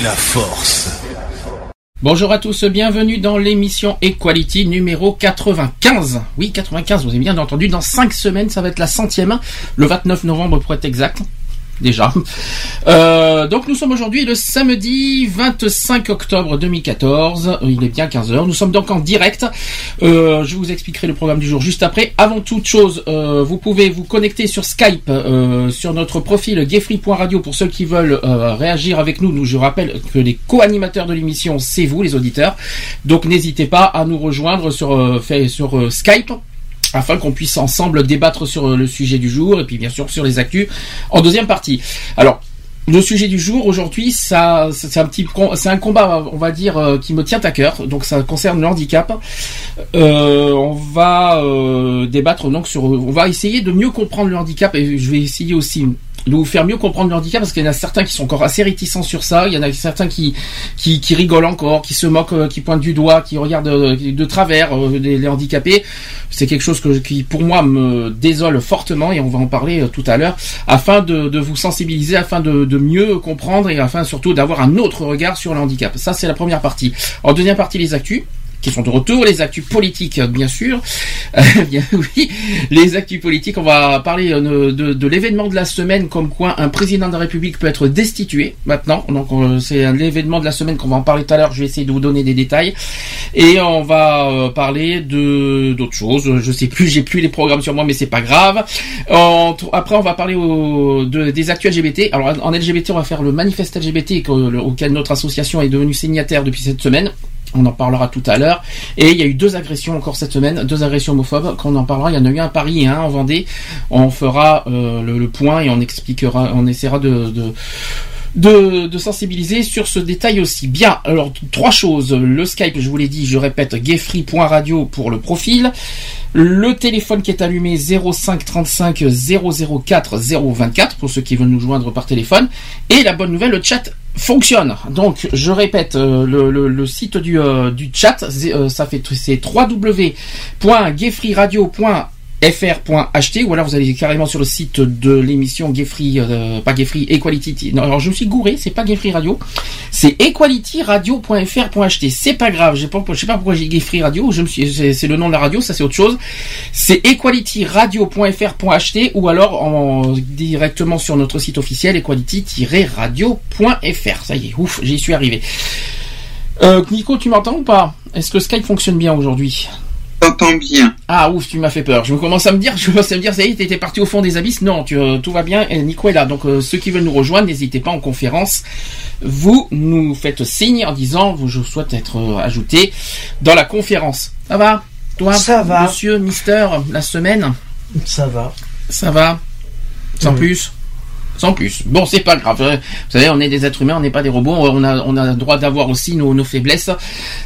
La force. Bonjour à tous, bienvenue dans l'émission Equality numéro 95. Oui, 95, vous avez bien entendu, dans 5 semaines, ça va être la centième, le 29 novembre pour être exact. Déjà. Euh, donc nous sommes aujourd'hui le samedi 25 octobre 2014. Il est bien 15h. Nous sommes donc en direct. Euh, je vous expliquerai le programme du jour juste après. Avant toute chose, euh, vous pouvez vous connecter sur Skype sur notre profil gayfree.radio pour ceux qui veulent réagir avec nous. Nous, je rappelle que les co-animateurs de l'émission, c'est vous, les auditeurs. Donc n'hésitez pas à nous rejoindre sur, Skype afin qu'on puisse ensemble débattre sur euh, le sujet du jour et puis bien sûr sur les actus en deuxième partie. Alors le sujet du jour aujourd'hui, c'est un combat, on va dire, euh, qui me tient à cœur. Donc, ça concerne le handicap. Euh, on va débattre donc sur, on va essayer de mieux comprendre le handicap et je vais essayer aussi de vous faire mieux comprendre le handicap parce qu'il y en a certains qui sont encore assez réticents sur ça. Il y en a certains qui qui, rigolent encore, qui se moquent, euh, qui pointent du doigt, qui regardent euh, de travers euh, les, handicapés. C'est quelque chose qui, pour moi, me désole fortement et on va en parler tout à l'heure afin de, de vous sensibiliser, afin de, de mieux comprendre et afin surtout d'avoir un autre regard sur le handicap. Ça, c'est la première partie. En deuxième partie, les actus qui sont de retour, les actus politiques bien sûr. Euh, bien, oui, les actus politiques, on va parler euh, de, l'événement de la semaine comme quoi un président de la République peut être destitué maintenant. Donc euh, c'est l'événement de la semaine qu'on va en parler tout à l'heure, je vais essayer de vous donner des détails. Et on va parler de d'autres choses, je sais plus, j'ai plus les programmes sur moi mais c'est pas grave. Après on va parler de, des actus LGBT. Alors en LGBT, on va faire le manifeste LGBT auquel notre association est devenue signataire depuis cette semaine. On en parlera tout à l'heure. Et il y a eu deux agressions encore cette semaine, deux agressions homophobes. Quand on en parlera, il y en a eu un à Paris et un en Vendée. On fera euh, le, point et on expliquera, on essaiera de de, de sensibiliser sur ce détail aussi. Bien, alors trois choses. Le Skype, je vous l'ai dit, je répète, gayfree.radio pour le profil. Le téléphone qui est allumé 05 35 004 024 pour ceux qui veulent nous joindre par téléphone. Et la bonne nouvelle, le chat fonctionne. Donc, je répète, euh, le, le- site du, euh, du chat, c'est, euh, ça c'est www.gayfreeradio.fr fr.ht ou alors vous allez carrément sur le site de l'émission Gayfree, euh, pas Gayfree, Equality. Non, alors je me suis gouré, c'est pas Gayfree Radio, c'est equalityradio.fr.ht. C'est pas grave, je sais pas pourquoi j'ai Gayfree Radio, c'est, le nom de la radio, ça c'est autre chose. C'est equalityradio.fr.ht ou alors en, directement sur notre site officiel equality-radio.fr. Ça y est, ouf, j'y suis arrivé. Euh, Nico, tu m'entends ou pas? Est-ce que Skype fonctionne bien aujourd'hui? T'entends bien. ah ouf, tu m'as fait peur. Je me commence à me dire, je commence à me dire, ça y est, t'étais parti au fond des abysses. Non, tu, euh, tout va bien. Et Nico est là. Donc euh, ceux qui veulent nous rejoindre, n'hésitez pas en conférence. Vous nous faites signe en disant, vous, je souhaite être euh, ajouté dans la conférence. Ça va? Toi, Ça va. Monsieur Mister, la semaine, Ça va. ça va Sans Oui. plus? Sans plus. Bon, c'est pas grave. Euh, Vous savez, on est des êtres humains, on n'est pas des robots. On a, le droit d'avoir aussi nos, nos faiblesses.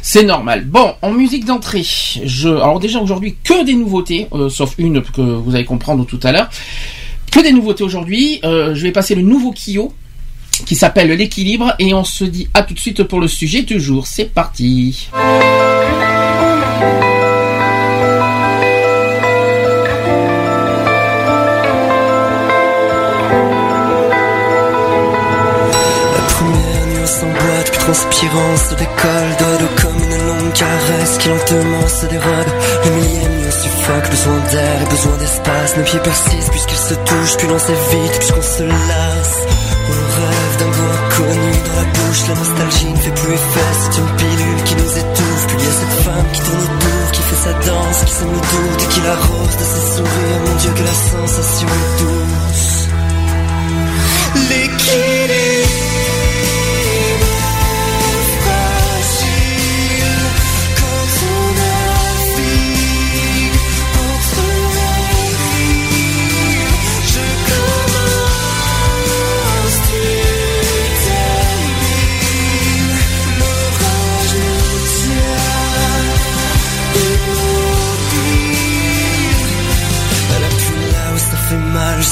C'est normal. Bon, en musique d'entrée, je, alors déjà aujourd'hui que des nouveautés, euh, sauf une que vous allez comprendre tout à l'heure. Que des nouveautés aujourd'hui. Euh, je vais passer le nouveau Kyo qui s'appelle l'équilibre et on se dit à tout de suite pour le sujet du jour. C'est parti. Première nuit sans boîte, puis transpirant se décolle d'eau comme une longue caresse qui lentement se dérobe Le millième nuit suffoque, besoin d'air et besoin d'espace. Nos pieds persistent puisqu'ils se touchent, puis l'on s'évite puisqu'on se lasse. On rêve d'un goût inconnu dans la bouche, la nostalgie ne fait plus effet. C'est une pilule qui nous étouffe, puis il y a cette femme qui tourne autour Qui fait sa danse, qui sème le doute et qui l'arrose de ses sourires. Mon Dieu que la sensation est douce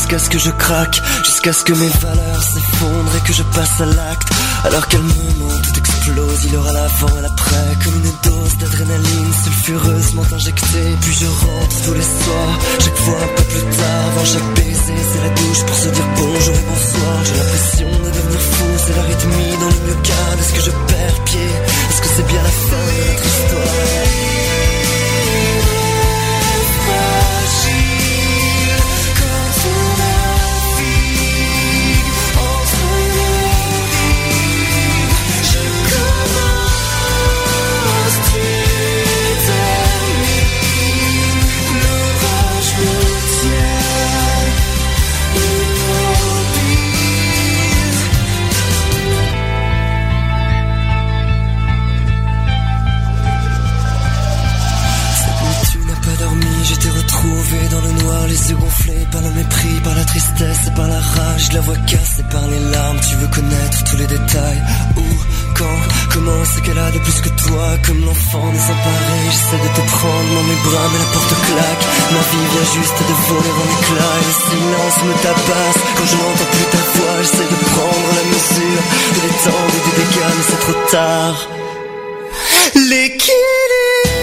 L'équilibre ce que je craque Jusqu'à ce que mes valeurs s'effondrent et que je passe à l'acte. Alors qu'elle me ment, tout explose, il aura l'avant et l'après. Comme une dose d'adrénaline sulfureusement injectée. Puis je rentre tous les soirs, chaque fois un peu plus tard. Avant chaque baiser, c'est la douche pour se dire bonjour et bonsoir. J'ai l'impression de devenir fou, c'est la rythmie dans le myocarde Est-ce que je perds pied? Est-ce que c'est bien la fin de notre histoire? Dans le noir, les yeux gonflés par le mépris, par la tristesse et par la rage, la voix cassée par les larmes, tu veux connaître tous les détails, où, quand, comment, ce qu'elle a de plus que toi, comme l'enfant désemparé, j'essaie de te prendre dans mes bras, mais la porte claque, ma vie vient juste de voler en éclats, et le silence me tabasse, quand je n'entends plus ta voix, j'essaie de prendre la mesure de l'étendue des dégâts, mais c'est trop tard. L'équilibre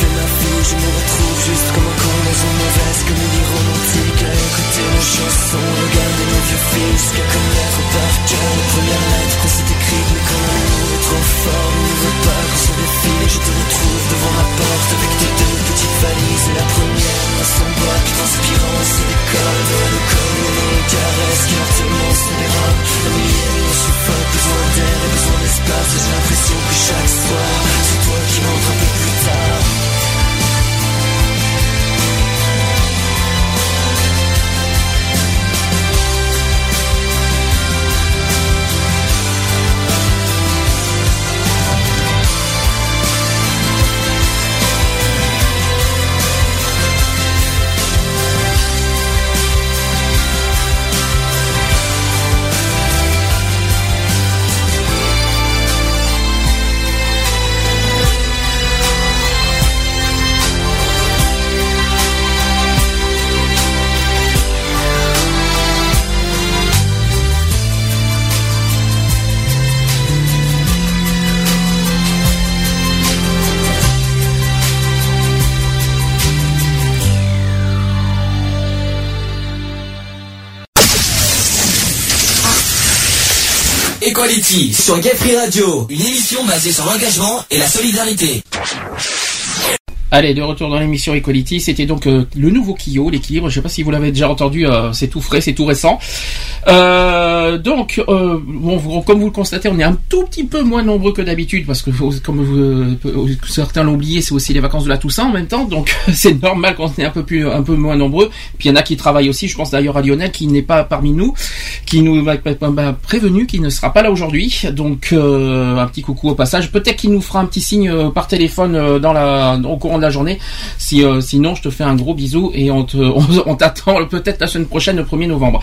refait ma je me retrouve juste comme encore dans une mauvaise comédie romantique, à écouter nos chansons, regarder nos vieux films, jusqu'à connaître par cœur les premières lettres qu'on s'est écrites, mais quand l'amour est trop fort, on ne veut pas qu'on se défile, je te retrouve devant ma porte avec tes deux petites valises, et la première, à son puis transpirant, se décolle, de la comme une caresse qui lentement se dérobe. La millième me suffoque, besoin d'air et besoin d'espace. J'ai l'impression que chaque soir, c'est toi qui rentre un peu plus tard. Equality sur Gay Radio, une émission basée sur l'engagement et la solidarité. Allez, de retour dans l'émission Equality, c'était donc euh, le nouveau Kyo, l'équilibre. Je sais pas si vous l'avez déjà entendu, euh, c'est tout frais, c'est tout récent. Euh, donc, euh, bon, comme vous le constatez, on est un tout petit peu moins nombreux que d'habitude parce que, comme vous, euh, certains l'ont oublié, c'est aussi les vacances de la Toussaint en même temps, donc c'est normal qu'on est un peu plus, un peu moins nombreux. Puis il y en a qui travaillent aussi. Je pense d'ailleurs à Lionel qui n'est pas parmi nous, qui nous m'a prévenu qu'il ne sera pas là aujourd'hui. Donc euh, un petit coucou au passage. Peut-être qu'il nous fera un petit signe par téléphone dans la au courant de la journée. Si euh, sinon, je te fais un gros bisou et on te on, on t'attend peut-être la semaine prochaine, le 1er novembre.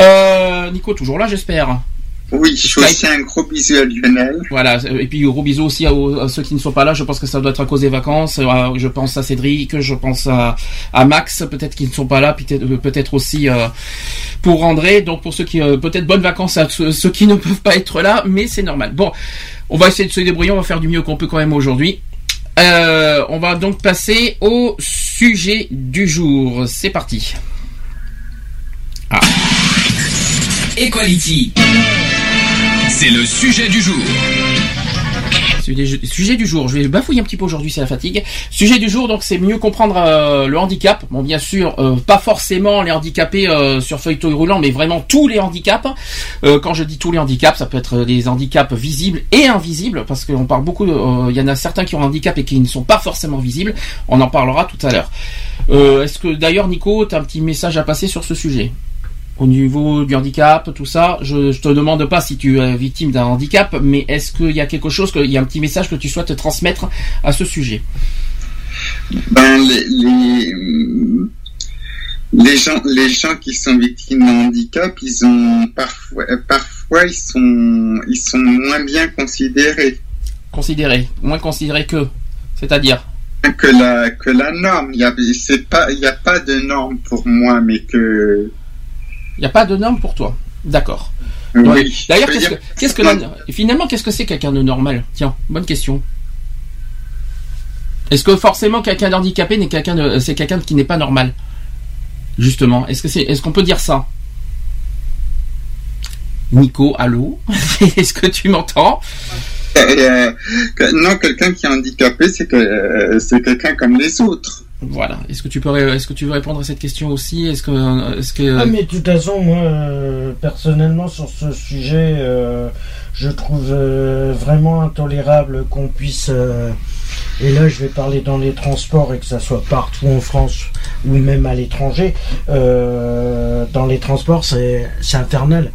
Euh, Nico, toujours là, j'espère. Oui, je fais aussi un gros bisou à Lionel. Voilà, et puis gros bisous aussi à, à ceux qui ne sont pas là. Je pense que ça doit être à cause des vacances. Euh, Je pense à Cédric, je pense à, à Max, peut-être qui ne sont pas là, peut-être peut-être aussi euh, pour André. Donc pour ceux qui euh, peut-être bonnes vacances à ceux, ceux qui ne peuvent pas être là, mais c'est normal. Bon, on va essayer de se débrouiller, on va faire du mieux qu'on peut quand même aujourd'hui. Euh, on va donc passer au sujet du jour. C'est parti. Ah. Equality. C'est le sujet du jour. Sujet du jour. Je vais bafouiller un petit peu aujourd'hui, c'est la fatigue. Sujet du jour, donc c'est mieux comprendre euh, le handicap. Bon, bien sûr, euh, pas forcément les handicapés euh, sur feuilleton roulant, mais vraiment tous les handicaps. quand je dis tous les handicaps, ça peut être des handicaps visibles et invisibles, parce qu'on parle beaucoup. Il y en a certains qui ont un handicap et qui ne sont pas forcément visibles. On en parlera tout à l'heure. Est-ce que d'ailleurs, Nico, tu as un petit message à passer sur ce sujet? Au niveau du handicap, tout ça. Je, je te demande pas si tu es victime d'un handicap, mais est-ce qu'il y a quelque chose, qu'il y a un petit message que tu souhaites transmettre à ce sujet? Ben les, les, gens, les gens qui sont victimes d'un handicap, ils ont parfois, parfois ils sont, ils sont moins bien considérés. Considérés, moins considérés que, c'est-à-dire? Que la que la norme. Il y a c'est pas il y a pas de norme pour moi, mais que il n'y a pas de norme pour toi. D'accord. Oui. D'ailleurs, qu'est-ce que, finalement, qu'est-ce que c'est quelqu'un de normal? Tiens, bonne question. Est-ce que forcément quelqu'un d'handicapé n'est quelqu'un de, c'est quelqu'un qui n'est pas normal? Justement, est-ce que c'est, est-ce qu'on peut dire ça? Nico, allô? Est-ce que tu m'entends? Euh, Non, quelqu'un qui est handicapé, c'est que euh, c'est quelqu'un comme les autres. Voilà. Est-ce que tu peux, est-ce que tu veux répondre à cette question aussi? Est-ce que, est-ce que Ah mais de toute façon, moi euh, personnellement sur ce sujet, euh, je trouve euh, vraiment intolérable qu'on puisse. et là, je vais parler dans les transports et que ça soit partout en France ou même à l'étranger. dans les transports, c'est c'est infernal.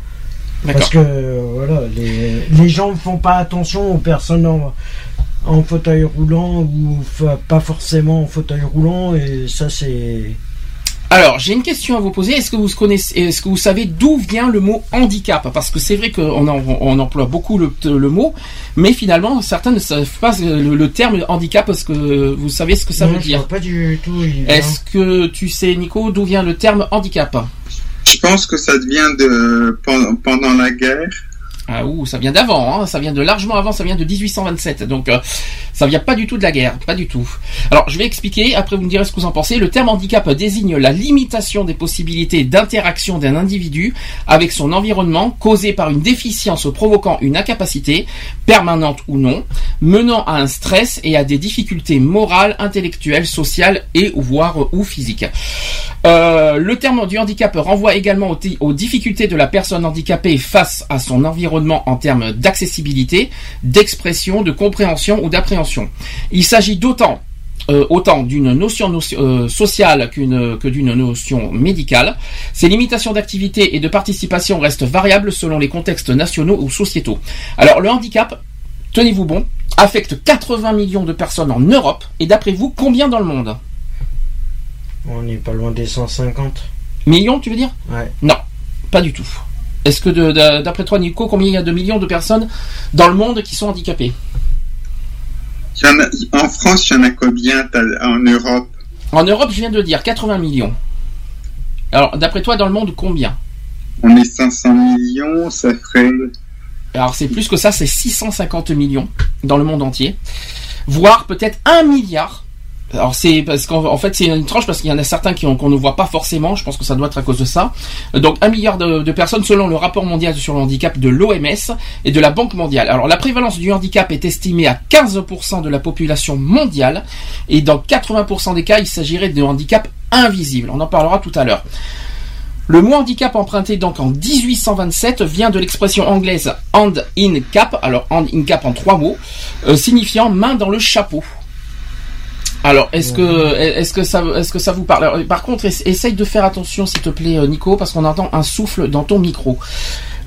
Parce que voilà, les, les gens ne font pas attention aux personnes en, en fauteuil roulant ou pas forcément en fauteuil roulant et ça c'est alors, j'ai une question à vous poser. Est-ce que vous connaissez, est-ce que vous savez d'où vient le mot handicap? Parce que c'est vrai qu'on on emploie beaucoup le, mot, mais finalement, certains ne savent pas le, terme handicap parce que vous savez ce que ça veut dire. Pas du tout. Est-ce que tu sais, Nico, d'où vient le terme handicap? Je pense que ça vient de pendant la guerre. Ah ouh, ça vient d'avant, hein, ça vient de largement avant, ça vient de 1827. Donc euh, ça vient pas du tout de la guerre, pas du tout. Alors je vais expliquer, après vous me direz ce que vous en pensez. Le terme handicap désigne la limitation des possibilités d'interaction d'un individu avec son environnement causée par une déficience provoquant une incapacité, permanente ou non, menant à un stress et à des difficultés morales, intellectuelles, sociales et voire ou physiques. Euh, le terme du handicap renvoie également aux difficultés de la personne handicapée face à son environnement en termes d'accessibilité, d'expression, de compréhension ou d'appréhension. Il s'agit d'autant euh, autant d'une notion, euh, sociale qu'une que d'une notion médicale. Ces limitations d'activité et de participation restent variables selon les contextes nationaux ou sociétaux. Alors le handicap, tenez-vous bon, affecte 80 millions de personnes en Europe et d'après vous, combien dans le monde? On n'est pas loin des 150. Millions, tu veux dire? Ouais. Non, pas du tout. Est-ce que d'après toi, Nico, combien il y a de millions de personnes dans le monde qui sont handicapées En France, il y en a combien en Europe? En Europe, je viens de dire 80 millions. Alors, d'après toi, dans le monde, combien? On est 500 millions, ça ferait... Alors, c'est plus que ça, c'est 650 millions dans le monde entier. Voire peut-être 1 milliard alors c'est parce qu'en fait c'est une tranche parce qu'il y en a certains qui qu'on ne voit pas forcément. Je pense que ça doit être à cause de ça. Donc un milliard de, personnes selon le rapport mondial sur le handicap de l'OMS et de la Banque mondiale. Alors la prévalence du handicap est estimée à 15% de la population mondiale et dans 80% des cas il s'agirait de handicap invisible. On en parlera tout à l'heure. Le mot handicap emprunté donc en 1827 vient de l'expression anglaise hand in cap, alors hand in cap en trois mots, euh, signifiant main dans le chapeau. Alors, est-ce que, est-ce que ça, est-ce que ça vous parle? Par contre, essaye de faire attention, s'il te plaît, euh, Nico, parce qu'on entend un souffle dans ton micro.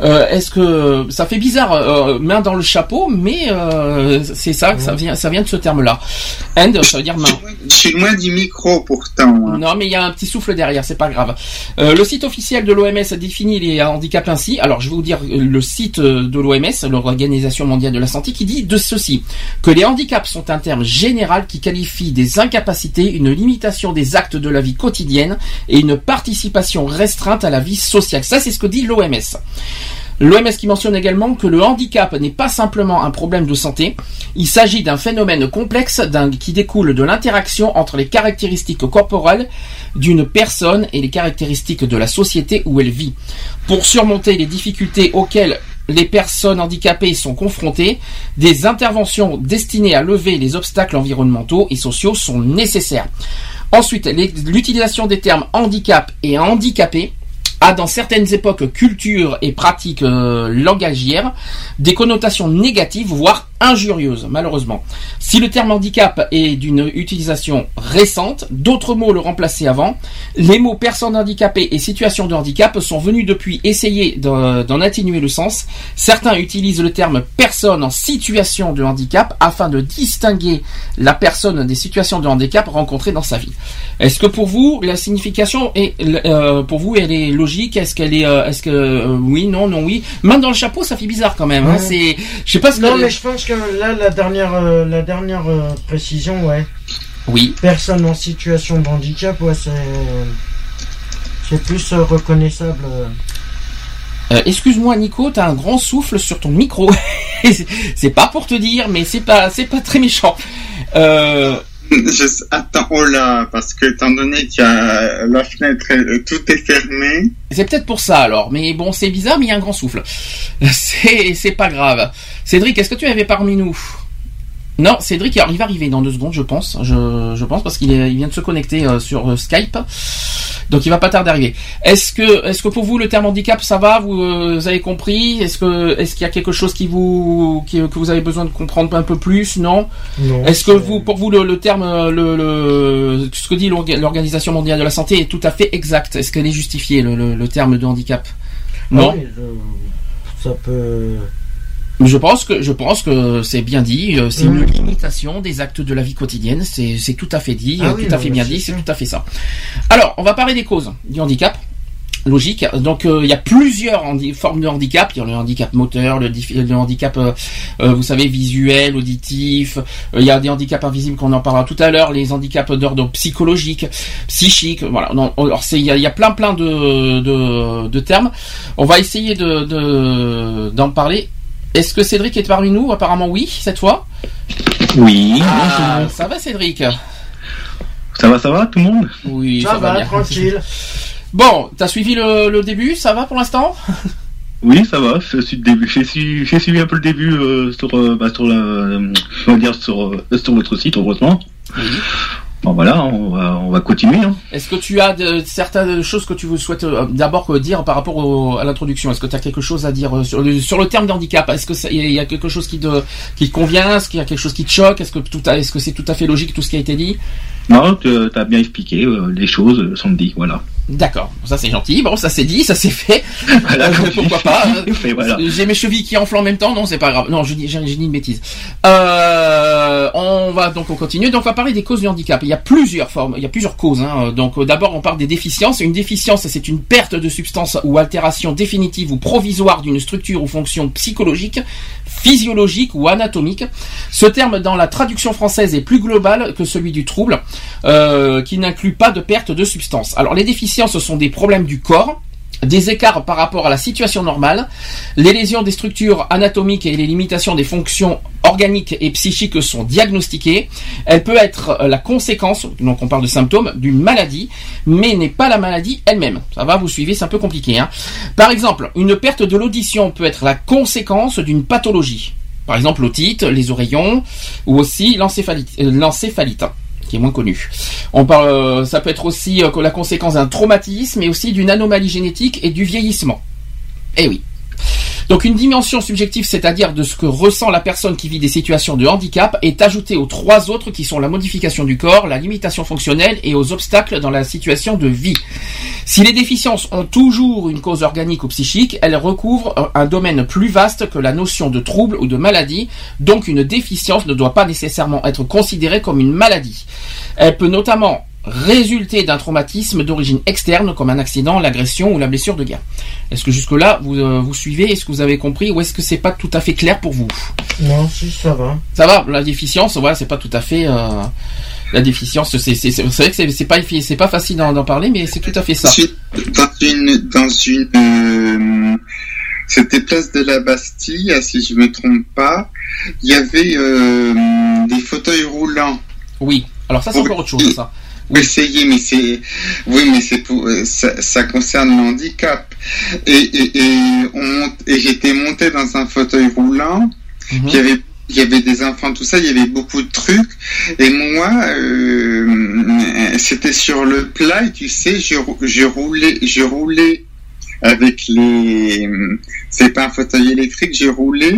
Euh, est-ce que ça fait bizarre, euh, main dans le chapeau, mais euh, c'est ça, ça vient, ça vient de ce terme-là. End, ça veut dire main. Je suis loin du micro pourtant. Hein. Non, mais il y a un petit souffle derrière, c'est pas grave. le site officiel de l'OMS définit les handicaps ainsi. Alors, je vais vous dire le site de l'OMS, l'Organisation mondiale de la santé, qui dit de ceci que les handicaps sont un terme général qui qualifie des incapacités, une limitation des actes de la vie quotidienne et une participation restreinte à la vie sociale. Ça, c'est ce que dit l'OMS. L'OMS qui mentionne également que le handicap n'est pas simplement un problème de santé, il s'agit d'un phénomène complexe qui découle de l'interaction entre les caractéristiques corporelles d'une personne et les caractéristiques de la société où elle vit. Pour surmonter les difficultés auxquelles les personnes handicapées sont confrontées, des interventions destinées à lever les obstacles environnementaux et sociaux sont nécessaires. Ensuite, l'utilisation des termes handicap et handicapé a dans certaines époques culture et pratiques euh, langagières des connotations négatives voire injurieuses malheureusement. Si le terme handicap est d'une utilisation récente, d'autres mots le remplaçaient avant. Les mots personne handicapée et situation de handicap sont venus depuis essayer d'en atténuer le sens. Certains utilisent le terme personne en situation de handicap afin de distinguer la personne des situations de handicap rencontrées dans sa vie. Est-ce que pour vous la signification est euh, pour vous elle est logique? Est-ce qu'elle est euh, est-ce que euh, oui non non oui? Main dans le chapeau ça fait bizarre quand même. hein. Ouais. C'est je sais pas ce Non, que mais je pense que là, la dernière, euh, la dernière euh, précision, ouais. oui Personne en situation de handicap, ouais, c'est. C'est plus euh, reconnaissable. euh. Excuse-moi Nico, t'as un grand souffle sur ton micro. C'est- c'est pas pour te dire, mais c'est pas c'est pas très méchant. Euh, Je- attends, oh là, parce que étant donné qu'il y a la fenêtre, euh, tout est fermé. c'est peut-être pour ça alors, mais bon c'est bizarre, mais il y a un grand souffle. C'est c'est pas grave. Cédric, est-ce que tu avais parmi nous? Non, Cédric, alors, il va arriver dans deux secondes, je pense. Je, je pense parce qu'il il vient de se connecter euh, sur euh, Skype, donc il va pas tarder d'arriver. Est-ce que est-ce que pour vous le terme handicap ça va? Vous, euh, vous avez compris? Est-ce que est-ce qu'il y a quelque chose qui vous qui- que vous avez besoin de comprendre un peu plus? Non? Non, Est-ce que vous, pour vous, le, le terme, le, le- ce que dit l'Orga- l'Organisation mondiale de la santé est tout à fait exact Est-ce qu'elle est justifiée, le, le- le terme de handicap? Non? Ah oui, je- Ça peut. Je pense que je pense que c'est bien dit. euh, C'est une Mm. limitation des actes de la vie quotidienne. C'est tout à fait dit, Ah euh, oui, tout à fait bien dit. C'est tout à fait ça. Alors, on va parler des causes du handicap. Logique. Donc, euh, il y a plusieurs formes de handicap. Il y a le handicap moteur, le, le handicap, euh, vous savez, visuel, auditif. Il y a des handicaps invisibles qu'on en parlera tout à l'heure. Les handicaps d'ordre psychologique, psychique. Voilà. Non, alors, il y a, il y a plein, plein de, de, de termes. On va essayer de de- d'en parler. Est-ce que Cédric est parmi nous Apparemment oui, cette fois. Oui. Ah, ça va Cédric Ça va, ça va, tout le monde Oui, Ça, va, bien. tranquille. Bon, t'as suivi le, le début, ça va pour l'instant Oui, ça va. J'ai suivi, j'ai suivi un peu le début euh, sur, euh, bah, sur la, euh, on va dire sur, euh, sur votre site, heureusement. Bon voilà, on va, on va continuer. Hein. Est-ce que tu as de, certaines choses que tu veux souhaites euh, d'abord euh, dire par rapport au- à l'introduction? Est-ce que tu as quelque chose à dire euh, sur le, sur le terme d'handicap? Est-ce que il y a quelque chose qui te qui te convient? Est-ce qu'il y a quelque chose qui te choque? Est-ce que tout est-ce que c'est tout à fait logique tout ce qui a été dit? Non, tu as bien expliqué les choses, sont dit, voilà. D'accord, ça c'est gentil. Bon, ça c'est dit, ça c'est fait. Voilà, Euh, pourquoi pas voilà. J'ai mes chevilles qui enflent en même temps, non, c'est pas grave. Non, je dis, j'ai j'ai dit une bêtise. Euh, on va donc on continue. Donc on va parler des causes du handicap. Il y a plusieurs formes, il y a plusieurs causes. hein. Donc euh, d'abord on parle des déficiences. Une déficience, c'est une perte de substance ou altération définitive ou provisoire d'une structure ou fonction psychologique, physiologique ou anatomique. Ce terme dans la traduction française est plus global que celui du trouble, euh, qui n'inclut pas de perte de substance. Alors les déficiences, ce sont des problèmes du corps des écarts par rapport à la situation normale, les lésions des structures anatomiques et les limitations des fonctions organiques et psychiques sont diagnostiquées. Elle peut être la conséquence, donc on parle de symptômes, d'une maladie, mais n'est pas la maladie elle-même. Ça va, vous suivez, c'est un peu compliqué. Hein Par exemple, une perte de l'audition peut être la conséquence d'une pathologie. Par exemple, l'otite, les oreillons, ou aussi l'encéphalite. Qui est moins connu. On parle, euh, ça peut être aussi euh, la conséquence d'un traumatisme et aussi d'une anomalie génétique et du vieillissement. Eh oui. Donc une dimension subjective, c'est-à-dire de ce que ressent la personne qui vit des situations de handicap, est ajoutée aux trois autres qui sont la modification du corps, la limitation fonctionnelle et aux obstacles dans la situation de vie. Si les déficiences ont toujours une cause organique ou psychique, elles recouvrent un domaine plus vaste que la notion de trouble ou de maladie, donc une déficience ne doit pas nécessairement être considérée comme une maladie. Elle peut notamment résulter d'un traumatisme d'origine externe comme un accident, l'agression ou la blessure de guerre. Est-ce que jusque-là vous, euh, vous suivez Est-ce que vous avez compris ou est-ce que c'est pas tout à fait clair pour vous Non, si, ça va. Ça va, la déficience, voilà, c'est pas tout à fait euh, la déficience. C'est vrai que c'est pas c'est pas facile d'en parler, mais c'est tout à fait ça. Ensuite, dans une, dans une, euh, c'était place de la Bastille, si je me trompe pas, il y avait euh, des fauteuils roulants. Oui. Alors ça c'est encore autre chose ça. Essayer, mais c'est, oui, mais c'est pour, euh, ça, ça concerne le handicap. Et, et, et, on monte- et j'étais monté dans un fauteuil roulant. Il y avait, il y avait des enfants, tout ça, il y avait beaucoup de trucs. Et moi, euh, c'était sur le plat, et tu sais, je, je roulais, je roulais avec les, c'est pas un fauteuil électrique, j'ai roulé,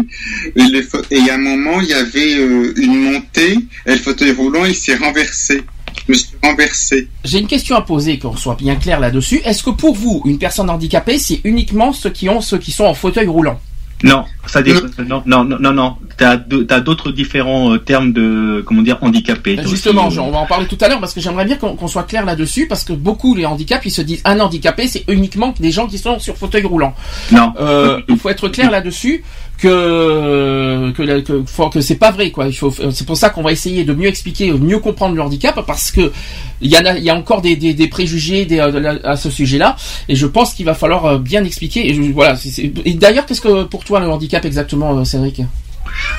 et, le et à un moment, il y avait euh, une montée, et le fauteuil roulant, il s'est renversé. Je me suis renversé. J'ai une question à poser, qu'on soit bien clair là-dessus. Est-ce que pour vous, une personne handicapée, c'est uniquement ceux qui ont ceux qui sont en fauteuil roulant? Non, ça dépend. Non, non, non, non, non. T'as d'autres différents euh, termes de, comment dire, handicapés. Ben, Justement, aussi, euh, on va en parler tout à l'heure parce que j'aimerais bien qu'on soit clair là-dessus parce que beaucoup les handicaps ils se disent un handicapé c'est uniquement des gens qui sont sur fauteuil roulant. Non. Euh, il faut être clair là-dessus que que, que, c'est pas vrai quoi. Il faut c'est pour ça qu'on va essayer de mieux expliquer, de mieux comprendre le handicap parce que il y a il y a encore des, des, préjugés euh, à ce sujet-là et je pense qu'il va falloir euh, bien expliquer. Et voilà. Et d'ailleurs, qu'est-ce que pour toi le handicap exactement, euh, Cédric?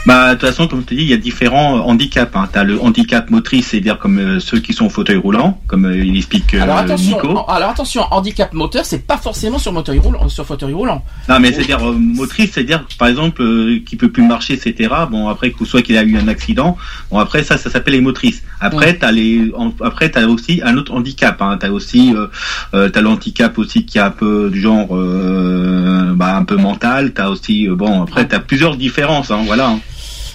Bah, de toute façon, comme je te dis, il y a différents euh, handicaps. Hein. T'as le handicap motrice, c'est-à-dire comme euh, ceux qui sont au fauteuil roulant, comme euh, il explique euh, Alors attention, Nico. en- alors attention, handicap moteur, c'est pas forcément sur fauteuil roulant, sur fauteuil roulant. Non, mais c'est-à-dire motrice, c'est-à-dire par exemple qui peut plus marcher, etc. Bon, après soit qu'il a eu un accident, bon après ça, ça s'appelle les motrices. Après, les, en- après t'as aussi un autre handicap. Hein. T'as aussi, euh, euh, t'as le handicap aussi qui est un peu du genre, bah, un peu mental. T'as aussi, euh, bon, après t'as plusieurs différences. Hein, voilà.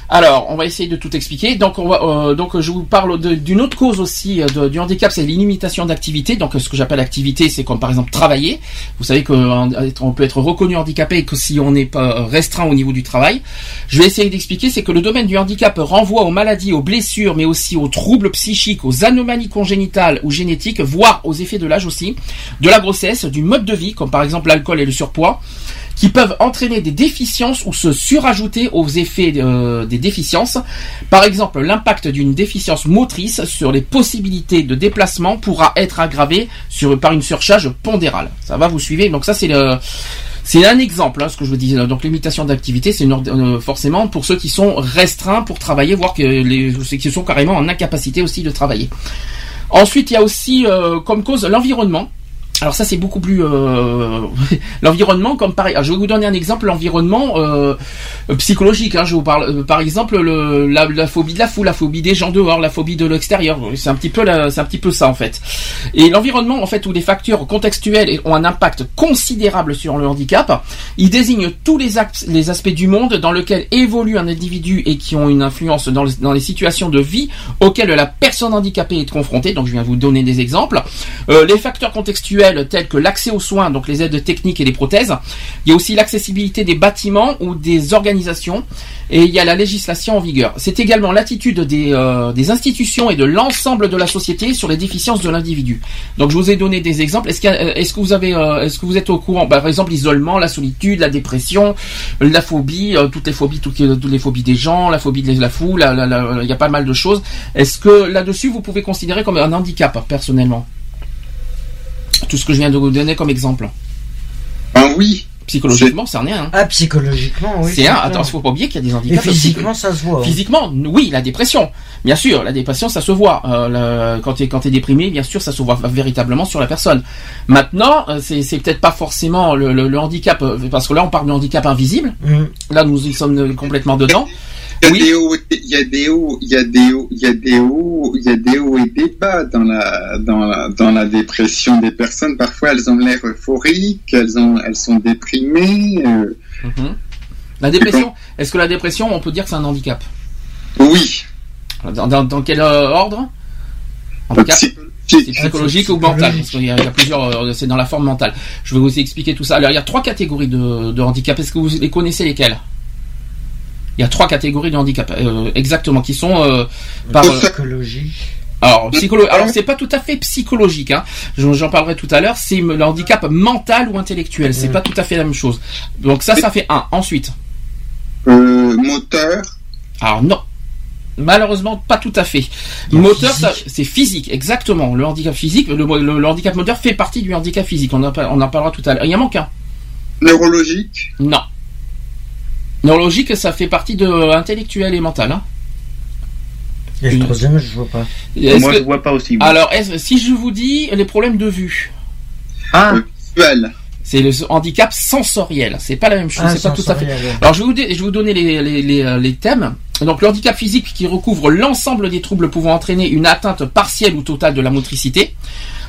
Alors, on va essayer de tout expliquer. Donc, euh, je vous parle d'une autre cause aussi euh, du handicap, c'est l'ilimitation d'activité. Donc, ce que j'appelle activité, c'est comme par exemple travailler. Vous savez qu'on peut être reconnu handicapé que si on n'est pas restreint au niveau du travail. Je vais essayer d'expliquer, c'est que le domaine du handicap renvoie aux maladies, aux blessures, mais aussi aux troubles psychiques, aux anomalies congénitales ou génétiques, voire aux effets de l'âge aussi, de la grossesse, du mode de vie, comme par exemple l'alcool et le surpoids qui peuvent entraîner des déficiences ou se surajouter aux effets euh, des déficiences. Par exemple, l'impact d'une déficience motrice sur les possibilités de déplacement pourra être aggravé par une surcharge pondérale. Ça va, vous suivez? Donc ça, c'est. C'est un exemple, hein, ce que je vous dis. Donc l'imitation d'activité, c'est euh, forcément pour ceux qui sont restreints pour travailler, voire que ceux qui sont carrément en incapacité aussi de travailler. Ensuite, il y a aussi euh, comme cause l'environnement. Alors ça c'est beaucoup plus euh, l'environnement comme pareil. Alors, je vais vous donner un exemple l'environnement euh, psychologique. Hein, je vous parle euh, par exemple le, la, phobie de la foule, la phobie des gens dehors, la phobie de l'extérieur. C'est un petit peu c'est un petit peu ça en fait. Et l'environnement en fait où les facteurs contextuels ont un impact considérable sur le handicap. Il désigne tous les, aspects du monde dans lequel évolue un individu et qui ont une influence dans, le- dans les situations de vie auxquelles la personne handicapée est confrontée. Donc je viens vous donner des exemples. Les facteurs contextuels tels que l'accès aux soins, donc les aides techniques et les prothèses. Il y a aussi l'accessibilité des bâtiments ou des organisations. Et il y a la législation en vigueur. C'est également l'attitude des, euh, institutions et de l'ensemble de la société sur les déficiences de l'individu. Donc je vous ai donné des exemples. Est-ce, euh, que vous avez, euh, est-ce que vous êtes au courant? Bah, Par exemple, l'isolement, la solitude, la dépression, la phobie, toutes les phobies, toutes toutes les phobies des gens, la phobie de la foule. Il y a pas mal de choses. Est-ce que là-dessus vous pouvez considérer comme un handicap personnellement? Tout ce que je viens de vous donner comme exemple. Ben oui. Psychologiquement, c'est rien. hein. Ah, psychologiquement, oui. C'est un. clair. Attends, il faut pas oublier qu'il y a des Et handicaps. physiquement, psy- ça se voit. hein. Physiquement, oui, la dépression. Bien sûr, la dépression, ça se voit. Euh, le- quand tu es, quand t'es déprimé, bien sûr, ça se voit véritablement sur la personne. Maintenant, euh, c'est c'est peut-être pas forcément le, le- le handicap, euh, parce que là, on parle de handicap invisible. Mhm. Là, nous y sommes complètement dedans. Il y a Oui. des hauts, il y a des hauts, il y a des hauts, il y a des hauts, il y a des hauts et des bas dans la, dans la, dans la dépression des personnes. Parfois, elles ont l'air euphoriques, elles ont, elles sont déprimées. euh, Mhm. La dépression, est-ce que la dépression, on peut dire que c'est un handicap? Oui. dans, dans- dans quel euh, ordre? Handicap Psy- C'est psychologique ou mental Parce qu'il y, a il y a plusieurs, euh, c'est dans la forme mentale. Je vais vous expliquer tout ça. Alors, il y a trois catégories de, de handicap. Est-ce que vous les connaissez lesquelles Il y a trois catégories de handicap, euh, exactement, qui sont euh, par. euh, Psychologie. alors, psycholo- alors c'est pas tout à fait psychologique. Hein. J'en parlerai tout à l'heure. C'est le handicap mental ou intellectuel. C'est pas tout à fait la même chose. Donc ça, ça fait un. Ensuite, Euh, moteur. alors non. Malheureusement, pas tout à fait. Moteur, c'est physique, exactement. Le handicap physique, le, le- le handicap moteur fait partie du handicap physique. On en, on en parlera tout à l'heure. Il y en manque un. Neurologique. Non. Neurologique, ça fait partie de intellectuel et mental. Hein. Et le troisième, je vois pas. Moi, que- je vois pas aussi. moi. Alors, si je vous dis les problèmes de vue, ah, Visuel. c'est le handicap sensoriel. C'est pas la même chose. Ah, c'est pas tout à fait. ouais. Alors je vais vous, je vais vous donner les, les, les, euh, les thèmes. Donc le handicap physique qui recouvre l'ensemble des troubles pouvant entraîner une atteinte partielle ou totale de la motricité.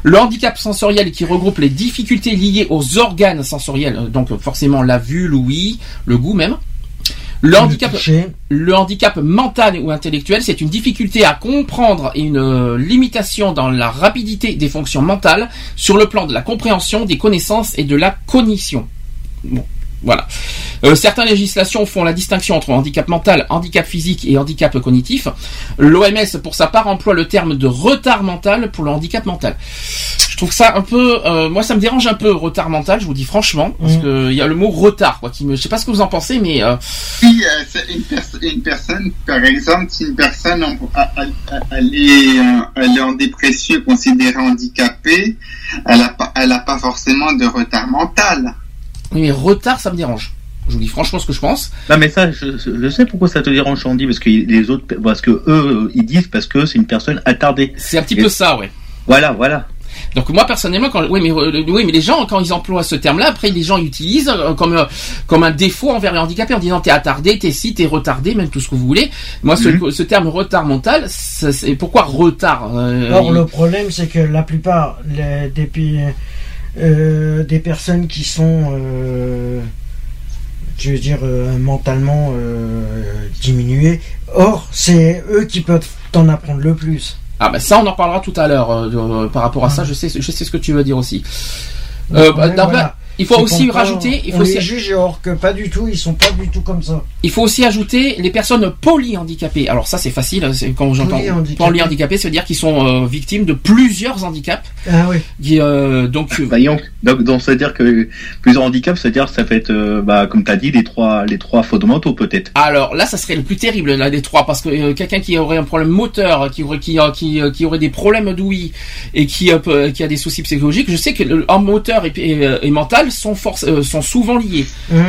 Le handicap sensoriel qui regroupe les difficultés liées aux organes sensoriels, euh, donc forcément la vue, l'ouïe, le goût même. Le handicap, toucher. le handicap mental ou intellectuel, c'est une difficulté à comprendre et une euh, limitation dans la rapidité des fonctions mentales sur le plan de la compréhension, des connaissances et de la cognition. Bon, voilà. Euh, certaines législations font la distinction entre handicap mental, handicap physique et handicap cognitif. L'OMS, pour sa part, emploie le terme de retard mental pour le handicap mental. Je trouve ça un peu, euh, moi ça me dérange un peu retard mental, je vous dis franchement, parce Mhm. que il y a le mot retard, quoi, qui me, je sais pas ce que vous en pensez, mais euh, Puis, euh, c'est une, pers- une personne, par exemple, si une personne en- a- a- a- elle est, euh, elle est en dépression, considérée handicapée, elle n'a pas, elle a pas forcément de retard mental. Oui, mais retard, ça me dérange. Je vous dis franchement ce que je pense. non, mais ça, je, je sais pourquoi ça te dérange, Andy, parce que les autres, parce que eux, ils disent parce que c'est une personne attardée. C'est un petit Et- peu ça, ouais. Voilà, voilà. Donc moi personnellement, quand, oui, mais euh, oui, mais les gens quand ils emploient ce terme-là, après les gens utilisent euh, comme euh, comme un défaut envers les handicapés en disant t'es attardé, t'es si, t'es retardé, même tout ce que vous voulez. Moi, ce, ce terme retard mental, c'est pourquoi retard euh, Or, il- le problème, c'est que la plupart les- des, euh, des personnes qui sont, euh, je veux dire, euh, mentalement euh, diminuées, or, c'est eux qui peuvent t'en apprendre le plus. Ah bah ça, on en parlera tout à l'heure par rapport à ça. Je sais, je sais ce que tu veux dire aussi. Euh, bah, voilà. Il faut aussi rajouter, il on faut les aussi, juge, or que pas du tout, ils sont pas du tout comme ça. il faut aussi ajouter les personnes polyhandicapées. Alors ça c'est facile, hein, c'est quand j'entends Polyhandicapées. polyhandicapées, ça veut dire qu'ils sont euh, victimes de plusieurs handicaps. Ah oui. Qui, euh, donc euh, Voyons. Donc, donc, ça veut dire que plusieurs handicaps, c'est-à-dire que ça fait être, euh, bah, comme tu as dit, les trois, les trois fondamentaux, peut-être. Alors là, ça serait le plus terrible là des trois parce que euh, quelqu'un qui aurait un problème moteur, qui aurait qui, euh, qui, euh, qui aurait des problèmes d'ouïe et qui euh, qui a des soucis psychologiques, je sais que en moteur et, et, et mental sont force, euh, sont souvent. Il y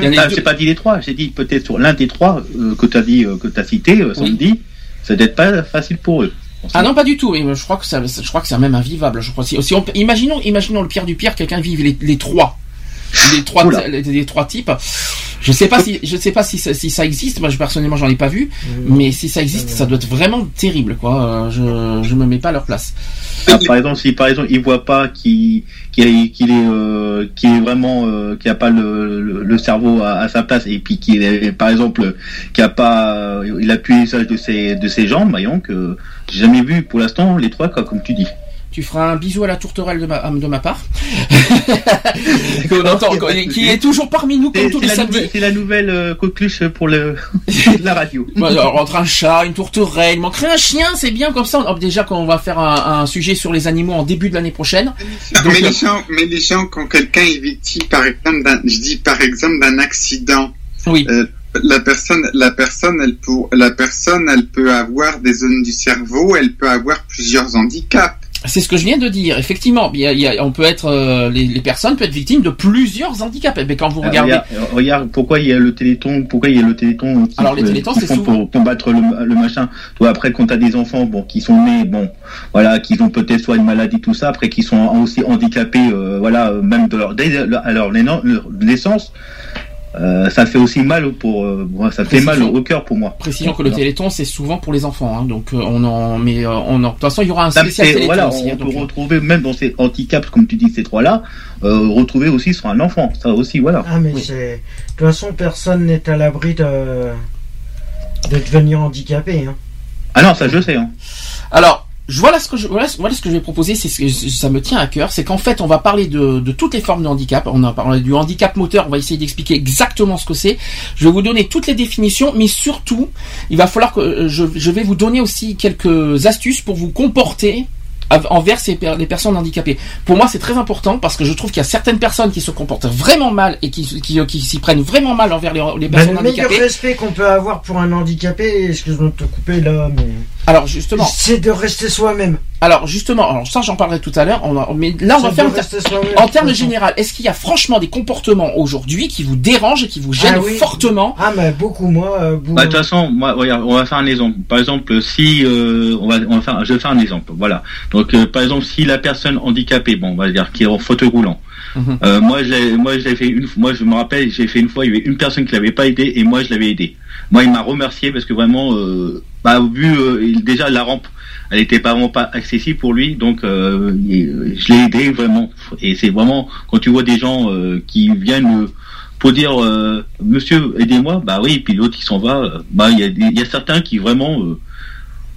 en a Ah, deux- pas dit les trois, j'ai dit peut-être sur l'un des trois euh, que tu as dit, euh, que tu as cité, euh, samedi, ça doit être pas facile pour eux. Ah non, pas du tout. Mais je crois que ça, je crois que c'est même invivable. Je crois si, si on, imaginons, imaginons le pire du pire, quelqu'un vive les, les trois, les trois, Oula. les, les trois types. Je sais pas si, je sais pas si ça, si ça existe. Moi, je, personnellement, j'en ai pas vu. Mais si ça existe, ça doit être vraiment terrible, quoi. Euh, Je, je me mets pas à leur place. Ah, par exemple, si par exemple il voit pas qu'il qu'il est, qu'il est, euh, qu'il est vraiment, euh, qu'il a pas le, le, le cerveau à, à sa place et puis qu'il est, par exemple, qu'il a pas, euh, il a plus l'usage de ses de ses jambes, voyons que j'ai jamais vu pour l'instant les trois quoi, comme tu dis. Tu feras un bisou à la tourterelle de ma, de ma part. Qu'on entend- qui est toujours parmi nous comme C'est tous c'est les la, samedis. nouvelle- c'est la nouvelle euh, coqueluche pour le la radio. Alors, entre un chat, une tourterelle, il manquerait un chien, c'est bien comme ça. Déjà qu'on va faire un, un sujet sur les animaux en début de l'année prochaine. Donc, mais, les gens, mais les gens, quand quelqu'un est victime, par exemple, d'un, je dis par exemple d'un accident, Oui. euh, la personne, la personne, elle peut, la personne, elle peut avoir des zones du cerveau, elle peut avoir plusieurs handicaps. C'est ce que je viens de dire. Effectivement, il y a- il y a- on peut être, euh, les, les personnes peuvent être victimes de plusieurs handicaps. Mais quand vous Ah, regardez, regarde, regarde, pourquoi il y a le téléthon, pourquoi il y a le téléthon qui, Alors, les euh, c'est souvent- pour combattre le, le machin. Toi, après, quand t'as des enfants, bon, qui sont nés, bon, voilà, qui ont peut-être soit une maladie, tout ça, après, qui sont aussi handicapés, euh, voilà, euh, même de leur, dès leur naissance, euh, ça fait aussi mal pour, euh, ça fait mal Précision. au cœur pour moi. précisons que le téléthon c'est souvent pour les enfants. hein. donc euh, on en, mais euh, on en, de toute façon il y aura un spécial téléthon voilà, aussi. on hein, peut donc, euh, retrouver même dans ces handicaps, comme tu dis, ces trois-là, euh, retrouver aussi sur un enfant, ça aussi, voilà. Ah, mais Oui. c'est. De toute façon, personne n'est à l'abri de. de devenir handicapé. Hein. Ah non, ça je sais, hein. Alors, voilà ce que je voilà, ce- que je vais proposer, c'est ce que ça me tient à cœur, c'est qu'en fait on va parler de, toutes les formes de handicap. On a parlé du handicap moteur, on va essayer d'expliquer exactement ce que c'est. Je vais vous donner toutes les définitions, mais surtout, il va falloir que euh, je, vais vous donner aussi quelques astuces pour vous comporter envers ces per- les personnes handicapées. Pour moi, c'est très important parce que je trouve qu'il y a certaines personnes qui se comportent vraiment mal et qui, qui, qui s'y prennent vraiment mal envers les, les Ben, personnes le meilleur handicapées. respect qu'on peut avoir pour un handicapé, excuse-moi de te couper là, mais. Alors justement, C'est de rester soi-même. Alors justement, alors ça j'en parlerai tout à l'heure. on en- Mais là on va faire soi-même. en termes général. Est-ce qu'il y a franchement des comportements aujourd'hui qui vous dérangent et qui vous gênent Ah oui. fortement Ah, mais beaucoup, moi. euh, beaucoup- Bah, de toute façon, moi, regarde, on va faire un exemple. Par exemple, si euh, on va, on va faire, je vais faire un exemple. Voilà. Donc, euh, par exemple, si la personne handicapée, bon, on va dire, qui est en fauteuil roulant. Mhm. euh, moi, je l'ai, moi, je l'ai fait une, moi, je me rappelle, j'ai fait une fois, il y avait une personne qui l'avait pas aidé et moi, je l'avais aidé. Moi, il m'a remercié parce que vraiment, euh, bah, vu euh, il- déjà la rampe, elle était pas vraiment pas accessible pour lui, donc euh, il- je l'ai aidé vraiment. Et c'est vraiment quand tu vois des gens euh, qui viennent euh, pour dire euh, Monsieur, aidez-moi, bah oui, et puis l'autre qui s'en va, euh, bah il y a, y certains qui vraiment euh,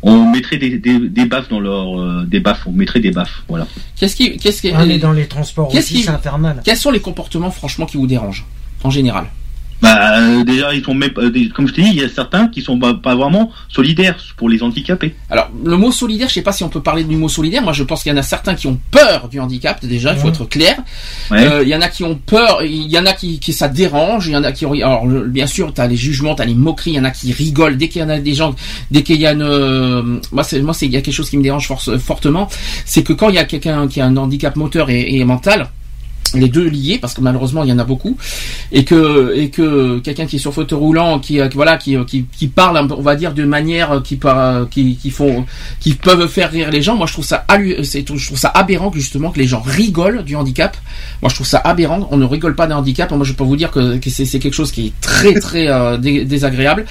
on mettrait des, des, des baffes dans leur euh, des baffes, on mettrait des baffes, voilà. Qu'est-ce qui, qu'est-ce qui, Ah, mais dans les transports Qu'est-ce aussi, qui- c'est infernal. quels sont les comportements franchement qui vous dérangent en général? Bah euh, déjà ils sont même euh, comme je t'ai dit, il y a certains qui sont pas, vraiment solidaires pour les handicapés. Alors, le mot solidaire, je sais pas si on peut parler du mot solidaire. Moi, je pense qu'il y en a certains qui ont peur du handicap. Déjà, il faut Ouais. être clair. Ouais. Euh, Il y en a qui ont peur. Il y en a qui, qui ça dérange. Il y en a qui. Alors, bien sûr, t'as les jugements, t'as les moqueries. Il y en a qui rigolent dès qu'il y en a des gens, dès qu'il y a une. euh, moi, c'est moi, c'est il y a quelque chose qui me dérange force- fortement. C'est que quand il y a quelqu'un qui a un handicap moteur et, et mental. Les deux liés parce que malheureusement il y en a beaucoup et que et que quelqu'un qui est sur fauteuil roulant qui euh, voilà qui qui, qui parle on va dire de manière euh, qui qui qui font qui peuvent faire rire les gens moi je trouve ça je trouve ça aberrant que justement que les gens rigolent du handicap. Moi je trouve ça aberrant. On ne rigole pas d'un handicap. Moi je peux vous dire que, c'est quelque chose qui est très très euh, dé- désagréable.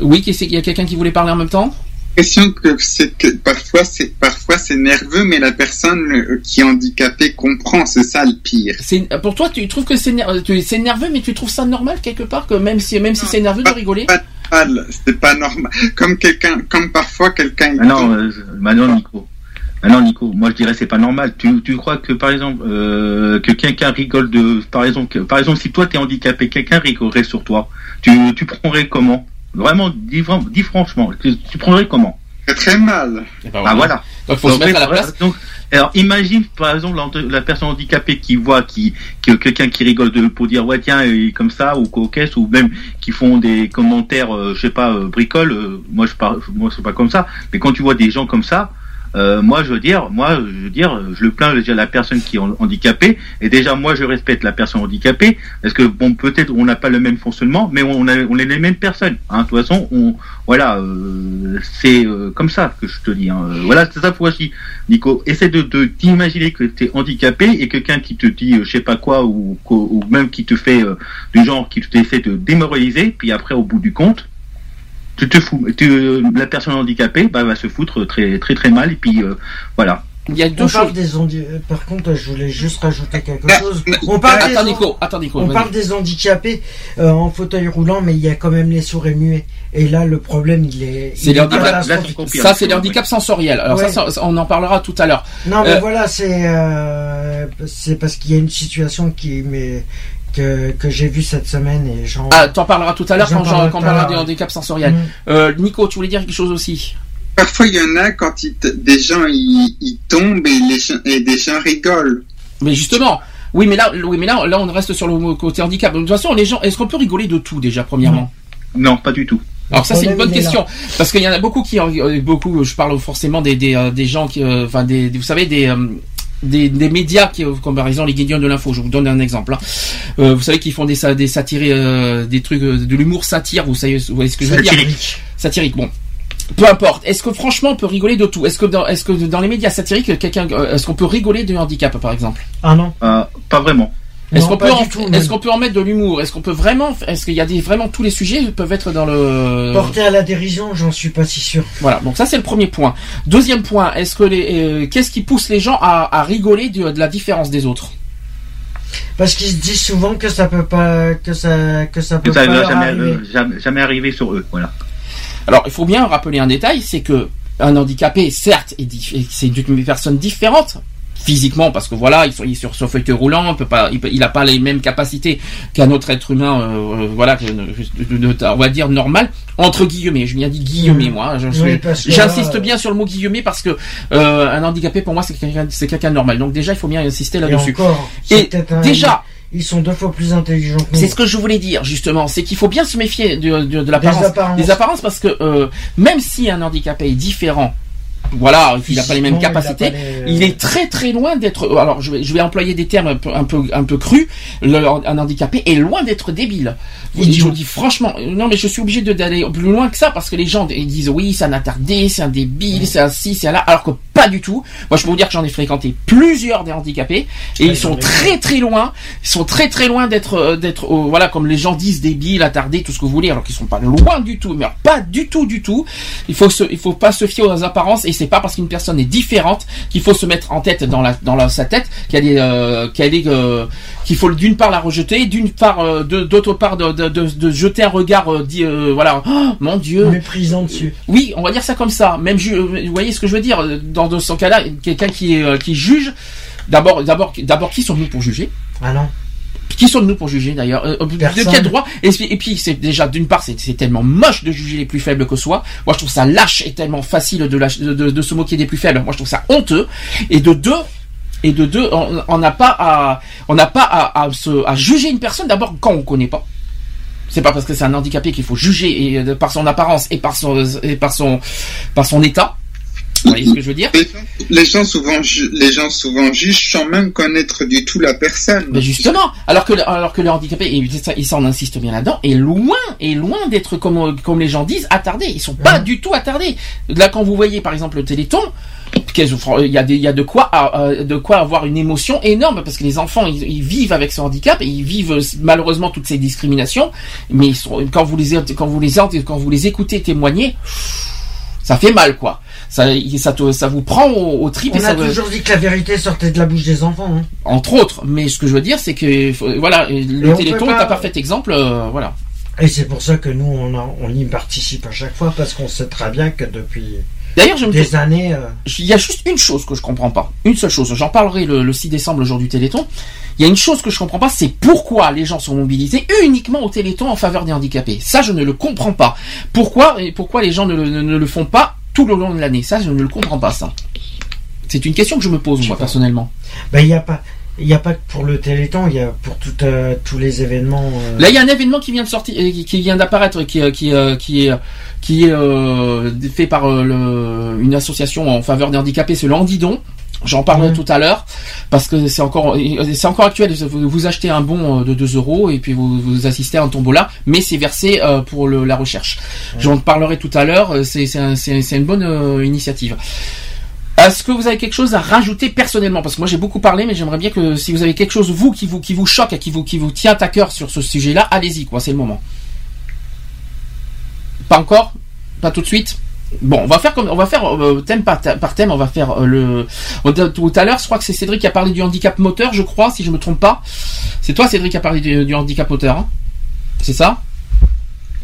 Oui il y a quelqu'un qui voulait parler en même temps? L'impression que c'est que parfois c'est parfois c'est nerveux, mais la personne euh, qui est handicapée comprend. C'est ça le pire. c'est pour toi tu trouves que c'est nerveux mais tu trouves ça normal quelque part que même si même si c'est nerveux de rigoler? Pas normal, c'est pas normal. Comme quelqu'un, comme parfois quelqu'un. Ah non, euh, maintenant Nico. Ah non Nico, moi je dirais c'est pas normal. Tu, tu crois que par exemple euh, que quelqu'un rigole de par exemple que- par exemple si toi t'es handicapé, quelqu'un rigolerait sur toi. Tu tu prendrais comment? Vraiment dis, dis franchement, tu, tu prendrais comment? Très, très mal. Ah voilà. donc faut se mettre à la place donc, alors imagine par exemple la, la personne handicapée qui voit qui, que quelqu'un qui rigole de pour dire ouais tiens il est comme ça ou coquesse ou même qui font des commentaires euh, je sais pas euh, bricole euh, moi je parle moi c'est pas comme ça mais quand tu vois des gens comme ça euh, moi je veux dire moi je veux dire je le plains déjà la personne qui est han- handicapée et déjà moi je respecte la personne handicapée parce que bon peut-être on n'a pas le même fonctionnement mais on est les mêmes personnes hein. de toute façon on voilà euh, c'est euh, comme ça que je te dis hein. Euh, voilà c'est ça fois-ci Nico, essaie de t'imaginer que tu es handicapé et quelqu'un qui te dit euh, je sais pas quoi ou, ou même qui te fait euh, du genre qui t'essaie de démoraliser, puis après au bout du compte, tu te fous, tu- la personne handicapée bah, va se foutre très très très mal et puis euh, voilà. il y a deux On parle choses des handi- euh, Par contre, je voulais juste rajouter quelque Ah, chose. mais- On parle des attends Nico attends Nico On vas-y. parle des handicapés euh, en fauteuil roulant, mais il y a quand même les sourds et muets. Et là, le problème, il est. C'est ça c'est les handicaps sensoriels alors Ouais. ça, ça, on en parlera tout à l'heure Non, mais Euh, voilà, c'est euh, c'est parce qu'il y a une situation qui mais que, que j'ai vue cette semaine et j'en. ah t'en parleras tout à l'heure quand, quand on parlera des handicaps sensoriels Mm. euh, Nico tu voulais dire quelque chose aussi? Parfois il y en a quand des gens ils, ils tombent et les gens, et des gens rigolent. Mais justement, oui, mais là, oui, mais là, là, on reste sur le côté handicap. De toute façon, les gens, est-ce qu'on peut rigoler de tout déjà, premièrement? Non, pas du tout. Alors ça, c'est une bonne question parce qu'il y en a beaucoup qui, euh, beaucoup, je parle forcément des des, euh, des gens qui, euh, enfin des, des- vous savez des euh, des, des médias qui, euh, comme par exemple les Guignons de l'info, je vous donne un exemple. hein. Euh, vous savez qu'ils font des des satires, euh, des trucs, de l'humour satire. Vous savez, vous voyez ce que je veux dire? Satirique. Satirique. Bon, peu importe. Est-ce que franchement, on peut rigoler de tout? Est-ce que dans, est-ce que dans les médias satiriques, quelqu'un, est-ce qu'on peut rigoler de handicap, par exemple? Ah non. Euh, pas vraiment. Est-ce qu'on peut, en- du tout, est-ce même. qu'on peut en mettre de l'humour? Est-ce qu'on peut vraiment, est-ce qu'il y a des vraiment tous les sujets peuvent être dans le Porter à la dérision, j'en suis pas si sûr. voilà. Donc ça c'est le premier point. Deuxième point, est-ce que les, euh, qu'est-ce qui pousse les gens à, à rigoler de, de la différence des autres? Parce qu'ils se disent souvent que ça peut pas, que ça, que ça peut Que ça pas leur jamais, arriver. euh, jamais, jamais arriver sur eux. Voilà. Alors il faut bien rappeler un détail, c'est que un handicapé, certes, c'est une personne différente physiquement parce que voilà il, est sur son fauteuil roulant on peut pas il, peut- il a pas les mêmes capacités qu'un autre être humain euh, euh, voilà on va dire normal entre guillemets je viens dit guillemets Mhm. moi Oui, que j'insiste là, bien sur le mot guillemets parce que euh, un handicapé pour moi c'est quelqu'un c'est quelqu'un de normal donc déjà il faut bien insister Et là-dessus encore, Et déjà ils sont deux fois plus intelligents que nous. C'est ce que je voulais dire justement, c'est qu'il faut bien se méfier de, de, de l'apparence, apparences. des apparences parce que euh, même si un handicapé est différent, voilà, il n'a pas les mêmes il capacités, les- il est très très loin d'être. Alors je vais, je vais employer des termes un peu un peu, un peu crus. Le- un handicapé est loin d'être débile. Vous-. Je vous dis franchement, euh, non mais je suis obligé d'aller plus loin que ça parce que les gens ils disent oui c'est un attardé, c'est un débile, c'est un ci, c'est un là, alors que pas du tout. Moi je peux vous dire que j'en ai fréquenté plusieurs des handicapés et ils sont très très loin, ils sont très très loin d'être euh, d'être euh, voilà comme les gens disent débiles, attardés, tout ce que vous voulez, alors qu'ils sont pas loin du tout, mais alors, pas du tout du tout. Il faut se, il faut pas se fier aux apparences et c'est pas parce qu'une personne est différente qu'il faut se mettre en tête dans la dans la- sa tête qu'elle est euh, qu'elle est euh, qu'il faut d'une part la rejeter, d'une part euh, de- d'autre part de, de, de, de jeter un regard dit voilà oh, mon Dieu Méprisant dessus. oui, on va dire ça comme ça. Même vous voyez ce que je veux dire dans, dans ce cas-là, quelqu'un qui qui juge. D'abord, d'abord, d'abord, qui sommes-nous pour juger? Ah non. Qui sommes-nous pour juger d'ailleurs Euh, De quel droit Et, puis- et puis, c'est déjà d'une part, c'est, tellement moche de juger les plus faibles que soi. Moi, je trouve ça lâche et tellement facile de, lâche- de, de- de se moquer des plus faibles. Moi, je trouve ça honteux. Et de deux. Et de deux, on on n'a pas à, on n'a pas à, à, se, à juger une personne d'abord quand on connaît pas. C'est pas parce que c'est un handicapé qu'il faut juger et, euh, par son apparence et par son et par son par son état. Vous voyez ce que je veux dire Les gens, les gens souvent, les gens souvent jugent sans même connaître du tout la personne. Mais justement, alors que le, alors que le handicapé, et ça, et ça on insiste bien là-dedans, est loin, est loin d'être comme comme les gens disent attardés. Ils sont pas du tout attardés. Là, quand vous voyez par exemple le Téléthon, il y a des, il y a de quoi, euh, de quoi avoir une émotion énorme parce que les enfants ils, ils vivent avec ce handicap et ils vivent euh, malheureusement toutes ces discriminations. Mais ils sont, quand vous les quand vous les quand vous les écoutez témoigner, ça fait mal quoi. Ça, ça, te- ça vous prend au, au trip et On ça a toujours dit que la vérité sortait de la bouche des enfants. hein. entre autres. Mais ce que je veux dire, c'est que voilà, le on Téléthon pas- est un parfait exemple. euh, voilà. Et c'est pour ça que nous, on, y participe à chaque fois, parce qu'on sait très bien que depuis D'ailleurs, je me des années... euh, il y a juste une chose que je comprends pas. Une seule chose. J'en parlerai le, le 6 décembre, le jour du Téléthon. Il y a une chose que je comprends pas, c'est pourquoi les gens sont mobilisés uniquement au Téléthon en faveur des handicapés. Ça, je ne le comprends pas. Pourquoi et pourquoi les gens ne, ne- ne le font pas tout le long de l'année Ça, je ne le comprends pas. Ça. C'est une question que je me pose moi personnellement. ben, il n'y a pas... Il n'y a pas que pour le Téléthon, il y a pour tout, euh, tous les événements. euh, Là, il y a un événement qui vient de sortir, euh, qui- qui vient d'apparaître, qui, qui, qui est, qui est euh, fait par le- une association en faveur des handicapés, c'est le Handidon. J'en parlerai Ouais. tout à l'heure parce que c'est encore, c'est encore actuel. Vous, achetez un bon euh, de 2 euros et puis vous, vous assistez à un tombola, mais c'est versé euh, pour le- la recherche. J'en parlerai tout à l'heure. euh, C'est c'est un- c'est- c'est une bonne euh, initiative. Est-ce que vous avez quelque chose à rajouter personnellement? Parce que moi j'ai beaucoup parlé, mais j'aimerais bien que si vous avez quelque chose vous qui vous qui vous choque, et qui vous qui vous tient à cœur sur ce sujet-là, allez-y quoi, c'est le moment. Pas encore? Pas tout de suite? Bon, on va faire comme on va faire euh, thème par, thème- par thème. On va faire euh, le on- tout à l'heure. Je crois que c'est Cédric qui a parlé du handicap moteur, je crois, si je me trompe pas. C'est toi, Cédric, qui a parlé du, du handicap moteur. hein c'est ça?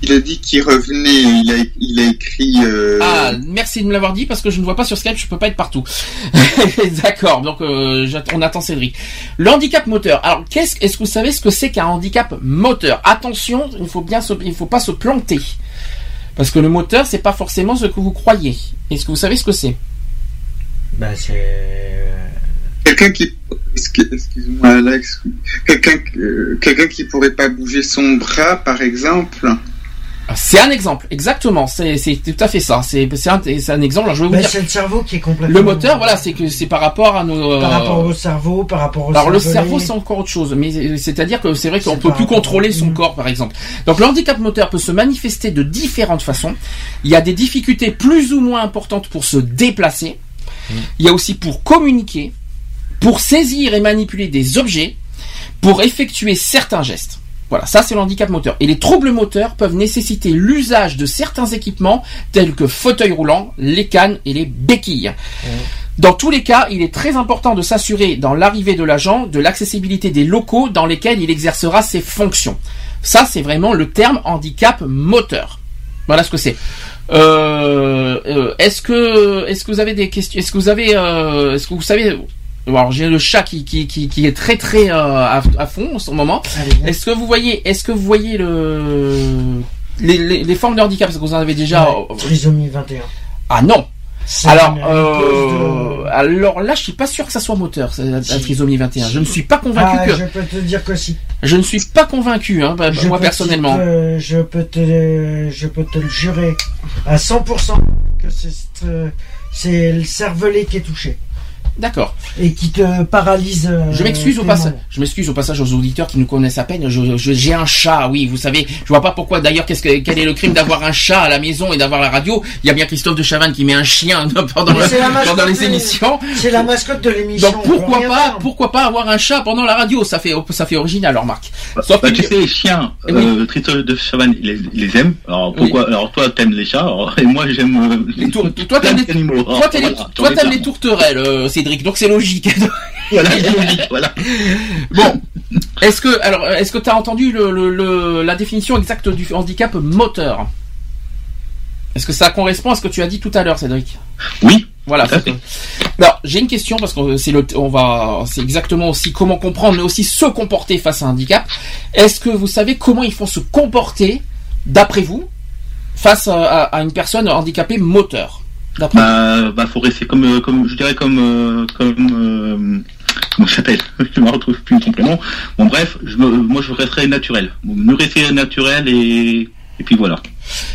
Il a dit qu'il revenait, il a, il a écrit. euh, Ah, merci de me l'avoir dit parce que je ne vois pas sur Skype, je peux pas être partout. D'accord, donc euh, on attend Cédric. Le handicap moteur. Alors, qu'est-ce, est-ce que vous savez ce que c'est qu'un handicap moteur? Attention, il faut bien, se, il faut pas se planter parce que le moteur, c'est pas forcément ce que vous croyez. Est-ce que vous savez ce que c'est? Ben, c'est. Quelqu'un qui, excuse- excuse-moi Alex, quelqu'un, euh, quelqu'un qui pourrait pas bouger son bras, par exemple. C'est un exemple, exactement. C'est, tout à fait ça. C'est, un, exemple. Alors, je vais vous dire. c'est le cerveau qui est complètement. Le moteur, voilà, c'est que c'est par rapport à nos. Par rapport au cerveau, par rapport au Alors le cerveau c'est encore autre chose, mais c'est-à-dire que c'est vrai qu'on peut plus contrôler son corps par exemple. Donc le handicap moteur peut se manifester de différentes façons. Il y a des difficultés plus ou moins importantes pour se déplacer. Il y a aussi pour communiquer, pour saisir et manipuler des objets, pour effectuer certains gestes. Voilà, ça c'est le handicap moteur. Et les troubles moteurs peuvent nécessiter l'usage de certains équipements tels que fauteuil roulant, les cannes et les béquilles. Dans tous les cas, il est très important de s'assurer dans l'arrivée de l'agent de l'accessibilité des locaux dans lesquels il exercera ses fonctions. Ça, c'est vraiment le terme handicap moteur. Voilà ce que c'est. Euh, euh, est-ce que est-ce que vous avez des questions Est-ce que vous avez euh, est-ce que vous savez alors j'ai le chat qui, qui, qui, qui est très très euh, à, à fond en ce moment. Viens. Est-ce que vous voyez est-ce que vous voyez le les, les, les formes de handicap Est-ce que vous en avez déjà Ouais, Trisomie 21. ah non Alors, euh, de- alors là, je suis pas sûr que ça soit moteur, la, trisomie 21. Je ne suis pas convaincu Ah, que. je peux te dire que si. Je ne suis pas convaincu, hein, bah, moi personnellement. te- je peux te, je peux te le jurer à 100% que c'est, euh, c'est le cervelet qui est touché D'accord. et qui te paralyse. euh, Je m'excuse au passage. Je m'excuse au passage aux auditeurs qui nous connaissent à peine. Je- J'ai un chat, oui, vous savez. Je vois pas pourquoi. D'ailleurs, qu'est-ce que quel est le crime d'avoir un chat à la maison et d'avoir la radio Il y a bien Christophe de Chavannes qui met un chien pendant, les de- émissions. C'est la mascotte de l'émission. Donc pourquoi pas, faire. pourquoi pas avoir un chat pendant la radio? Ça fait, ça fait original, alors Marc. Sauf Bah, que tu sais, les chiens, Eh oui. euh, Tristan de Chavannes, il les, il les aime. Alors pourquoi Alors toi, t'aimes les chats, alors- et moi j'aime euh, les tour- toi t'aimes les, d'animaux. toi, Alors, les- voilà, toi, plein. les tourterelles, Cédric. Donc c'est logique. Voilà, c'est logique, voilà. Bon, est-ce que alors est-ce que tu as entendu le, le- le- la définition exacte du handicap moteur? Est-ce que ça correspond à ce que tu as dit tout à l'heure, Cédric? Oui. Voilà. Alors, j'ai une question parce que c'est le, on va, c'est exactement aussi comment comprendre, mais aussi se comporter face à un handicap. Est-ce que vous savez comment il faut se comporter, d'après vous, face à, une personne handicapée moteur? Bah, bah, faut rester comme, euh, comme, je dirais comme, euh, comme, euh, comment s'appelle Je me retrouve plus complètement. Bon, bref, je moi, je resterai naturel. Me rester naturel et, et puis voilà.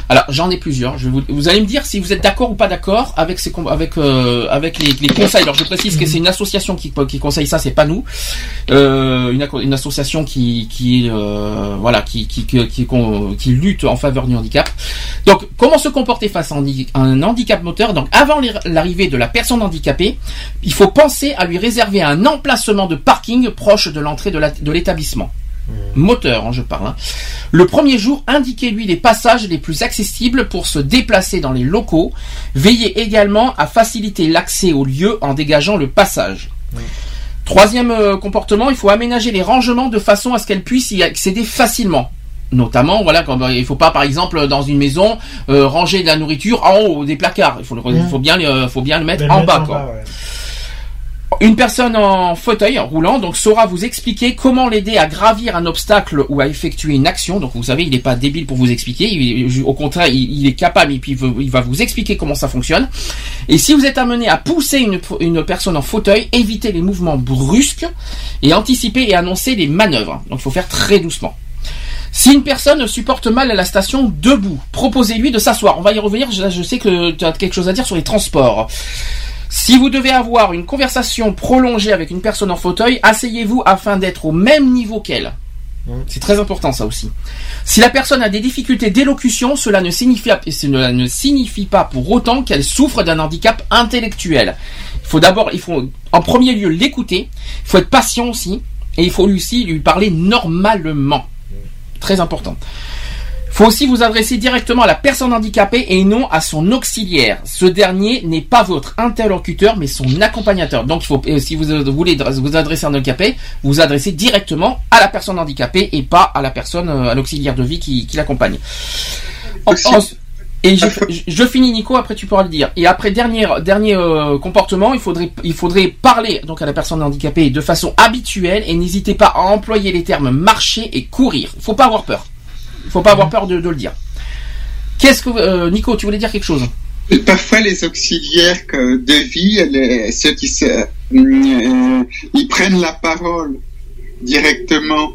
Alors j'en ai plusieurs. Vous, allez me dire si vous êtes d'accord ou pas d'accord avec ces avec euh, avec les, conseils. Alors je précise que c'est une association qui, conseille ça, c'est pas nous. Euh, une, association euh, qui qui, lutte en faveur du handicap. Donc comment se comporter face à un handi- un handicap moteur? Donc avant l'ar- l'arrivée de la personne handicapée, il faut penser à lui réserver un emplacement de parking proche de l'entrée de l'établissement. Moteur, hein, je parle. hein. Le premier jour, indiquez-lui les passages les plus accessibles pour se déplacer dans les locaux. Veillez également à faciliter l'accès au lieu en dégageant le passage. Troisième euh, comportement, il faut aménager les rangements de façon à ce qu'elle puisse y accéder facilement. Notamment, voilà, comme, euh, il faut pas, par exemple, dans une maison, euh, ranger de la nourriture en haut des placards. Il faut, le- faut bien, le- faut bien le mettre en le bas, mettre quoi. ouais. Une personne en fauteuil roulant donc saura vous expliquer comment l'aider à gravir un obstacle ou à effectuer une action. Donc vous savez, il n'est pas débile pour vous expliquer. Au contraire, il, est capable et puis il, va vous expliquer comment ça fonctionne. Et si vous êtes amené à pousser une, personne en fauteuil, évitez les mouvements brusques et anticipez et annoncez les manœuvres. Donc il faut faire très doucement. Si une personne supporte mal à la station debout, proposez-lui de s'asseoir. On va y revenir. Je sais que tu as quelque chose à dire sur les transports. Si vous devez avoir une conversation prolongée avec une personne en fauteuil, asseyez-vous afin d'être au même niveau qu'elle. C'est très important ça aussi. Si la personne a des difficultés d'élocution, cela ne signifie, cela ne signifie pas pour autant qu'elle souffre d'un handicap intellectuel. Il faut d'abord, il faut en premier lieu l'écouter, il faut être patient aussi, et il faut lui aussi lui parler normalement. Très important. Faut aussi vous adresser directement à la personne handicapée et non à son auxiliaire. Ce dernier n'est pas votre interlocuteur, mais son accompagnateur. Donc, faut, euh, si vous voulez vous adresser à un handicapé, vous adressez directement à la personne handicapée et pas à la personne, euh, à l'auxiliaire de vie qui, qui l'accompagne. Et je, je- finis Nico, après tu pourras le dire. Et après dernier dernier euh, comportement, il faudrait il faudrait parler donc à la personne handicapée de façon habituelle et n'hésitez pas à employer les termes marcher et courir. Il faut pas avoir peur. Il faut pas avoir peur de, de le dire. Qu'est-ce que euh, Nico, tu voulais dire quelque chose? Parfois, les auxiliaires de vie, les- ceux qui se, euh, ils prennent la parole directement.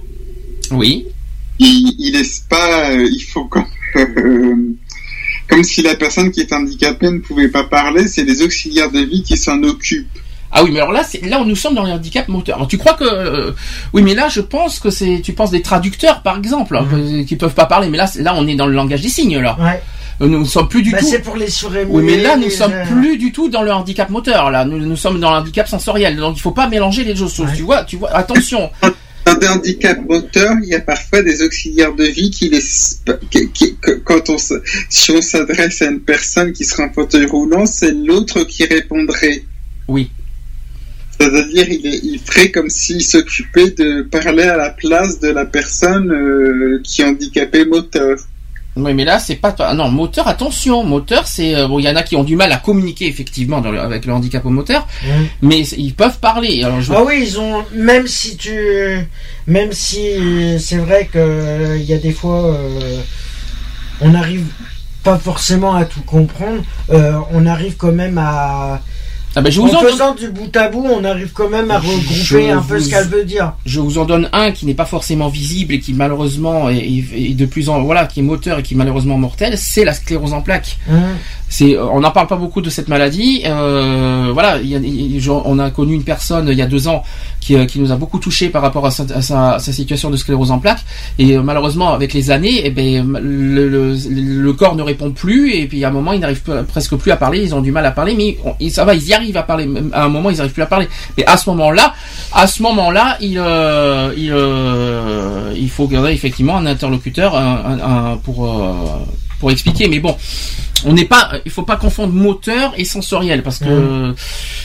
Oui. Ils, ils laissent pas. euh, il faut comme, comme si la personne qui est handicapée ne pouvait pas parler. C'est les auxiliaires de vie qui s'en occupent. Ah oui, mais alors là, c'est là où nous sommes dans le handicap moteur. Alors, tu crois que euh, oui, mais là, je pense que c'est tu penses des traducteurs, par exemple, hein, euh, qui peuvent pas parler. Mais là, là, on est dans le langage des signes là. Ouais. Euh, Nous ne sommes plus du Bah, tout. c'est pour les souris Oui, mais là, nous les, sommes euh, plus du tout dans le handicap moteur. Là, nous, nous sommes dans le handicap sensoriel. Donc, il faut pas mélanger les deux choses. Tu vois, tu vois. Attention. Dans des handicaps moteurs, il y a parfois des auxiliaires de vie qui que- quand on se, si on s'adresse à une personne qui sera en fauteuil roulant, c'est l'autre qui répondrait. Oui. C'est-à-dire, il, est- il ferait comme s'il s'occupait de parler à la place de la personne euh, qui est handicapée moteur. Oui, mais là, c'est pas toi. Ah non, moteur, attention. Moteur, c'est euh, bon. Il y en a qui ont du mal à communiquer effectivement dans le- avec le handicap au moteur, Mhm. mais ils peuvent parler. Alors, je... Ah oui, ils ont même si tu même si c'est vrai que euh, il y a des fois euh, on arrive pas forcément à tout comprendre, euh, on arrive quand même à. Ah ben, je vous en en donne- faisant du bout à bout, on arrive quand même à regrouper un peu ce qu'elle veut dire. Je vous en donne un qui n'est pas forcément visible et qui malheureusement est, de plus en voilà qui est moteur et qui est malheureusement mortel, c'est la sclérose en plaques. Hein. C'est, on n'en parle pas beaucoup de cette maladie. Euh, voilà, y a- y on a connu une personne il y a deux ans qui, euh, qui nous a beaucoup touché par rapport à sa, à sa- à sa situation de sclérose en plaques. Et euh, malheureusement, avec les années, eh ben, le, le, le corps ne répond plus. Et puis à un moment, ils n'arrivent presque plus à parler. Ils ont du mal à parler, mais on- ça va, ils y arrivent à parler. Même À un moment, ils n'arrivent plus à parler. Mais à ce moment-là, à ce moment-là, il, euh, il, euh, il faut garder effectivement un interlocuteur un- un- un- pour euh, pour expliquer. Mais bon, on n'est pas, il faut pas confondre moteur et sensoriel parce que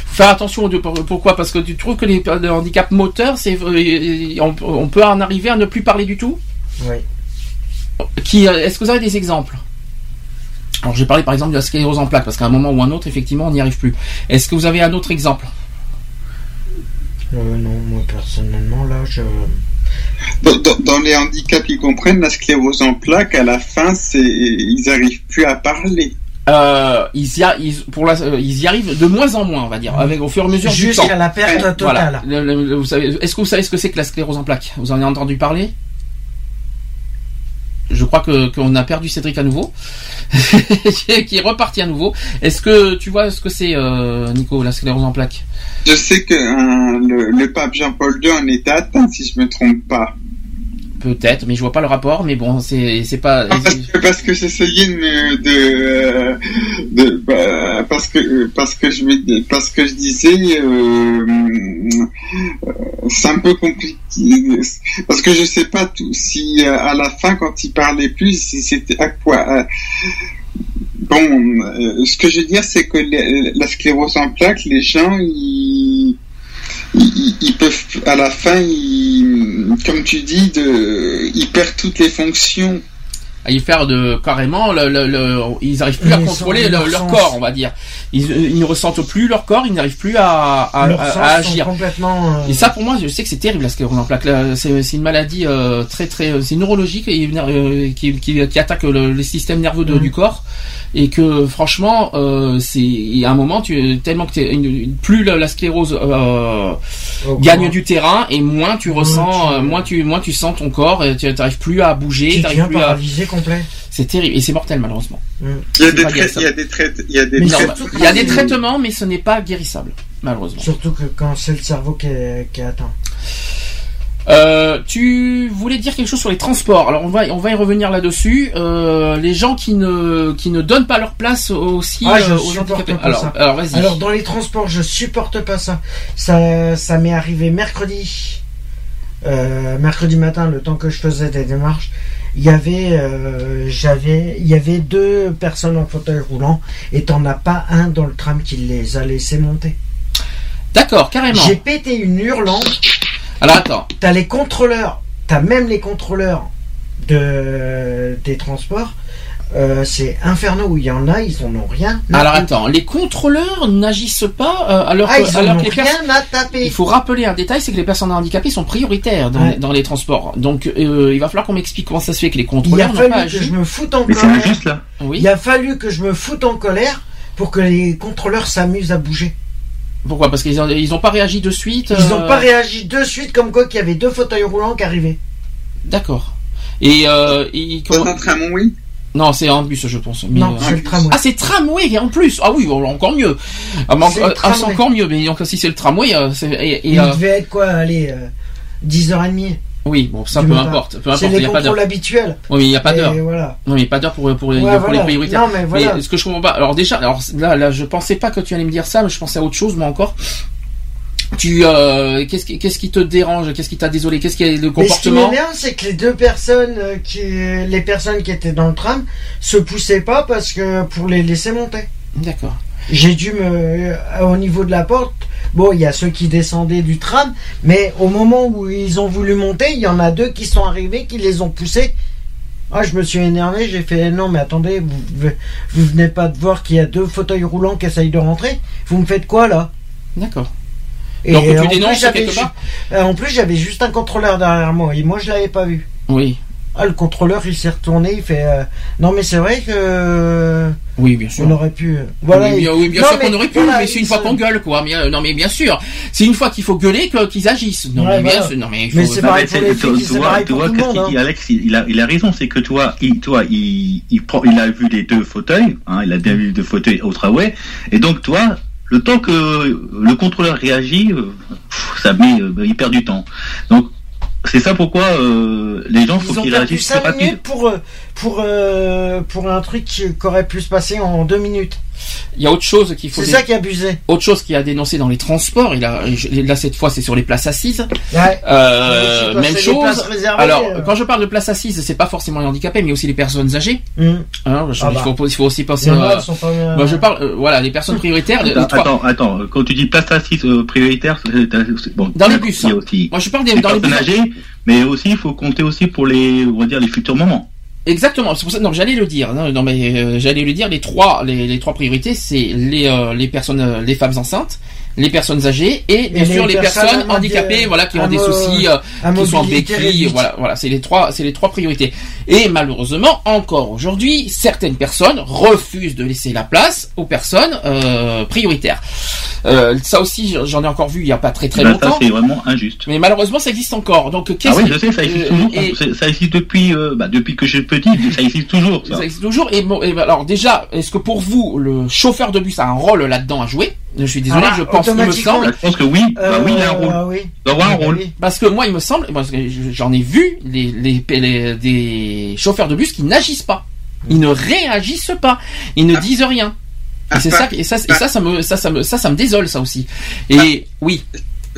faut faire attention. De, pourquoi? Parce que tu trouves que les, les handicaps moteurs, c'est on, on peut en arriver à ne plus parler du tout? Oui. Qui, est-ce que vous avez des exemples? Alors j'ai parlé par exemple de la sclérose en plaques parce qu'à un moment ou un autre, effectivement, on n'y arrive plus. Est-ce que vous avez un autre exemple? Euh, non, moi personnellement, là, je. Dans, dans- dans les handicaps qui comprennent la sclérose en plaques, à la fin, c'est ils arrivent plus à parler. euh, ils, y a- ils- pour la- euh, ils y arrivent de moins en moins, on va dire, avec au fur et à mesure du temps. Jusqu'à la perte Voilà. totale. Le- le- le- vous savez- Est-ce que vous savez ce que c'est que la sclérose en plaques? Vous en avez entendu parler? Je crois que qu'on a perdu Cédric à nouveau, qui est reparti à nouveau. Est-ce que tu vois ce que c'est, euh, Nico, la sclérose en plaques? Je sais que euh, le, pape Jean-Paul II en est atteint, si je me trompe pas. Peut-être, mais je vois pas le rapport. Mais bon, c'est c'est pas. Ah, Parce que, parce que j'essayais de, parce que parce que je parce que je disais euh, euh, c'est un peu compliqué parce que je sais pas tout, si euh, à la fin quand il parlait plus si c'était à quoi bon ce que je veux dire c'est que les- la sclérose en plaques les gens ils ils, peuvent à la fin ils, comme tu dis de ils perdent toutes les fonctions à y faire de carrément le, le- le- ils arrivent plus à contrôler leur leur corps on va dire. Ils, ils ne ressentent plus leur corps ils n'arrivent plus à, à, à- à agir. complètement. euh, et ça pour moi je sais que c'est terrible la sclérose en plaques c'est une maladie euh, très très c'est neurologique et euh, qui, qui, qui attaque le, les systèmes nerveux de- du corps. Et que franchement euh, c'est il y a un moment tu tellement que une- plus la, la sclérose euh, au gagne du terrain et moins tu ressens tu- euh, moins tu moins tu sens ton corps et tu n'arrives plus à bouger Tu plus à complet. c'est terrible et c'est mortel malheureusement Il y a C'est des pas traits, guérissable. il y a des il y a des bah, surtout il y a des traitements, mais ce n'est pas guérissable, malheureusement. Surtout que quand c'est le cerveau qui est, qui est atteint. Euh, tu voulais dire quelque chose sur les transports. Alors on va on va y revenir là-dessus. Euh, les gens qui ne qui ne donnent pas leur place aussi Ah, je euh, aux handicapés. pas Alors ça. alors vas-y. Alors dans les transports, je supporte pas ça. Ça, ça m'est arrivé mercredi, euh, mercredi matin, le temps que je faisais des démarches. Il y avait, euh, j'avais, il y avait deux personnes en fauteuil roulant et t'en as pas un dans le tram qui les a laissés monter. D'accord, carrément. J'ai pété une hurlante. Alors attends. T'as les contrôleurs, t'as même les contrôleurs de des transports. Euh, c'est infernal où il y en a, ils en ont rien. Alors attends, les contrôleurs n'agissent pas euh, alors Ah, que, ils alors que les rien personnes. à taper. Il faut rappeler un détail, c'est que les personnes handicapées sont prioritaires dans, Ouais. les, dans les transports. Donc euh, il va falloir qu'on m'explique comment ça se fait que les Il a contrôleurs n'ont pas fallu que agi. je me foute en Mais c'est colère. injuste là. Oui. Il a fallu que je me foute en colère pour que les contrôleurs s'amusent à bouger. Pourquoi? Parce qu'ils ont, ils ont pas réagi de suite. Ils n'ont pas réagi de suite comme quoi qu'il y avait deux fauteuils roulants qui arrivaient. D'accord. Et euh, Dans comment- un tramway Non, c'est un bus, je pense. mais, non, euh, c'est le tramway. Ah, c'est tramway en plus. Ah oui, encore mieux. Ah, mais C'est en- le ah, c'est encore mieux. Mais donc, si c'est le tramway, euh, c'est- et, et, Il euh, devait être quoi, allez, euh, 10h30. oui, bon, ça peu importe. Peu C'est importe, il les a contrôles habituels. Oui, mais il n'y a pas d'heure. voilà. Non, il n'y a pas d'heure pour, pour, les- Ouais, pour les voilà. prioritaires. Non, mais voilà. Mais ce que je comprends pas, alors déjà, alors là, là, je pensais pas que tu allais me dire ça, mais je pensais à autre chose, moi encore. Tu, euh, qu'est-ce qui, qu'est-ce qui te dérange, qu'est-ce qui t'a désolé, qu'est-ce qui est le Mais ce qui comportement? m'énerve, c'est que les deux personnes euh, qui, les personnes qui étaient dans le tram se poussaient pas parce que pour les laisser monter. D'accord. J'ai dû me, euh, au niveau de la porte, bon, il y a ceux qui descendaient du tram, mais au moment où ils ont voulu monter, il y en a deux qui sont arrivés, qui les ont poussés. Ah, je me suis énervé, j'ai fait non, mais attendez, vous, vous venez pas de voir qu'il y a deux fauteuils roulants qui essayent de rentrer? Vous me faites quoi là? D'accord. Et Donc, tu en dénonces plus, j'avais quelque part euh, En plus, j'avais juste un contrôleur derrière moi et moi je l'avais pas vu. Oui. Ah, le contrôleur, il s'est retourné, il fait euh, Non, mais c'est vrai que. Oui, bien sûr. On aurait pu. Voilà. oui, bien, oui, bien Non, sûr qu'on aurait pu, voilà, mais c'est une fois qu'on gueule, quoi. Mais, euh, non, mais bien sûr, c'est une fois qu'il faut gueuler que- qu'ils agissent. Non, Ouais, mais bien sûr, non, mais c'est pareil pour c'est- les tu- filles, tu c'est vois- pareil tu pour vois tout le qu'est-ce monde. qu'il hein. dit, Alex, il, a, il a raison, c'est que toi, il, toi, il, il prend, il a vu les deux fauteuils, hein, il a bien vu les deux fauteuils au travers, et donc toi, le temps que le contrôleur réagit, euh, ça met, euh, il perd du temps. Donc c'est ça pourquoi euh, les gens faut qu'ils réagissent 5 plus rapide. minutes pour, pour, euh, pour un truc qui aurait pu se passer en 2 minutes. Il y a autre chose qu'il faut. C'est dé- ça qui abusé. Autre chose qui a dénoncé dans les transports, il a, là cette fois c'est sur les places assises. Ouais. Euh, même places chose. Alors, euh. quand je parle de places assises, c'est pas forcément les handicapés, mais aussi les personnes âgées. Hum. Hein, je- Ah il, bah. faut, il faut aussi penser. Euh, pas, euh, je parle, euh, voilà, les personnes prioritaires. les Attends, attends, attends, quand tu dis place assise euh, prioritaire, c'est- c'est- bon, Dans les bus, il y a hein. aussi Moi, je parle des, les dans les personnes bus. âgées, mais aussi il faut compter aussi pour les, on va dire les futurs moments. Exactement. C'est pour ça. Non, j'allais le dire. Non, mais euh, j'allais le dire. Les trois, les, les trois priorités, c'est les euh, les personnes, euh, les femmes enceintes, les personnes âgées et bien Et sûr les les personnes, handicapées, voilà, qui ont des soucis, euh, qui sont en béquille. Voilà, voilà. C'est les trois, c'est les trois priorités. Et malheureusement, encore aujourd'hui, certaines personnes refusent de laisser la place aux personnes euh, prioritaires. Euh, ça aussi, j'en ai encore vu il y a pas très très Bah, longtemps. ça c'est vraiment injuste. Mais malheureusement, ça existe encore. Donc, Ah qu'est-ce oui, qui- je sais, ça existe euh, toujours. et- C'est- Ça existe depuis, euh, bah, depuis que je suis petit, ça existe toujours. Ça. Ça existe toujours. Et, bon, et alors déjà, est-ce que pour vous, le chauffeur de bus a un rôle là-dedans à jouer? Je suis désolé, Ah, je pense, il me automatiquement. semble. Je pense que oui, bah oui, il a un Euh, rôle. oui. Il doit avoir un Oui, rôle. oui. Parce que moi, il me semble, parce que j'en ai vu les, les, les- des chauffeurs de bus qui n'agissent pas. Ils ne réagissent pas. Ils ne Ah. disent rien. Et c'est ça, et ça, et ça, ça me, ça, ça me, ça, ça me désole, ça aussi. Et oui,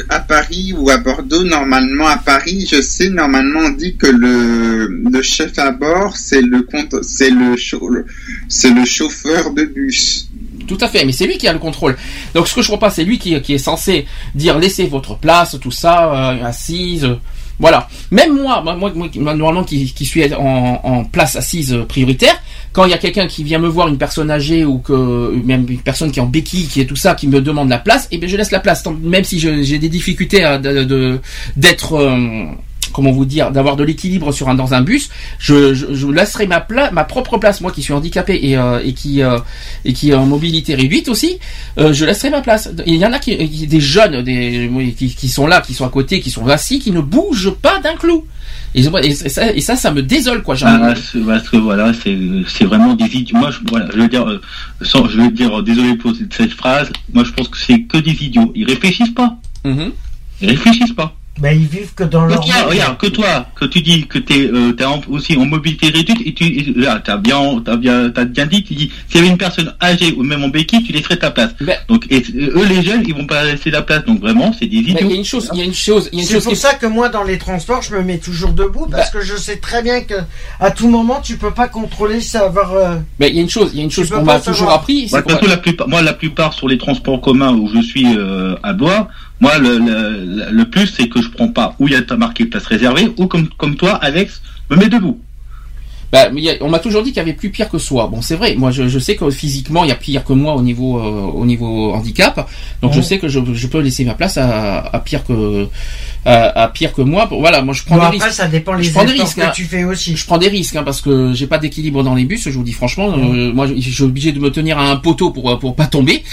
à Paris ou à Bordeaux, normalement à Paris, je sais, normalement on dit que le, le chef à bord, c'est le compte, c'est le, chau- le- c'est le chauffeur de bus. Tout à fait, mais c'est lui qui a le contrôle. Donc ce que je crois pas, c'est lui qui, est censé dire laissez votre place, tout ça, euh, assise. euh, voilà. Même moi, moi, moi, normalement qui, suis en, place assise euh, prioritaire, quand il y a quelqu'un qui vient me voir, une personne âgée ou que même une personne qui est en béquille, qui est tout ça, qui me demande la place, et bien je laisse la place, même si j'ai des difficultés de- de- d'être euh, comment vous dire, d'avoir de l'équilibre sur un dans un bus, je, je, je laisserai ma pla- ma propre place, moi qui suis handicapé et, euh, et qui euh, et qui est en mobilité réduite aussi, euh, je laisserai ma place. Il y en a qui, qui- des jeunes, des qui, qui sont là, qui sont à côté, qui sont assis, qui ne bougent pas d'un clou. Et, et ça, et ça, ça me désole quoi. Ah, parce que voilà, c'est vraiment des idiots. Moi, je, voilà, je veux dire, euh, sans, je veux dire, désolé pour cette, phrase. Moi, je pense que c'est que des idiots. Ils réfléchissent pas. Mhm. Ils réfléchissent pas. Ben, ils vivent que dans leur. Regarde, regarde, que toi, que tu dis que t'es euh, t'es aussi en mobilité réduite et tu et là t'as bien t'as bien t'as bien dit tu dis s'il y avait une personne âgée ou même en béquille tu laisserais ta place. Ben- Donc et, eux les jeunes ils vont pas laisser la place donc vraiment c'est des idiots. il y a une chose, il y a une chose, il y a une C'est pour qui ça que moi, dans les transports, je me mets toujours debout parce que je sais très bien que à tout moment, tu peux pas contrôler savoir. euh, mais il y a une chose, il y a une chose qu'on m'a toujours appris, façon, la plupart, moi, la plupart sur les transports communs où je suis euh, à Blois, moi, le, le, le plus, c'est que je prends pas où il y a marqué place réservée, ou comme, comme toi, Alex, me mets debout. Bah, on m'a toujours dit qu'il y avait plus pire que soi. Bon, c'est vrai. Moi, je, je sais que physiquement, il y a pire que moi au niveau euh, au niveau handicap. Donc, je Ouais. sais que je, je peux laisser ma place à, à pire que à, à pire que moi. Voilà, moi, je prends bon, des après, risques. ça dépend Je les prends des risques, que hein. tu fais aussi. Je prends des risques hein, parce que j'ai pas d'équilibre dans les bus. Je vous dis franchement, euh, moi, je je suis obligé de me tenir à un poteau pour pour pas tomber.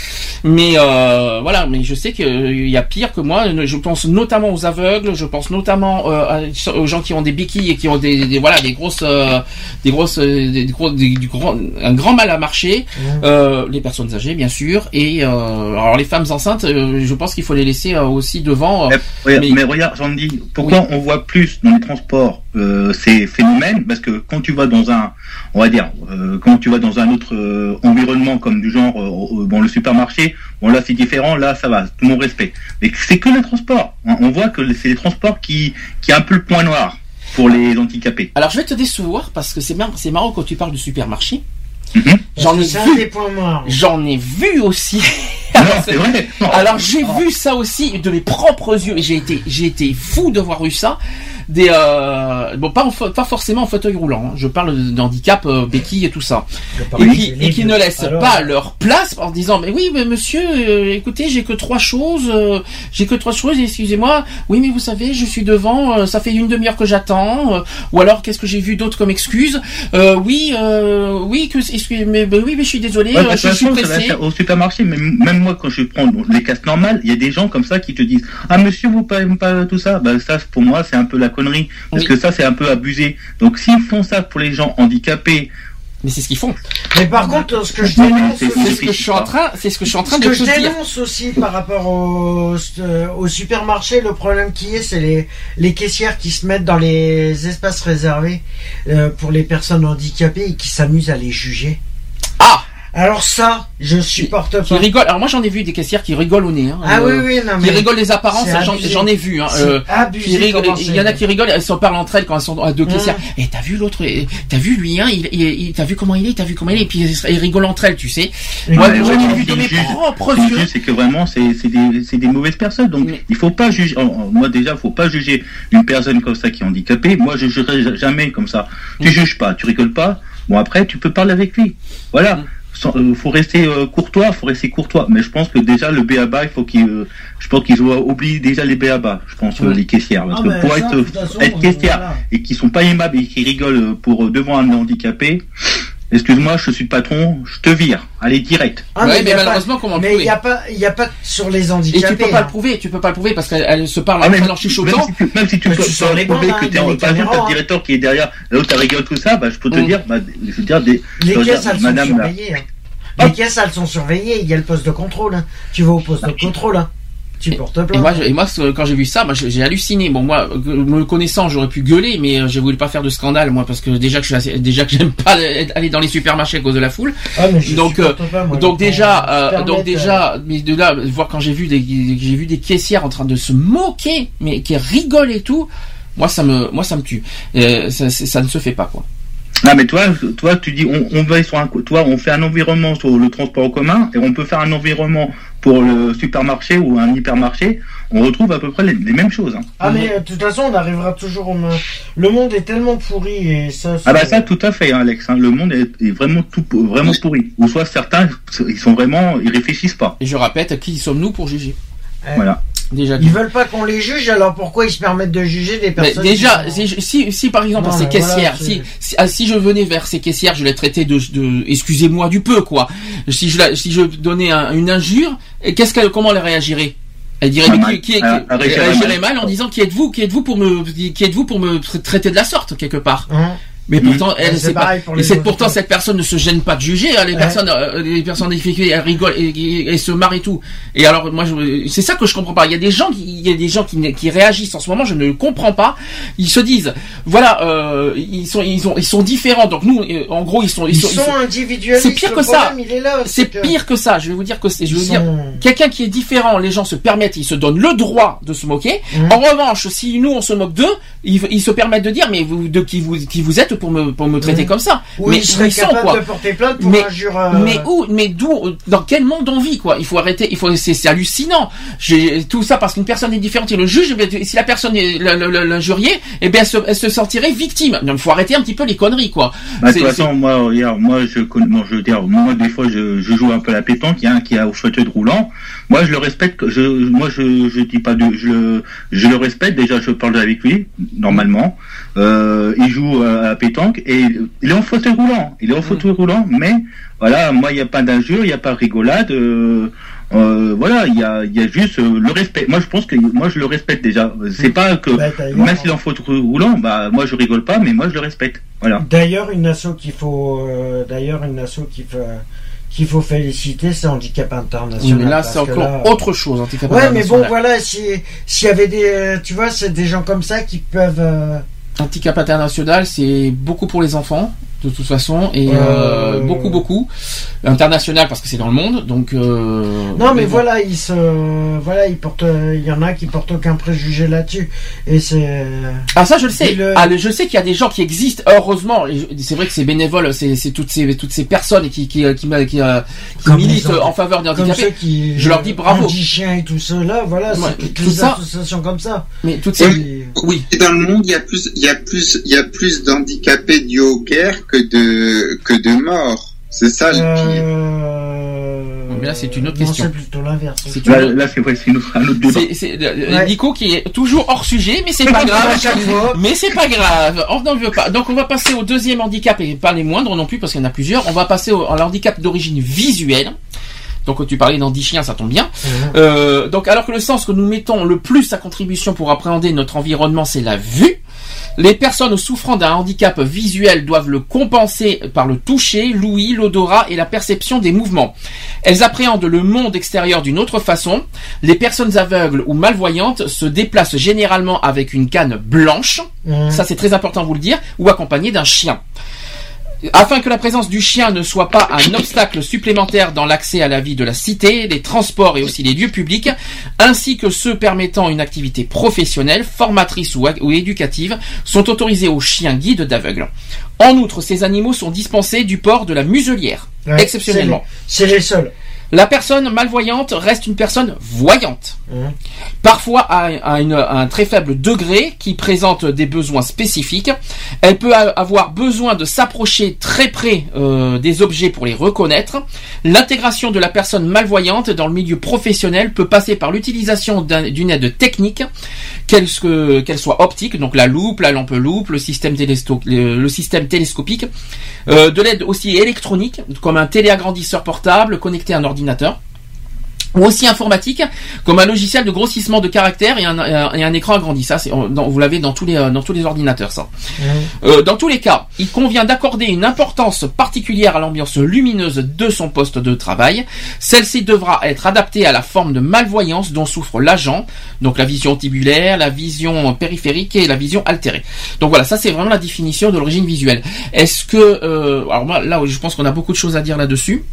Mais euh, voilà, mais je sais qu'il y a pire que moi. Je pense notamment aux aveugles. Je pense notamment euh, aux gens qui ont des béquilles et qui ont des, des- voilà des grosses euh, des grosses euh, des, gros, des- du grand un grand mal à marcher. Euh, les personnes âgées bien sûr et euh, alors les femmes enceintes. euh, je pense qu'il faut les laisser euh, aussi devant. euh, Mais, Mais- mais regarde, j'en dis, pourquoi on voit plus dans les transports euh, ces phénomènes? Parce que quand tu vas dans un, on va dire, euh, quand tu vas dans un autre euh, environnement comme du genre euh, euh, dans le supermarché, bon là c'est différent, là ça va, tout mon respect. Mais c'est que les transports. On on voit que c'est les transports qui, qui est un peu le point noir pour les handicapés. Alors je vais te décevoir parce que c'est marrant, c'est marrant quand tu parles du supermarché. Mhm. Ai vu, j'en ai vu aussi. Non, Alors, c'est vrai. Non. Alors j'ai vu ça aussi de mes propres yeux et j'ai été j'ai été fou de voir eu ça des euh, bon pas en fa- pas forcément en fauteuil roulant. hein. Je parle de- d'handicap, euh, béquilles et tout ça, et qui et qui ne laissent Alors- pas leur place en disant mais oui mais monsieur euh, écoutez j'ai que trois choses euh, j'ai que trois choses excusez-moi. Oui mais vous savez je suis devant euh, ça fait une demi-heure que j'attends euh, ou alors qu'est-ce que j'ai vu d'autre comme excuse? Euh, oui euh, oui que excusez mais ben oui mais je suis désolé Ouais, euh, je suis pressé. au supermarché, mais même moi, quand je prends les casques normales, il y a des gens comme ça qui te disent Ah, monsieur, vous payez pas tout ça? Bah, ça, pour moi, c'est un peu la connerie. Parce Oui. que ça, c'est un peu abusé. Donc, s'ils font ça pour les gens handicapés, mais c'est ce qu'ils font Mais par contre, ce que je dénonce, c'est- c'est ce que je suis en train c'est ce que je suis en train ce de que je dénonce aussi par rapport au, euh, au supermarché, le problème qui est, c'est les, les caissières qui se mettent dans les espaces réservés euh, pour les personnes handicapées et qui s'amusent à les juger. ah Alors ça, je supporte qui pas. rigolent alors moi j'en ai vu des caissières qui rigolent au nez hein, Ah euh, oui, oui, non qui mais... rigolent les apparences j'en ai vu hein, euh, abusé qui il y en a qui rigolent, elles se parlent entre elles quand elles sont à deux Mmh. caissières. Et t'as vu l'autre, et t'as vu lui, hein, il, il, il- t'as vu comment il est, t'as vu comment il est, et puis ils rigolent entre elles, tu sais. Moi, ouais, j'en ai ouais, vu de mes propres yeux. c'est que vraiment, c'est c'est des, c'est des mauvaises personnes. Donc, Mais- il faut pas juger. Moi, déjà, faut pas juger une personne comme ça qui est handicapée. Moi, je jugerai jamais comme ça. Tu Mm. juges pas, tu rigoles pas. Bon, après, tu peux parler avec lui. Voilà. Mm. Sans- euh, faut rester euh, courtois, faut rester courtois. Mais je pense que déjà le BABA, il faut qu'ils, euh, je pense qu'ils oublié déjà les BABA. Je pense les caissières, parce Ah, que mais pour ça, être, façon, être caissière voilà. et qui sont pas aimables et qui rigolent pour devant un handicapé. Excuse-moi, je suis le patron, je te vire. Allez direct. Ah, ouais, mais y a pas- malheureusement, comment le Mais il prouver n'y a pas, il y a pas sur les Et handicapés. tu peux pas hein. le prouver, tu peux pas le prouver parce qu'elles elles se parlent Ah, mais chuchotant. Même si tu, même si tu Mais peux tu sors les prouver bandes, que hein, t'es en t'as le directeur qui est derrière, l'autre t'as rigolé tout ça, bah, je peux te Mm. dire, bah, je veux dire, des, Les caisses, elles sont madame, surveillées. hein. Ah. Les caisses, elles sont surveillées. Il y a le poste de contrôle. hein. Tu vas au poste de contrôle. hein. Tu portes Et moi, je- et moi, ce- quand j'ai vu ça, moi, j'ai halluciné. Bon, moi, euh, me connaissant, j'aurais pu gueuler, mais euh, je voulais pas faire de scandale, moi, parce que déjà que je suis assez- déjà que j'aime pas aller dans les supermarchés à cause de la foule. Ah, mais je donc, pas, moi, déjà, euh, donc permettent, déjà, mais de là, voir quand j'ai vu des, j'ai vu des caissières en train de se moquer, mais qui rigolent et tout, moi ça me, moi ça me tue. Ça, ne se fait pas quoi. Non, mais toi, toi, tu dis, on, on va sur un, toi, on fait un environnement sur le transport en commun et on peut faire un environnement pour le supermarché ou un hypermarché. On retrouve à peu près les, les mêmes choses. hein. Ah, mais euh, de toute façon, on arrivera toujours au. même- Le monde est tellement pourri et ça. Ah bah ça, tout à fait, hein, Alex. hein. Le monde est, est vraiment tout, vraiment pourri. Ou soit certains, ils sont vraiment, ils réfléchissent pas. Et je répète, qui sommes-nous pour juger? Ouais. Voilà. Déjà. Ils veulent pas qu'on les juge, alors pourquoi ils se permettent de juger des Mais personnes déjà, qui si, si, si, par exemple Non, ces voilà, caissières, si, si, ah, si je venais vers ces caissières, je les traitais de, de excusez-moi du peu quoi. Si je la- si je donnais un- une injure, qu'est-ce qu'elle, comment elle réagirait? Elle dirait Pas mais qui, qui, qui- Elle- elle mal. mal en disant qui êtes-vous, qui êtes-vous pour me, qui êtes-vous pour me tra- traiter de la sorte quelque part? Hein? Mais pourtant, elle, c'est pas, pour et pourtant cette personne ne se gêne pas de juger. hein, les Ouais. personnes, euh, les personnes difficultés, elles rigolent et, et- et se marrent et tout. Et alors, moi, je- c'est ça que je comprends pas. Il y a des gens qui, il y a des gens qui, qui réagissent en ce moment. Je ne le comprends pas. Ils se disent, voilà, euh, ils sont, ils ont, ils sont différents. Donc nous, euh, en gros, ils sont, Ils, ils sont, sont, ils sont- individualistes. C'est pire que ça. c'est que pire que ça. Je vais vous dire que c'est, je ils veux dire, sont- quelqu'un qui est différent, les gens se permettent, ils se donnent le droit de se moquer. Mhm. En revanche, si nous on se moque d'eux, ils, ils se permettent de dire mais vous de qui vous qui vous êtes pour me pour me traiter comme ça. Mais ils sont capables quoi de porter plainte pour Mais- injure. euh, mais où, mais d'où, dans quel monde on vit, quoi? Il faut arrêter, il faut, c'est c'est hallucinant. J'ai tout ça parce qu'une personne est différente, il le juge. eh si la personne est l'injuriée, eh bien, elle se, elle se sentirait victime. Donc, il faut arrêter un petit peu les conneries, quoi. Bah, de toute façon, moi, regarde, moi, je bon, je veux dire, moi, des fois, je, je joue un peu à la pétanque, il y a un qui a au fauteuil de roulant. Moi, je le respecte, je, moi, je, je dis pas de, je, je le respecte, déjà, je parle avec lui, normalement. Euh, il joue à pétanque et il est en fauteuil roulant. Il est en fauteuil roulant, mais, voilà, moi, il n'y a pas d'injure, il n'y a pas de rigolade, euh, euh, voilà, il y a, il y a juste euh, le respect. Moi, je pense que, moi, je le respecte déjà. C'est pas que, bah, même s'il est en fauteuil roulant, bah, moi, je rigole pas, mais moi, je le respecte. Voilà. D'ailleurs, une asso qu'il faut, euh, d'ailleurs, une asso qu'il faut, qu'il faut féliciter, c'est Handicap International. Oui, mais là, c'est encore là- autre chose. handicap Ouais, mais bon, international. voilà, si, s'il y avait des, euh, tu vois, c'est des gens comme ça qui peuvent, euh, Handicap international, c'est beaucoup pour les enfants, de toute façon, et Euh, beaucoup, beaucoup. International parce que c'est dans le monde, donc. euh, non, mais voilà, ils se, voilà, ils portent, il y en a qui portent aucun préjugé là-dessus, et c'est, Ah ça je le sais. Le- Ah, je sais qu'il y a des gens qui existent. Heureusement, c'est vrai que c'est bénévole. C'est toutes ces toutes ces personnes qui qui qui, qui, qui, qui Comme militent en faveur des handicapés. qui, Je leur dis bravo. Anti-chiens et tout cela, voilà, Ouais, toutes tout les ça- associations comme ça. Mais toutes ces Et- Oui. Et dans le monde, il y a plus, il y a plus, il y a plus d'handicapés dus aux guerres que de, que de morts. C'est ça le pire. Euh... Mais là, c'est une autre non, question. c'est plutôt l'inverse. C'est Là, une- là, c'est ouais, c'est une- un autre débat. C'est c'est, euh, Ouais. Nico qui est toujours hors sujet, mais c'est pas À grave. chaque fois. Mais c'est pas grave. On n'en veut pas. Donc on va passer au deuxième handicap et pas les moindres non plus parce qu'il y en a plusieurs. On va passer au, à l'handicap d'origine visuelle. Donc tu parlais d'handi-chien, ça tombe bien. Euh, donc alors que le sens que nous mettons le plus à contribution pour appréhender notre environnement, c'est la vue. Les personnes souffrant d'un handicap visuel doivent le compenser par le toucher, l'ouïe, l'odorat et la perception des mouvements. Elles appréhendent le monde extérieur d'une autre façon. Les personnes aveugles ou malvoyantes se déplacent généralement avec une canne blanche, Mhm. ça c'est très important de vous le dire, ou accompagnées d'un chien. Afin que la présence du chien ne soit pas un obstacle supplémentaire dans l'accès à la vie de la cité, les transports et aussi les lieux publics, ainsi que ceux permettant une activité professionnelle, formatrice ou, ou éducative, sont autorisés aux chiens guides d'aveugles. En outre, ces animaux sont dispensés du port de la muselière, Ouais, exceptionnellement. C'est les, c'est les seuls. La personne malvoyante reste une personne voyante, parfois à, un très faible degré, qui présente des besoins spécifiques. Elle peut avoir besoin de s'approcher très près euh, des objets pour les reconnaître. L'intégration de la personne malvoyante dans le milieu professionnel peut passer par l'utilisation d'un- d'une aide technique, qu'elle soit optique, donc la loupe, la lampe loupe, le système télescopique, euh, de l'aide aussi électronique, comme un téléagrandisseur portable connecté à un ordinateur ou aussi informatique, comme un logiciel de grossissement de caractères et un, un- et un écran agrandi. Ça, c'est, vous l'avez dans tous les euh, dans tous les ordinateurs. Ça. Euh, dans tous les cas, il convient d'accorder une importance particulière à l'ambiance lumineuse de son poste de travail. Celle-ci devra être adaptée à la forme de malvoyance dont souffre l'agent, donc la vision tibulaire, la vision périphérique et la vision altérée. Donc voilà, ça c'est vraiment la définition de l'origine visuelle. Est-ce que, euh, alors moi là, je pense qu'on a beaucoup de choses à dire là-dessus.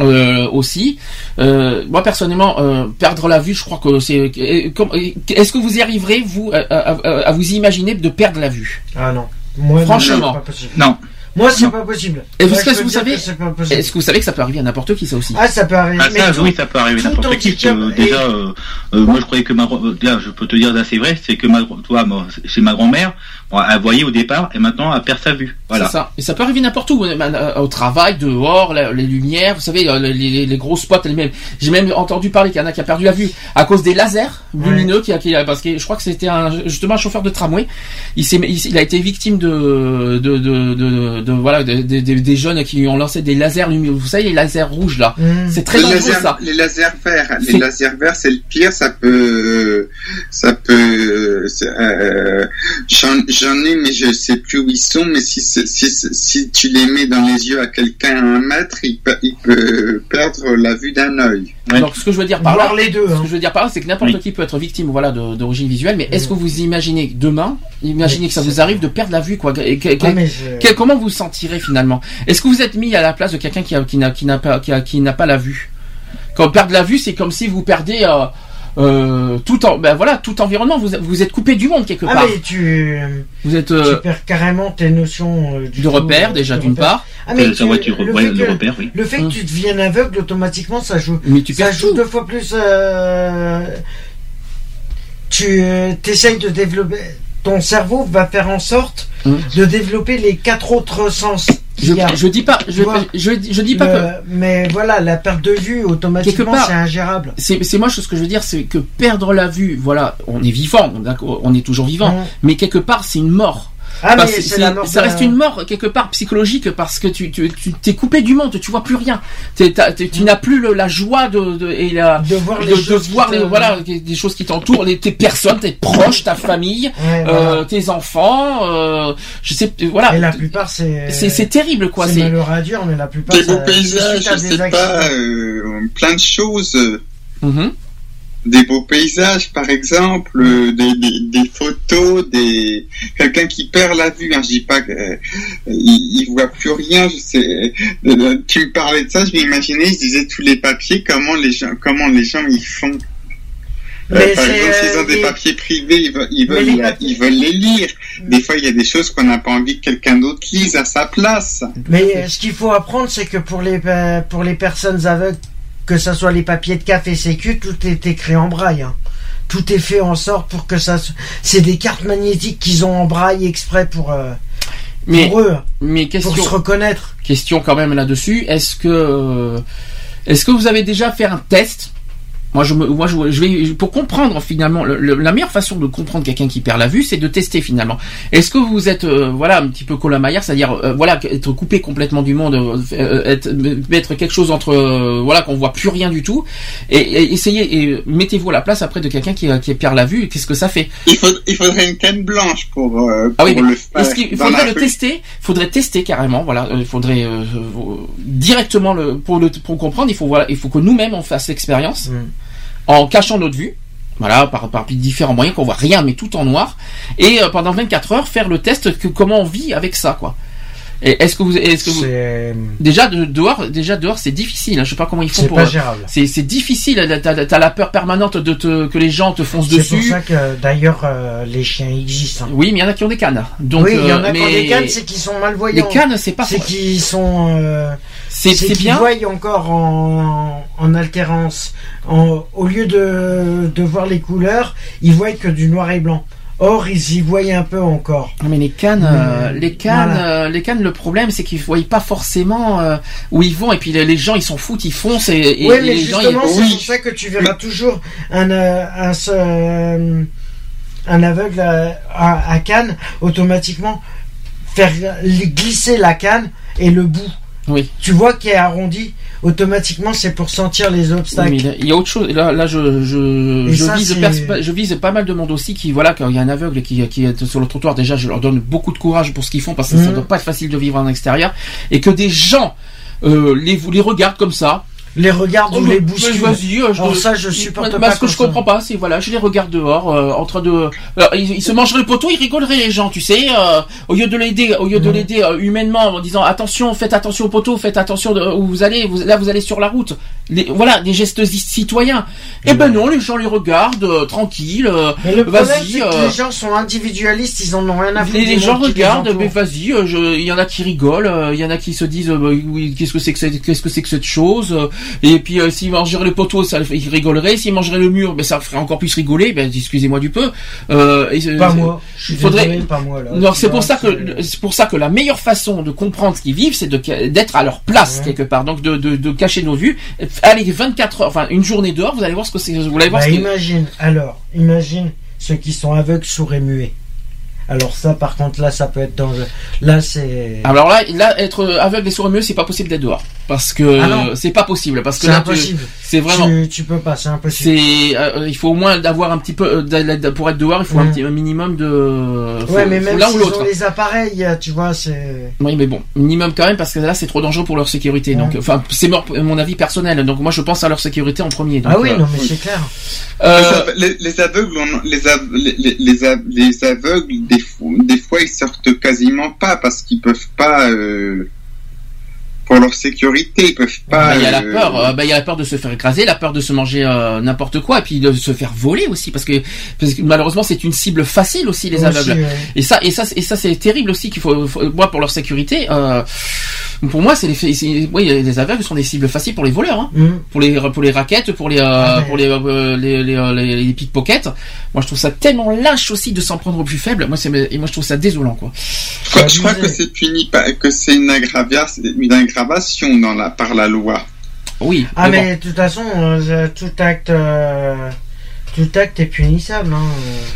Euh, aussi, Euh, moi personnellement, euh, perdre la vue, je crois que c'est. Est-ce que vous y arriverez vous à, à- à- à vous imaginer de perdre la vue? Ah non. Moi, Franchement. non, c'est pas possible. Non. Moi, c'est pas possible. Et vous, que vous savez-. Est-ce que vous savez que ça peut arriver à n'importe qui ça aussi? Ah, ça peut arriver. Ah, mais ça, tout- oui, ça peut arriver tout n'importe qui. Euh, déjà, euh, euh, moi, je croyais que ma, déjà, je peux te dire là, c'est vrai, c'est que ma, toi, moi, chez ma grand-mère, elle voyait au départ, et maintenant, elle perd sa vue. Voilà. C'est ça. Et ça peut arriver n'importe où, euh, euh, au travail, dehors, les lumières, vous savez, euh, les, les- les gros spots elles-mêmes. J'ai même entendu parler qu'il y en a qui a perdu la vue à cause des lasers lumineux, qui a, qui a- parce que je crois que c'était un, justement un chauffeur de tramway. Il s'est, il, il a été victime de, de, de, de, de- voilà, de- de- de- des jeunes qui lui ont lancé des lasers lumineux. Vous savez, les lasers rouges là. Mmh. C'est très les, dangereux lasers, ça. les lasers verts, C'est- les lasers verts, c'est le pire. Ça peut, ça peut. Euh, j'en ai, mais je sais plus où ils sont. Mais si, c'est- si, c'est- si tu les mets dans les yeux à quelqu'un à un mètre, il peut, il peut perdre la vue d'un œil. Ouais. Donc ce que je veux dire par là, les deux. Ce Hein. que je veux dire par là, c'est que n'importe Oui. qui peut être victime, voilà, d'origine visuelle. Mais est-ce que vous imaginez demain, imaginez Mais que ça vous arrive de perdre la vue, quoi et que- que- Ah, je- comment vous vous sentirez finalement? Est-ce que vous êtes mis à la place de quelqu'un qui n'a qui n'a pas qui, n'a pas la vue? Quand perdre la vue, c'est comme si vous perdez euh, euh, tout en ben voilà tout environnement. Vous vous êtes coupé du monde quelque Ah, part. mais tu, Vous êtes tu euh, perds carrément tes notions euh, du de repère déjà d'une part, Ah, mais tu- voiture, le, ouais, fait le que, repère, oui. le fait que Hum. tu deviennes aveugle, automatiquement, ça joue. mais tu Ça perds joue tout. deux fois plus. Euh, tu essayes de développer. Ton cerveau va faire en sorte Hum. de développer les quatre autres sens. Je, dis pas, je, vois, je, je dis pas que Mais voilà, la perte de vue, automatiquement, c'est ingérable. c'est moi ce que je veux dire, c'est que perdre la vue, voilà, on est vivant, on est toujours vivant, Hum. mais quelque part c'est une mort. Ah, mais que c'est c'est- la mort ça reste une mort quelque part psychologique parce que tu tu tu t'es coupé du monde, tu vois plus rien. T'es- t'as- t'es- tu n'as plus le- la joie de, de- et la de voir les de choses voir les, voilà des choses qui t'entourent, les- tes personnes, tes proches, ta famille, Ouais, euh, voilà. tes enfants, euh, je sais voilà. Et la plupart, c'est. C'est c'est terrible quoi. C'est C'est malheureux à dire, mais la plupart. Des beaux paysages, je sais pas, euh, plein de choses. Mhm. Des beaux paysages, par exemple, euh, des, des, des photos, des quelqu'un qui perd la vue. Hein, je dis pas que euh, il, voit plus rien. Je sais. euh, tu me parlais de ça, je m'imaginais, je disais tous les papiers, comment les gens, comment les gens ils font. Euh, par exemple, s'ils ont des les- papiers privés, ils veulent, ils veulent, les la- papiers- ils veulent les lire. Des fois, il y a des choses qu'on n'a pas envie que quelqu'un d'autre lise à sa place. Mais euh, ce qu'il faut apprendre, c'est que pour les, pour les personnes aveugles, que ce soit les papiers de café sécu, tout est écrit en braille. hein. tout est fait en sorte pour que ça. se- C'est des cartes magnétiques qu'ils ont en braille exprès pour, euh, Mais, pour eux, mais pour se reconnaître. question quand même là-dessus. Est-ce que, euh, est-ce que vous avez déjà fait un test moi, je, me, moi je, je vais pour comprendre finalement le- le- la meilleure façon de comprendre quelqu'un qui perd la vue, c'est de tester finalement. Est-ce que vous êtes euh, voilà un petit peu colamaillard, c'est-à-dire euh, voilà être coupé complètement du monde, euh, euh, être, mettre quelque chose entre euh, voilà qu'on voit plus rien du tout, et, et essayez et mettez-vous à la place après de quelqu'un qui, qui perd la vue. Qu'est-ce que ça fait? Il, faut, il faudrait une canne blanche pour, euh, Ah oui, pour mais le faire. est-ce qu'il dans faudrait le rue. tester? Faudrait tester carrément. Voilà, il faudrait euh, euh, directement le pour le pour comprendre. Il faut voilà, il faut que nous-mêmes on fasse l'expérience Mm. En cachant notre vue. Voilà, par, par différents moyens qu'on voit rien, mais tout en noir. Et euh, pendant 24 heures, faire le test que comment on vit avec ça, quoi. Et est-ce que vous, est-ce que vous, C'est déjà de, dehors, déjà dehors, c'est difficile. Hein, je sais pas comment ils font c'est pour. pas euh, gérable. C'est c'est difficile. T'as t'as la peur permanente de te que les gens te foncent C'est dessus. pour ça que d'ailleurs euh, les chiens existent. hein. Oui, mais il y en a qui ont des cannes. Donc, oui, il y en a euh, qui ont des cannes, c'est qu'ils sont malvoyants. les cannes, c'est pas. c'est qu'ils sont. euh, C'est c'est c'est bien. voient encore en, en altérance. En- au lieu de, de voir les couleurs, ils voient que du noir et blanc. Or, ils y voient un peu encore. Non, mais les cannes, euh, les cannes, voilà. euh, les cannes. Le problème, c'est qu'ils voient pas forcément euh, où ils vont, et puis les, les gens, ils s'en foutent, ils foncent, et, et- oui, et mais les gens, justement, c'est pour ça que tu verras toujours un, un, aveugle à, à, à canne automatiquement faire glisser la canne et le bout. Oui. Tu vois qui est arrondi, automatiquement c'est pour sentir les Oui, obstacles. mais il y a- autre chose. Là, là, je, je, je ça, vise, je vise pas mal de monde aussi qui, voilà, quand il y a un aveugle qui, qui est sur le trottoir, déjà, je leur donne beaucoup de courage pour ce qu'ils font parce que ça Mhm. doit pas être facile de vivre en extérieur et que des gens euh, les, les regardent comme ça. Les regards ou Oh, les mais bousculent. Vas-y, euh, je Alors ça, je supporte Bah, pas Ce que je comprends pas, c'est voilà, je les regarde dehors, euh, en train de, Alors, ils, ils se mangeraient le poteau, ils rigoleraient les gens, tu sais, euh, au lieu de l'aider, au lieu de l'aider euh, humainement en disant attention, faites attention au poteau, faites attention de, où vous allez, vous, là vous allez sur la route, Les- voilà, des gestes ci- citoyens. Eh ben non, les gens les regardent euh, tranquilles. euh, Mais le problème, Vas-y, c'est que les gens sont individualistes, ils en ont rien à foutre. les, les gens les regardent, mais vas-y, il y en a qui rigolent, euh, il y en a qui se disent, bah, oui, qu'est-ce que c'est que c'est- qu'est-ce que c'est que cette chose euh, Et puis euh, s'ils mangeraient le poteau, ça, ils rigoleraient. S'ils mangeraient le mur, ben ça ferait encore plus rigoler. Ben excusez-moi du peu. Euh, et, Pas moi. Je faudrait- désolé, pas moi là. Non, c'est pour ça que c'est- pour ça que la meilleure façon de comprendre ce qu'ils vivent, c'est d'être à leur place Ouais. quelque part. Donc de, de, de cacher nos vues. Allez 24 heures, enfin une journée dehors, vous allez voir ce que c'est. Vous allez voir Bah, ce que- imagine, alors, imagine ceux qui sont aveugles, sourds et muets. Alors ça, par contre, là, ça peut être dangereux. Là, c'est... Alors là, là, être aveugle et sourd muet, c'est pas possible d'être dehors, parce que Ah c'est pas possible, parce que tu- impossible. C'est vraiment, Tu, tu peux pas, c'est impossible. c'est, euh, il faut au moins d'avoir un petit peu, euh, pour être dehors, il faut un, petit, un minimum de, faut- Ouais, mais même ou l'autre. ont les appareils, tu vois, c'est... Oui, mais bon, minimum quand même, parce que là, c'est trop dangereux pour leur sécurité. Donc, enfin, c'est mon avis personnel. Donc, moi, je pense à leur sécurité en premier. Donc, ah oui, euh, non, mais c'est clair. euh, Les, ave- les- les aveugles, on- les, les, les- les av- les aveugles, des fois, des fois, ils sortent quasiment pas parce qu'ils peuvent pas, euh, pour leur sécurité, ils peuvent pas. bah, il y a la euh, peur, euh, bah, il y a la peur de se faire écraser, la peur de se manger euh, n'importe quoi, et puis de se faire voler aussi, parce que, parce que malheureusement, c'est une cible facile aussi les Aussi, aveugles. ouais. Et ça, et ça, et ça, c'est terrible aussi qu'il faut, faut- moi, pour leur sécurité. Euh, pour moi, c'est les, c'est- oui, les aveugles sont des cibles faciles pour les voleurs, hein, Hum. pour les, pour les raquettes, pour les, euh, Ah, pour les, euh, les, les, les, les pickpockets. Moi, je trouve ça tellement lâche aussi de s'en prendre au plus faible. Moi, c'est, et moi, je trouve ça désolant, quoi. Je crois, je crois disais- que c'est puni, par- que c'est une, aggravia- une aggravation dans la, par la loi. Oui. Ah, mais bon. mais de toute façon, euh, tout acte... euh, Tout acte est punissable. Hein.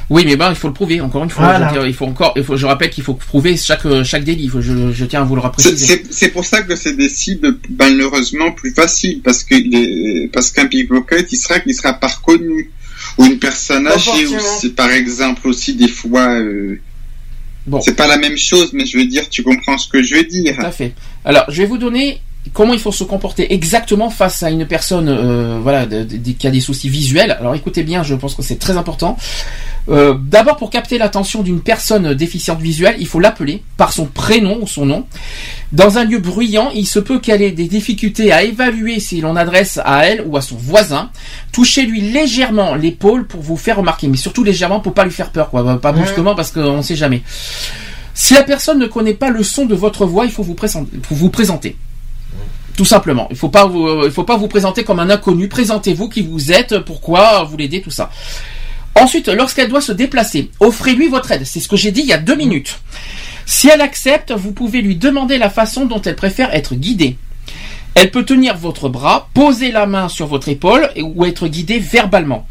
Oui, mais ben, il faut le prouver. Encore une fois, Voilà. je, dire, il faut encore, il faut, je rappelle qu'il faut prouver chaque, chaque délit. Je, je tiens à vous le repréciser. C'est pour ça que c'est des cibles malheureusement plus faciles parce que les- parce qu'un pickpocket il sera il sera pas reconnu ou une personne âgée ou par exemple aussi des fois euh, Bon. c'est pas la même chose mais je veux dire tu comprends ce que je veux dire Tout à fait. Alors, je vais vous donner comment il faut se comporter exactement face à une personne, euh, voilà, de- de- qui a des soucis visuels. Alors, écoutez bien, je pense que c'est très important. Euh, D'abord, pour capter l'attention d'une personne déficiente visuelle, il faut l'appeler par son prénom ou son nom. Dans un lieu bruyant, il se peut qu'elle ait des difficultés à évaluer si l'on adresse à elle ou à son voisin. Touchez-lui légèrement l'épaule pour vous faire remarquer, mais surtout légèrement pour pas lui faire peur, quoi. Pas brusquement parce qu'on ne sait jamais. Si la personne ne connaît pas le son de votre voix, il faut vous présenter. Tout simplement. Il vous, il faut pas vous présenter comme un inconnu. Présentez-vous qui vous êtes, pourquoi vous l'aidez, tout ça. Ensuite, lorsqu'elle doit se déplacer, offrez-lui votre aide. C'est ce que j'ai dit il y a deux minutes. Si elle accepte, vous pouvez lui demander la façon dont elle préfère être guidée. Elle peut tenir votre bras, poser la main sur votre épaule ou être guidée verbalement.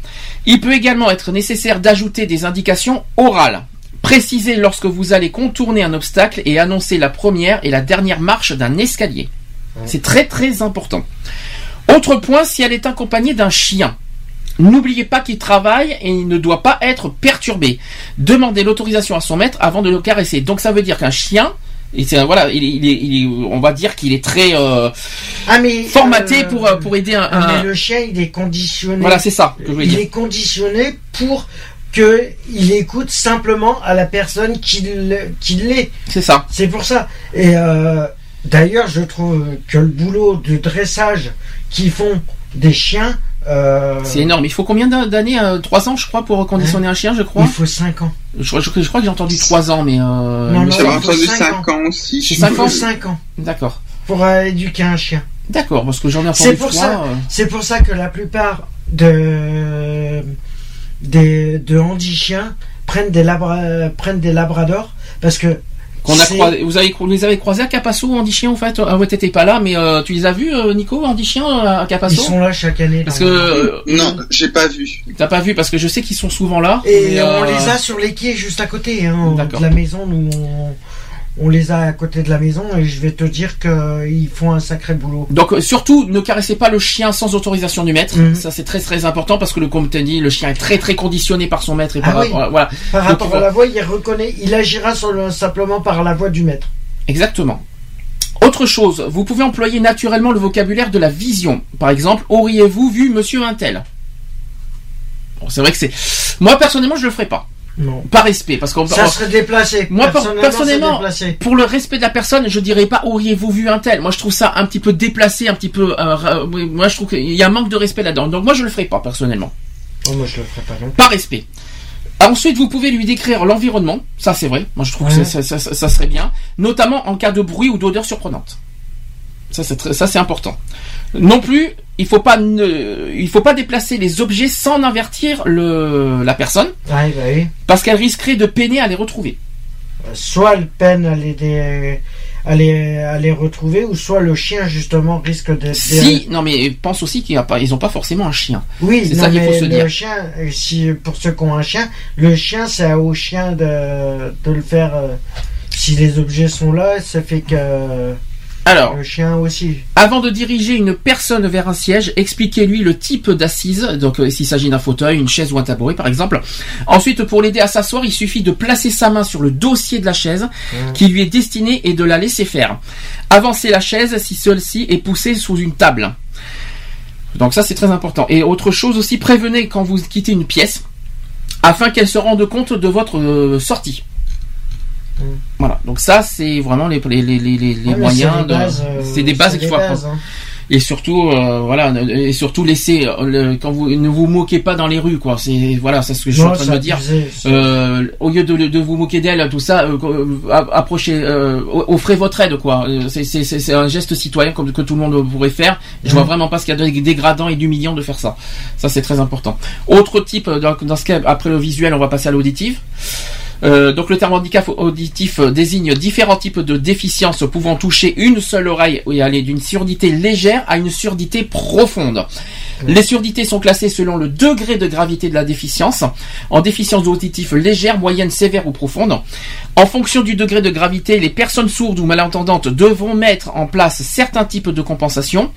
Il peut également être nécessaire d'ajouter des indications orales. Précisez lorsque vous allez contourner un obstacle et annoncer la première et la dernière marche d'un escalier. C'est très très important. Autre point, si elle est accompagnée d'un chien. N'oubliez pas qu'il travaille et il ne doit pas être perturbé. Demandez l'autorisation à son maître avant de le caresser. Donc ça veut dire qu'un chien, et c'est voilà, il il il on va dire qu'il est très euh, Ah, mais, formaté euh, pour euh, pour aider un. Un- mais le chien, il est conditionné. Voilà, c'est ça que je voulais Il dire. est conditionné pour que il écoute simplement à la personne qui le- qui l'est. C'est ça. C'est pour ça. Et euh, d'ailleurs, je trouve que le boulot de dressage qu'ils font des chiens, euh, C'est énorme. Il faut combien d'an- d'années euh, Trois ans, je crois, pour conditionner un chien, je crois. il faut 5 ans. Je, je- je crois que j'ai entendu trois ans, mais. Euh, Non, non, J'avais entendu cinq 5 ans aussi. C'est cinq ans 5 ans D'accord. pour euh, éduquer un chien. D'accord, parce que j'en ai entendu C'est pour trois. ça. C'est pour ça que la plupart de des de handi-chiens prennent des labra- prennent des labradors parce que qu'on a croisé, vous avez vous les avez croisés à Capasso Andy Chien en fait Ah ouais t'étais pas là mais euh, tu les as vus euh, Nico Andy Chien euh, à ils Capasso sont là chaque année. Parce que euh, Non, j'ai pas vu. t'as pas vu parce que je sais qu'ils sont souvent là Et mais, on euh, les a sur les quais juste à côté hein, de la maison. Nous, on, on les a à côté de la maison et je vais te dire qu'ils font un sacré boulot. Donc euh, surtout ne caressez pas le chien sans autorisation du maître. Mhm. Ça c'est très très important parce que le comme tu dit le chien est très très conditionné par son maître et Ah par oui. rapport- voilà Par Donc, rapport il à faut- la voix, il reconnaît, il agira sur le- simplement par la voix du maître. exactement. Autre chose, vous pouvez employer naturellement le vocabulaire de la vision. Par exemple, auriez-vous vu Monsieur Intel Bon, c'est vrai que c'est. Moi personnellement, je le ferai pas, Non. par respect, parce qu'on Ça serait déplacé. Moi, per- personnellement, personnellement, c'est déplacé. pour le respect de la personne, je dirais pas auriez-vous vu un tel? Moi, je trouve ça un petit peu déplacé, un petit peu. euh, oui, moi, je trouve qu'il y a un manque de respect là-dedans. Donc, moi, je le ferai pas personnellement, Oh, moi, je le ferai pas non. par respect. Ensuite, vous pouvez lui décrire l'environnement. Ça, c'est vrai. Moi, je trouve Ouais. que ça, ça- ça- ça serait bien, notamment en cas de bruit ou d'odeur surprenante. Ça, c'est très- ça, c'est important. Non plus, il faut pas, ne- il faut pas déplacer les objets sans avertir le, la personne, Ouais, bah oui. parce qu'elle risquerait de peiner à les retrouver. Euh, Soit elle peine à les, dé- à les, à les retrouver, ou soit le chien, justement, risque de. Si, non mais pense aussi qu'ils n'ont pas, ils ont pas forcément un chien. Oui, C'est ça qu'il faut se le dire. chien, euh, si, pour ceux qui ont un chien, le chien, c'est au chien de, de le faire. euh, si les objets sont là, ça fait que Alors, le chien aussi. avant de diriger une personne vers un siège, expliquez-lui le type d'assise, donc euh, s'il s'agit d'un fauteuil, une chaise ou un tabouret par exemple. Ensuite, pour l'aider à s'asseoir, il suffit de placer sa main sur le dossier de la chaise qui lui est destinée et de la laisser faire. Avancez la chaise si celle-ci est poussée sous une table. Donc ça c'est très important. Et autre chose aussi, prévenez quand vous quittez une pièce afin qu'elle se rende compte de votre euh, sortie. Mm. Voilà, donc ça c'est vraiment les, les, les, les, Ouais, moyens c'est des de... bases, euh, c'est des bases qu'il faut bases, apprendre. hein. Et surtout, euh, voilà, et surtout laissez euh, le- quand vous ne vous moquez pas dans les rues, quoi. C'est voilà, c'est ce que je suis Non, en train de me dire. Euh, au lieu de, de vous moquer d'elle, tout ça, approchez, offrez votre aide, quoi. C'est- un geste citoyen comme que tout le monde pourrait faire. Je vois Mhm. vraiment pas ce qu'il y a de dégradant et d'humiliant de faire ça. Ça, c'est très important. Autre type, dans, dans ce cas, après le visuel, on va passer à l'auditif. Euh, donc le terme handicap auditif euh, désigne différents types de déficiences pouvant toucher une seule oreille et aller d'une surdité légère à une surdité profonde. Les surdités sont classées selon le degré de gravité de la déficience, en déficience auditive légère, moyenne, sévère ou profonde. En fonction du degré de gravité, les personnes sourdes ou malentendantes devront mettre en place certains types de compensation.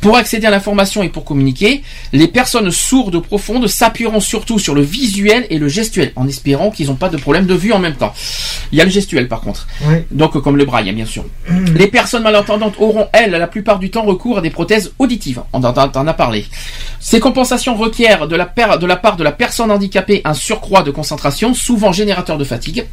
Pour accéder à l'information et pour communiquer, les personnes sourdes profondes s'appuieront surtout sur le visuel et le gestuel, en espérant qu'ils n'ont pas de problème de vue en même temps. Il y a le gestuel par contre. Oui. Donc comme le braille, bien sûr. Les personnes malentendantes auront, elles, la plupart du temps recours à des prothèses auditives. On en a parlé. Ces compensations requièrent de la, per- de la part de la personne handicapée un surcroît de concentration, souvent générateur de fatigue.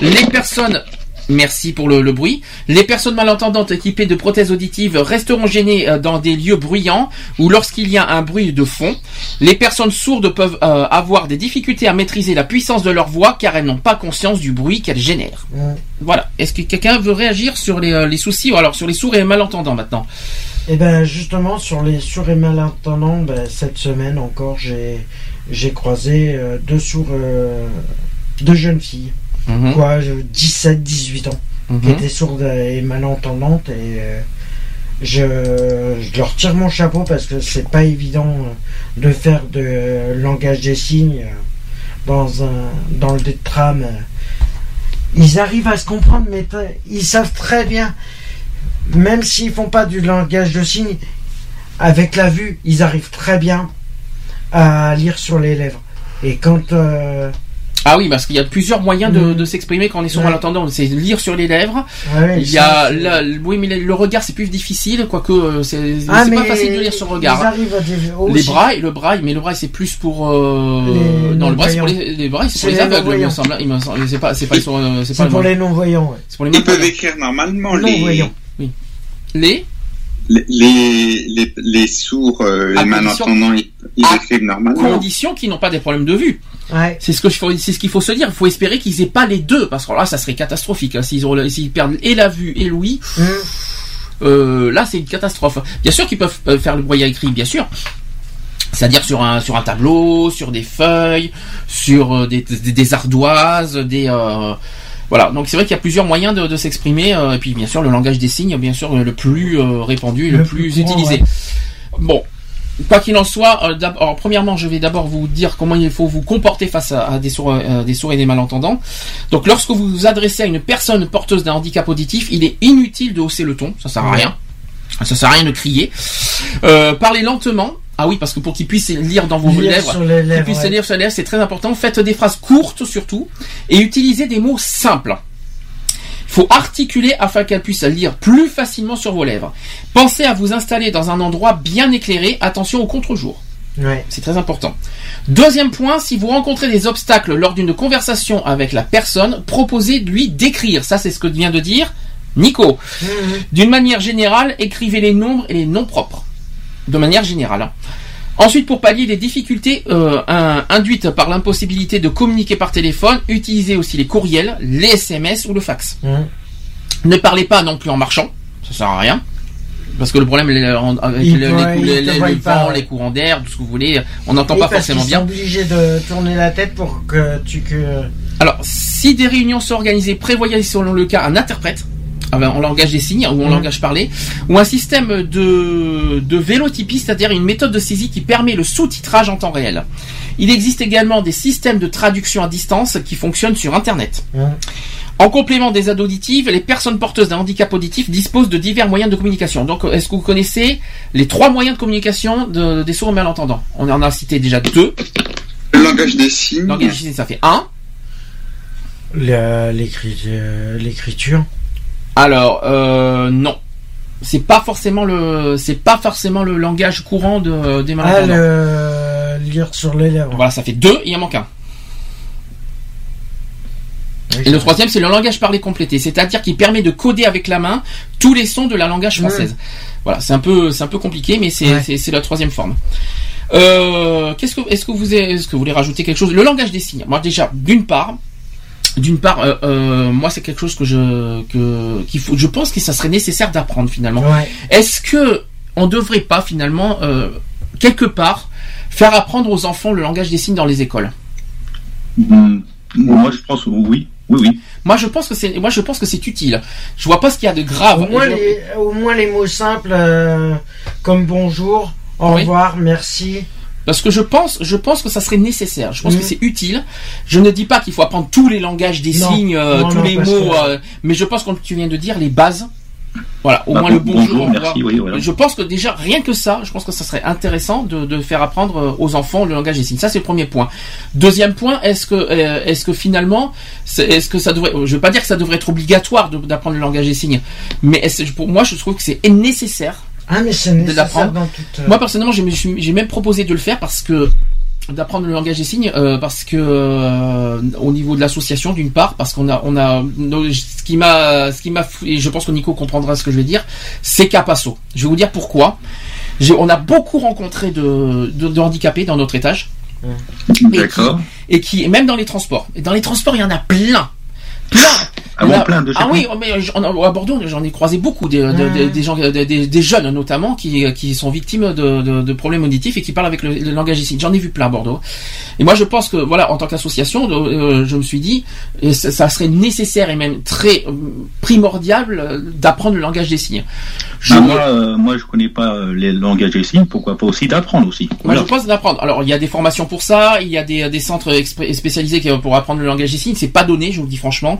Les personnes Merci pour le, le bruit. Les personnes malentendantes équipées de prothèses auditives resteront gênées euh, dans des lieux bruyants ou lorsqu'il y a un bruit de fond. Les personnes sourdes peuvent euh, avoir des difficultés à maîtriser la puissance de leur voix car elles n'ont pas conscience du bruit qu'elles génèrent. Voilà. Est-ce que quelqu'un veut réagir sur les, euh, les soucis, ou alors sur les sourds et malentendants maintenant? Et ben justement sur les sourds et malentendants, ben, cette semaine encore j'ai j'ai croisé euh, deux sourds, euh, deux jeunes filles, Mhm. quoi, 17, 18 ans, qui Mhm. étaient sourdes et malentendantes et euh, je, je leur tire mon chapeau parce que c'est pas évident euh, de faire de langage des signes euh, dans un dans le tram. Ils arrivent à se comprendre, mais ils savent très bien, même s'ils font pas du langage de signes, avec la vue, ils arrivent très bien à lire sur les lèvres. Et quand euh, Ah oui, parce qu'il y a plusieurs moyens de, de s'exprimer quand on est sourd Ouais. malentendant. C'est lire sur les lèvres. ah ouais, Il y a, la- oui, mais le regard c'est plus difficile, quoique euh, c'est Ah, c'est pas facile de lire sur le Ils regard. arrivent à des- Les brailles, le braille, mais le braille c'est plus pour euh, Les non le braille c'est pour les, les brailles c'est pour C'est les les aveugles il me non-voyants. semble. Il me semble c'est pas c'est pas Et- sur, c'est C'est pas pour le- les non-voyants. ouais. c'est pour les Ils peuvent écrire normalement les, Les les, les, les, les sourds, euh, À les condition- malentendants, ils, ils À écrivent normalement. conditions qui n'ont pas des problèmes de vue. Ouais. C'est ce que c'est ce qu'il faut se dire. Il faut espérer qu'ils aient pas les deux, parce que là, ça serait catastrophique. hein. S'ils ont, le- s'ils perdent et la vue et l'ouïe, Hum. euh, là, c'est une catastrophe. Bien sûr qu'ils peuvent euh, faire le broyat écrit, bien sûr. C'est-à-dire sur un sur un tableau, sur des feuilles, sur euh, des, des, des ardoises, des euh, voilà. Donc c'est vrai qu'il y a plusieurs moyens de, de s'exprimer. euh, et puis bien sûr le langage des signes, bien sûr le plus euh, répandu, et le, Le plus, plus courant, utilisé. Bon, quoi qu'il en soit, euh, alors, premièrement, je vais d'abord vous dire comment il faut vous comporter face à, à des, sourds, euh, des sourds et des malentendants. Donc, lorsque vous vous adressez à une personne porteuse d'un handicap auditif, il est inutile de hausser le ton, ça sert à rien. Ça sert à rien de crier. Euh, parlez lentement. Ah oui, parce que pour qu'ils puissent lire dans vos Lire lèvres, qu'ils puissent ouais. lire sur les lèvres, c'est très important. Faites des phrases courtes surtout et utilisez des mots simples. Il faut articuler afin qu'elle puisse lire plus facilement sur vos lèvres. Pensez à vous installer dans un endroit bien éclairé. Attention au contre-jour. Ouais. C'est très important. Deuxième point, si vous rencontrez des obstacles lors d'une conversation avec la personne, proposez de lui d'écrire. Ça, c'est ce que vient de dire Nico. Hum, D'une manière générale, écrivez les nombres et les noms propres. De manière générale. Ensuite, pour pallier les difficultés euh, un- induites par l'impossibilité de communiquer par téléphone, utilisez aussi les courriels, les SMS ou le fax. hum. Ne parlez pas non plus en marchant, ça sert à rien. Parce que le problème les- avec les, pas, vent, ouais. les courants d'air, tout ce que vous voulez, on n'entend pas parce forcément bien. sont obligés de tourner la tête pour que tu que. Alors, si des réunions sont organisées, prévoyez selon le cas un interprète en langage des signes ou en Mhm. langage parlé, ou un système de, de vélotypie, c'est-à-dire une méthode de saisie qui permet le sous-titrage en temps réel. Il existe également des systèmes de traduction à distance qui fonctionnent sur Internet. Hum. En complément des aides auditives, les personnes porteuses d'un handicap auditif disposent de divers moyens de communication. Donc, est-ce que vous connaissez les trois moyens de communication de- des sourds malentendants? On en a cité déjà deux. Le langage des signes. Langage des signes, ça fait un. Euh, L'écriture. Alors, euh, non. C'est pas forcément le, c'est pas forcément le langage courant de, des Ah, malentendants. le lire sur les lèvres. Voilà, ça fait deux, il en manque un. Oui, Et le troisième, c'est le langage parlé complété, c'est-à-dire qui permet de coder avec la main tous les sons de la langage française. Voilà, c'est un peu, c'est un peu compliqué, mais c'est, Ouais. c'est, c'est la troisième forme. Euh, qu'est-ce que, est-ce que vous, est-ce que vous voulez rajouter quelque chose? Le langage des signes. Moi, déjà, d'une part, d'une part, euh, euh, moi, c'est quelque chose que je, que, qu'il faut, je pense que ça serait nécessaire d'apprendre finalement. Ouais. Est-ce que on devrait pas finalement euh, quelque part faire apprendre aux enfants le langage des signes dans les écoles? Hum, Moi, je pense oui. Oui, oui. Moi, je pense que c'est, moi, je pense que c'est utile. Je vois pas ce qu'il y a de grave. Au moins, Je- les, au moins les mots simples euh, comme bonjour, au Oui. revoir, merci. Parce que je pense, je pense que ça serait nécessaire. Je pense que c'est utile. Je ne dis pas qu'il faut apprendre tous les langages des Non. signes, euh, Non, tous non, les mots, euh, mais je pense comme tu viens de dire les bases. Voilà, au Bah, moins le bon- bonjour. bonjour, merci, oui, voilà. Je pense que déjà rien que ça, je pense que ça serait intéressant de, de faire apprendre euh, aux enfants le langage des signes. Ça c'est le premier point. Deuxième point, est-ce que est-ce que finalement, est-ce que ça devrait, je veux pas dire que ça devrait être obligatoire d'apprendre le langage des signes, mais pour moi je trouve que c'est nécessaire Ah, mais c'est nécessaire dans toute. euh, moi personnellement, j'ai même proposé de le faire parce que d'apprendre le langage des signes euh, parce que euh, au niveau de l'association d'une part parce qu'on a on a nos- ce qui m'a ce qui m'a et je pense que Nico comprendra ce que je vais dire c'est Capasso. Je vais vous dire pourquoi. On a beaucoup rencontré de, de, de handicapés dans notre étage D'accord. et qui et même dans les transports. Et dans les transports, il y en a plein. Plein. Ah bon, plein de Ah oui, mais à Bordeaux, j'en ai croisé beaucoup des, de- de- des gens, des, des- des jeunes notamment, qui, qui sont victimes de, de, de problèmes auditifs et qui parlent avec le, le langage ici. J'en ai vu plein à Bordeaux. Et moi, je pense que, voilà, en tant qu'association, euh, je me suis dit, et ça, ça serait nécessaire et même très euh, primordial euh, d'apprendre le langage des signes. Je, Bah, moi, euh, moi, je connais pas euh, les langages des signes. Pourquoi pas aussi d'apprendre aussi. Moi, Voilà. je pense d'apprendre. Alors, il y a des formations pour ça, il y a des, des centres spécialisés pour apprendre le langage des signes. C'est pas donné, je vous le dis franchement.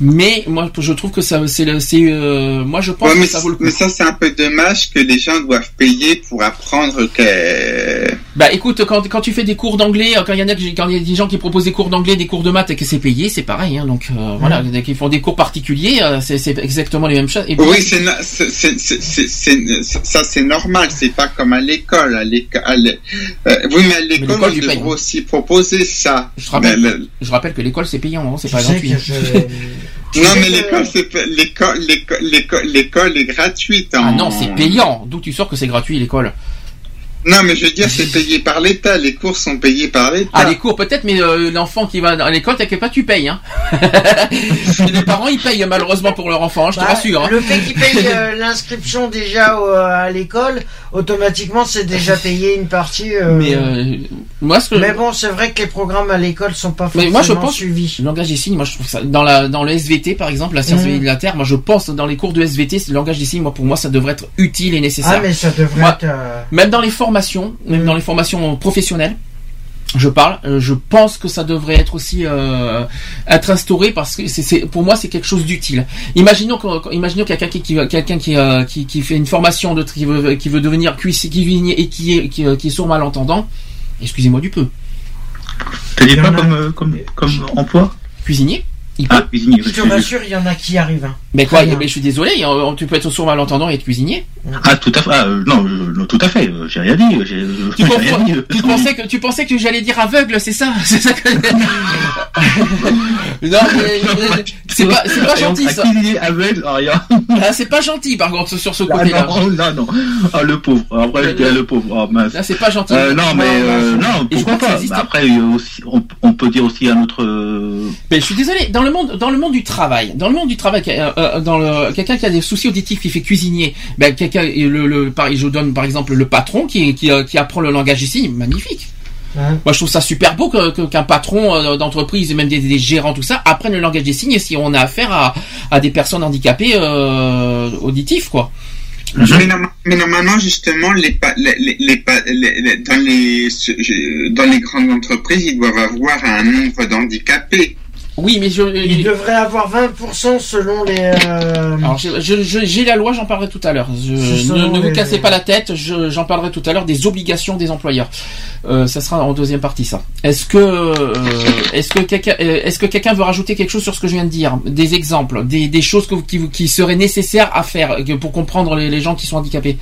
Mais moi, je trouve que ça, c'est, euh, moi, je pense Ouais, que mais, ça vaut le coup. mais ça, c'est un peu dommage que les gens doivent payer pour apprendre que. Bah, écoute, quand, quand tu fais des cours d'anglais, euh, quand il y en a, que- quand il y a des gens qui proposent des cours d'anglais, des cours de maths et que c'est payé, c'est pareil. Hein, donc euh, voilà, dès qu'ils font des cours particuliers, euh, c'est, exactement les mêmes choses. Et Oui, c'est, ça c'est normal, c'est pas comme à l'école. À euh, oui, mais à l'école, on tu devrait hein. aussi proposer ça. Je te rappelle, Mais le- je rappelle que l'école c'est payant, hein, c'est pas gratuit. non, mais l'école, c'est pas- l'école, l'école, l'école, l'école est gratuite. Ah en- non, c'est payant. D'où tu sors que c'est gratuit l'école? Non, mais je veux dire, c'est payé par l'État. Les cours sont payés par l'État. Ah, les cours peut-être, mais euh, l'enfant qui va à l'école, t'inquiète pas, tu payes. Hein. Les parents, ils payent malheureusement pour leur enfant, hein, je te Bah, rassure. hein. Le fait qu'ils payent euh, l'inscription déjà au- à l'école, automatiquement c'est déjà payé une partie. euh, Mais euh, moi, ce que mais bon, c'est vrai que les programmes à l'école sont pas Mais forcément moi, je pense- suivis. Le langage des signes, moi je trouve ça dans la dans le SVT par exemple, la science de la Terre, moi je pense dans les cours de SVT, le langage des signes, moi pour moi ça devrait être utile et nécessaire. Ah, mais ça devrait Moi, être. euh, Même dans les formations, même dans les formations professionnelles, je parle, euh, je pense que ça devrait être aussi euh, être instauré parce que c'est, pour moi c'est quelque chose d'utile. Imaginons que, imaginons quelqu'un qui, qui quelqu'un qui, euh, qui qui fait une formation de qui veut qui veut devenir cuisinier cuisinier et qui est qui, qui est sourd malentendant. Excusez-moi du peu. T'as dit y quoi a- comme, euh, comme, comme emploi? Cuisinier, il peut. Ah, cuisinier. Je te rassure, il y en a qui arrivent. hein. Mais quoi. Mais je suis désolé, euh, tu peux être sourd malentendant et être cuisinier. Ah, tout à fait. Ah, euh, non, non, tout à fait. euh, J'ai rien dit. Tu, j'ai confonds- rien dit. tu pensais que tu pensais que j'allais dire aveugle, c'est ça C'est ça que... Non, c'est pas c'est pas gentil ça. cuisinier aveugle, ah, rien. Ah, c'est pas gentil par contre sur ce Ah, côté-là. non, non, non. Ah, le pauvre. Après, je le pauvre. Ah, mince. Là, c'est pas gentil. Euh, non, mais euh, non, pourquoi pas. Bah, après, aussi, on, on peut dire aussi un autre. Mais je suis désolé. Dans le monde, dans le monde du travail, dans le monde du travail, euh, euh, dans le quelqu'un qui a des soucis auditifs, qui fait cuisinier, ben quelqu'un, le, le, par, je donne par exemple le patron qui qui, euh, qui apprend le langage ici, magnifique. Hein. Moi, je trouve ça super beau que- qu'un patron euh, d'entreprise et même des, des gérants, tout ça, apprennent le langage des signes si on a affaire à, à des personnes handicapées euh, auditifs, quoi. Mais, norma- mais normalement, justement, les, pa- les, les, les pa- les- les- dans, les, ce- je- dans les grandes entreprises, ils doivent avoir un nombre d'handicapés. Oui, mais je, Il devrait avoir 20% selon les. euh, Alors, j'ai la loi, j'en parlerai tout à l'heure. Ne, vous cassez pas la tête, je- j'en parlerai tout à l'heure des obligations des employeurs. Euh, ça sera en deuxième partie, ça. Est-ce que, euh, est-ce que quelqu'un, euh, est-ce que quelqu'un veut rajouter quelque chose sur ce que je viens de dire, des exemples, des, des choses que, vous- qui, vous- qui seraient nécessaires à faire pour comprendre les, les gens qui sont handicapés?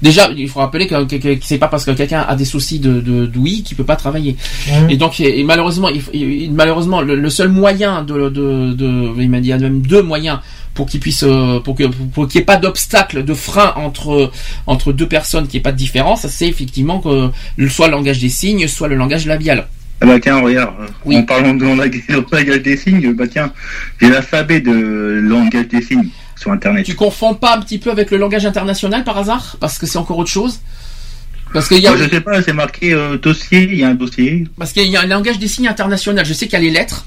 Déjà, il faut rappeler que, que, que c'est pas parce que quelqu'un a des soucis de, de d'ouïe qu'il peut pas travailler. Ouais. Et donc, et, et malheureusement, il, le, le seul moyen de, de, de, il m'a dit, il y a même deux moyens pour qu'il puisse, euh, pour que, pour qu'il n'y ait pas d'obstacle, de frein entre entre deux personnes, qu'il n'y ait pas de différence, c'est effectivement que soit le langage des signes, soit le langage labial. Ah bah tiens, regarde, Oui. en parlant de langage, langage des signes, bah tiens, j'ai l'alphabet de langage des signes sur Internet. Tu confonds pas un petit peu avec le langage international par hasard, parce que c'est encore autre chose? Parce qu'il y a, Moi, je sais pas, c'est marqué euh, dossier, il y a un dossier. parce qu'il y a un langage des signes international. Je sais qu'il y a les lettres.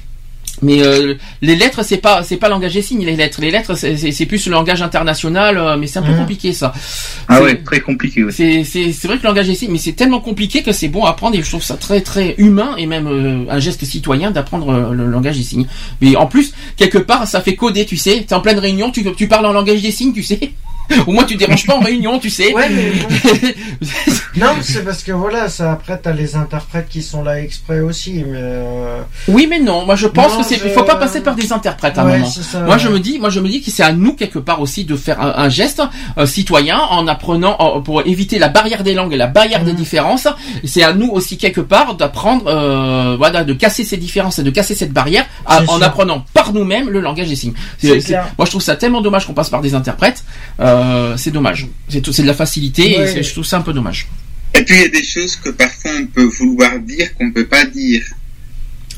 Mais euh, les lettres, c'est pas c'est pas langage des signes. Les lettres, les lettres, c'est- plus le langage international, euh, mais c'est un peu Mhm. compliqué ça. Ah ouais, très compliqué. C'est c'est c'est vrai que le langage des signes, mais c'est tellement compliqué que c'est bon à apprendre et je trouve ça très très humain et même euh, un geste citoyen d'apprendre euh, le langage des signes. Mais en plus, quelque part, ça fait coder, tu sais. T'es en pleine réunion, tu tu parles en langage des signes, tu sais. Au moins, tu déranges pas en réunion, tu sais. Ouais, mais non, mais c'est parce que voilà, ça après t'as les interprètes qui sont là exprès aussi, mais. euh, oui, mais non. Moi, je pense Non, que c'est. je- Il faut pas passer par des interprètes à un moment. ça. Moi je me dis, moi je me dis que c'est à nous quelque part aussi de faire un, un geste euh, citoyen en apprenant en- pour éviter la barrière des langues et la barrière des Mhm. différences. C'est à nous aussi quelque part d'apprendre, euh, voilà, de casser ces différences et de casser cette barrière à- en sûr. apprenant par nous-mêmes le langage des signes. Moi je trouve ça tellement dommage qu'on passe par des interprètes. Euh, c'est dommage. C'est tout- c'est de la facilité et Ouais. je trouve ça un peu dommage. Et puis, il y a des choses que parfois on peut vouloir dire qu'on peut pas dire.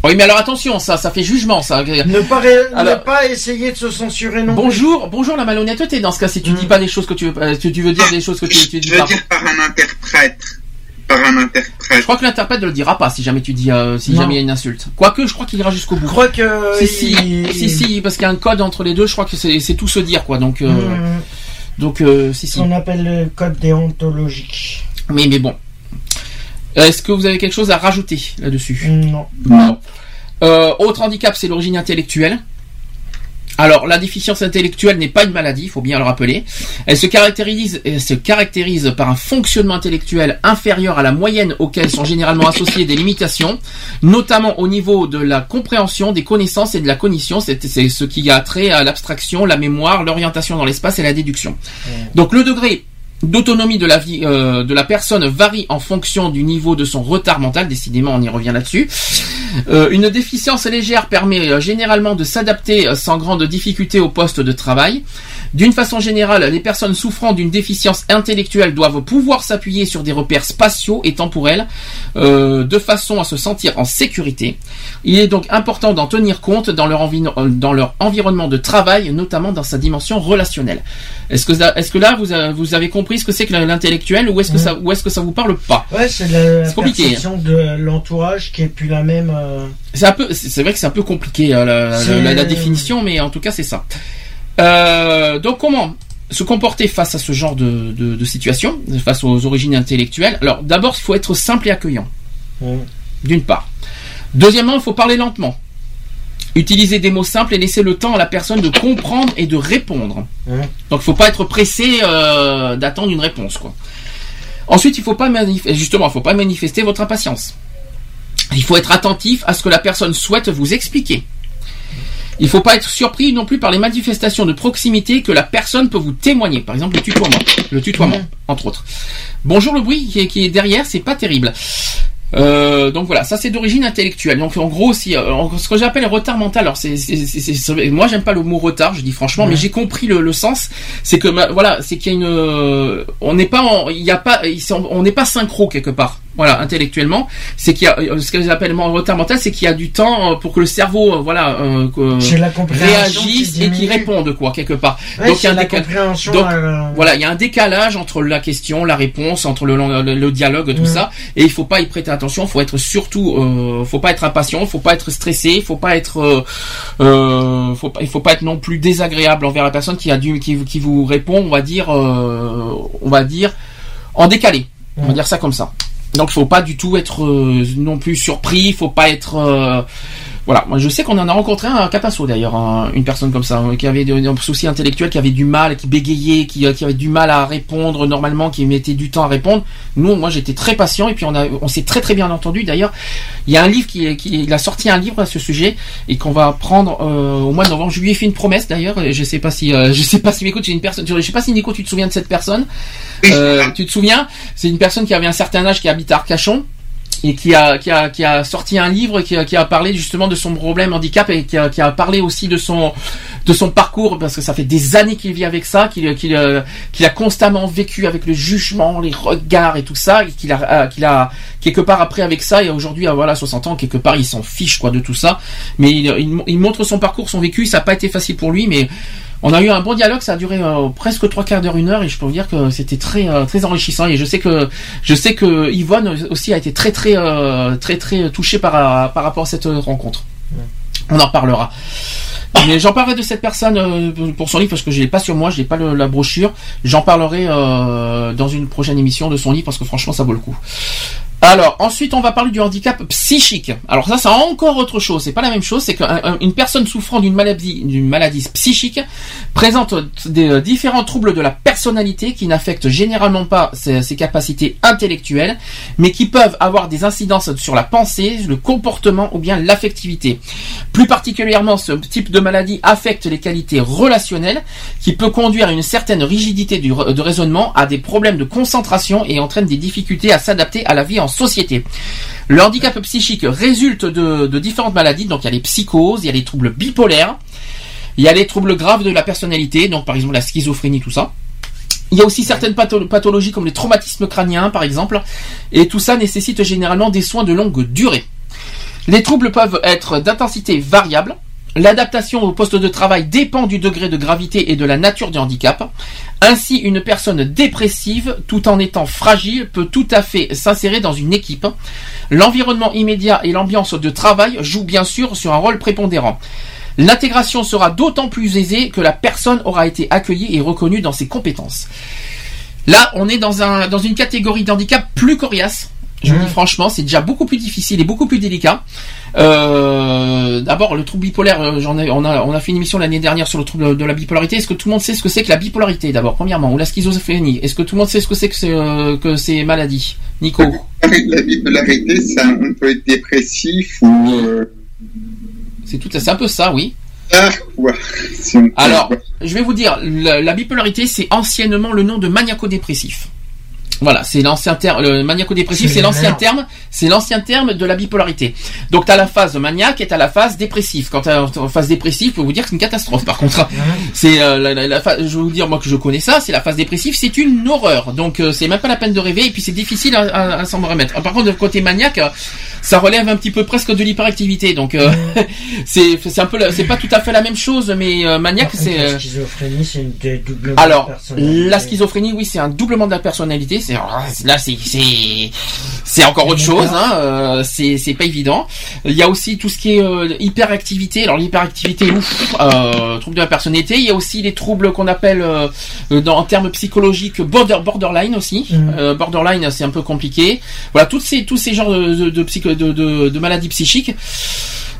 Oui, mais alors attention, ça, ça fait jugement, ça. Ne pas, ré- Alors- ne pas essayer de se censurer non plus. Bonjour, bonjour la malhonnêteté dans ce cas si tu dis pas des choses que tu veux, euh, tu, tu veux dire des choses que tu, tu dis Je veux pas. dire par un interprète. Par un interprète. Je crois que l'interprète ne le dira pas si jamais tu dis, euh, si Non. jamais il y a une insulte. Quoique, je crois qu'il ira jusqu'au bout. Je crois que. Si, si, il- si, si, parce qu'il y a un code entre les deux, je crois que c'est c'est tout se dire, quoi. Donc, euh, Hmm, donc, euh, si, si. On appelle le code déontologique. Oui, mais bon. Est-ce que vous avez quelque chose à rajouter là-dessus? Non. Non. Euh, autre handicap, c'est l'origine intellectuelle. Alors, la déficience intellectuelle n'est pas une maladie, il faut bien le rappeler. Elle se caractérise, elle se caractérise par un fonctionnement intellectuel inférieur à la moyenne auquel sont généralement associées des limitations, notamment au niveau de la compréhension des connaissances et de la cognition. C'est ce qui a trait à l'abstraction, la mémoire, l'orientation dans l'espace et la déduction. Donc, le degré d'autonomie de la vie euh, de la personne varie en fonction du niveau de son retard mental. Décidément, on y revient là-dessus. Euh, une déficience légère permet euh, généralement de s'adapter euh, sans grande difficulté au poste de travail. D'une façon générale, les personnes souffrant d'une déficience intellectuelle doivent pouvoir s'appuyer sur des repères spatiaux et temporels euh, de façon à se sentir en sécurité. Il est donc important d'en tenir compte dans leur, euh, dans leur environnement de travail, notamment dans sa dimension relationnelle. Est-ce que, ça- est-ce que là, vous, avez- vous avez compris ce que c'est que l'intellectuel ou est-ce que, ça, ou est-ce que ça vous parle pas? Ouais, c'est la hein. perception de l'entourage qui est plus la même. euh, C'est vrai que c'est un peu compliqué euh, la, C'est- la- la définition, mais en tout cas c'est ça. Euh, donc comment se comporter face à ce genre de, de, de situation, face aux origines intellectuelles? Alors d'abord, il faut être simple et accueillant, d'une part. Deuxièmement, il faut parler lentement. Utiliser des mots simples et laisser le temps à la personne de comprendre et de répondre. Donc il faut pas être pressé euh, d'attendre une réponse, quoi. Ensuite, il faut pas justement, il faut pas manifester votre impatience. Il faut être attentif à ce que la personne souhaite vous expliquer. Il faut pas être surpris non plus par les manifestations de proximité que la personne peut vous témoigner. Par exemple, le tutoiement, le tutoiement, entre autres. Bonjour le bruit qui est, qui est derrière, c'est pas terrible. Euh, donc voilà, ça c'est d'origine intellectuelle. Donc en gros, si euh, en- ce que j'appelle retard mental, alors c'est, c'est, c'est- c'est- c'est- moi j'aime pas le mot retard, je dis franchement, mais j'ai compris le, le sens. C'est que voilà, c'est qu'il y a une, euh, on n'est pas, il y a pas, on n'est pas synchro quelque part. Voilà, intellectuellement, c'est qu'il y a euh, ce que j'appelle le retard mental, c'est qu'il y a du temps pour que le cerveau, voilà, euh, réagisse qui et qui réponde quoi quelque part. Ouais, donc il y a un la décal- compréhension, donc, euh, voilà, il y a un décalage entre la question, la réponse, entre le, le, le dialogue, tout Mm. ça, et il faut pas y prêter attention. Il faut être surtout, euh, faut pas être impatient, il faut pas être stressé, il faut pas être, euh, euh, faut pas, il faut pas être non plus désagréable envers la personne qui a dû, qui, qui vous répond, on va dire, euh, on va dire, en décalé. On va Mm. dire ça comme ça. Donc il faut pas du tout être euh, non plus surpris, il faut pas être voilà, moi je sais qu'on en a rencontré un à Capasso d'ailleurs, un- une personne comme ça, euh, qui avait des, des soucis intellectuels, qui avait du mal, qui bégayait, qui, euh, qui avait du mal à répondre normalement, qui mettait du temps à répondre. Nous, moi j'étais très patient et puis on a, on s'est très très bien entendu. D'ailleurs, il y a un livre qui, qui, il a sorti un livre à ce sujet et qu'on va prendre euh, au mois de novembre. Je lui ai fait une promesse d'ailleurs. et Je sais pas si, euh, je sais pas si m'écoute. J'ai une personne, je sais pas si Nico, tu te souviens de cette personne. Euh, tu te souviens? C'est une personne qui avait un certain âge, qui habite à Arcachon et qui a, qui a, qui a sorti un livre qui a, qui a parlé justement de son problème handicap et qui a, qui a parlé aussi de son, de son parcours parce que ça fait des années qu'il vit avec ça, qu'il qu'il, euh, qu'il a constamment vécu avec le jugement, les regards et tout ça, et qu'il a, euh, qu'il a quelque part après avec ça et aujourd'hui à voilà 60 ans quelque part il s'en fiche quoi de tout ça, mais il, il, il montre son parcours, son vécu, ça n'a pas été facile pour lui, mais on a eu un bon dialogue, ça a duré euh, presque trois quarts d'heure, une heure, et je peux vous dire que c'était très euh, très enrichissant. Et je sais que je sais que Yvonne aussi a été très très euh, très très touchée par par rapport à cette rencontre. On en reparlera. Mais j'en parlerai de cette personne pour son livre parce que je l'ai pas sur moi, je n'ai pas le- la brochure. J'en parlerai dans une prochaine émission de son livre parce que franchement ça vaut le coup. Alors ensuite on va parler du handicap psychique. Alors ça c'est encore autre chose, c'est pas la même chose, c'est qu'une personne souffrant d'une maladie d'une maladie psychique présente des euh, différents troubles de la personnalité qui n'affectent généralement pas ses, capacités intellectuelles, mais qui peuvent avoir des incidences sur la pensée, le comportement ou bien l'affectivité. Plus particulièrement, ce type de maladie affecte les qualités relationnelles, qui peut conduire à une certaine rigidité de raisonnement, à des problèmes de concentration et entraîne des difficultés à s'adapter à la vie en société. Le handicap psychique résulte de, de différentes maladies, donc il y a les psychoses, il y a les troubles bipolaires, il y a les troubles graves de la personnalité, donc par exemple la schizophrénie, tout ça. Il y a aussi certaines patho- pathologies comme les traumatismes crâniens, par exemple, et tout ça nécessite généralement des soins de longue durée. Les troubles peuvent être d'intensité variable. L'adaptation au poste de travail dépend du degré de gravité et de la nature du handicap. Ainsi, une personne dépressive, tout en étant fragile, peut tout à fait s'insérer dans une équipe. L'environnement immédiat et l'ambiance de travail jouent bien sûr sur un rôle prépondérant. L'intégration sera d'autant plus aisée que la personne aura été accueillie et reconnue dans ses compétences. Là, on est dans, un, dans une catégorie d'handicap plus coriace. Je vous dis franchement, c'est déjà beaucoup plus difficile et beaucoup plus délicat. Euh, D'abord, le trouble bipolaire, euh, j'en ai, on a, on a fait une émission l'année dernière sur le trouble de la bipolarité. Est-ce que tout le monde sait ce que c'est que la bipolarité d'abord, premièrement, ou la schizophrénie? Est-ce que tout le monde sait ce que c'est que, euh, ces maladies? Nico La bipolarité, ça, on peut être dépressif ou. euh, C'est tout, c'est un peu ça, oui. ah, Alors, je vais vous dire, la, la bipolarité, c'est anciennement le nom de maniaco-dépressif. Voilà, c'est l'ancien terme. Le maniaco-dépressif, C'est c'est l'ancien terme. C'est l'ancien terme de la bipolarité. Donc, t'as la phase maniaque et t'as la phase dépressive. Quand t'as la phase dépressive, je peux vous dire que c'est une catastrophe. Par contre, c'est euh, la, la- la phase- je vais vous dire moi que je connais ça. C'est la phase dépressive, c'est une horreur. Donc, euh, c'est même pas la peine de rêver et puis c'est difficile à, à- à s'en remettre. Par contre, le côté maniaque, euh, ça relève un petit peu presque de l'hyperactivité. Donc, euh, c'est c'est un peu, la- c'est pas tout à fait la même chose, mais euh, maniaque, c'est. La euh, schizophrénie, c'est doubles alors, personnalités. la schizophrénie, oui, c'est un doublement de la personnalité. C'est là, c'est c'est encore autre chose. Hein, euh, c'est c'est pas évident. Il y a aussi tout ce qui est euh, hyperactivité. Alors l'hyperactivité, ouf, euh, trouble de la personnalité. Il y a aussi les troubles qu'on appelle, euh, dans, en termes psychologiques, border, borderline aussi. Euh, borderline, c'est un peu compliqué. Voilà, toutes ces tous ces genres de de, de, psycho- de, de- de maladies psychiques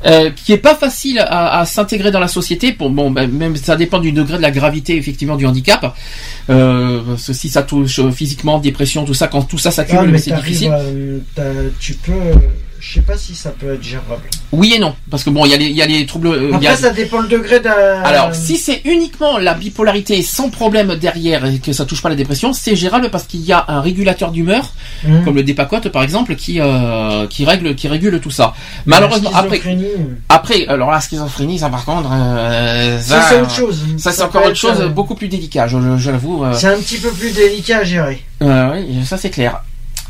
euh, qui est pas facile à, à s'intégrer dans la société. Pour bon, ben, même ça dépend du degré de la gravité effectivement du handicap. Euh, si ça touche euh, physiquement, dépression, tout ça, quand tout ça Ah, s'accumule, mais c'est t'arrives, difficile. euh, t'as- tu peux. Je sais pas si ça peut être gérable. Oui et non, parce que bon, il y a les, il y a les troubles. euh, Après, a- ça dépend le degré d'un. Alors, si c'est uniquement la bipolarité sans problème derrière et que ça touche pas la dépression, c'est gérable parce qu'il y a un régulateur d'humeur, Hum. comme le dépacote par exemple, qui euh, qui règle qui régule tout ça. Malheureusement, après après alors la schizophrénie, ça par contre, euh, Ça, ça, c'est autre chose. Ça, c'est Ça encore autre chose, euh, beaucoup plus délicat, je, je- je l'avoue. C'est un petit peu plus délicat à gérer. Oui, ça c'est clair.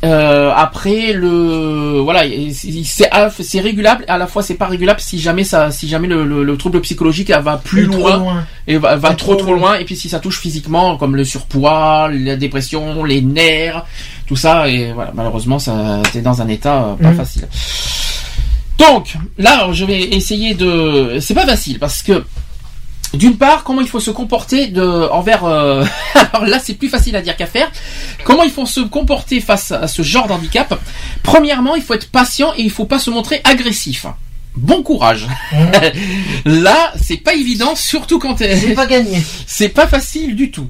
Euh, après le voilà c'est c'est régulable à la fois c'est pas régulable si jamais ça si jamais le, le- le trouble psychologique va plus loin, loin. et va, va trop trop loin et puis si ça touche physiquement comme le surpoids la dépression les nerfs tout ça et voilà malheureusement ça c'est dans un état euh, pas Mhm. facile donc là je vais essayer de c'est pas facile parce que d'une part, comment il faut se comporter de, envers. euh, alors là, c'est plus facile à dire qu'à faire. Comment il faut se comporter face à ce genre d'handicap? Premièrement, il faut être patient et il faut pas se montrer agressif. Bon courage. là, c'est pas évident, surtout quand C'est pas gagné. c'est pas facile du tout.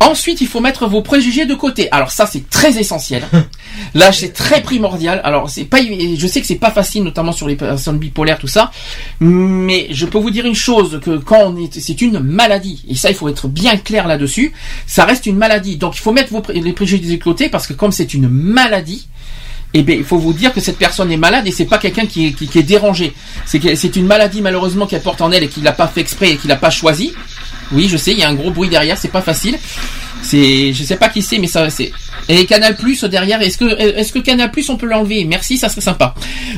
Ensuite, il faut mettre vos préjugés de côté. Alors ça, c'est très essentiel. Là, c'est très primordial. Alors, c'est pas, je sais que c'est pas facile, notamment sur les personnes bipolaires, tout ça. Mais je peux vous dire une chose que quand on est, c'est une maladie. Et ça, il faut être bien clair là-dessus. Ça reste une maladie. Donc, il faut mettre vos, les préjugés de côté parce que comme c'est une maladie, eh bien, il faut vous dire que cette personne est malade et c'est pas quelqu'un qui, est- qui, qui est dérangé. C'est une maladie malheureusement qu'elle porte en elle et qu'il n'a pas fait exprès et qu'il n'a pas choisi. Oui, je sais, il y a un gros bruit derrière, c'est pas facile. C'est, je sais pas qui c'est, mais ça, c'est. Et Canal Plus derrière, est-ce que, est-ce que Canal Plus on peut l'enlever? Merci, ça serait sympa.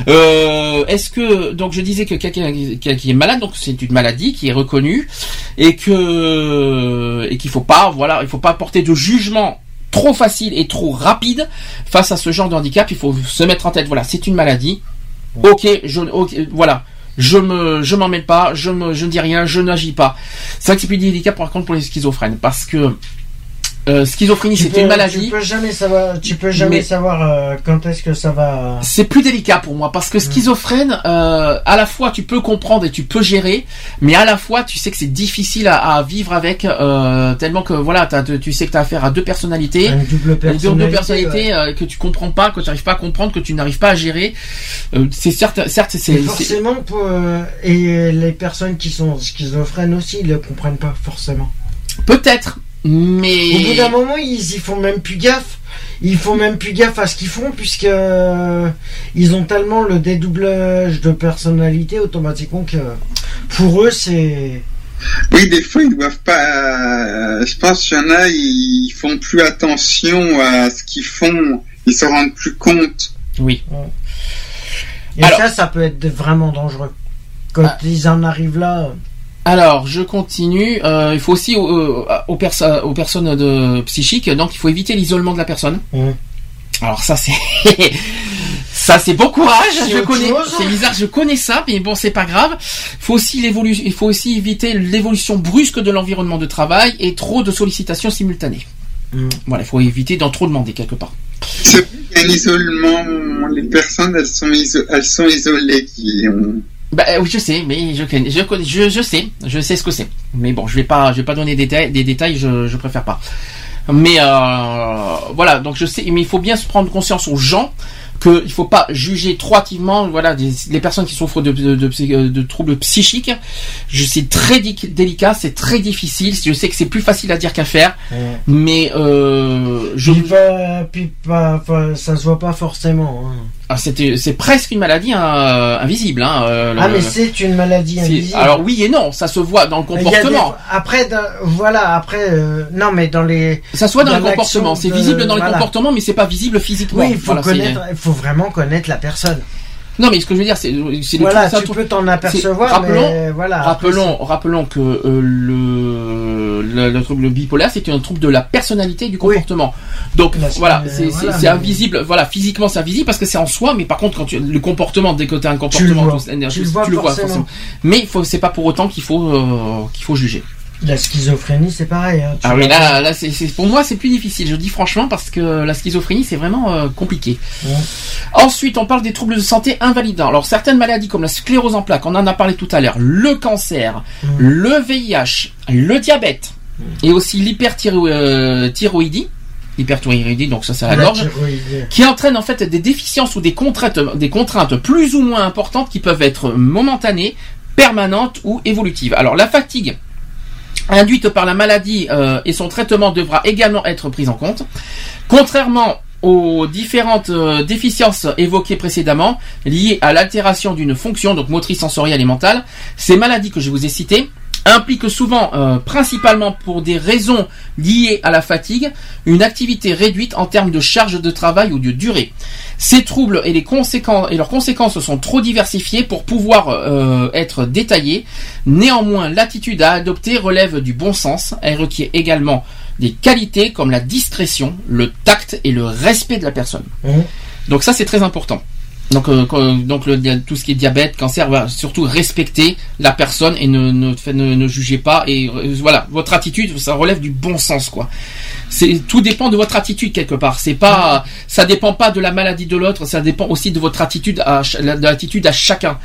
Euh, est-ce que, donc je disais que quelqu'un qui qui est malade, donc c'est une maladie qui est reconnue et que, et qu'il faut pas, voilà, il faut pas porter de jugement trop facile et trop rapide face à ce genre de handicap. Il faut se mettre en tête, voilà, c'est une maladie. Ok, je, ok, voilà. Je me, je m'en mêle pas, je me, je ne dis rien, je n'agis pas. C'est vrai que c'est plus délicat par contre pour les schizophrènes parce que euh, schizophrénie c'est une maladie. Tu peux jamais savoir. Tu peux jamais Mais- savoir euh, quand est-ce que ça va. C'est plus délicat pour moi parce que schizophrène, euh, à la fois tu peux comprendre et tu peux gérer, mais à la fois tu sais que c'est difficile à, à vivre avec euh, tellement que voilà, tu sais que tu as affaire à deux personnalités. Une double personnalité. deux personnalités ouais. euh, que tu comprends pas, que tu n'arrives pas à comprendre, que tu n'arrives pas à gérer. Euh, c'est certes, certes, c'est forcément, pour, euh, et les personnes qui sont schizophrènes aussi, ils le comprennent pas forcément. peut-être, mais Au bout d'un moment, ils y font même plus gaffe. Ils font même plus gaffe à ce qu'ils font puisque euh, ils ont tellement le dédoublage de personnalité automatiquement que pour eux c'est. Oui, des fois, ils doivent pas. euh, je pense qu'il y en a, ils font plus attention à ce qu'ils font. Ils se rendent plus compte. Oui. Et Alors- ça, ça peut être vraiment dangereux. Quand Ah. ils en arrivent là, Alors, je continue. Euh, il faut aussi euh, aux, perso- aux personnes de psychiques, donc il faut éviter l'isolement de la personne. Mhm. Alors ça c'est ça c'est bon courage. C'est Je connais. C'est bizarre, je connais ça, mais bon c'est pas grave. Il faut aussi l'évolution. Il faut aussi éviter l'évolution brusque de l'environnement de travail et trop de sollicitations simultanées. Mhm. Voilà, il faut éviter d'en trop demander quelque part. C'est un isolement. Les personnes, elles sont, iso- elles sont isolées. Qui ont... Bah euh, oui, je sais, mais je connais, je connais, je, je sais, je sais ce que c'est. Mais bon, je vais pas, je vais pas donner des détails, des détails, je, je préfère pas. Mais euh, voilà, donc je sais, mais il faut bien se prendre conscience aux gens que il faut pas juger trop hâtivement, voilà, des- les personnes qui souffrent de, de, de euh, de troubles psychiques. Je c'est très délicat, c'est très difficile. Je sais que c'est plus facile à dire qu'à faire, mais euh, je, puis pas- ça se voit pas forcément. hein. Ah, c'est presque une maladie hein, invisible. Hein, euh, Ah, le- mais c'est une maladie invisible. alors oui et non, ça se voit dans le des- comportement. Après, dans- voilà, après, euh, non, mais dans les. Ça soit dans, Dans le comportement, c'est visible dans le comportement, mais c'est pas visible physiquement. Oui, il faut Voilà, c'est- connaître, il faut vraiment connaître la personne. Non, mais ce que je veux dire, c'est, c'est Voilà, truc- tu peux t'en apercevoir, rappelons, mais voilà. après, rappelons, rappelons que euh, le, le, le trouble bipolaire, c'est un trouble de la personnalité et du comportement. Donc Là, voilà, c'est, voilà, mais- invisible. Voilà, physiquement c'est invisible parce que c'est en soi, mais par contre quand tu, le comportement, dès que tu as un Tu le comportement, vois. tout- Tu le vois forcément. Mais il faut, c'est pas pour autant qu'il faut euh, qu'il faut juger. La schizophrénie, c'est pareil. hein, Ah là, là c'est, pour moi c'est plus difficile. Je dis franchement parce que la schizophrénie c'est vraiment euh, compliqué. Ouais. Ensuite, on parle des troubles de santé invalidants. Alors certaines maladies comme la sclérose en plaques, on en a parlé tout à l'heure, le cancer, Mm. le VIH, le diabète et aussi l'hyperthyroïdie, hyperthyroïdie donc ça c'est la La gorge, qui entraîne en fait des déficiences ou des contraintes, des contraintes plus ou moins importantes qui peuvent être momentanées, permanentes ou évolutives. Alors la fatigue induite par la maladie euh, et son traitement devra également être pris en compte. Contrairement aux différentes euh, déficiences évoquées précédemment, liées à l'altération d'une fonction, donc motrice, sensorielle et mentale, ces maladies que je vous ai citées impliquent souvent, euh, principalement pour des raisons liées à la fatigue, une activité réduite en termes de charge de travail ou de durée. Ces troubles et, les conséquences, et leurs conséquences sont trop diversifiées pour pouvoir euh, être détaillées. Néanmoins, l'attitude à adopter relève du bon sens. Elle requiert également des qualités comme la discrétion, le tact et le respect de la personne. Mhm. Donc ça, c'est très important. Donc, euh, donc tout ce qui est diabète, cancer, va surtout respecter la personne et ne, ne, ne, jugez pas. Et euh, voilà, votre attitude, ça relève du bon sens, quoi. C'est tout dépend de votre attitude quelque part. C'est pas, ça dépend pas de la maladie de l'autre, ça dépend aussi de votre attitude à, de l'attitude à chacun.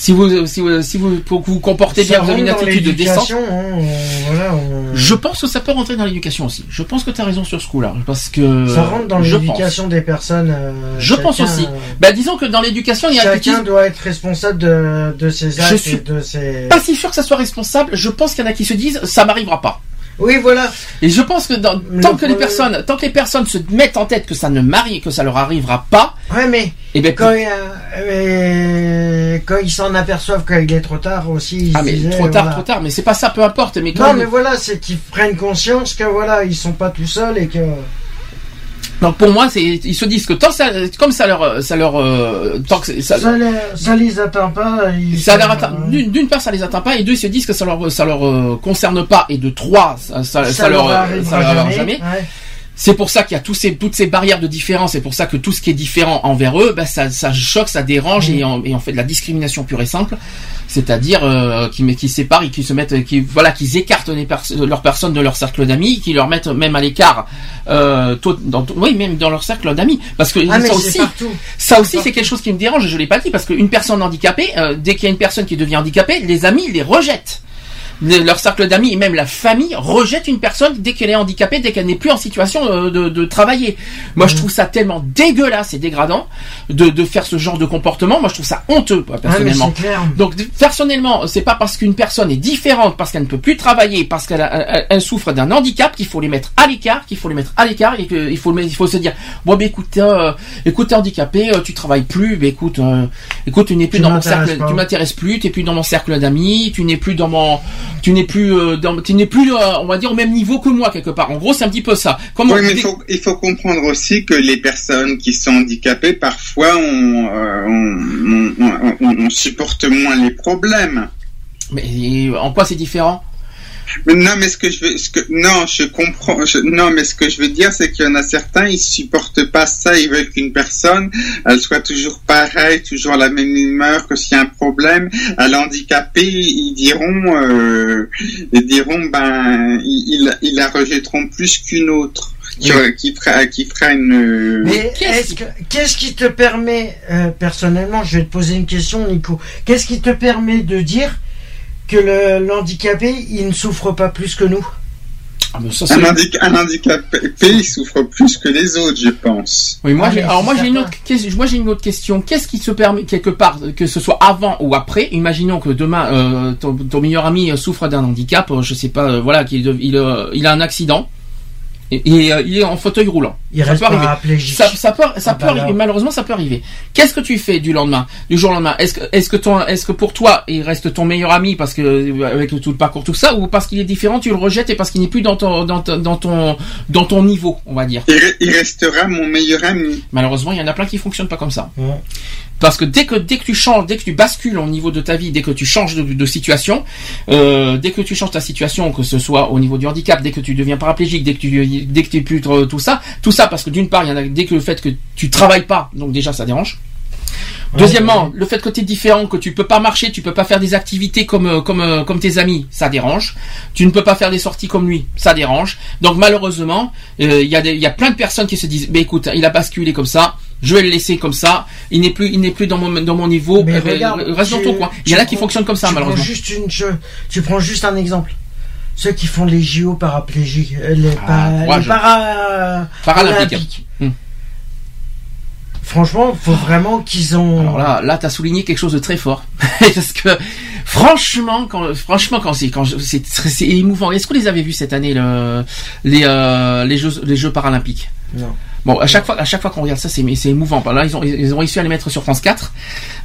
Si vous, si vous, si vous, pour que vous comportez bien, vous avez une attitude décente. l'éducation, hein, on- voilà, on- Je pense que ça peut rentrer dans l'éducation aussi. Je pense que tu as raison sur ce coup-là. Parce que. Ça rentre dans l'éducation des personnes. euh, Je pense aussi. euh, Bah, disons que dans l'éducation, il y a Chacun doit être responsable de, de ses actes suis et de ses. pas si sûr que ça soit responsable. Je pense qu'il y en a qui se disent ça m'arrivera pas. Oui, voilà. Et je pense que dans- tant que les personnes, tant que les personnes se mettent en tête que ça ne m'arrive, que ça leur arrivera pas, Ouais, mais et ben quand, il y a- euh, quand ils s'en aperçoivent qu'il est trop tard aussi. ils ah mais disaient, trop tard, voilà. trop tard. Mais c'est pas ça, peu importe. Mais quand Non, mais voilà, c'est qu'ils prennent conscience que voilà, ils sont pas tout seuls et que. Donc pour moi, c'est ils se disent que tant ça, comme ça leur, ça leur, euh, tant que ça, Ça, les, ça les atteint pas. Ils ça leur atteint- d'une d'une part ça les atteint pas et deux ils se disent que ça leur ça leur euh, concerne pas et de trois ça, ça, ça leur euh, ça leur jamais. jamais. Ouais. C'est pour ça qu'il y a tous ces, toutes ces barrières de différence. C'est pour ça que tout ce qui est différent envers eux, ça, ça choque, ça dérange et, on, et on fait de la discrimination pure et simple. C'est-à-dire euh, qui, qui séparent et qui se mettent, qui voilà, qu'ils écartent les pers leurs personnes de leur cercle d'amis, qui leur mettent même à l'écart, euh, dans, oui, même dans leur cercle d'amis. Parce que Ah, ça aussi, partout. ça aussi c'est quelque chose qui me dérange. Je l'ai pas dit parce qu'une personne handicapée, euh, dès qu'il y a une personne qui devient handicapée, les amis les rejettent. Le- leur cercle d'amis et même la famille rejette une personne dès qu'elle est handicapée, dès qu'elle n'est plus en situation euh, de, de travailler. Moi, je trouve ça tellement dégueulasse et dégradant de, de faire ce genre de comportement. Moi, je trouve ça honteux, Ah, personnellement. clair. Donc personnellement, c'est pas parce qu'une personne est différente, parce qu'elle ne peut plus travailler, parce qu'elle a- elle, elle souffre d'un handicap qu'il faut les mettre à l'écart, qu'il faut les mettre à l'écart et qu'il faut il faut se dire bon ben écoute, euh, écoute t'es handicapé, euh, tu travailles plus, ben écoute, euh, écoute tu n'es plus Tu dans mon cercle, tu m'intéresses plus, tu n'es plus dans mon cercle d'amis, tu n'es plus dans mon tu n'es plus, euh, dans- tu n'es plus, euh, on va dire au même niveau que moi quelque part. En gros, c'est un petit peu ça. Comment Oui, mais il faut, il faut comprendre aussi que les personnes qui sont handicapées, parfois, on, euh, on, on- on- on supporte moins les problèmes. Mais en quoi c'est différent? Mais non, mais ce que je veux, ce que, non, je comprends, je- non, mais ce que je veux dire, c'est qu'il y en a certains, ils supportent pas ça, ils veulent qu'une personne, elle soit toujours pareille, toujours à la même humeur, que s'il y a un problème, à l'handicapé, ils diront, euh, ils diront, ben, ils, ils- la rejetteront plus qu'une autre, qui, qui fera, qui fera une, Mais est-ce que qu'est-ce qui te permet euh, personnellement, je vais te poser une question, Nico. Qu'est-ce qui te permet de dire que le l'handicapé il ne souffre pas plus que nous Ah, ça, un, c'est- handic- un handicapé, il souffre plus que les autres, je pense. Oui, moi, Ah, j'ai, alors moi j'ai une autre question. Moi j'ai une autre question. Qu'est-ce qui se permet quelque part que ce soit avant ou après Imaginons que demain euh, ton, ton meilleur ami euh, souffre d'un handicap, euh, je sais pas, euh, voilà, qu'il il, euh, il a un accident et, et, euh, il est en fauteuil roulant. Il ça reste peut arriver. Ça, ça peut, ça Ah peut bah arriver. alors. Malheureusement, ça peut arriver. Qu'est-ce que tu fais du lendemain, du jour au lendemain? Est-ce que, est-ce que ton, est-ce que pour toi, il reste ton meilleur ami parce que euh, avec tout le parcours, tout ça, ou parce qu'il est différent, tu le rejettes et parce qu'il n'est plus dans ton, dans, ton- dans ton, dans ton niveau, on va dire? Il, re- il restera mon meilleur ami. Malheureusement, il y en a plein qui fonctionnent pas comme ça. Ouais. Parce que dès que dès que tu changes, dès que tu bascules au niveau de ta vie, dès que tu changes de, situation, euh, dès que tu changes ta situation, que ce soit au niveau du handicap, dès que tu deviens paraplégique, dès que tu dès que tu es plus tout ça, tout ça parce que d'une part, il y en a dès que le fait que tu travailles pas, donc déjà ça dérange. Deuxièmement, le fait que tu es différent, que tu peux pas marcher, tu peux pas faire des activités comme euh, comme euh, comme tes amis, ça dérange. Tu ne peux pas faire des sorties comme lui, ça dérange. Donc malheureusement, euh, il y a des- y a plein de personnes qui se disent, bah écoute, il a basculé comme ça, je vais le laisser comme ça. Il n'est plus il n'est plus dans mon dans mon niveau. Mais regarde, reste dans ton coin. Il y en a qui fonctionnent comme ça tu prends malheureusement. juste une tu prends juste un exemple. Ceux qui font les JO paraplégiques, les, Ah, pa- les courage. para- Paralympique. olympiques. Franchement, faut vraiment qu'ils ont. Alors là, là, t'as souligné quelque chose de très fort, parce que franchement, quand, franchement, quand c'est, quand c'est, c'est émouvant. Est-ce que vous les avez vus cette année, le, les, euh, les jeux, les jeux paralympiques? Non. Bon, à chaque fois, à chaque fois qu'on regarde ça, c'est, c'est émouvant. Là, ils ont, ils ont réussi à les mettre sur France 4.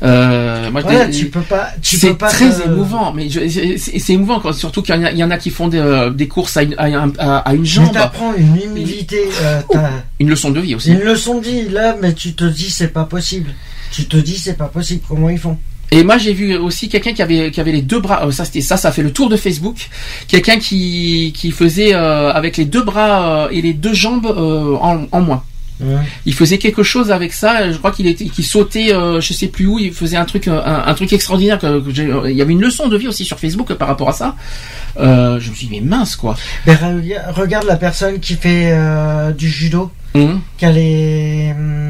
Euh, moi, je tu peux pas. Tu c'est très te- émouvant, mais c'est, émouvant, quand, surtout qu'il y en a, il y en a qui font des, euh, des courses à une, à, un- à- à une Mais jambe, t'apprends une humilité. euh, une leçon de vie aussi. Ils me le sont dit là, mais tu te dis c'est pas possible. Tu te dis c'est pas possible. Comment ils font? Et moi j'ai vu aussi quelqu'un qui avait qui avait les deux bras. euh, ça c'était ça, ça a fait le tour de Facebook. Quelqu'un qui qui faisait euh, avec les deux bras euh, et les deux jambes euh, en, en moins. Il faisait quelque chose avec ça. Je crois qu'il était, qu'il sautait, euh, je sais plus où. Il faisait un truc, un, un truc extraordinaire. Que, que j'ai- euh, il y avait une leçon de vie aussi sur Facebook par rapport à ça. Euh, je me suis dit mais mince quoi. Ben, re- regarde la personne qui fait du judo. Qu'elle est, hum,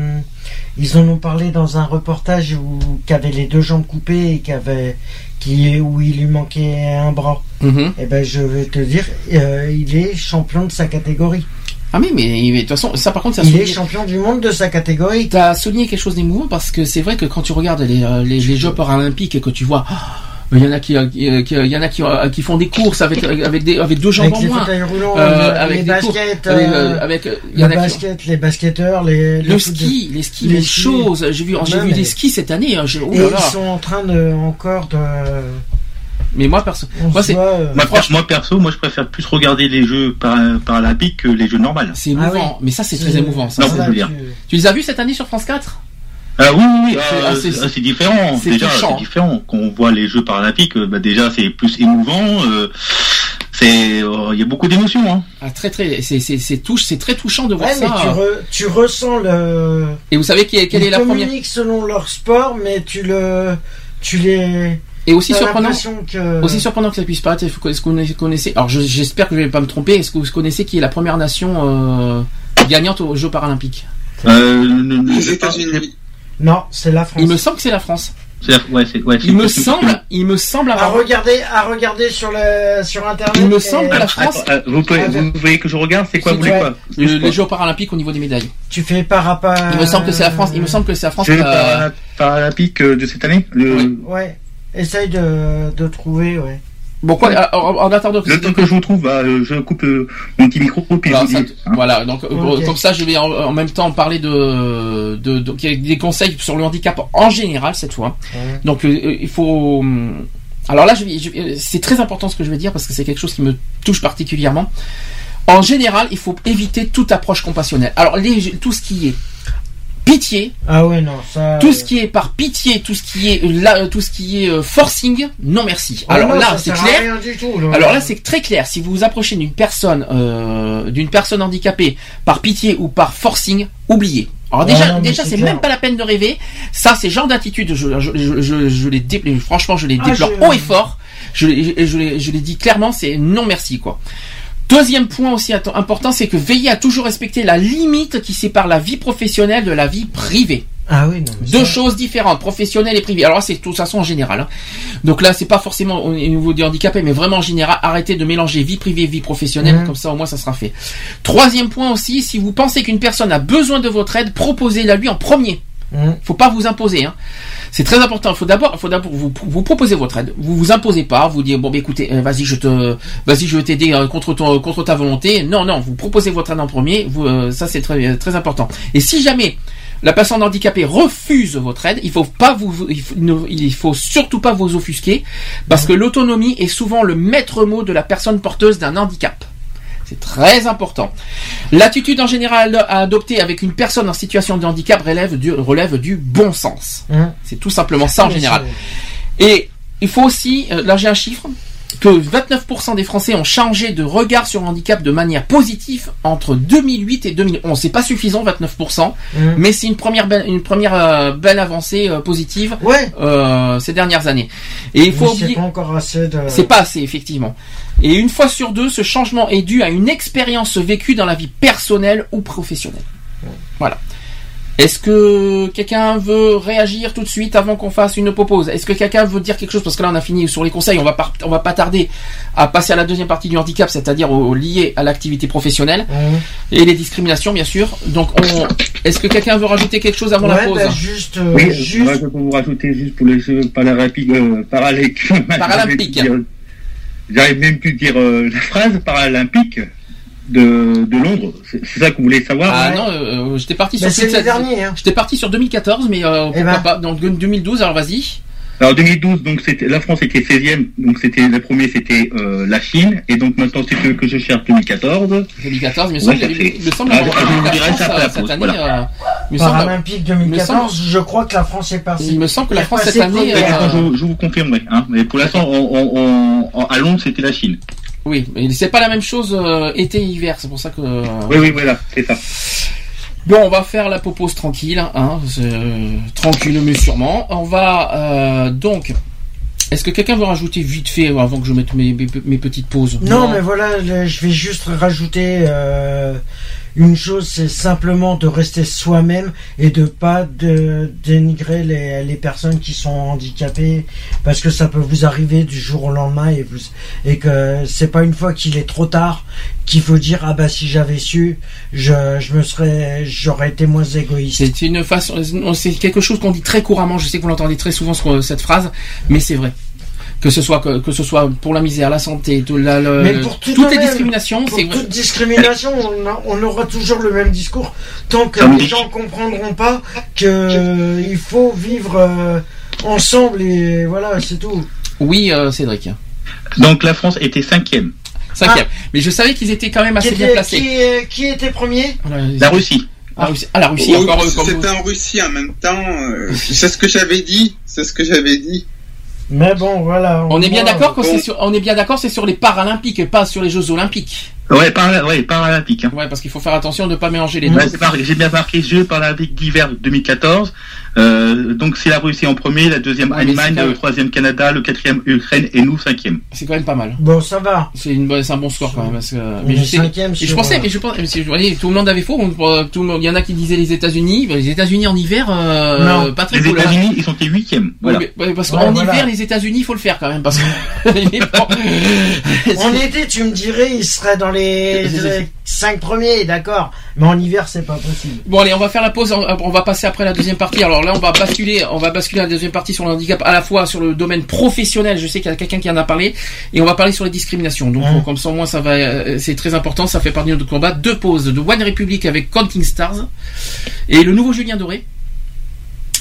ils en ont parlé dans un reportage où qu'avait les deux jambes coupées et qu'avait qui où il lui manquait un bras. Mhm. Et ben je vais te dire, euh, il est champion de sa catégorie. Ah mais mais de toute façon, ça par contre, ça Il est champion du monde de sa catégorie. T'as souligné quelque chose d'émouvant parce que c'est vrai que quand tu regardes les, euh, les, les Jeux paralympiques et que tu vois, il y en a qui, euh, qui, euh, qui- il y en a qui, euh, qui font des courses avec avec des avec deux jambes Avec en les moins, fauteuils roulants, Euh, euh, avec les des courses, baskets, avec, euh, euh, avec, euh, il y en le a qui- basket, les basketteurs, les, le les ski, les skis, les même skis. chose. J'ai vu, j'ai vu des skis cette année. hein, oh Et là là. ils sont en train de encore de. Mais moi perso, On moi c'est, voit, euh, Moi, per- moi, perso, moi je préfère plus regarder les jeux para- paralympiques que les jeux normaux. c'est émouvant. Mais ça c'est très émouvant. Ça, Non, ça. je veux dire. Tu les as vus cette année sur France 4 Ah oui, oui, oui, C'est- euh, ah, c'est- différent. c'est Déjà, c'est différent. Quand on voit les Jeux paralympiques, euh, bah, déjà c'est plus émouvant. euh, c'est, euh, il y a beaucoup d'émotions. Hein. Ah, très très, c'est c'est c'est touche, c'est très touchant de voir Ouais, mais ça. tu, re- tu ressens le. Et vous savez qui est- quelle Ils est la première communiquent selon leur sport, mais tu le. Tu les. Et aussi surprenant, que. aussi surprenant que ça puisse paraître, est-ce que vous connaissez, alors je- j'espère que je vais pas me tromper, est-ce que vous connaissez qui est la première nation euh, gagnante aux Jeux paralympiques? Euh, ne- ne- Les États-Unis. Non, c'est la France. Il me semble que c'est la France. ouais, ouais, Il me semble, il me semble À avoir. regarder, à regarder sur le sur internet. Il me et- semble que la France, Attends, euh, vous, pouvez, vous voyez que je regarde, c'est quoi, vous voulez quoi le- les Jeux paralympiques au niveau des médailles. Tu fais par rapport. Il me semble que c'est la France. Il me semble que c'est la France. Jeux qui a- para- paralympiques euh, de cette année le, Oui. Ouais. Essaye de, de trouver, ouais. Bon quoi, en, en attendant que le temps que je vous trouve, bah, euh, je coupe euh, mon petit micro puis Voilà, je vous ça- dis. hein. voilà, donc euh, comme ça, je vais en, en même temps parler de, des conseils sur le handicap en général cette fois. Ouais. Donc euh, il faut hum, Alors là, je je c'est très important ce que je vais dire parce que c'est quelque chose qui me touche particulièrement. En général, il faut éviter toute approche compassionnelle. Alors, les- tout ce qui est pitié, Ah ouais, non, ça. tout ce qui est par pitié, tout ce qui est là, tout ce qui est euh, forcing, non merci. Ah Alors non, là, c'est clair. tout, là. Alors là, c'est très clair. Si vous vous approchez d'une personne, euh, d'une personne handicapée par pitié ou par forcing, oubliez. Alors déjà, non, déjà, c'est même pas la peine de rêver. Ça, c'est genre d'attitude. Je, je, je, je- je les dé- franchement, je les Ah, déplore je- haut et fort. Je, je, les- je les dis clairement, c'est non merci quoi. Deuxième point aussi important, c'est que veillez à toujours respecter la limite qui sépare la vie professionnelle de la vie privée. Ah oui, non. Deux ça- choses différentes, professionnelles et privées. Alors là, c'est de toute façon en général. hein. Donc là, c'est pas forcément au niveau des handicapés, mais vraiment en général, arrêtez de mélanger vie privée et vie professionnelle. Comme ça, au moins, ça sera fait. Troisième point aussi, si vous pensez qu'une personne a besoin de votre aide, proposez-la lui en premier. Mhm. Faut pas vous imposer. Hein. C'est très important. Faut d'abord, faut d'abord vous, vous proposer votre aide. Vous vous imposez pas. Vous dire bon, bah, écoutez, euh, vas-y, je te, vas-y, je vais t'aider euh, contre ton, contre ta volonté. Non, non, vous proposez votre aide en premier. Vous, euh, ça, c'est très, très important. Et si jamais la personne handicapée refuse votre aide, il faut pas vous, il faut, ne- il faut surtout pas vous offusquer, parce que l'autonomie est souvent le maître mot de la personne porteuse d'un handicap. C'est très important. L'attitude en général à adopter avec une personne en situation de handicap relève du, relève du bon sens. Hein C'est tout simplement ça en général. Et il faut aussi, euh, là j'ai un chiffre, que 29% des Français ont changé de regard sur le handicap de manière positive entre 2008 et 2011. C'est pas suffisant 29%, Hum. mais c'est une première belle, une première euh, belle avancée euh, positive Ouais. euh, ces dernières années. Et il faut Mais c'est oublier, pas encore assez de. c'est pas assez effectivement. Et une fois sur deux, ce changement est dû à une expérience vécue dans la vie personnelle ou professionnelle. Voilà. Est-ce que quelqu'un veut réagir tout de suite avant qu'on fasse une pause Est-ce que quelqu'un veut dire quelque chose? Parce que là, on a fini sur les conseils. On va pas, on va pas tarder à passer à la deuxième partie du handicap, c'est-à-dire au, au lié à l'activité professionnelle Hum. et les discriminations, bien sûr. Donc, on... est-ce que quelqu'un veut rajouter quelque chose avant la pause? bah, juste, euh, Oui, juste. moi, je peux vous rajouter juste pour les Jeux paralympiques, euh, paralympiques. Paralympiques. J'arrive même plus à dire euh, la phrase paralympique de, de Londres. C'est ça que vous voulez savoir Ah ouais. non, euh, euh, j'étais parti sur Mais c'est toute le cette- dernier, hein. J'étais parti sur 2014, mais euh, Eh pourquoi ben. pas Donc 2012, alors vas-y. Alors 2012, donc c'était la France était 16e, donc c'était le premier c'était euh, la Chine, et donc maintenant c'est ce que je cherche 2014. 2014, il me Ouais, semble, ça il me semble Ah, avoir cette année. voilà. euh, il me semble- Paralympique 2014, je crois que la France est passée. Il me semble que la France, passée cette année, euh, je, je vous confirmerai, hein, mais pour l'instant on, on- on- en- à Londres c'était la Chine. Oui, mais c'est pas la même chose euh, été-hiver, c'est pour ça que. euh, Oui oui voilà, c'est ça. Bon, on va faire la pause tranquille, hein, c'est, euh, tranquille mais sûrement. On va euh, donc. Est-ce que quelqu'un veut rajouter vite fait avant que je mette mes, mes- mes petites pauses? Non, mais voilà, je vais juste rajouter euh, une chose, c'est simplement de rester soi-même et de pas de dénigrer les, personnes qui sont handicapées, parce que ça peut vous arriver du jour au lendemain et, vous, et que c'est pas une fois qu'il est trop tard qu'il faut dire ah bah si j'avais su, je, me serais, j'aurais été moins égoïste. C'est une façon, c'est quelque chose qu'on dit très couramment. Je sais que vous l'entendez très souvent ce- cette phrase, mais c'est vrai. Que ce soit que, que ce soit pour la misère, la santé, tout la- le- Mais pour tout toutes les même, discriminations, Pour toute discrimination, on, a- on aura toujours le même discours tant que les gens comprendront pas que euh, il faut vivre euh, ensemble et voilà, c'est tout. Oui, euh, Cédric. Donc la France était cinquième. Cinquième. Mais je savais qu'ils étaient quand même Qui assez bien placés. qui, euh, qui était premier? La Russie. Ah. Ah, la Russie, Oui, vous. C'était en Russie en même temps. euh, c'est ce que j'avais dit. C'est ce que j'avais dit. Mais bon, voilà. On est bien d'accord que bon. c'est sur, on est bien d'accord, c'est sur les Paralympiques et pas sur les Jeux Olympiques. Ouais, par, ouais, paralympique. Hein. Ouais, parce qu'il faut faire attention de ne pas mélanger les deux. Ouais, J'ai bien marqué Jeux paralympiques d'hiver 2014. Euh, donc c'est la Russie en premier, la deuxième Ouais, Allemagne, le troisième Canada, le quatrième Ukraine et nous cinquième. C'est quand même pas mal. Bon, ça va. C'est une bonne- c'est un bon score quand même. Parce que, On mais je sais, cinquième et je sur, pensais, euh, mais je pensais, mais voyez, tout le monde avait faux. on- euh, tout le monde, il y en a qui disaient les États-Unis. Ben, Les États-Unis en hiver, euh, Non. pas très Les cool. hein. États-Unis, ils sont huitièmes. Oui, Voilà. mais- ouais, parce Ouais, qu'en voilà. hiver, les États-Unis, il faut le faire quand même. Parce que. En été, tu me dirais, il serait dans les, cinq premiers, d'accord. Mais en hiver, c'est pas possible. Bon allez, on va faire la pause. On on va passer après la deuxième partie. Alors là, on va basculer, on va basculer la deuxième partie sur le handicap, à la fois sur le domaine professionnel. Je sais qu'il y a quelqu'un qui en a parlé, et on va parler sur les discriminations. Donc Mmh. comme ça, au moins, ça va, euh, c'est très important. Ça fait partie de notre combat. Deux pauses de One Republic avec Counting Stars et le nouveau Julien Doré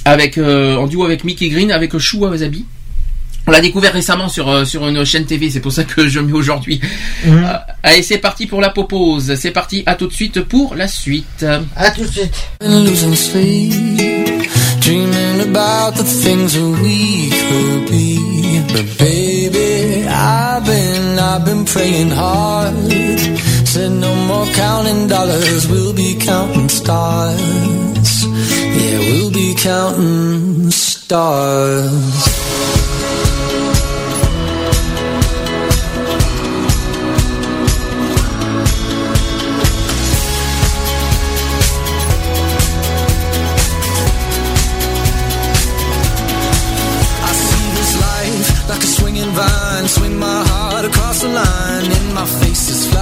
avec euh, en duo avec Mickey Green avec Chua Wasabi. On l'a découvert récemment sur, euh, sur une chaîne TV, c'est pour ça que je mets aujourd'hui. Mmh. Allez, c'est parti pour la popose. C'est parti, à tout de suite pour la suite. À tout de suite. Dreaming about the things that we could be. But baby, I've been, I've been praying hard. Said no more counting dollars, we'll be counting stars. Yeah, we'll be counting stars.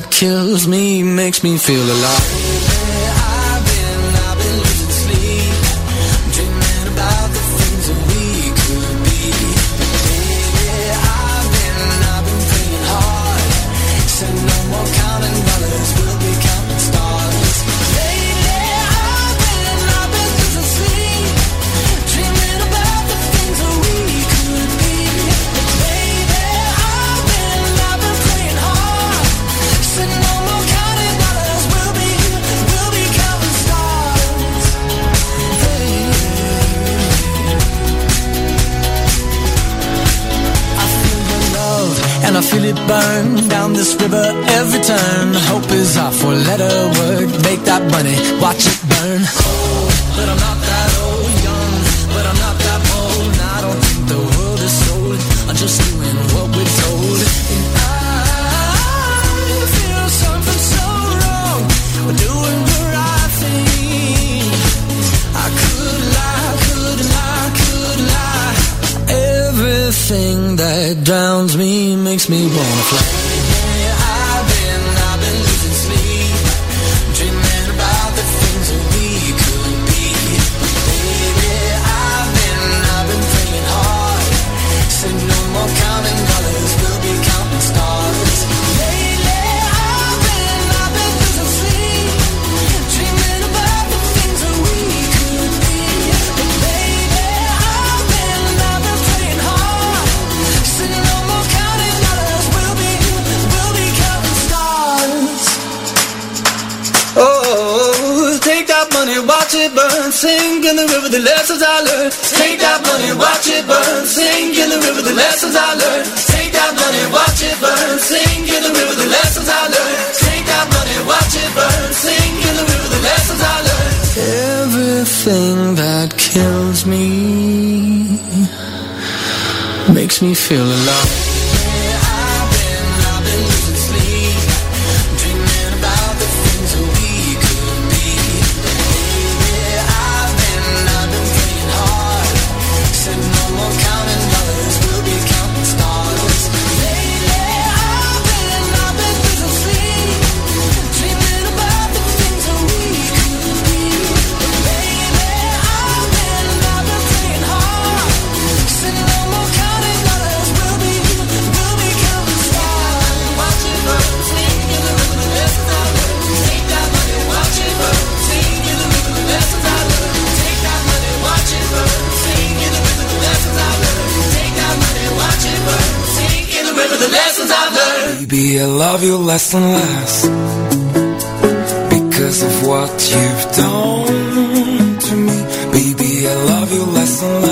that kills me makes me feel alive. is our four-letter word. Make that money, watch it makes me feel alive. Baby, I love you less and less Because of what you've done to me. Baby, I love you less and less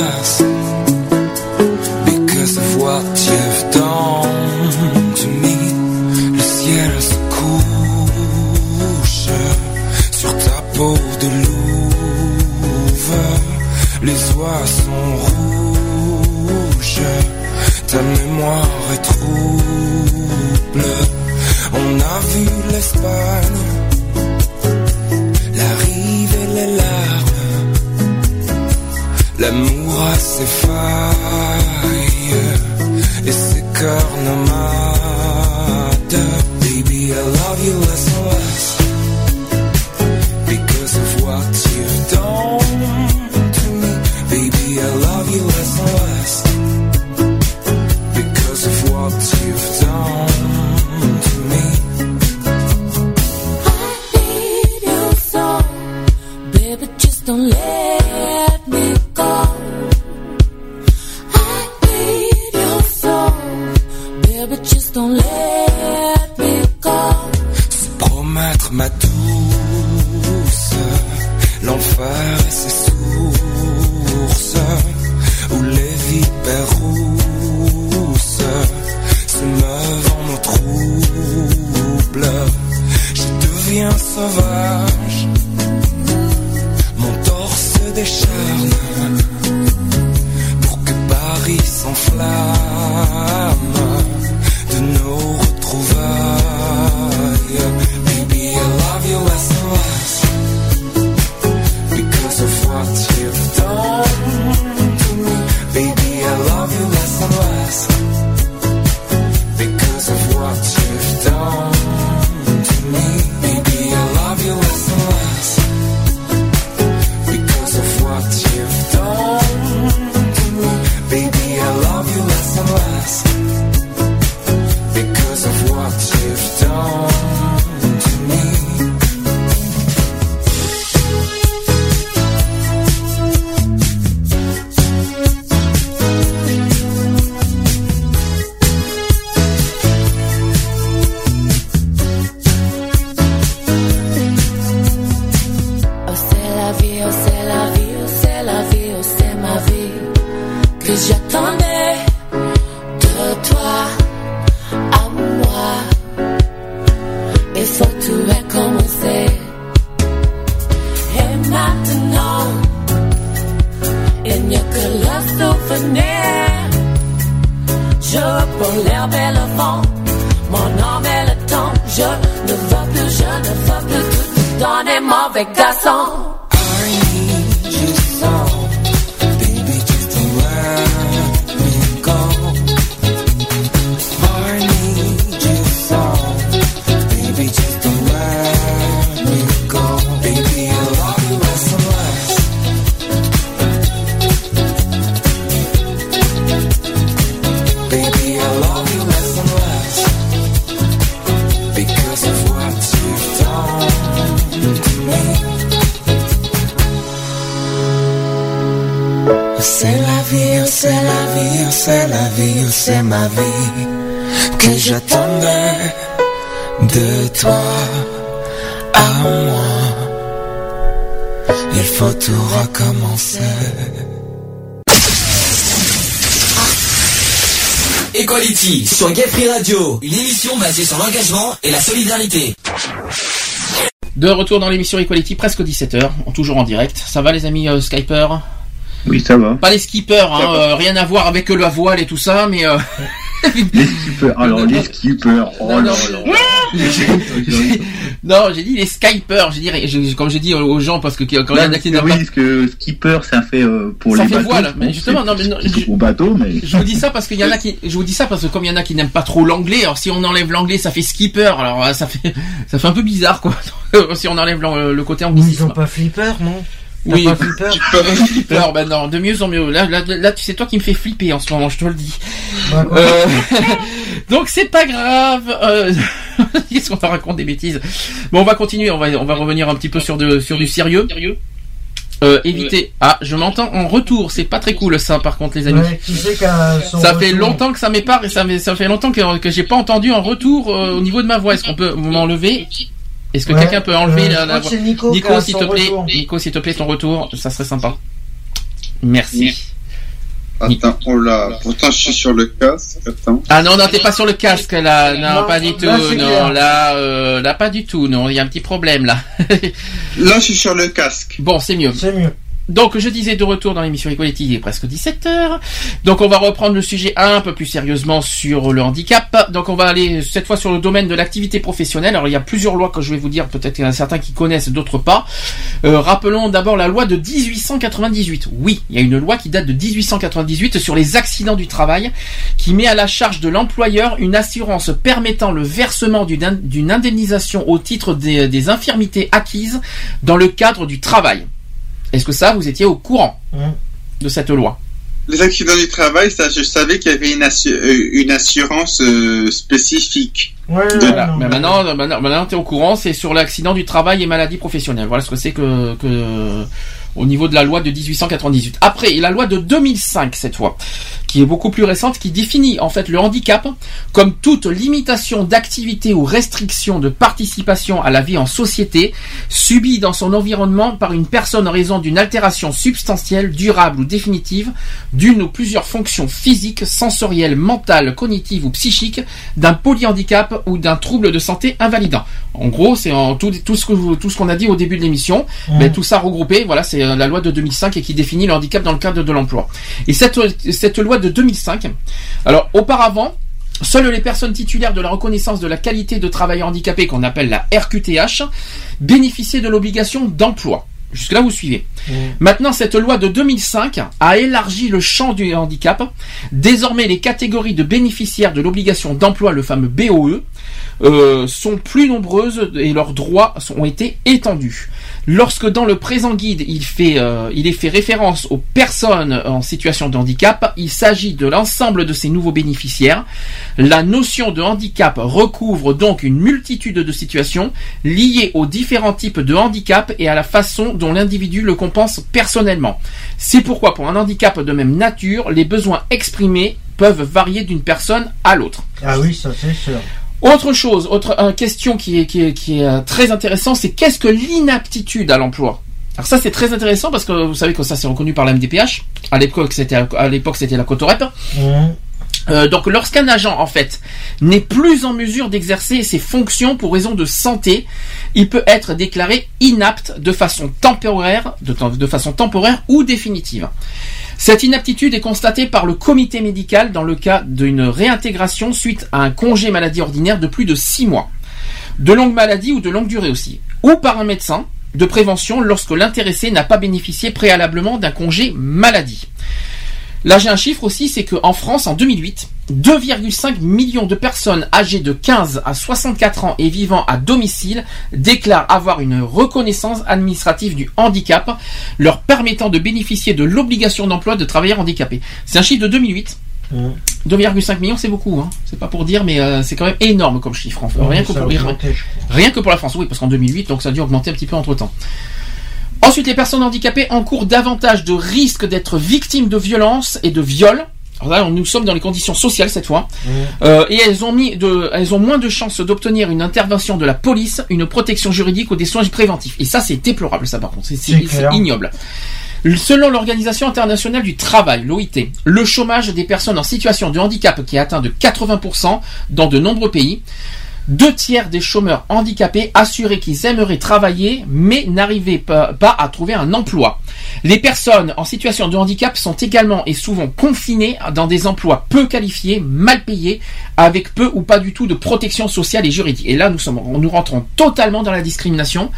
sur Gay Free Radio, une émission basée sur l'engagement et la solidarité. De retour dans l'émission Equality, presque 17h, toujours en direct. Ça va les amis euh, Skyper Oui, ça va. Pas les skippers, hein, euh, rien à voir avec la voile et tout ça, mais... euh, Les skippers, alors les skippers, oh Non, là non, là. non, j'ai dit les Skypers, j'ai dit, comme j'ai dit aux gens, parce que quand il y en a qui Non, n'aiment oui, pas... parce que skipper, ça fait euh, pour Ça les fait bateaux. voile, mais justement, non, mais non, je- Au bateau, mais. Je vous dis ça parce qu'il y en a qui, je vous dis ça parce que comme il y en a qui n'aiment pas trop l'anglais, alors si on enlève l'anglais, ça fait skipper, alors euh, ça fait, ça fait un peu bizarre quoi. si on enlève le côté Ils anglicisme. ont pas flipper, non? Oui, pas flipper? Flipper, ben non, de mieux en mieux. Là, là, là, tu sais toi qui me fais flipper en ce moment, je te le dis. Bah. Euh, donc c'est pas grave. Euh, Qu'est-ce qu'on va raconter des bêtises Bon, on va continuer. On va, on va revenir un petit peu sur de, sur du sérieux. Euh, éviter. Ah, je m'entends en retour. C'est pas très cool ça, par contre, les amis. Ouais, qui c'est Ça fait longtemps que ça m'épare et ça, m'est- ça fait longtemps que, que j'ai pas entendu un retour euh, au niveau de ma voix. Est-ce qu'on peut m'enlever? Est-ce que Ouais, quelqu'un peut enlever euh, la, voix? Nico s'il te plaît, retour. Nico, s'il te plaît, ton retour, ça serait sympa. Merci. Attends, oh là, pourtant je suis sur le casque, attends. Ah non, non, t'es pas sur le casque là, non, Non, pas du tout, là, non, clair. là, euh, là, pas du tout, non, il y a un petit problème là. Là, je suis sur le casque. bon, c'est mieux. C'est mieux. Donc, je disais de retour dans l'émission Equality, il est presque 17h. Donc, on va reprendre le sujet un peu plus sérieusement sur le handicap. Donc, on va aller cette fois sur le domaine de l'activité professionnelle. Alors, il y a plusieurs lois que je vais vous dire, peut-être qu'il y en a certains qui connaissent, d'autres pas. Euh, rappelons d'abord la loi de 1898. Oui, il y a une loi qui date de 1898 sur les accidents du travail, qui met à la charge de l'employeur une assurance permettant le versement d'une in- d'une indemnisation au titre des infirmités acquises dans le cadre du travail. Est-ce que ça, vous étiez au courant Hum. de cette loi? Les accidents du travail, ça, je savais qu'il y avait une, assu- euh, une assurance euh, spécifique. Ouais, Voilà. non, Mais maintenant, maintenant, maintenant tu es au courant, c'est sur l'accident du travail et maladie professionnelle. Voilà ce que c'est que, que au niveau de la loi de 1898. Après, il y a la loi de 2005 cette fois, qui est beaucoup plus récente, qui définit en fait le handicap comme toute limitation d'activité ou restriction de participation à la vie en société subie dans son environnement par une personne en raison d'une altération substantielle, durable ou définitive d'une ou plusieurs fonctions physiques, sensorielles, mentales, cognitives ou psychiques d'un polyhandicap ou d'un trouble de santé invalidant. En gros, c'est en tout, tout ce que vous- tout ce qu'on a dit au début de l'émission, mais tout ça regroupé, voilà, c'est euh, la loi de 2005 et qui définit le handicap dans le cadre de l'emploi. Et cette cette loi de 2005, alors auparavant, Seules les personnes titulaires de la reconnaissance de la qualité de travail handicapé, qu'on appelle la RQTH, bénéficiaient de l'obligation d'emploi. Jusque-là, vous suivez. Maintenant, cette loi de 2005 a élargi le champ du handicap. Désormais, les catégories de bénéficiaires de l'obligation d'emploi, le fameux BOE, euh, sont plus nombreuses et leurs droits ont été étendus. Lorsque dans le présent guide, il, fait, euh, il est fait référence aux personnes en situation de handicap, il s'agit de l'ensemble de ces nouveaux bénéficiaires. La notion de handicap recouvre donc une multitude de situations liées aux différents types de handicap et à la façon dont l'individu le compense personnellement. C'est pourquoi pour un handicap de même nature, les besoins exprimés peuvent varier d'une personne à l'autre. Ah oui, ça c'est sûr. Autre chose, autre euh, question qui est, qui est, qui est euh, très intéressant, c'est qu'est-ce que l'inaptitude à l'emploi? Alors ça c'est très intéressant parce que vous savez que ça c'est reconnu par la MDPH. À l'époque c'était la Cotorep. Hum. Euh, donc lorsqu'un agent en fait n'est plus en mesure d'exercer ses fonctions pour raison de santé, il peut être déclaré inapte de façon temporaire, de, de façon temporaire ou définitive. Cette inaptitude est constatée par le comité médical dans le cas d'une réintégration suite à un congé maladie ordinaire de plus de 6 mois, de longue maladie ou de longue durée aussi, ou par un médecin de prévention lorsque l'intéressé n'a pas bénéficié préalablement d'un congé maladie. Là, j'ai un chiffre aussi, c'est qu'en France, en 2008, 2,5 millions de personnes âgées de 15 à 64 ans et vivant à domicile déclarent avoir une reconnaissance administrative du handicap, leur permettant de bénéficier de l'obligation d'emploi de travailleurs handicapés. C'est un chiffre de 2008. Hum. 2,5 millions, c'est beaucoup, hein. c'est pas pour dire, mais euh, c'est quand même énorme comme chiffre. en fait. Rien, que pour, augmenté, crois. rien que pour la France, oui, parce qu'en 2008, donc ça a dû augmenter un petit peu entre temps. Ensuite, les personnes handicapées encourent davantage de risques d'être victimes de violences et de viols. Alors là, nous sommes dans les conditions sociales cette fois, Hum. Euh, et elles ont mis de, elles ont moins de chances d'obtenir une intervention de la police, une protection juridique ou des soins préventifs. Et ça, c'est déplorable, ça par contre, c'est ignoble. Selon l'Organisation internationale du travail, l'OIT, le chômage des personnes en situation de handicap qui est atteint de 80% dans de nombreux pays, deux tiers des chômeurs handicapés assuraient qu'ils aimeraient travailler mais n'arrivaient pas, pas à trouver un emploi. Les personnes en situation de handicap sont également et souvent confinées dans des emplois peu qualifiés, mal payés, avec peu ou pas du tout de protection sociale et juridique. Et là, nous sommes, nous rentrons totalement dans la discrimination.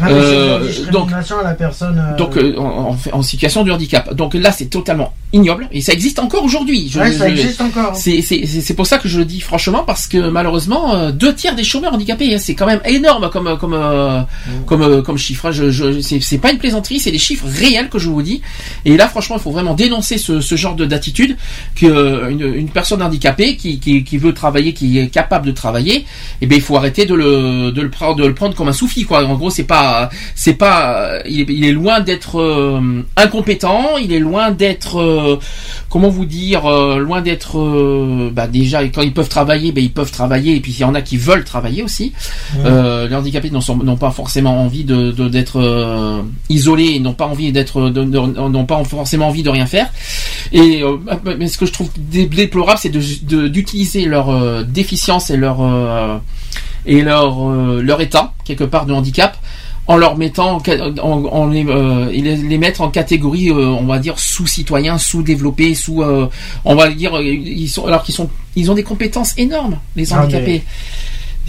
Ah, Euh, discrimination à la personne. euh, Donc euh, en, en- en situation de handicap. Donc là, c'est totalement ignoble et ça existe encore aujourd'hui. Je- ouais, ça existe encore. hein. c'est c'est- c'est- c'est pour ça que je le dis franchement parce que malheureusement euh, deux tiers des chômeurs handicapés hein, c'est quand même énorme comme comme euh, comme euh, comme chiffre. hein. Je, je, c'est pas une plaisanterie, c'est des chiffres réels que je vous dis. Et là franchement il faut vraiment dénoncer ce, ce genre de d'attitude que une, une personne handicapée qui, qui, qui veut travailler, qui est capable de travailler, et ben il faut arrêter de le de le prendre de le prendre comme un soufi quoi. En gros c'est pas c'est pas il est, il est loin d'être euh, incompétent, il est loin d'être euh, comment vous dire euh, loin d'être euh, bah déjà quand ils peuvent travailler ben ils peuvent travailler et puis il y en a qui veulent travailler aussi les handicapés n'ont pas forcément envie de d'être isolés et n'ont pas envie d'être n'ont pas forcément envie de rien faire. Et mais ce que je trouve dé- déplorable c'est de de- d'utiliser leur déficience et leur et leur leur état quelque part de handicap en leur mettant, en, en- les, euh, les, mettre en catégorie, euh, on va dire sous-citoyens, sous-développés, sous, euh, on va dire, euh, ils sont, alors qu'ils sont, ils ont des compétences énormes, les Ah, handicapés.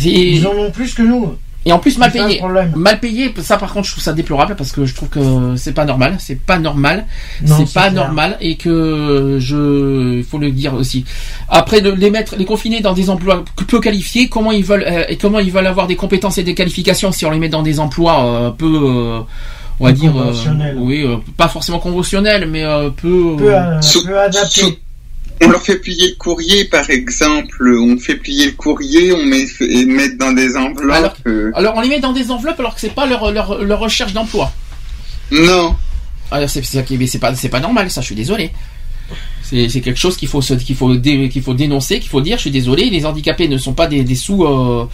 Et- Ils en ont plus que nous. Et en plus mal payé. Mal payé, ça par contre je trouve ça déplorable parce que je trouve que c'est pas normal, c'est pas normal, c'est pas clair. normal et que je, il faut le dire aussi. Après de les mettre, les confiner dans des emplois peu qualifiés, comment ils veulent euh, et comment ils veulent avoir des compétences et des qualifications si on les met dans des emplois euh, peu, euh, on va dire, euh, oui, euh, pas forcément conventionnels, mais euh, peu. Peu, peu adapté. On leur fait plier le courrier, par exemple. On fait plier le courrier, on met, et dans des enveloppes. Alors- euh, Alors on les met dans des enveloppes alors que c'est pas leur, leur, leur recherche d'emploi. Non. Alors c'est c'est c'est pas c'est pas normal ça. Je suis désolé. C'est c'est quelque chose qu'il faut se- qu'il faut dé- qu'il faut dénoncer, qu'il faut dire. Je suis désolé. Les handicapés ne sont pas des, des sous euh,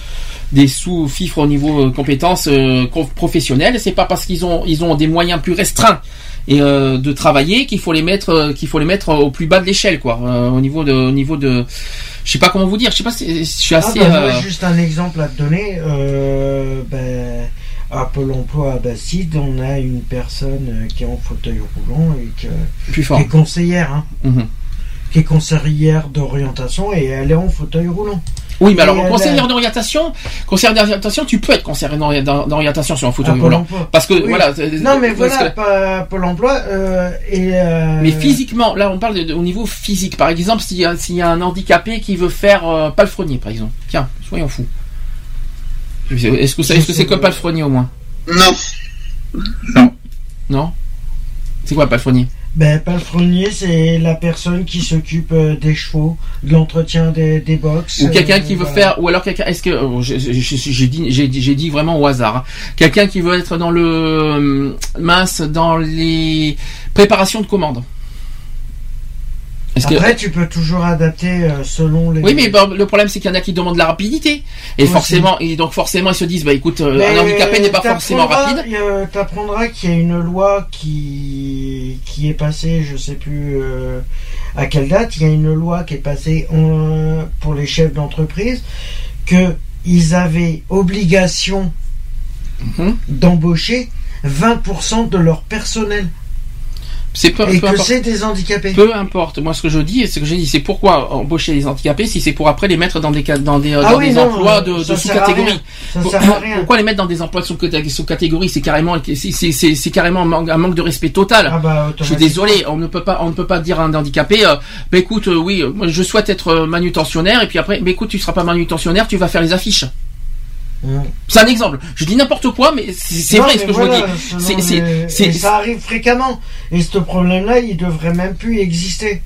des sous fifres au niveau euh, compétences euh, professionnelles. C'est pas parce qu'ils ont ils ont des moyens plus restreints et euh, de travailler qu'il faut les mettre euh, qu'il faut les mettre au plus bas de l'échelle quoi. Euh, au niveau de au niveau de je sais pas comment vous dire. Je sais pas. si- Je suis Ah, assez. bah, euh, juste un exemple à te donner. Euh, ben, à Pôle emploi à Bastide, on a une personne euh, qui est en fauteuil roulant et que- plus fort. qui est conseillère, hein, Mhm. qui est conseillère d'orientation et elle est en fauteuil roulant. Oui, mais alors, Et elle conseillère a- d'orientation, conseillère d'orientation, tu peux être conseillère d'ori- d'orientation sur un fauteuil Pôle roulant. emploi. Parce que, Oui. voilà. Non, mais voilà, que- pas Pôle emploi. euh, et, euh, mais physiquement, là, on parle de- de- au niveau physique. Par exemple, s'il y, a- s'il y a un handicapé qui veut faire euh, palefrenier, par exemple. Tiens, soyons fous. Est-ce que, ça- est-ce que c'est comme palefrenier au moins? Non. Non? Non? C'est quoi palefrenier? Ben, palefrenier, c'est la personne qui s'occupe euh, des chevaux, de l'entretien des, des box. Ou quelqu'un qui euh, veut voilà. faire, ou alors quelqu'un, est-ce que, oh, j'ai dit, j'ai dit, j'ai dit vraiment au hasard, hein. quelqu'un qui veut être dans le euh, mince, dans les préparations de commandes. Que- Après, tu peux toujours adapter euh, selon les. Oui, mais bah, le problème c'est qu'il y en a qui demandent de la rapidité, et forcément, et donc forcément ils se disent, bah écoute, euh, Mais un handicapé n'est pas forcément rapide. euh, T'apprendras qu'il y a une loi qui qui est passée, je sais plus euh, à quelle date. Il y a une loi qui est passée en- pour les chefs d'entreprise que ils avaient obligation Mhm. d'embaucher 20% de leur personnel C'est peu, et peu que importe. c'est des handicapés. Peu importe. Moi, ce que je dis, ce que j'ai dit, c'est pourquoi embaucher les handicapés si c'est pour après les mettre dans des dans des, Ah dans oui, des non, emplois de, sous-catégorie. rien. Ça Pour- sert à rien. Pourquoi les mettre dans des emplois de sous- sous-catégorie? C'est carrément, c'est- un manque, un manque de respect total. Ah bah, Je suis désolé, on ne peut pas, on ne peut pas dire à un handicapé, euh, bah écoute, euh, oui, euh, moi, je souhaite être euh, manutentionnaire, et puis après, bah écoute, tu seras pas manutentionnaire, tu vas faire les affiches. C'est un exemple. Je dis n'importe quoi, mais c'est vrai ce que voilà, je vous dis. ça arrive fréquemment. Et ce problème-là, il devrait même plus exister.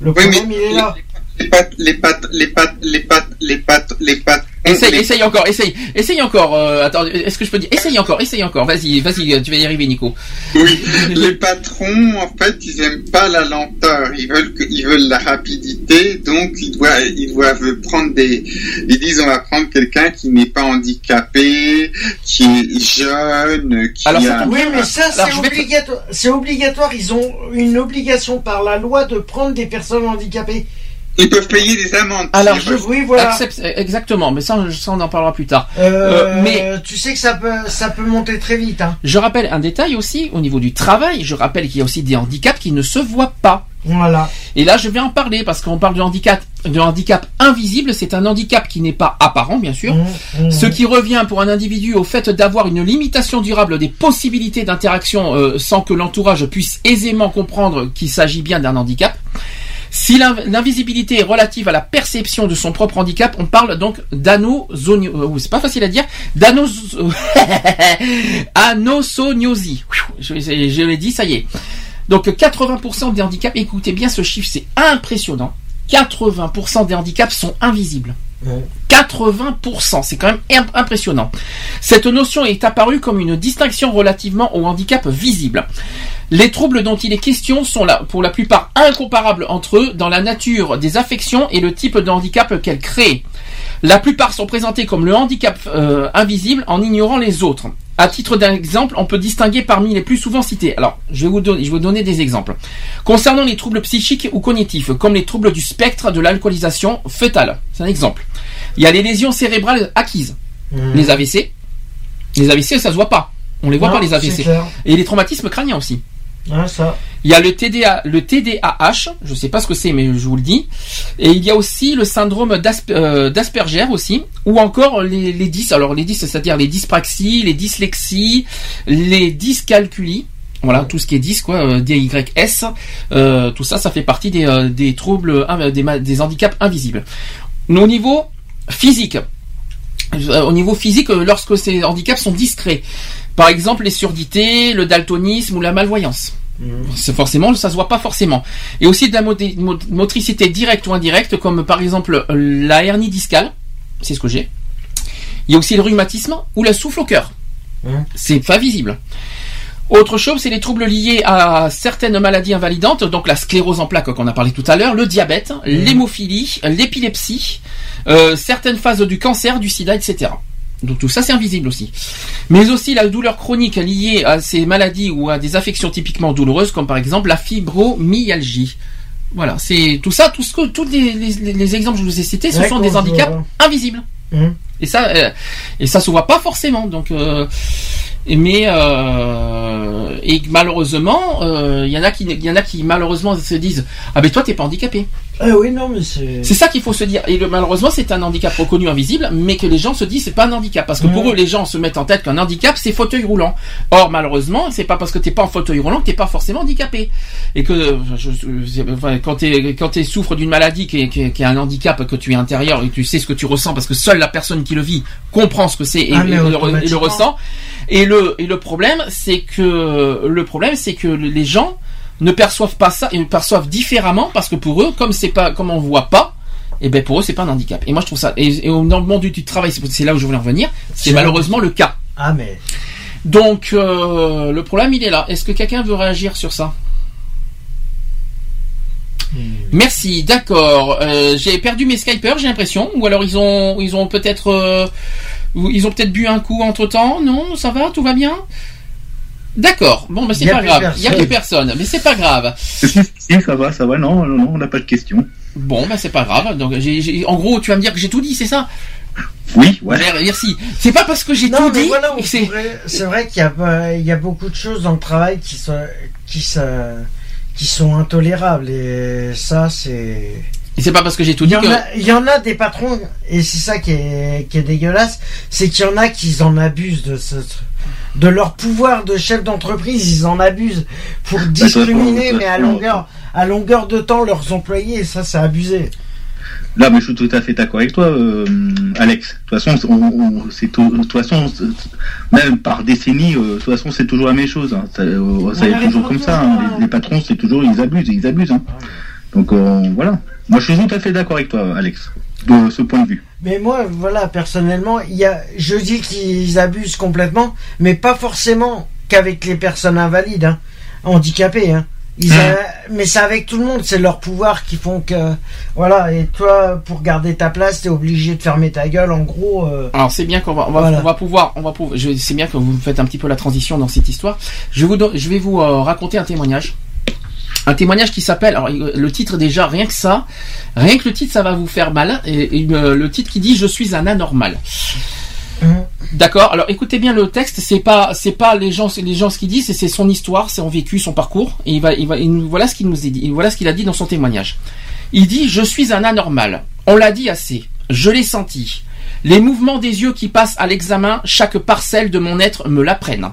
Le Oui, mais problème, il est là. Les pattes, les pattes, les pattes, les pattes, les pattes, les pattes. Essaye, les- essaye encore, essaye, essaye encore. euh, attends, est-ce que je peux dire Essaye encore, essaye encore. Vas-y, vas-y, euh, tu vas y arriver, Nico. Oui, les patrons, en fait, ils aiment pas la lenteur. Ils veulent que, ils veulent la rapidité, donc ils doivent, ils doivent prendre des. Ils disent on va prendre quelqu'un qui n'est pas handicapé, qui est jeune, qui Alors, a. Oui, mais ça, c'est te- obligatoire. C'est obligatoire. Ils ont une obligation par la loi de prendre des personnes handicapées. Ils peuvent payer des amendes. Alors, je. Oui, voilà. accepte exactement, mais ça, ça, on en parlera plus tard. Euh, Euh, mais- tu sais que ça peut, ça peut monter très vite. Hein. Je rappelle un détail aussi au niveau du travail. Je rappelle qu'il y a aussi des handicaps qui ne se voient pas. Voilà. Et là, je vais en parler parce qu'on parle de handicap, de handicap invisible. C'est un handicap qui n'est pas apparent, bien sûr. Mmh, mmh. Ce qui revient pour un individu au fait d'avoir une limitation durable des possibilités d'interaction euh, sans que l'entourage puisse aisément comprendre qu'il s'agit bien d'un handicap. Si l'in- l'invisibilité est relative à la perception de son propre handicap, on parle donc d'anosonio... euh, c'est pas facile à dire. D'anos... anosognosie. Je, je, je l'ai dit, ça y est. Donc 80% des handicaps, écoutez bien ce chiffre, c'est impressionnant. 80% des handicaps sont invisibles. Ouais. 80%, c'est quand même imp- impressionnant. Cette notion est apparue comme une distinction relativement au handicap visible. Les troubles dont il est question sont là, pour la plupart incomparables entre eux dans la nature des affections et le type de handicap qu'elles créent. La plupart sont présentés comme le handicap euh, invisible en ignorant les autres. À titre d'exemple, on peut distinguer parmi les plus souvent cités. Alors, je vais vous donner, je vais vous donner des exemples. Concernant les troubles psychiques ou cognitifs, comme les troubles du spectre de l'alcoolisation fœtale, c'est un exemple. Il y a les lésions cérébrales acquises, Mmh. les AVC. Les AVC, ça se voit pas. On les voit Non, pas les AVC. Et les traumatismes crâniens aussi. Ça. Il y a le le TDAH, je sais pas ce que c'est, mais je vous le dis. Et il y a aussi le syndrome euh, d'Asperger aussi, ou encore les, les dys. Alors les dys, c'est-à-dire les dyspraxies, les dyslexies, les dyscalculies. Voilà, tout ce qui est dys, quoi, euh, DYS, euh, tout ça, ça fait partie des, troubles, des, des handicaps invisibles. Au niveau physique, au niveau physique, lorsque ces handicaps sont discrets, par exemple les surdités, le daltonisme ou la malvoyance. C'est forcément, ça se voit pas forcément. Et aussi de la motricité directe ou indirecte, comme par exemple la hernie discale, c'est ce que j'ai. Il y a aussi le rhumatisme ou la souffle au cœur. C'est pas visible. Autre chose, c'est les troubles liés à certaines maladies invalidantes, donc la sclérose en plaques qu'on a parlé tout à l'heure, le diabète, l'hémophilie, l'épilepsie, euh, certaines phases du cancer, du sida, etc. Donc tout ça c'est invisible aussi. Mais aussi la douleur chronique liée à ces maladies ou à des affections typiquement douloureuses, comme par exemple la fibromyalgie. Voilà, c'est tout ça, tout ce que, tous les, les- les exemples que je vous ai cités, ce Ouais, sont des handicaps invisibles. Hum. Et ça, euh, et ça se voit pas forcément. Donc, euh, mais euh, et malheureusement, euh, il y en a qui, il y en a qui malheureusement se disent ah ben toi t'es pas handicapé. Ah oui, non, mais c'est. C'est ça qu'il faut se dire. Et le- malheureusement, c'est un handicap reconnu invisible, mais que les gens se disent c'est pas un handicap parce que pour eux, les gens se mettent en tête qu'un handicap c'est fauteuil roulant. Or, malheureusement, c'est pas parce que t'es pas en fauteuil roulant que t'es pas forcément handicapé. Et que je- je- enfin, quand t'es quand t'es souffres d'une maladie qui est, qui, est, qui est un handicap que tu es intérieur et que tu sais ce que tu ressens parce que seule la personne qui le vit comprend ce que c'est et, Ah, et le, et le automatiquement. ressent. Et le et le problème, c'est que le problème, c'est que les gens ne perçoivent pas ça le perçoivent différemment parce que pour eux, comme c'est pas, comme on voit pas, et ben pour eux c'est pas un handicap. Et moi je trouve ça. Et, et au- dans le monde du, du travail, c'est là où je voulais en revenir. C'est malheureusement le cas. Ah, mais. Donc euh, le problème il est là. Est-ce que quelqu'un veut réagir sur ça? Merci, d'accord. Euh, j'ai perdu mes Skypers, j'ai l'impression, ou alors ils ont, ils ont peut-être, euh, ils ont peut-être bu un coup entre temps. Non, ça va, tout va bien. D'accord. Bon, ben c'est pas grave. Il y a plus personne, mais c'est pas grave. Si, ça va, ça va, non, non, non, on n'a pas de questions. Bon, ben c'est pas grave. Donc, en gros, tu vas me dire que j'ai tout dit, c'est ça Oui, ouais. Mer- Merci. C'est pas parce que j'ai Non, tout mais dit. voilà, c'est- pourrait- c'est vrai qu'il y a, y beaucoup de choses dans le travail qui sont, qui, se- qui sont intolérables. Et ça, c'est. Et c'est pas parce que j'ai tout Il dit y, en que. a, il y en a des patrons, et c'est ça qui est, qui est dégueulasse, c'est qu'il y en a qui en abusent de ce, de leur pouvoir de chef d'entreprise, ils en abusent pour discriminer, toi, mais à longueur, à longueur de temps leurs employés, et ça, c'est abusé. Là, mais je suis tout à fait d'accord avec toi, euh, Alex. De toute façon, on, on- c'est tout- de toute façon, même par décennie, euh, de toute façon, c'est toujours la même chose. hein. Ça, euh, ça est toujours comme ça. faire hein. Les, les patrons, c'est toujours ils abusent, ils abusent. hein. Donc euh, voilà. Moi, je suis tout à fait d'accord avec toi, Alex, de ce point de vue. Mais moi, voilà, personnellement, il y a, je dis qu'ils abusent complètement, mais pas forcément qu'avec les personnes invalides, hein, handicapées. Hein. Ils a- mais c'est avec tout le monde, c'est leur pouvoir qui font que, voilà. Et toi, pour garder ta place, t'es obligé de fermer ta gueule. En gros, euh, Alors c'est bien qu'on va, on va, Voilà. on va pouvoir, on va pouvoir. je- C'est bien que vous faites un petit peu la transition dans cette histoire. Je vais vous, je vais vous euh, raconter un témoignage. Un témoignage qui s'appelle. Alors le titre déjà, rien que ça, rien que le titre, ça va vous faire mal. Et, euh, le titre qui dit Je suis un anormal. D'accord? Alors écoutez bien le texte. C'est pas, c'est pas les gens, les gens ce qu'ils disent, c'est- son histoire, c'est son vécu, son parcours. Et il va, il va, nous- voilà ce qu'il nous a dit. Voilà ce qu'il a dit dans son témoignage. Il dit Je suis un anormal. On l'a dit assez. Je l'ai senti. Les mouvements des yeux qui passent à l'examen, chaque parcelle de mon être me l'apprennent.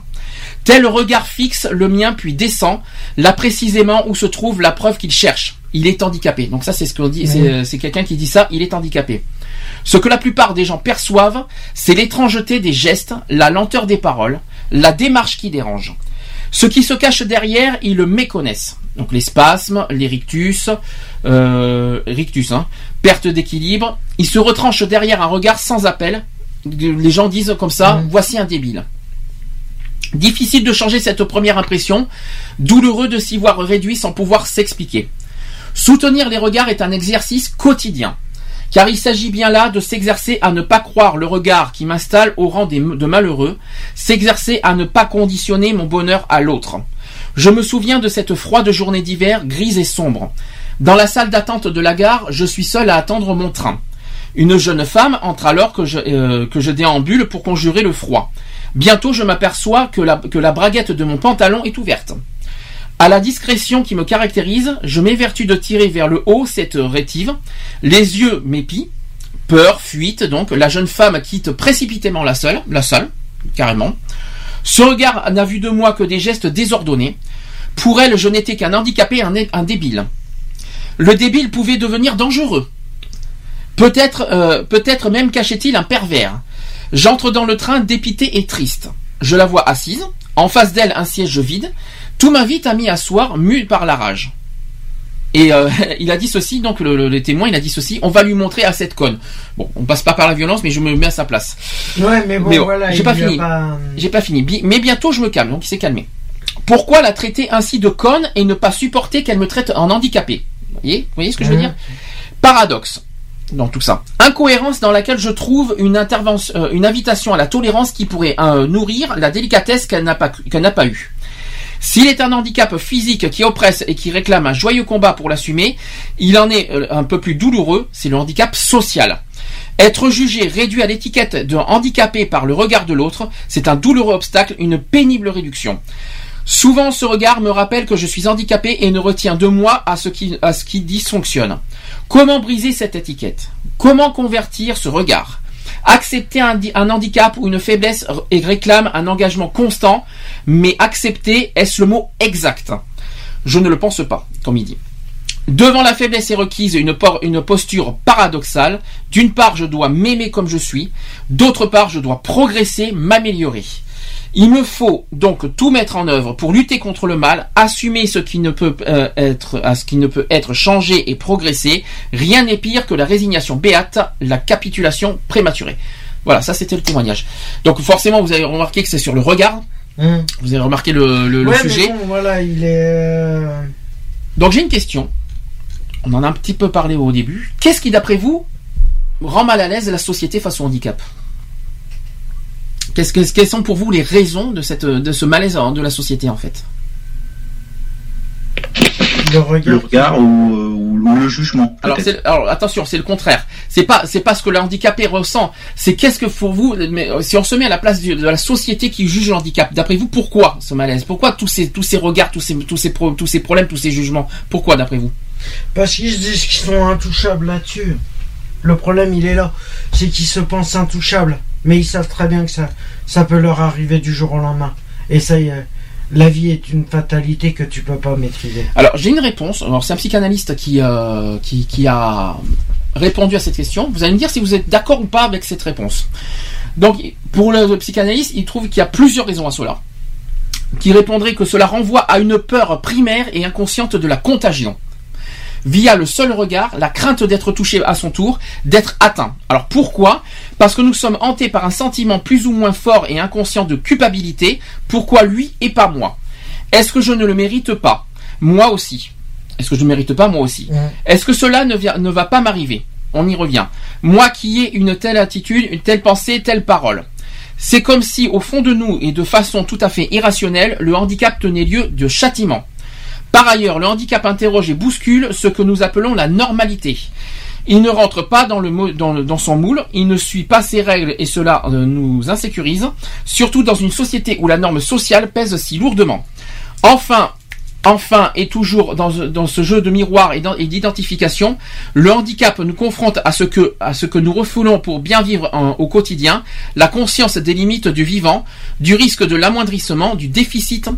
Tel regard fixe le mien puis descend, là précisément où se trouve la preuve qu'il cherche. Il est handicapé. Donc ça c'est ce qu'on dit, c'est, euh, c'est quelqu'un qui dit ça, il est handicapé. Ce que la plupart des gens perçoivent, c'est l'étrangeté des gestes, la lenteur des paroles, la démarche qui dérange. Ce qui se cache derrière, ils le méconnaissent. Donc les spasmes, les rictus, euh, rictus, hein, perte d'équilibre. Ils se retranchent derrière un regard sans appel. Les gens disent comme ça, voici un débile. Difficile de changer cette première impression, douloureux de s'y voir réduit sans pouvoir s'expliquer. Soutenir les regards est un exercice quotidien, car il s'agit bien là de s'exercer à ne pas croire le regard qui m'installe au rang de malheureux, s'exercer à ne pas conditionner mon bonheur à l'autre. Je me souviens de cette froide journée d'hiver, grise et sombre. Dans la salle d'attente de la gare, je suis seul à attendre mon train. Une jeune femme entre alors que je, euh, que je déambule pour conjurer le froid. Bientôt je m'aperçois que la, braguette de mon pantalon est ouverte. À la discrétion qui me caractérise, je m'évertue de tirer vers le haut cette rétive. Les yeux m'épient. Peur, fuite, donc la jeune femme quitte précipitamment la salle, la salle, carrément. Ce regard n'a vu de moi que des gestes désordonnés. Pour elle, je n'étais qu'un handicapé, un, un débile. Le débile pouvait devenir dangereux. Peut-être, euh, peut-être même cachait-il un pervers. J'entre dans le train dépité et triste. Je la vois assise, en face d'elle un siège vide. Tout m'invite à m'y asseoir, mu par la rage. Et euh, il a dit ceci, donc le, le- le témoin, il a dit ceci, on va lui montrer à cette conne. Bon, on passe pas par la violence, mais je me mets à sa place. Ouais, mais bon, Mais bon, voilà, j'ai pas fini. pas- J'ai pas fini. Bi- Mais bientôt je me calme, donc il s'est calmé. Pourquoi la traiter ainsi de conne et ne pas supporter qu'elle me traite en handicapé? Vous voyez, Vous voyez ce que je veux dire? Paradoxe dans tout ça. Incohérence dans laquelle je trouve une intervention, euh, une invitation à la tolérance qui pourrait euh, nourrir la délicatesse qu'elle n'a pas qu'elle eue. S'il est un handicap physique qui oppresse et qui réclame un joyeux combat pour l'assumer, il en est euh, un peu plus douloureux, c'est le handicap social. Être jugé, réduit à l'étiquette de handicapé par le regard de l'autre, c'est un douloureux obstacle, une pénible réduction. Souvent, ce regard me rappelle que je suis handicapé et ne retient de moi à ce qui dysfonctionne. Comment briser cette étiquette? Comment convertir ce regard? Accepter un, di- un handicap ou une faiblesse et réclame un engagement constant, mais accepter, est-ce le mot exact? Je ne le pense pas, comme il dit. Devant la faiblesse est requise une posture paradoxale. D'une part, je dois m'aimer comme je suis. D'autre part, je dois progresser, m'améliorer. Il me faut donc tout mettre en œuvre pour lutter contre le mal, assumer ce qui ne peut euh, être, à ce qui ne peut être changé et progresser. Rien n'est pire que la résignation béate, la capitulation prématurée. Voilà, ça c'était le témoignage. Donc forcément, vous avez remarqué que c'est sur le regard. Hum. Vous avez remarqué le, ouais, sujet. bon, voilà, il est. euh, Donc j'ai une question. On en a un petit peu parlé au début. Qu'est-ce qui, d'après vous, rend mal à l'aise la société face au handicap? Qu'est-ce que- Quelles sont pour vous les raisons de, cette, de ce malaise hein, de la société en fait? Le regard. Le regard ou, euh, ou- ou le jugement. alors, peut-être. c'est- alors, attention, c'est le contraire. C'est pas c'est pas ce que le handicapé ressent. C'est qu'est-ce que pour vous mais, euh, si on se met à la place de la société qui juge le handicap. D'après vous, pourquoi ce malaise? Pourquoi tous ces tous ces regards, tous ces tous ces pro- tous ces problèmes, tous ces jugements? Pourquoi d'après vous? Parce qu'ils se disent qu'ils sont intouchables là-dessus. Le problème, il est là. C'est qu'ils se pensent intouchables. Mais ils savent très bien que ça, peut leur arriver du jour au lendemain. Et ça y est, la vie est une fatalité que tu peux pas maîtriser. Alors j'ai une réponse. Alors c'est un psychanalyste qui, euh, qui qui a répondu à cette question. Vous allez me dire si vous êtes d'accord ou pas avec cette réponse. Donc pour le, le psychanalyste, il trouve qu'il y a plusieurs raisons à cela. Qui répondrait que cela renvoie à une peur primaire et inconsciente de la contagion. Via le seul regard, la crainte d'être touché à son tour, d'être atteint. Alors pourquoi? Parce que nous sommes hantés par un sentiment plus ou moins fort et inconscient de culpabilité. Pourquoi lui et pas moi? Est-ce que je ne le mérite pas? Moi aussi. Est-ce que je ne mérite pas moi aussi? Est-ce que cela ne, vient- ne va pas m'arriver? On y revient. Moi qui ai une telle attitude, une telle pensée, telle parole. C'est comme si au fond de nous et de façon tout à fait irrationnelle, le handicap tenait lieu de châtiment. Par ailleurs, le handicap interroge et bouscule ce que nous appelons la normalité. Il ne rentre pas dans, son moule, il ne suit pas ses règles et cela euh, nous insécurise, surtout dans une société où la norme sociale pèse si lourdement. Enfin, enfin et toujours dans, ce jeu de miroir et d'en- et d'identification, le handicap nous confronte à ce que, nous refoulons pour bien vivre au quotidien, la conscience des limites du vivant, du risque de l'amoindrissement, du déficit.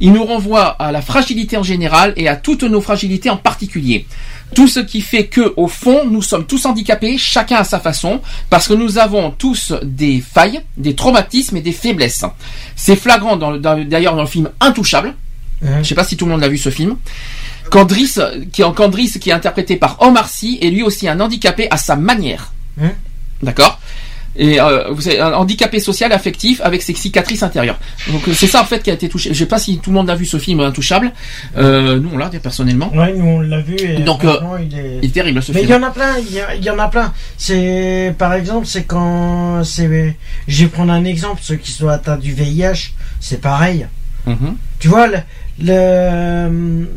Il nous renvoie à la fragilité en général et à toutes nos fragilités en particulier. Tout ce qui fait que, au fond, nous sommes tous handicapés, chacun à sa façon, parce que nous avons tous des failles, des traumatismes et des faiblesses. C'est flagrant le- dans- d'ailleurs dans le film Intouchable. Je sais pas si tout le monde l'a vu ce film. Quand Driss, qui, quand Driss, qui est interprété par Omar Sy, est lui aussi un handicapé à sa manière. Hein D'accord et euh, vous savez, un handicapé social affectif avec ses cicatrices intérieures. Donc euh, c'est ça en fait qui a été touché. Je sais pas si tout le monde a vu ce film Intouchable. Euh, nous on l'a personnellement. Ouais, nous on l'a vu et Donc, euh, il est... Il est terrible ce Mais il film. y en a plein, il y, a- il y en a plein. C'est par exemple, c'est quand c'est je vais prendre un exemple, ceux qui sont atteints du VIH, c'est pareil. Mhm. Tu vois le-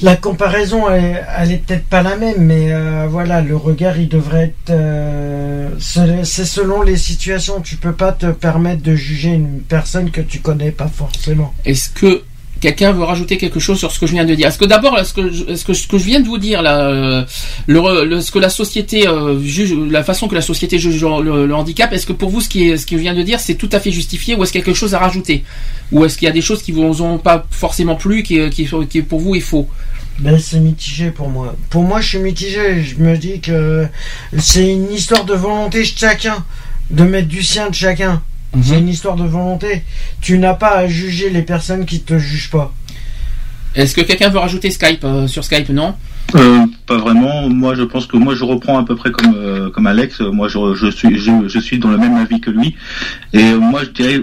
La comparaison, elle, elle est peut-être pas la même, mais euh, voilà, le regard, il devrait être. euh, c'est selon les situations. Tu peux pas te permettre de juger une personne que tu connais pas forcément. Est-ce que quelqu'un veut rajouter quelque chose sur ce que je viens de dire Est-ce que d'abord, est-ce que, je- ce que je viens de vous dire là, euh, ce que la société euh, juge, la façon que la société juge le, handicap, est-ce que pour vous, ce qui est, ce que je viens de dire, c'est tout à fait justifié, ou est-ce qu'il y a quelque chose à rajouter, ou est-ce qu'il y a des choses qui vous ont pas forcément plu, qui, qui, qui pour vous est faux? Ben, c'est mitigé pour moi. Pour moi, je suis mitigé. Je me dis que c'est une histoire de volonté de chacun, de mettre du sien de chacun. Mhm. C'est une histoire de volonté. Tu n'as pas à juger les personnes qui te jugent pas. Est-ce que quelqu'un veut rajouter Skype euh, sur Skype Non? Euh, pas vraiment. Moi, je pense que moi, je reprends à peu près comme euh, comme Alex. Moi, je, je suis je, je suis dans le même avis que lui. Et moi, je dirais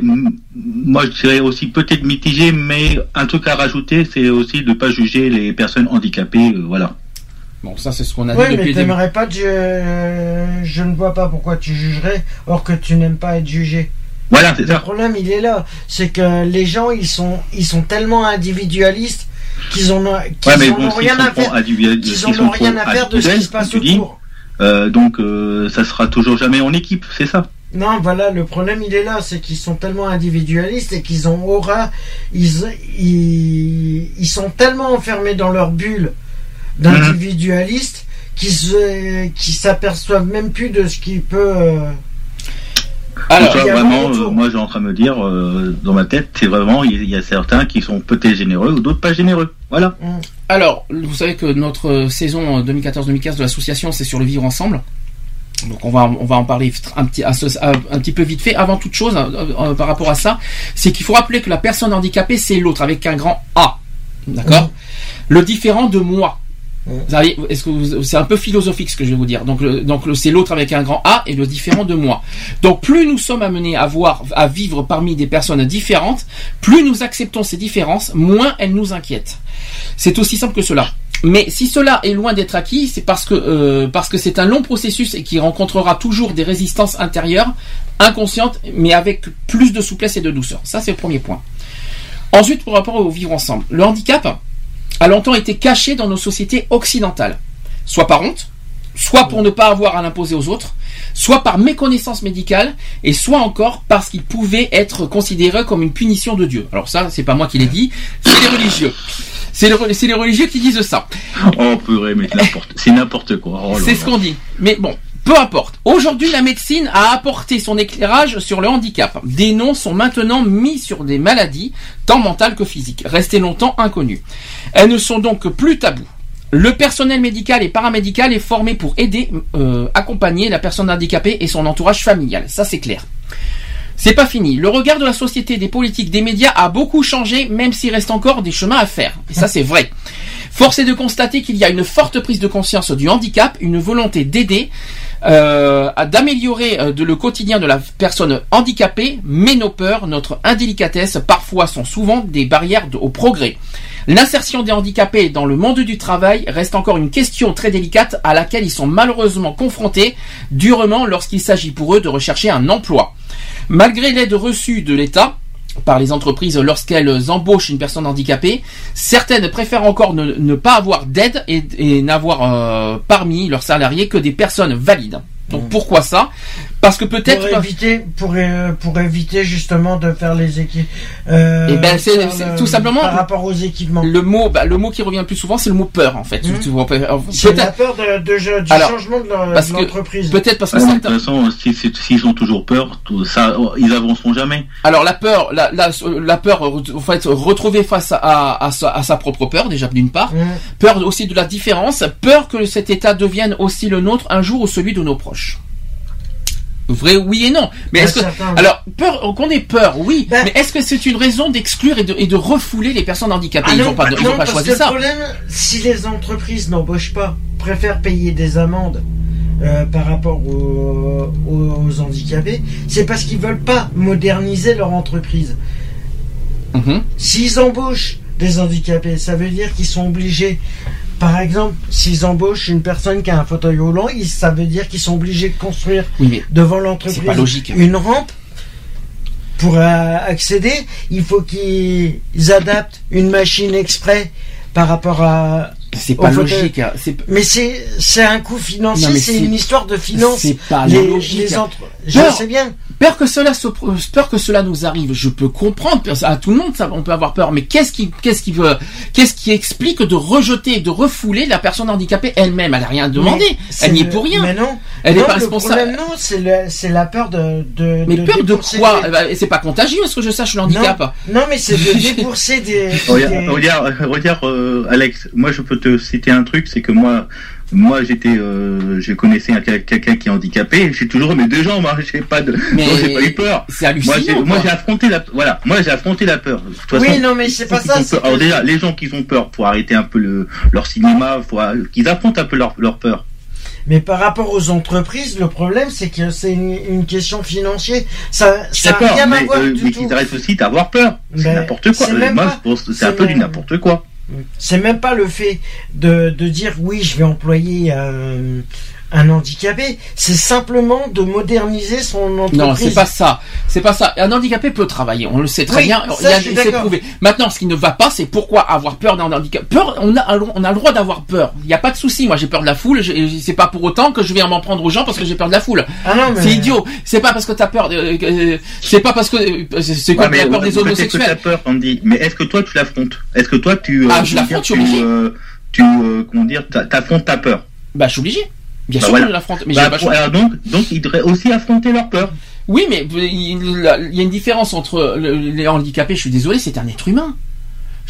moi, je dirais aussi peut-être mitigé, mais un truc à rajouter, c'est aussi de pas juger les personnes handicapées. euh, voilà. Bon, ça c'est ce qu'on a Ouais, dit mais depuis début. t'aimerais pas. Je, je ne vois pas pourquoi tu jugerais, or que tu n'aimes pas être jugé. Voilà, c'est Le problème, il est là. C'est que les gens, ils sont, ils sont tellement individualistes qu'ils ont, qu'ils Ouais, bon, ont rien à faire. ont rien à faire de ce qui se passe autour. euh, donc, euh, ça sera toujours jamais en équipe, c'est ça? Non, voilà, le problème il est là, c'est qu'ils sont tellement individualistes et qu'ils ont aura, ils, ils, ils sont tellement enfermés dans leur bulle d'individualistes qu'ils se, qu'ils s'aperçoivent même plus de ce qui peut. Alors, vraiment, euh, moi, j'ai en train de me dire, euh, dans ma tête, c'est vraiment, il y, a certains qui sont peut-être généreux ou d'autres pas généreux. Voilà. Alors, vous savez que notre euh, saison 2014-2015 de l'association, c'est sur le vivre ensemble. Donc on va on va en parler un petit un petit peu vite fait. Avant toute chose, euh, euh, par rapport à ça, c'est qu'il faut rappeler que la personne handicapée, c'est l'autre avec un grand A, d'accord? Le différent de moi. Est-ce que c'est un peu philosophique ce que je vais vous dire. Donc, donc c'est l'autre avec un grand A et le différent de moi. Donc plus nous sommes amenés à voir, à vivre parmi des personnes différentes, plus nous acceptons ces différences, moins elles nous inquiètent. C'est aussi simple que cela. Mais si cela est loin d'être acquis, c'est parce que euh, parce que c'est un long processus et qui rencontrera toujours des résistances intérieures, inconscientes, mais avec plus de souplesse et de douceur. Ça, c'est le premier point. Ensuite, pour rapport au vivre ensemble, le handicap a longtemps été caché dans nos sociétés occidentales, soit par honte, soit pour ne pas avoir à l'imposer aux autres, soit par méconnaissance médicale, et soit encore parce qu'il pouvait être considéré comme une punition de Dieu. Alors ça, c'est pas moi qui l'ai dit, c'est les religieux. C'est le- c'est les religieux qui disent ça. Oh purée, mais c'est n'importe- quoi. Oh C'est ce qu'on dit. Mais bon, peu importe. Aujourd'hui, la médecine a apporté son éclairage sur le handicap. Des noms sont maintenant mis sur des maladies, tant mentales que physiques, restées longtemps inconnues. Elles ne sont donc plus tabous. Le personnel médical et paramédical est formé pour aider, euh, accompagner la personne handicapée et son entourage familial. Ça, c'est clair. C'est pas fini. Le regard de la société, des politiques, des médias a beaucoup changé, même s'il reste encore des chemins à faire. Et ça, c'est vrai. Force est de constater qu'il y a une forte prise de conscience du handicap, une volonté d'aider, euh, d'améliorer euh, le quotidien de la personne handicapée, mais nos peurs, notre indélicatesse, parfois sont souvent des barrières au progrès. L'insertion des handicapés dans le monde du travail reste encore une question très délicate à laquelle ils sont malheureusement confrontés durement lorsqu'il s'agit pour eux de rechercher un emploi. Malgré l'aide reçue de l'État, par les entreprises lorsqu'elles embauchent une personne handicapée, certaines préfèrent encore ne, ne pas avoir d'aide et, et n'avoir euh, parmi leurs salariés que des personnes valides. Donc pourquoi ça? Parce que peut-être pour éviter, pour, euh, pour éviter justement de faire les équipes. euh, Eh ben, c'est- tout simplement- par rapport aux équipements. le mot, bah, le mot qui revient le plus souvent, c'est le mot peur en fait. Peut- C'est la peur de, de- du Alors, changement de l'entreprise. peut-être parce que Ouais, mais de toute façon, si- si- s'ils ont toujours peur, tout ça, ils avanceront jamais. Alors la peur, la, la, la peur, euh, en fait, retrouver face à, à, sa, à sa propre peur déjà d'une part, Mhm. peur aussi de la différence, peur que cet état devienne aussi le nôtre un jour ou celui de nos proches. Vrai, oui et non. Mais Pas est-ce que certain. alors peur qu'on ait peur, oui. Ben- mais est-ce que c'est une raison d'exclure et de, et de refouler les personnes handicapées? Ah Ils non, n'ont pas, bah ils non, ont pas parce choisi ça. Le problème, si les entreprises n'embauchent pas, préfèrent payer des amendes euh, par rapport aux, aux handicapés, c'est parce qu'ils veulent pas moderniser leur entreprise. Mhm. S'ils embauchent des handicapés, ça veut dire qu'ils sont obligés. Par exemple, s'ils embauchent une personne qui a un fauteuil roulant, ça veut dire qu'ils sont obligés de construire Oui, devant l'entreprise logique. une rampe pour euh, accéder. Il faut qu'ils adaptent une machine exprès par rapport à. C'est pas logique. hein. Mais c'est c'est un coût financier, Non, c'est une histoire de finance. c'est pas les, logique. les entre- Je Peur. sais bien. Peur que cela se, peur que cela nous arrive, je peux comprendre. À tout le monde, ça, on peut avoir peur. Mais qu'est-ce qui, qu'est-ce qui veut, qu'est-ce qui explique de rejeter, de refouler la personne handicapée elle-même? Elle a rien demandé. Elle n'y est pour rien. Mais non. Elle n'est Non, pas le responsable. problème, non, c'est le- c'est la peur de. de Mais de peur de quoi? des- ben, C'est pas contagieux, est-ce que je sache le handicap Non, mais c'est de débourser des. Regarde, des- regarde, regarde, euh, Alex, moi je peux te citer un truc, c'est que moi, moi j'étais, euh, je connaissais un- quelqu'un qui est handicapé, j'ai toujours mes deux jambes, hein, j'ai pas de, Mais non, j'ai pas eu peur. c'est hallucinant, Moi, j'ai- quoi. moi j'ai affronté la, voilà, moi j'ai affronté la peur. De toute Oui, façon, non, mais c'est pas ça, peur- Alors déjà, les gens qui ont peur, faut arrêter un peu le, leur cinéma, faut qu'ils affrontent un peu leur, leur peur. Mais par rapport aux entreprises, le problème, c'est que c'est une, une question financière. Ça, ça n'a rien à mais, voir euh, du mais tout. qu'ils arrêtent aussi d'avoir peur. C'est Ben, n'importe quoi. c'est Euh, même moi, pas- je pense que c'est un peu du n'importe quoi. C'est même pas le fait de, de dire oui, je vais employer euh, un handicapé. C'est simplement de moderniser son entreprise. Non, c'est pas ça. C'est pas ça. Un handicapé peut travailler. On le sait très Oui, bien. ça, Il y a- je suis c'est d'accord. prouvé. Maintenant, ce qui ne va pas, c'est pourquoi avoir peur d'un handicap. Peur, on a, on a le droit d'avoir peur. Il n'y a pas de souci. Moi, j'ai peur de la foule. C'est pas pour autant que je vais m'en prendre aux gens parce que j'ai peur de la foule. Ah mais- C'est idiot. C'est pas parce que t'as peur. de- euh, c'est pas parce que euh, c'est quoi Ouais, mais la peur des que homosexuels? peur, Andy. Mais est-ce que toi tu l'affrontes? Est-ce que toi tu euh, Ah, je l'affronte, suis tu, euh, tu euh, comment dire t'a- t'affrontes ta peur? Bah, je suis obligé. Bien Bah sûr voilà. l'affronte. Mais Bah, pour- choix. alors donc donc ils devraient aussi affronter leur peur. Oui, mais il il y a une différence entre le- les handicapés. Je suis désolé, c'est un être humain.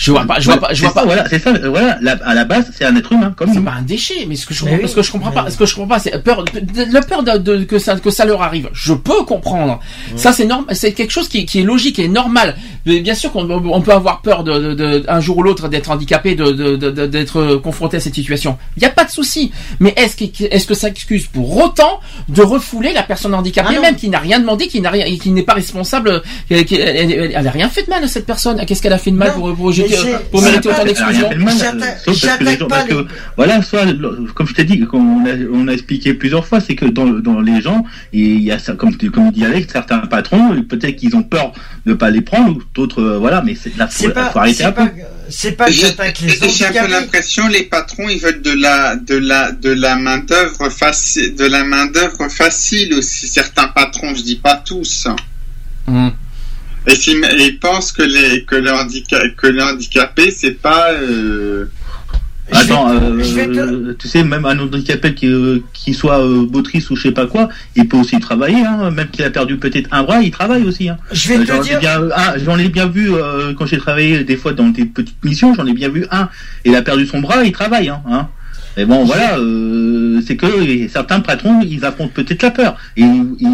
Je vois pas. Je vois Ouais, pas. Je vois ça, pas. Voilà, c'est ça. euh, Voilà, la- à la base c'est un être humain comme C'est pas un déchet, mais ce que je comprends, oui, ce que je comprends pas, ce que je comprends pas, c'est peur, la peur de, de- que ça, que ça leur arrive. Je peux comprendre. Ça, c'est normal, c'est quelque chose qui, qui est logique et normal. Mais bien sûr qu'on on peut avoir peur de, de- de- un jour ou l'autre d'être handicapé, de, d'être confronté à cette situation. Il n'y a pas de souci. Mais est-ce que, est-ce que ça excuse pour autant de refouler la personne handicapée, Ah même qui n'a rien demandé, qui n'a rien, qui n'est pas responsable, qui- qui- elle, elle- elle a rien fait de mal à cette personne? Qu'est-ce qu'elle a fait de mal Non, pour, pour, pour mériter pas- autant d'exclusion mal, J'attaque- sauf parce que les j'attaque gens- pas parce que, les- voilà, soit, comme je t'ai dit, on a, on a expliqué plusieurs fois, c'est que dans, dans les gens, et il y a ça, comme, comme dit Alex, certains patrons, peut-être qu'ils ont peur de pas les prendre, ou d'autres, euh, voilà, mais c'est là, faut, C'est pas, faut arrêter un peu. c'est pas que J'ai j'attaque les j'ai un peu l'impression les patrons ils veulent de la de la de la main d'œuvre facile de la main d'œuvre facile aussi certains patrons je dis pas tous Hum. Et s'ils ils pensent que les que le handicap que le handicapé c'est pas euh, Je Attends, vais- euh, je vais te- tu sais, même un handicapé qui, euh, qui soit euh, motrice ou je sais pas quoi, il peut aussi travailler, hein, même qu'il a perdu peut-être un bras, il travaille aussi. Hein. Je vais Euh, te J'en ai dire, bien, un, j'en ai bien vu euh, quand j'ai travaillé des fois dans des petites missions, j'en ai bien vu un. Il a perdu son bras, il travaille. Hein, Et bon, voilà, euh, c'est que certains patrons, ils affrontent peut-être la peur. Et,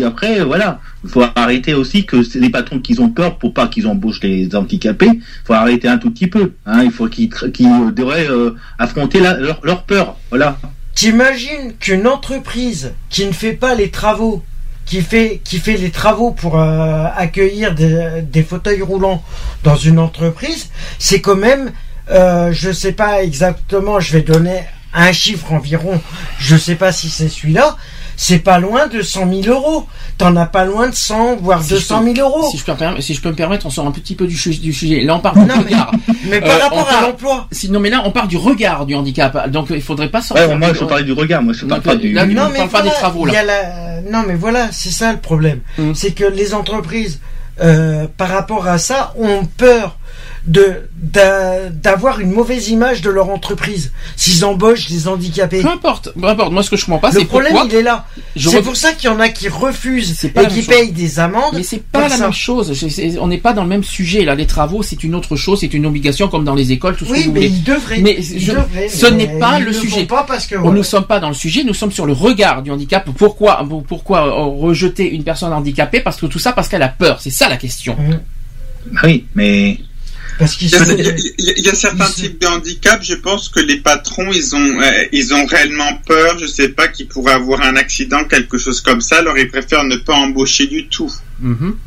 après, voilà, il faut arrêter aussi que les patrons qui ont peur pour pas qu'ils embauchent les handicapés. Il faut arrêter un tout petit peu. Hein, il faut qu'ils, qu'ils devraient euh, affronter leur, peur. Voilà. T'imagines qu'une entreprise qui ne fait pas les travaux, qui fait, qui fait les travaux pour euh, accueillir des, des fauteuils roulants dans une entreprise, c'est quand même, euh, je sais pas exactement, je vais donner un chiffre environ, je sais pas si c'est celui-là, c'est pas loin de 100 000 euros. T'en as pas loin de 100, voire Si je 200 peux- 000 euros. Si je, peux me permettre, si je peux me permettre, on sort un petit peu du, sujet. Là, on parle du Non, mais- regard. Mais par Euh, rapport à l'emploi. Si- non, mais là, on parle du regard du handicap. Donc, il faudrait pas sortir. Ouais, moi, je parlais du regard, moi, je parle pas du. là, on Non, parle mais pas voilà, des travaux, là. il y a la- Non, mais voilà, c'est ça le problème. Mm. C'est que les entreprises, euh, par rapport à ça, ont peur de d'a- d'avoir une mauvaise image de leur entreprise s'ils embauchent des handicapés. Peu importe, peu importe. Moi, ce que je comprends pas, le c'est problème, pourquoi. il est là. C'est pour ça qu'il y en a qui refusent et qui chose. payent des amendes. Mais c'est pas la ça. même chose. On n'est pas dans le même sujet. Là, les travaux, c'est une autre chose. C'est une obligation, comme dans les écoles, tout ce que Oui, vous mais voulez. ils devraient. Mais ils je- devraient, ce n'est pas ils le sujet. pas parce que. On voilà. ne sommes pas dans le sujet, nous sommes sur le regard du handicap. Pourquoi, pourquoi euh, rejeter une personne handicapée? Parce que tout ça, parce qu'elle a peur. C'est ça la question. Bah oui, mais Parce il y, a, il y certains types de handicap je pense que les patrons ils ont euh, ils ont réellement peur je sais pas qu'ils pourraient avoir un accident quelque chose comme ça alors ils préfèrent ne pas embaucher du tout Mhm.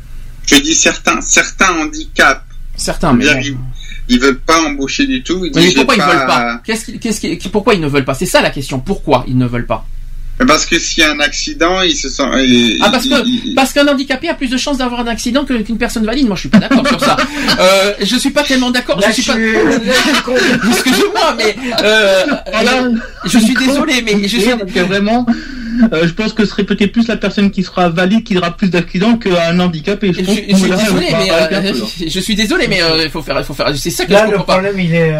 je dis certains certains handicaps Certains, mais. Ils, ils veulent pas embaucher du tout. Ils Mais disent, pourquoi ils veulent pas Qu'est-ce qui- qu'est-ce qui- pourquoi ils ne veulent pas? C'est ça la question. Pourquoi ils ne veulent pas? Parce que s'il y a un accident, il se sent. il- Ah parce il- que il- parce qu'un handicapé a plus de chances d'avoir un accident que- qu'une personne valide. Moi je suis pas d'accord sur ça. Euh, je suis pas tellement d'accord. Je suis pas. Excusez-moi mais euh, je suis désolé mais je suis. Que vraiment, euh, je pense que ce serait peut-être plus la personne qui sera valide qui aura plus d'accidents qu'un handicapé. Je, Je, suis désolé, mais euh, je suis désolé, mais euh, il faut faire, il faut faire. C'est ça que Là, je le pas. problème, il est.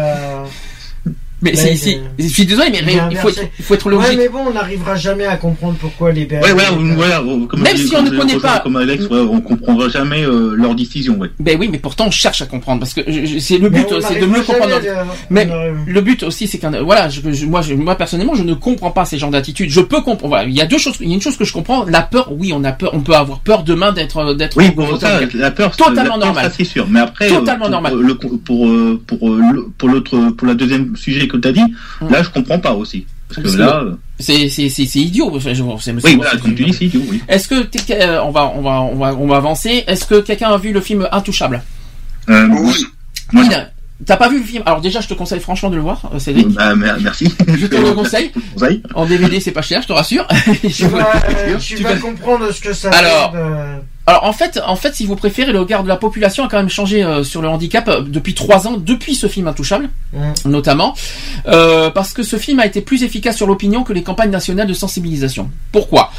euh, Mais c'est, est- je suis désolé, mais il faut être, il faut être Ouais, logique. mais bon, on n'arrivera jamais à comprendre pourquoi les BRL. Ouais, voilà, comme Même si on ne connaît pas- Comme Alex, ouais, on comprendra jamais euh, leur décision, ouais. Ben oui, mais pourtant on cherche à comprendre parce que je- je- c'est le but, c'est de mieux comprendre. Mais le but aussi, c'est qu'un, voilà, je, je- moi, je- moi personnellement, je ne comprends pas ces genres d'attitudes. Je peux comprendre. Voilà, il y a deux choses. Il y a une chose que je comprends. La peur, oui, on a peur. On peut avoir peur demain d'être, d'être. Oui, bon, ça, la peur, c'est- Totalement la peur, normal. ça, c'est sûr. Mais après, Totalement euh, pour, normal. euh, le- pour, euh, pour, euh, pour l'autre, pour la deuxième sujet que tu as dit, là, je comprends pas aussi. Parce que là, euh, C'est, c'est, c'est, c'est idiot. Enfin, je- c'est- oui, voilà, comme tu dis, c'est idiot, oui. Est-ce que t'es- euh, on va, on va, on va, on va avancer. Est-ce que quelqu'un a vu le film Intouchable? Euh, Oui. Oui. T'as pas vu le film? Alors déjà, je te conseille franchement de le voir, euh, Cédric. Bah, mer- merci. Je te le conseille. Conseil. En DVD, c'est pas cher, je te rassure. Tu vas, euh, tu Tu vas vas- comprendre ce que ça Alors, fait de- Alors en fait, en fait, si vous préférez, le regard de la population a quand même changé euh, sur le handicap euh, depuis trois ans, depuis ce film Intouchable, Mm. notamment, euh, parce que ce film a été plus efficace sur l'opinion que les campagnes nationales de sensibilisation. Pourquoi?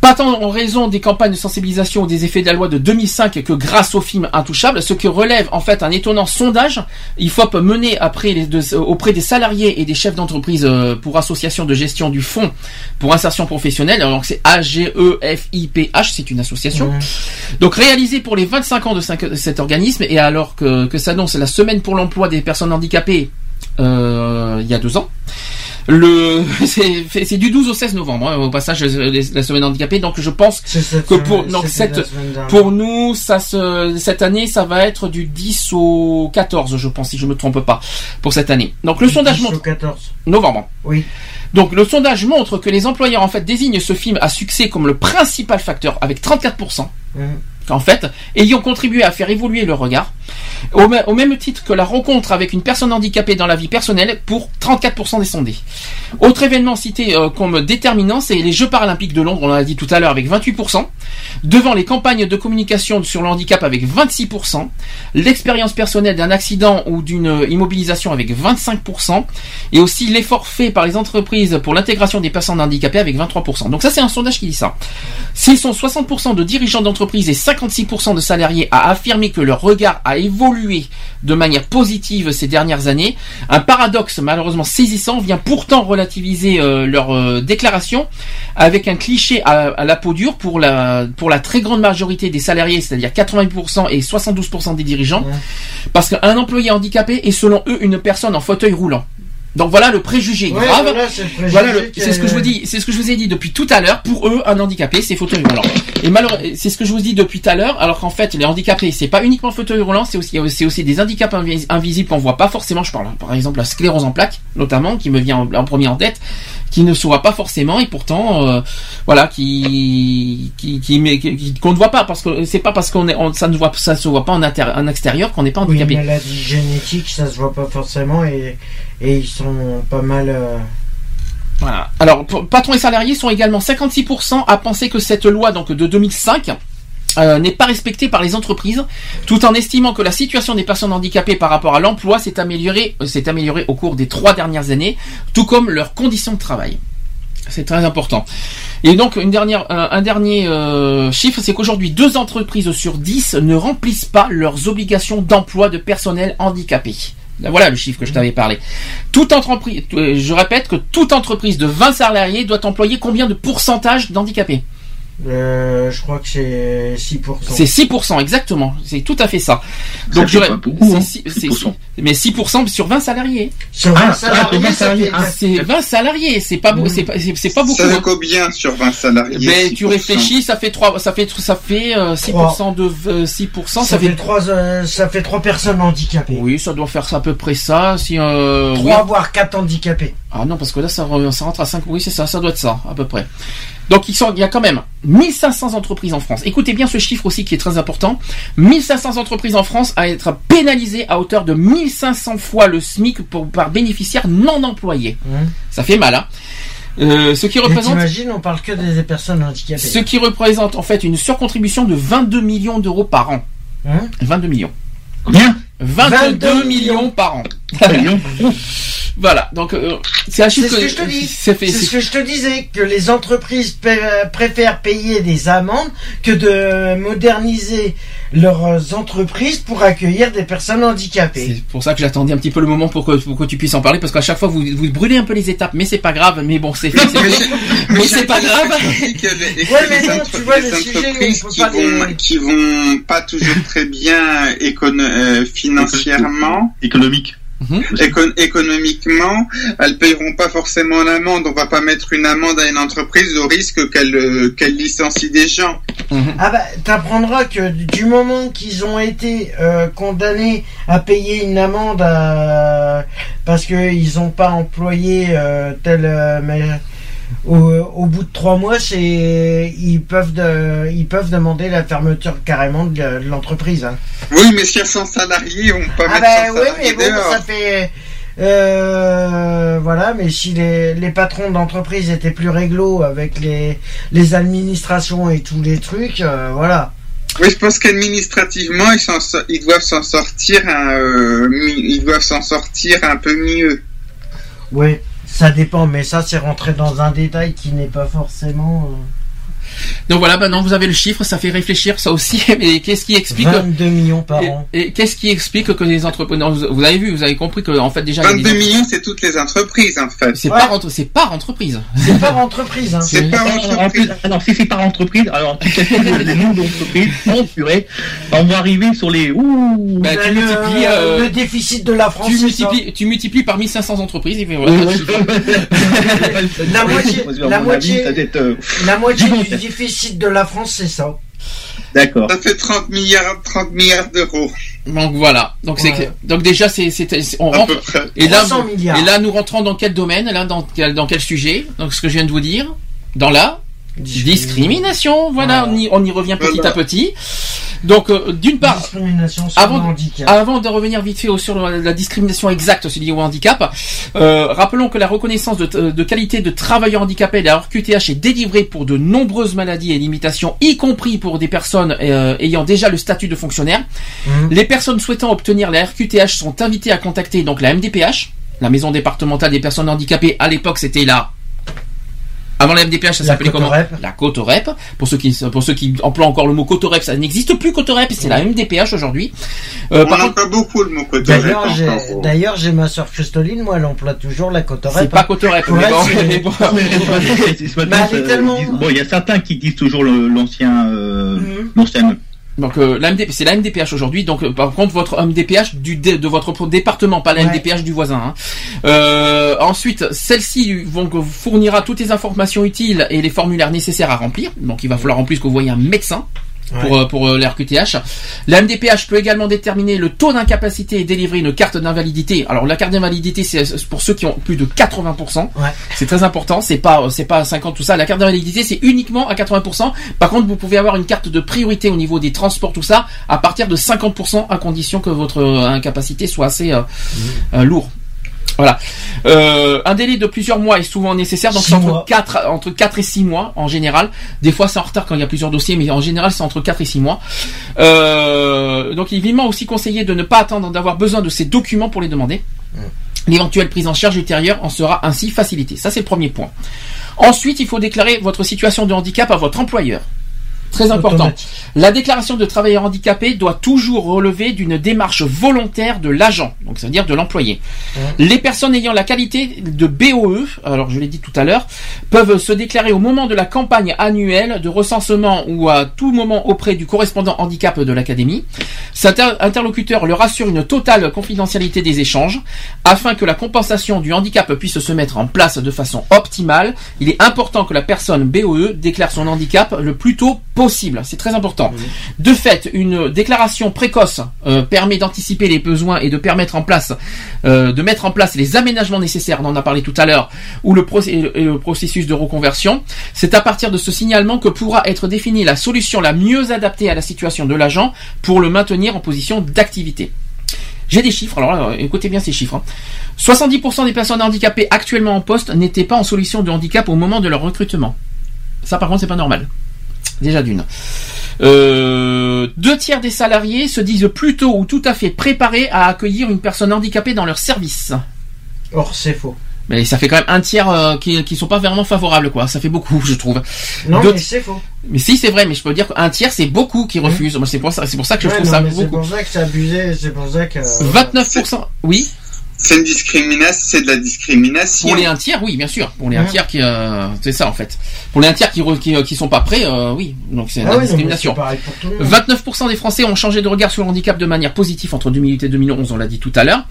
Pas tant en raison des campagnes de sensibilisation ou des effets de la loi de 2005 que grâce au film Intouchable, ce que relève en fait un étonnant sondage IFOP mené après les de- auprès des salariés et des chefs d'entreprise euh, pour association de gestion du fonds pour insertion professionnelle. Alors c'est AGEFIPH, c'est une association. Donc réalisé pour les 25 ans de de cet organisme et alors que, que s'annonce la semaine pour l'emploi des personnes handicapées euh, il y a deux ans. Le c'est du 12 au 16 novembre hein, au passage euh, la semaine handicapée donc je pense que pour donc cette pour nous ça se cette année ça va être du 10 au 14 je pense si je me trompe pas pour cette année. Donc le Du sondage 10 au montre 14. novembre. Oui. Donc le sondage montre que les employeurs en fait désignent ce film à succès comme le principal facteur avec 34%. Mhm. En fait, ayant contribué à faire évoluer leur regard, au, mê- au même titre que la rencontre avec une personne handicapée dans la vie personnelle pour 34% des sondés. Autre événement cité euh, comme déterminant, c'est les Jeux paralympiques de Londres, on l'a dit tout à l'heure, avec 28%, devant les campagnes de communication sur le handicap avec 26%, l'expérience personnelle d'un accident ou d'une euh, immobilisation avec 25%, et aussi l'effort fait par les entreprises pour l'intégration des personnes handicapées avec 23%. Donc ça c'est un sondage qui dit ça. S'ils sont 60% de dirigeants d'entreprise et 56% de salariés à affirmer que leur regard a évolué de manière positive ces dernières années, un paradoxe malheureusement saisissant vient pourtant relativiser euh, leur euh, déclaration avec un cliché à, à la peau dure pour la, pour la très grande majorité des salariés, c'est-à-dire 80% et 72% des dirigeants, parce qu'un employé handicapé est selon eux une personne en fauteuil roulant. Donc voilà le préjugé Ouais, grave. voilà, c'est Voilà ce que je vous dis, c'est ce que je vous ai dit depuis tout à l'heure. Pour eux, un handicapé, c'est fauteuil roulant. Et malheureusement, c'est ce que je vous dis depuis tout à l'heure. Alors qu'en fait, les handicapés, c'est pas uniquement fauteuil roulant, c'est aussi, c'est aussi des handicaps invis- invisibles qu'on voit pas forcément. Je parle par exemple la sclérose en plaques, notamment, qui me vient en, en premier en tête, qui ne se voit pas forcément et pourtant, euh, voilà, qui, qui, qui, mais qu'on ne voit pas parce que c'est pas parce qu'on est, on- ça ne voit, ça se voit pas en, intérie- en extérieur qu'on n'est pas Oui, handicapé. une maladie génétique, ça se voit pas forcément et, et ils sont pas mal. euh, Voilà. Alors, patrons et salariés sont également 56% à penser que cette loi donc de 2005 euh, n'est pas respectée par les entreprises, tout en estimant que la situation des personnes handicapées par rapport à l'emploi s'est améliorée, euh, améliorée au cours des trois dernières années, tout comme leurs conditions de travail. C'est très important. Et donc une dernière, euh, un dernier euh, chiffre, c'est qu'aujourd'hui deux entreprises sur dix ne remplissent pas leurs obligations d'emploi de personnel handicapé. Là, Voilà le chiffre que je t'avais parlé. Toute entreprise, je répète que toute entreprise de 20 salariés doit employer combien de pourcentage d'handicapés? Euh, je crois que c'est 6%. C'est 6%, exactement. C'est tout à fait ça. Ça je fait ré- pas beaucoup, hein, c'est six- c'est- mais 6% sur 20 salariés. Sur Ah, 20 salariés, ah, ça fait- ah, C'est 20 salariés, c'est pas, c'est pas, c'est pas beaucoup. Ça fait hein. combien sur 20 salariés 6%? tu réfléchis, ça fait 3, ça fait, ça fait euh, 6% de, euh, 6%, ça, fait trois, euh, ça fait trois personnes handicapées. Oui, ça doit faire ça à peu près ça, si, euh, oui. Trois voire quatre handicapés. Ah non, parce que là, ça, ça rentre à 5. Oui, c'est ça, ça doit être ça, à peu près. Donc, il y a quand même 1500 entreprises en France. Écoutez bien ce chiffre aussi qui est très important. 1500 entreprises en France à être pénalisées à hauteur de 1500 fois le SMIC pour, par bénéficiaire non employé. Hein Ça fait mal, hein Euh, ce qui représente T'imagines, on parle que des personnes handicapées. ce qui représente en fait une surcontribution de 22 millions d'euros par an. Hein? 22 millions. Combien? 22, 22 millions par an. voilà, donc euh, c'est ce que je te dis. c'est ce que je te disais, que les entreprises préfèrent payer des amendes que de moderniser leurs entreprises pour accueillir des personnes handicapées. C'est pour ça que j'attendais un petit peu le moment pour que, pour que tu puisses en parler, parce qu'à chaque fois vous, vous brûlez un peu les étapes, mais c'est pas grave, mais bon, c'est mais c'est pas grave. Que les, Ouais, mais les non, tu vois, les entreprises qui pas vont, les- qui vont pas toujours très bien écono- euh, financièrement, Économique. Éco- économiquement, elles paieront pas forcément l'amende. On va pas mettre une amende à une entreprise au risque qu'elle euh, qu'elle licencie des gens. Ah bah, t'apprendras que du moment qu'ils ont été euh, condamnés à payer une amende à- parce qu'ils n'ont pas employé euh, tel... au, au bout de trois mois, c'est ils peuvent de- ils peuvent demander la fermeture carrément de, de l'entreprise. hein. Oui, mais si elles sont salariées, on peut pas Ah mettre bah son oui, salarié mais bon, ça fait... euh, voilà, mais si les, les patrons d'entreprise étaient plus réglo avec les, les administrations et tous les trucs, euh, voilà. Oui, je pense qu'administrativement, ils, ils doivent s'en sortir, un, euh, ils doivent s'en sortir un peu mieux. Oui, ça dépend, mais ça c'est rentré dans un détail qui n'est pas forcément... Donc voilà, maintenant vous avez le chiffre, ça fait réfléchir ça aussi, mais qu'est-ce qui explique 22 millions par et, an. et qu'est-ce qui explique que les entreprises, non, vous avez vu, vous avez compris que en fait déjà il y a des 22 entre- millions, c'est toutes les entreprises, en fait. c'est Ouais. pas entre- c'est par entreprise. C'est pas entreprise, hein. C'est pas En plus, entreprise. alors si c'est par entreprise, alors tu calcules le le nombre d'entreprises, oh purée, on va arriver sur les ouh. Bah, tu le, multiplies, euh, le déficit de la France, tu ça. multiplies, tu multiplies par 1500 entreprises et puis voilà. La moitié- la moitié- ça doit être, euh, La moitié du. Déficit de la France, c'est ça. D'accord. Ça fait 30 milliards, 30 milliards d'euros, Donc voilà. Donc Ouais. déjà c'est c'est c'est- on à rentre peu près. et là 300 milliards. et là nous rentrons dans quel domaine là dans quel dans quel sujet? Donc ce que je viens de vous dire dans la discrimination. Voilà, Voilà. on y on y revient petit Voilà. à petit. Donc euh, d'une part Discrimination sur Avant- le handicap. Avant de revenir vite fait au- sur la, la discrimination exacte liée au handicap, euh, rappelons que la reconnaissance de, de qualité de travailleur handicapé, la RQTH, est délivrée pour de nombreuses maladies et limitations, y compris pour des personnes euh, ayant déjà le statut de fonctionnaire. Mhm. Les personnes souhaitant obtenir la RQTH sont invitées à contacter donc la MDPH, la Maison départementale des personnes handicapées. À l'époque, c'était la avant la MDPH, ça La s'appelait comment Cotorep. La Cotorep. Pour ceux qui pour ceux qui emploient encore le mot Cotorep, ça n'existe plus Cotorep, c'est la MDPH aujourd'hui. Euh, On par contre, emploie beaucoup le mot côté. D'ailleurs, j'ai, d'ailleurs, j'ai ma soeur Christoline, moi, elle emploie toujours la cotorep. c'est pas Cotorep, mais bon, c'est- mais bon. Mais est euh, Bon, il y a certains qui disent toujours l'ancien, euh, Mhm. l'ancien. Donc euh, la MD c'est la MDPH aujourd'hui. Donc euh, par contre votre MDPH du dé- de votre département, pas la Ouais. MDPH du voisin. hein. Euh, ensuite, celle-ci vont vous fournira toutes les informations utiles et les formulaires nécessaires à remplir. Donc il va falloir en plus que vous voyez un médecin. Pour, euh, pour euh, la RQTH. La MDPH peut également déterminer le taux d'incapacité et délivrer une carte d'invalidité. Alors la carte d'invalidité c'est pour ceux qui ont plus de 80%. Ouais. C'est très important, c'est pas c'est pas 50 tout ça. La carte d'invalidité c'est uniquement à 80%. Par contre, vous pouvez avoir une carte de priorité au niveau des transports tout ça à partir de 50% à condition que votre euh, incapacité soit assez euh, euh, lourd. Voilà. Euh, un délai de plusieurs mois est souvent nécessaire, donc c'est entre mois. 4, entre 4 et 6 mois en général. Des fois c'est en retard quand il y a plusieurs dossiers, mais en général c'est entre 4 et 6 mois. Euh, donc il est vivement aussi conseillé de ne pas attendre d'avoir besoin de ces documents pour les demander. L'éventuelle prise en charge ultérieure en sera ainsi facilitée. Ça c'est le premier point. Ensuite, il faut déclarer votre situation de handicap à votre employeur. Très important. La déclaration de travailleur handicapé doit toujours relever d'une démarche volontaire de l'agent, donc c'est-à-dire de l'employé. Les personnes ayant la qualité de BOE, alors je l'ai dit tout à l'heure, peuvent se déclarer au moment de la campagne annuelle de recensement ou à tout moment auprès du correspondant handicap de l'académie. Cet inter- interlocuteur leur assure une totale confidentialité des échanges afin que la compensation du handicap puisse se mettre en place de façon optimale. Il est important que la personne BOE déclare son handicap le plus tôt possible. C'est très important. De fait, une déclaration précoce euh, permet d'anticiper les besoins et de permettre en place, euh, de mettre en place les aménagements nécessaires. On en a parlé tout à l'heure, ou le, processus de reconversion. C'est à partir de ce signalement que pourra être définie la solution la mieux adaptée à la situation de l'agent pour le maintenir en position d'activité. J'ai des chiffres, alors là, écoutez bien ces chiffres. hein. 70% des personnes handicapées actuellement en poste n'étaient pas en solution de handicap au moment de leur recrutement. Ça par contre c'est pas normal. Déjà d'une. Euh, deux tiers des salariés se disent plutôt ou tout à fait préparés à accueillir une personne handicapée dans leur service. Or, c'est faux. Mais ça fait quand même un tiers euh, qui, qui sont pas vraiment favorables, quoi. Ça fait beaucoup, je trouve. Non, Deux- mais c'est faux. mais si c'est vrai, mais je peux dire qu'un tiers c'est beaucoup qui refusent. Moi c'est pour ça, c'est pour ça que je Ouais, trouve non, ça mais C'est beaucoup. pour ça que c'est abusé, c'est pour ça que. 29%, oui. C'est une discrimination, c'est de la discrimination. Pour les un tiers, oui, bien sûr. Pour les un tiers qui, euh, c'est ça en fait. Pour les un tiers qui, re- qui, euh, qui sont pas prêts, euh, oui. Donc c'est Ah la oui, discrimination. pour tout le monde. 29% des Français ont changé de regard sur le handicap de manière positive entre 2008 et 2011, on l'a dit tout à l'heure.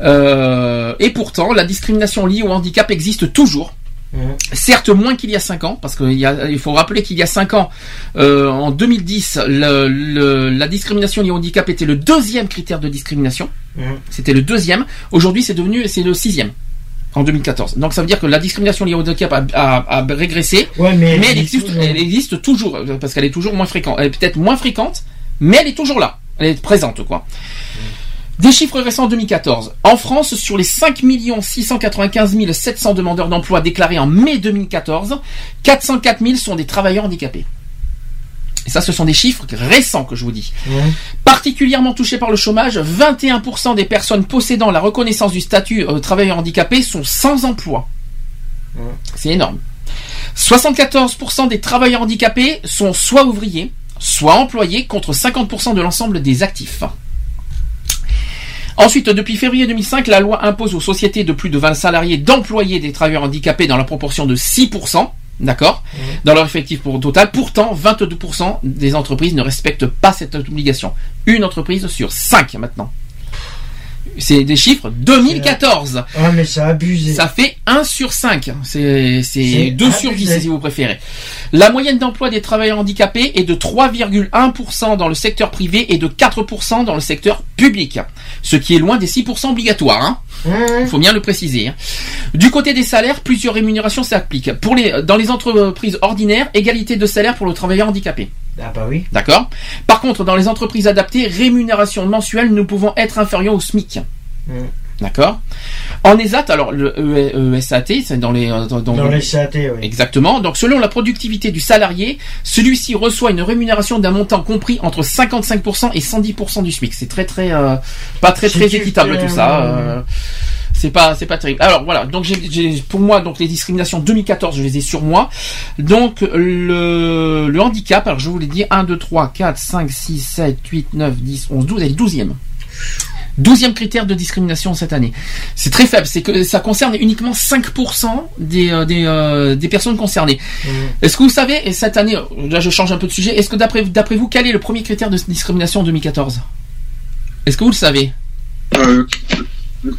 Euh, et pourtant, la discrimination liée au handicap existe toujours. Mhm. Certes, moins qu'il y a 5 ans, parce qu'il il faut rappeler qu'il y a 5 ans, euh, en 2010, le- le- la discrimination liée au handicap était le deuxième critère de discrimination. Mhm. C'était le deuxième. Aujourd'hui, c'est devenu, c'est le sixième. En 2014. Donc ça veut dire que la discrimination liée au handicap a, a- a régressé, Ouais, mais, mais elle existe, toujours. elle existe toujours, parce qu'elle est toujours moins fréquente. Elle est peut-être moins fréquente, mais elle est toujours là. Elle est présente, quoi. Des chiffres récents en 2014. En France, sur les 5 695 700 demandeurs d'emploi déclarés en mai 2014, 404 000 sont des travailleurs handicapés. Et ça, ce sont des chiffres récents que je vous dis. Particulièrement touchés par le chômage, 21% des personnes possédant la reconnaissance du statut euh, travailleur handicapé sont sans emploi. C'est énorme. 74% des travailleurs handicapés sont soit ouvriers, soit employés, contre 50% de l'ensemble des actifs. Ensuite, depuis février 2005, la loi impose aux sociétés de plus de 20 salariés d'employer des travailleurs handicapés dans la proportion de 6%. D'accord Dans leur effectif pour total. Pourtant, 22% des entreprises ne respectent pas cette obligation. Une entreprise sur 5 maintenant. C'est des chiffres 2014. Ah, mais c'est abusé. Ça fait 1 sur 5. C'est c'est C'est 2 sur 10 abusé. si vous préférez. La moyenne d'emploi des travailleurs handicapés est de 3,1% dans le secteur privé et de 4% dans le secteur public. Ce qui est loin des 6% obligatoires. Hein. Mhm. Il faut bien le préciser. hein. Du côté des salaires, plusieurs rémunérations s'appliquent. Pour les, dans les entreprises ordinaires, égalité de salaire pour le travailleur handicapé. Ah, bah oui. D'accord Par contre, dans les entreprises adaptées, rémunération mensuelle ne pouvant être inférieure au SMIC. Mhm. D'accord En ESAT, alors le ESAT, c'est dans les... euh, Dans, dans- Dans les CAT, oui. Exactement. Donc selon la productivité du salarié, celui-ci reçoit une rémunération d'un montant compris entre 55% et 110% du SMIC. C'est très très euh, pas très très équitable tout ça. euh, c'est pas c'est pas terrible. Alors voilà, donc j'ai j'ai- pour moi donc les discriminations 2014, je les ai sur moi. Donc le le handicap, alors je vous l'ai dit 1 2 3 4 5 6 7 8 9 10 11 12 et le 12e. 12e critère de discrimination cette année. C'est très faible, c'est que ça concerne uniquement 5% des, euh, des, euh, des personnes concernées. Mhm. Est-ce que vous savez, et cette année, là je change un peu de sujet, est-ce que d'après d'après vous, quel est le premier critère de discrimination en 2014 Est-ce que vous le savez? Euh,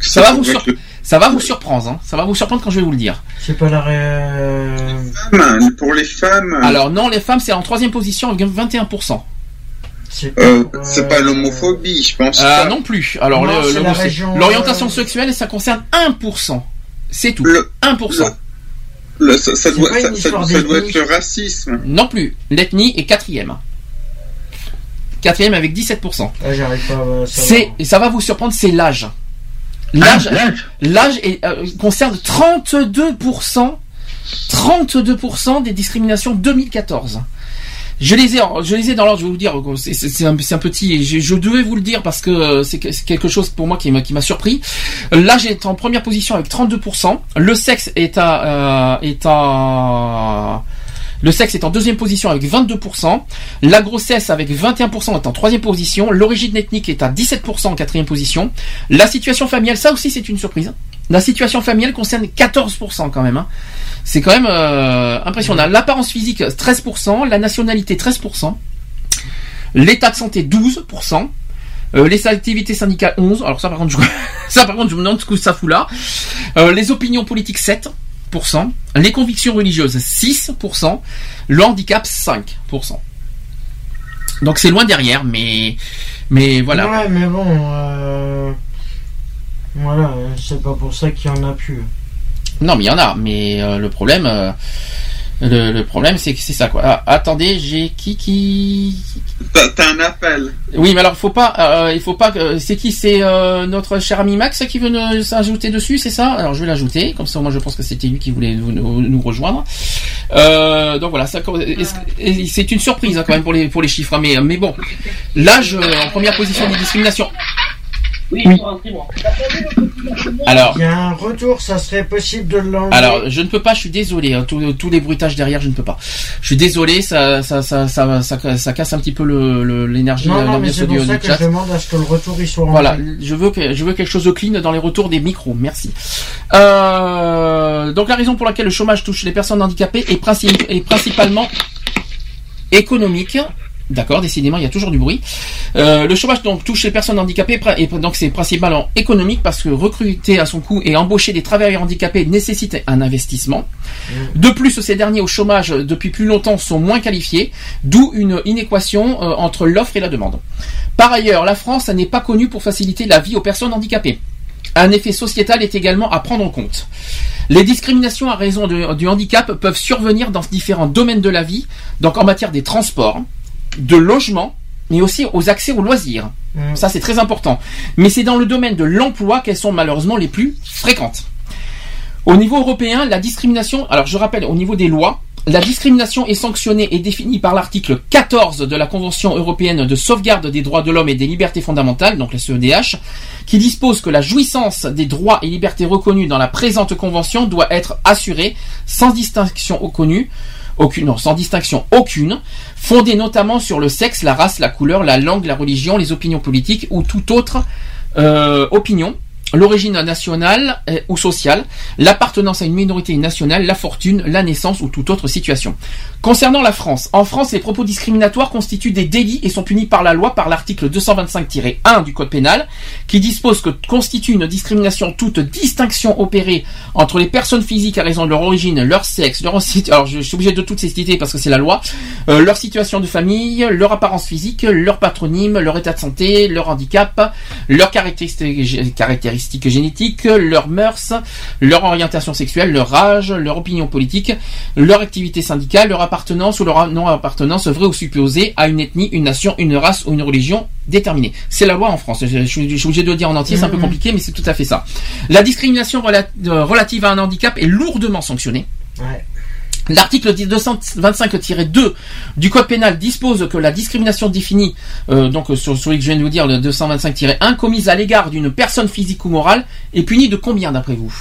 Ça va vous pourrait sur- être Ça va vous surprendre, hein ça va vous surprendre quand je vais vous le dire. C'est pas la ré... le femme, Pour les femmes, Alors non, les femmes c'est en troisième position avec 21%. C'est euh, c'est euh, pas l'homophobie, je pense. Euh, pas. non plus. Alors région, l'orientation euh, sexuelle, ça concerne 1%. C'est tout. Le- 1%. Le- ça, doit, ça, ça- être le racisme. Non plus. L'ethnie est quatrième. Quatrième avec 17%. Ah. C'est, et ça va vous surprendre, c'est l'âge. L'âge, l'âge est, euh, concerne 32%, 32% des discriminations 2014. Je les ai, je les ai dans l'ordre. Je vais vous dire, c'est, un, petit. Je, devais vous le dire parce que euh, c'est que- c'est quelque chose pour moi qui m'a, qui m'a surpris. L'âge est en première position avec 32%. Le sexe est à, euh, est à le sexe est en deuxième position avec 22%. La grossesse avec 21% est en troisième position. L'origine ethnique est à 17% en quatrième position. La situation familiale, ça aussi c'est une surprise. La situation familiale concerne 14% quand même. hein. C'est quand même euh, impressionnant. L'apparence physique 13%, la nationalité 13%, l'état de santé 12%. Euh, les activités syndicales 11. Alors ça par contre, je, ça par contre, je me demande ce que ça fout là. Euh, les opinions politiques 7%. Les convictions religieuses 6%. Le handicap 5%. Donc c'est loin derrière, mais mais voilà. Ouais, mais bon. Voilà, c'est pas pour ça qu'il y en a plus. Non, mais il y en a. Mais euh, le problème, euh, Le, le problème, c'est que c'est ça, quoi. Ah, attendez, j'ai qui qui. T'as un appel. Oui, mais alors, faut pas, euh, il faut pas que. C'est qui? C'est euh, notre cher ami Max qui veut nous- s'ajouter dessus, c'est ça? Alors, je vais l'ajouter. Comme ça, moi, je pense que c'était lui qui voulait nous, rejoindre. Euh, donc voilà, ça, c'est une surprise hein, quand même pour les pour les chiffres, hein, mais mais bon, l'âge euh, en première position des discriminations. Oui, Alors. Il y a un retour, ça serait possible de l'enlever. Alors, je ne peux pas, je suis désolé. hein, tous, les bruitages derrière, je ne peux pas. Je suis désolé, ça, ça, ça, ça, ça, ça casse un petit peu le- le- l'énergie, non, mais l'ambiance c'est du, pour ça du que chat. je demande à ce que le retour il soit Voilà, enlevé. je veux que je veux quelque chose de clean dans les retours des micros. Merci. Euh, donc la raison pour laquelle le chômage touche les personnes handicapées est, princi- est principalement économique. D'accord, décidément, il y a toujours du bruit. Euh, le chômage donc touche les personnes handicapées et donc c'est principalement économique parce que recruter à son coût et embaucher des travailleurs handicapés nécessite un investissement. De plus, ces derniers au chômage depuis plus longtemps sont moins qualifiés, d'où une inéquation euh, entre l'offre et la demande. Par ailleurs, la France n'est pas connue pour faciliter la vie aux personnes handicapées. Un effet sociétal est également à prendre en compte. Les discriminations à raison de- du handicap peuvent survenir dans différents domaines de la vie, donc en matière des transports, de logement, mais aussi aux accès aux loisirs. Mm. Ça, c'est très important. Mais c'est dans le domaine de l'emploi qu'elles sont malheureusement les plus fréquentes. Au niveau européen, la discrimination, alors je rappelle, au niveau des lois, la discrimination est sanctionnée et définie par l'article 14 de la Convention européenne de sauvegarde des droits de l'homme et des libertés fondamentales, donc la CEDH, qui dispose que la jouissance des droits et libertés reconnus dans la présente convention doit être assurée sans distinction aucune, aucune, sans distinction aucune, fondée notamment sur le sexe, la race, la couleur, la langue, la religion, les opinions politiques ou toute autre euh, opinion, l'origine nationale euh, ou sociale, l'appartenance à une minorité nationale, la fortune, la naissance ou toute autre situation. Concernant la France, en France, les propos discriminatoires constituent des délits et sont punis par la loi par l'article 225-1 du Code pénal, qui dispose que constitue une discrimination toute distinction opérée entre les personnes physiques à raison de leur origine, leur sexe, leur alors je suis obligé de toutes ces citer parce que c'est la loi, euh, leur situation de famille, leur apparence physique, leur patronyme, leur état de santé, leur handicap, leurs caractéristiques, caractéristiques génétiques, leurs mœurs, leur orientation sexuelle, leur âge, leur opinion politique, leur activité syndicale, leur appartenance ou leur non-appartenance vraie ou supposée à une ethnie, une nation, une race ou une religion déterminée. C'est la loi en France. Je, je suis je suis obligé de le dire en entier, c'est un peu Mhm. compliqué, mais c'est tout à fait ça. La discrimination rela- euh, relative à un handicap est lourdement sanctionnée. Ouais. L'article 225-2 du Code pénal dispose que la discrimination définie, euh, donc sur celui que je viens de vous dire, le 225-1, commise à l'égard d'une personne physique ou morale, est punie de combien d'après vous?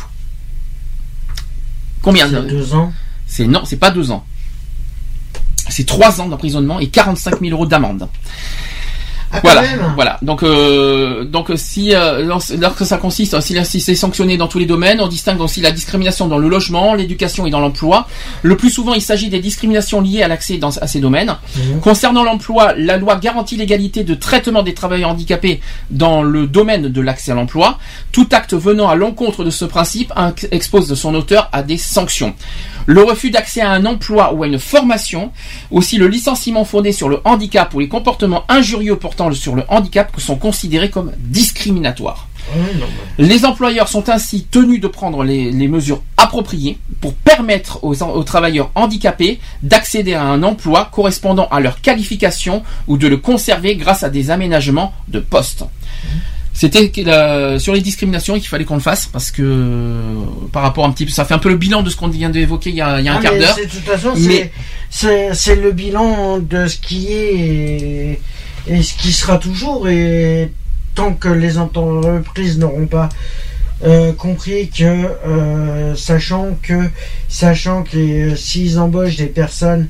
Combien C'est deux ans C'est non, c'est pas deux ans. C'est trois ans d'emprisonnement et 45 000 euros d'amende. Ah, Voilà, voilà. Donc, euh, donc si euh, lorsque ça consiste, si, la- si c'est sanctionné dans tous les domaines, on distingue aussi la discrimination dans le logement, l'éducation et dans l'emploi. Le plus souvent, il s'agit des discriminations liées à l'accès à ces domaines. Mhm. Concernant l'emploi, la loi garantit l'égalité de traitement des travailleurs handicapés dans le domaine de l'accès à l'emploi. Tout acte venant à l'encontre de ce principe inc- expose son auteur à des sanctions. Le refus d'accès à un emploi ou à une formation, aussi le licenciement fondé sur le handicap ou les comportements injurieux portant sur le handicap que sont considérés comme discriminatoires. Mais- Les employeurs sont ainsi tenus de prendre les, les mesures appropriées pour permettre aux, aux travailleurs handicapés d'accéder à un emploi correspondant à leur qualification ou de le conserver grâce à des aménagements de poste. C'était sur les discriminations qu'il fallait qu'on le fasse parce que euh, par rapport un petit peu, ça fait un peu le bilan de ce qu'on vient d'évoquer il y a, il y a un Ah, quart d'heure. c'est- De toute façon, Mais- c'est- le bilan de ce qui est et, et ce qui sera toujours. Et tant que les entreprises n'auront pas euh, compris que, euh, sachant que, sachant que s'ils embauchent des personnes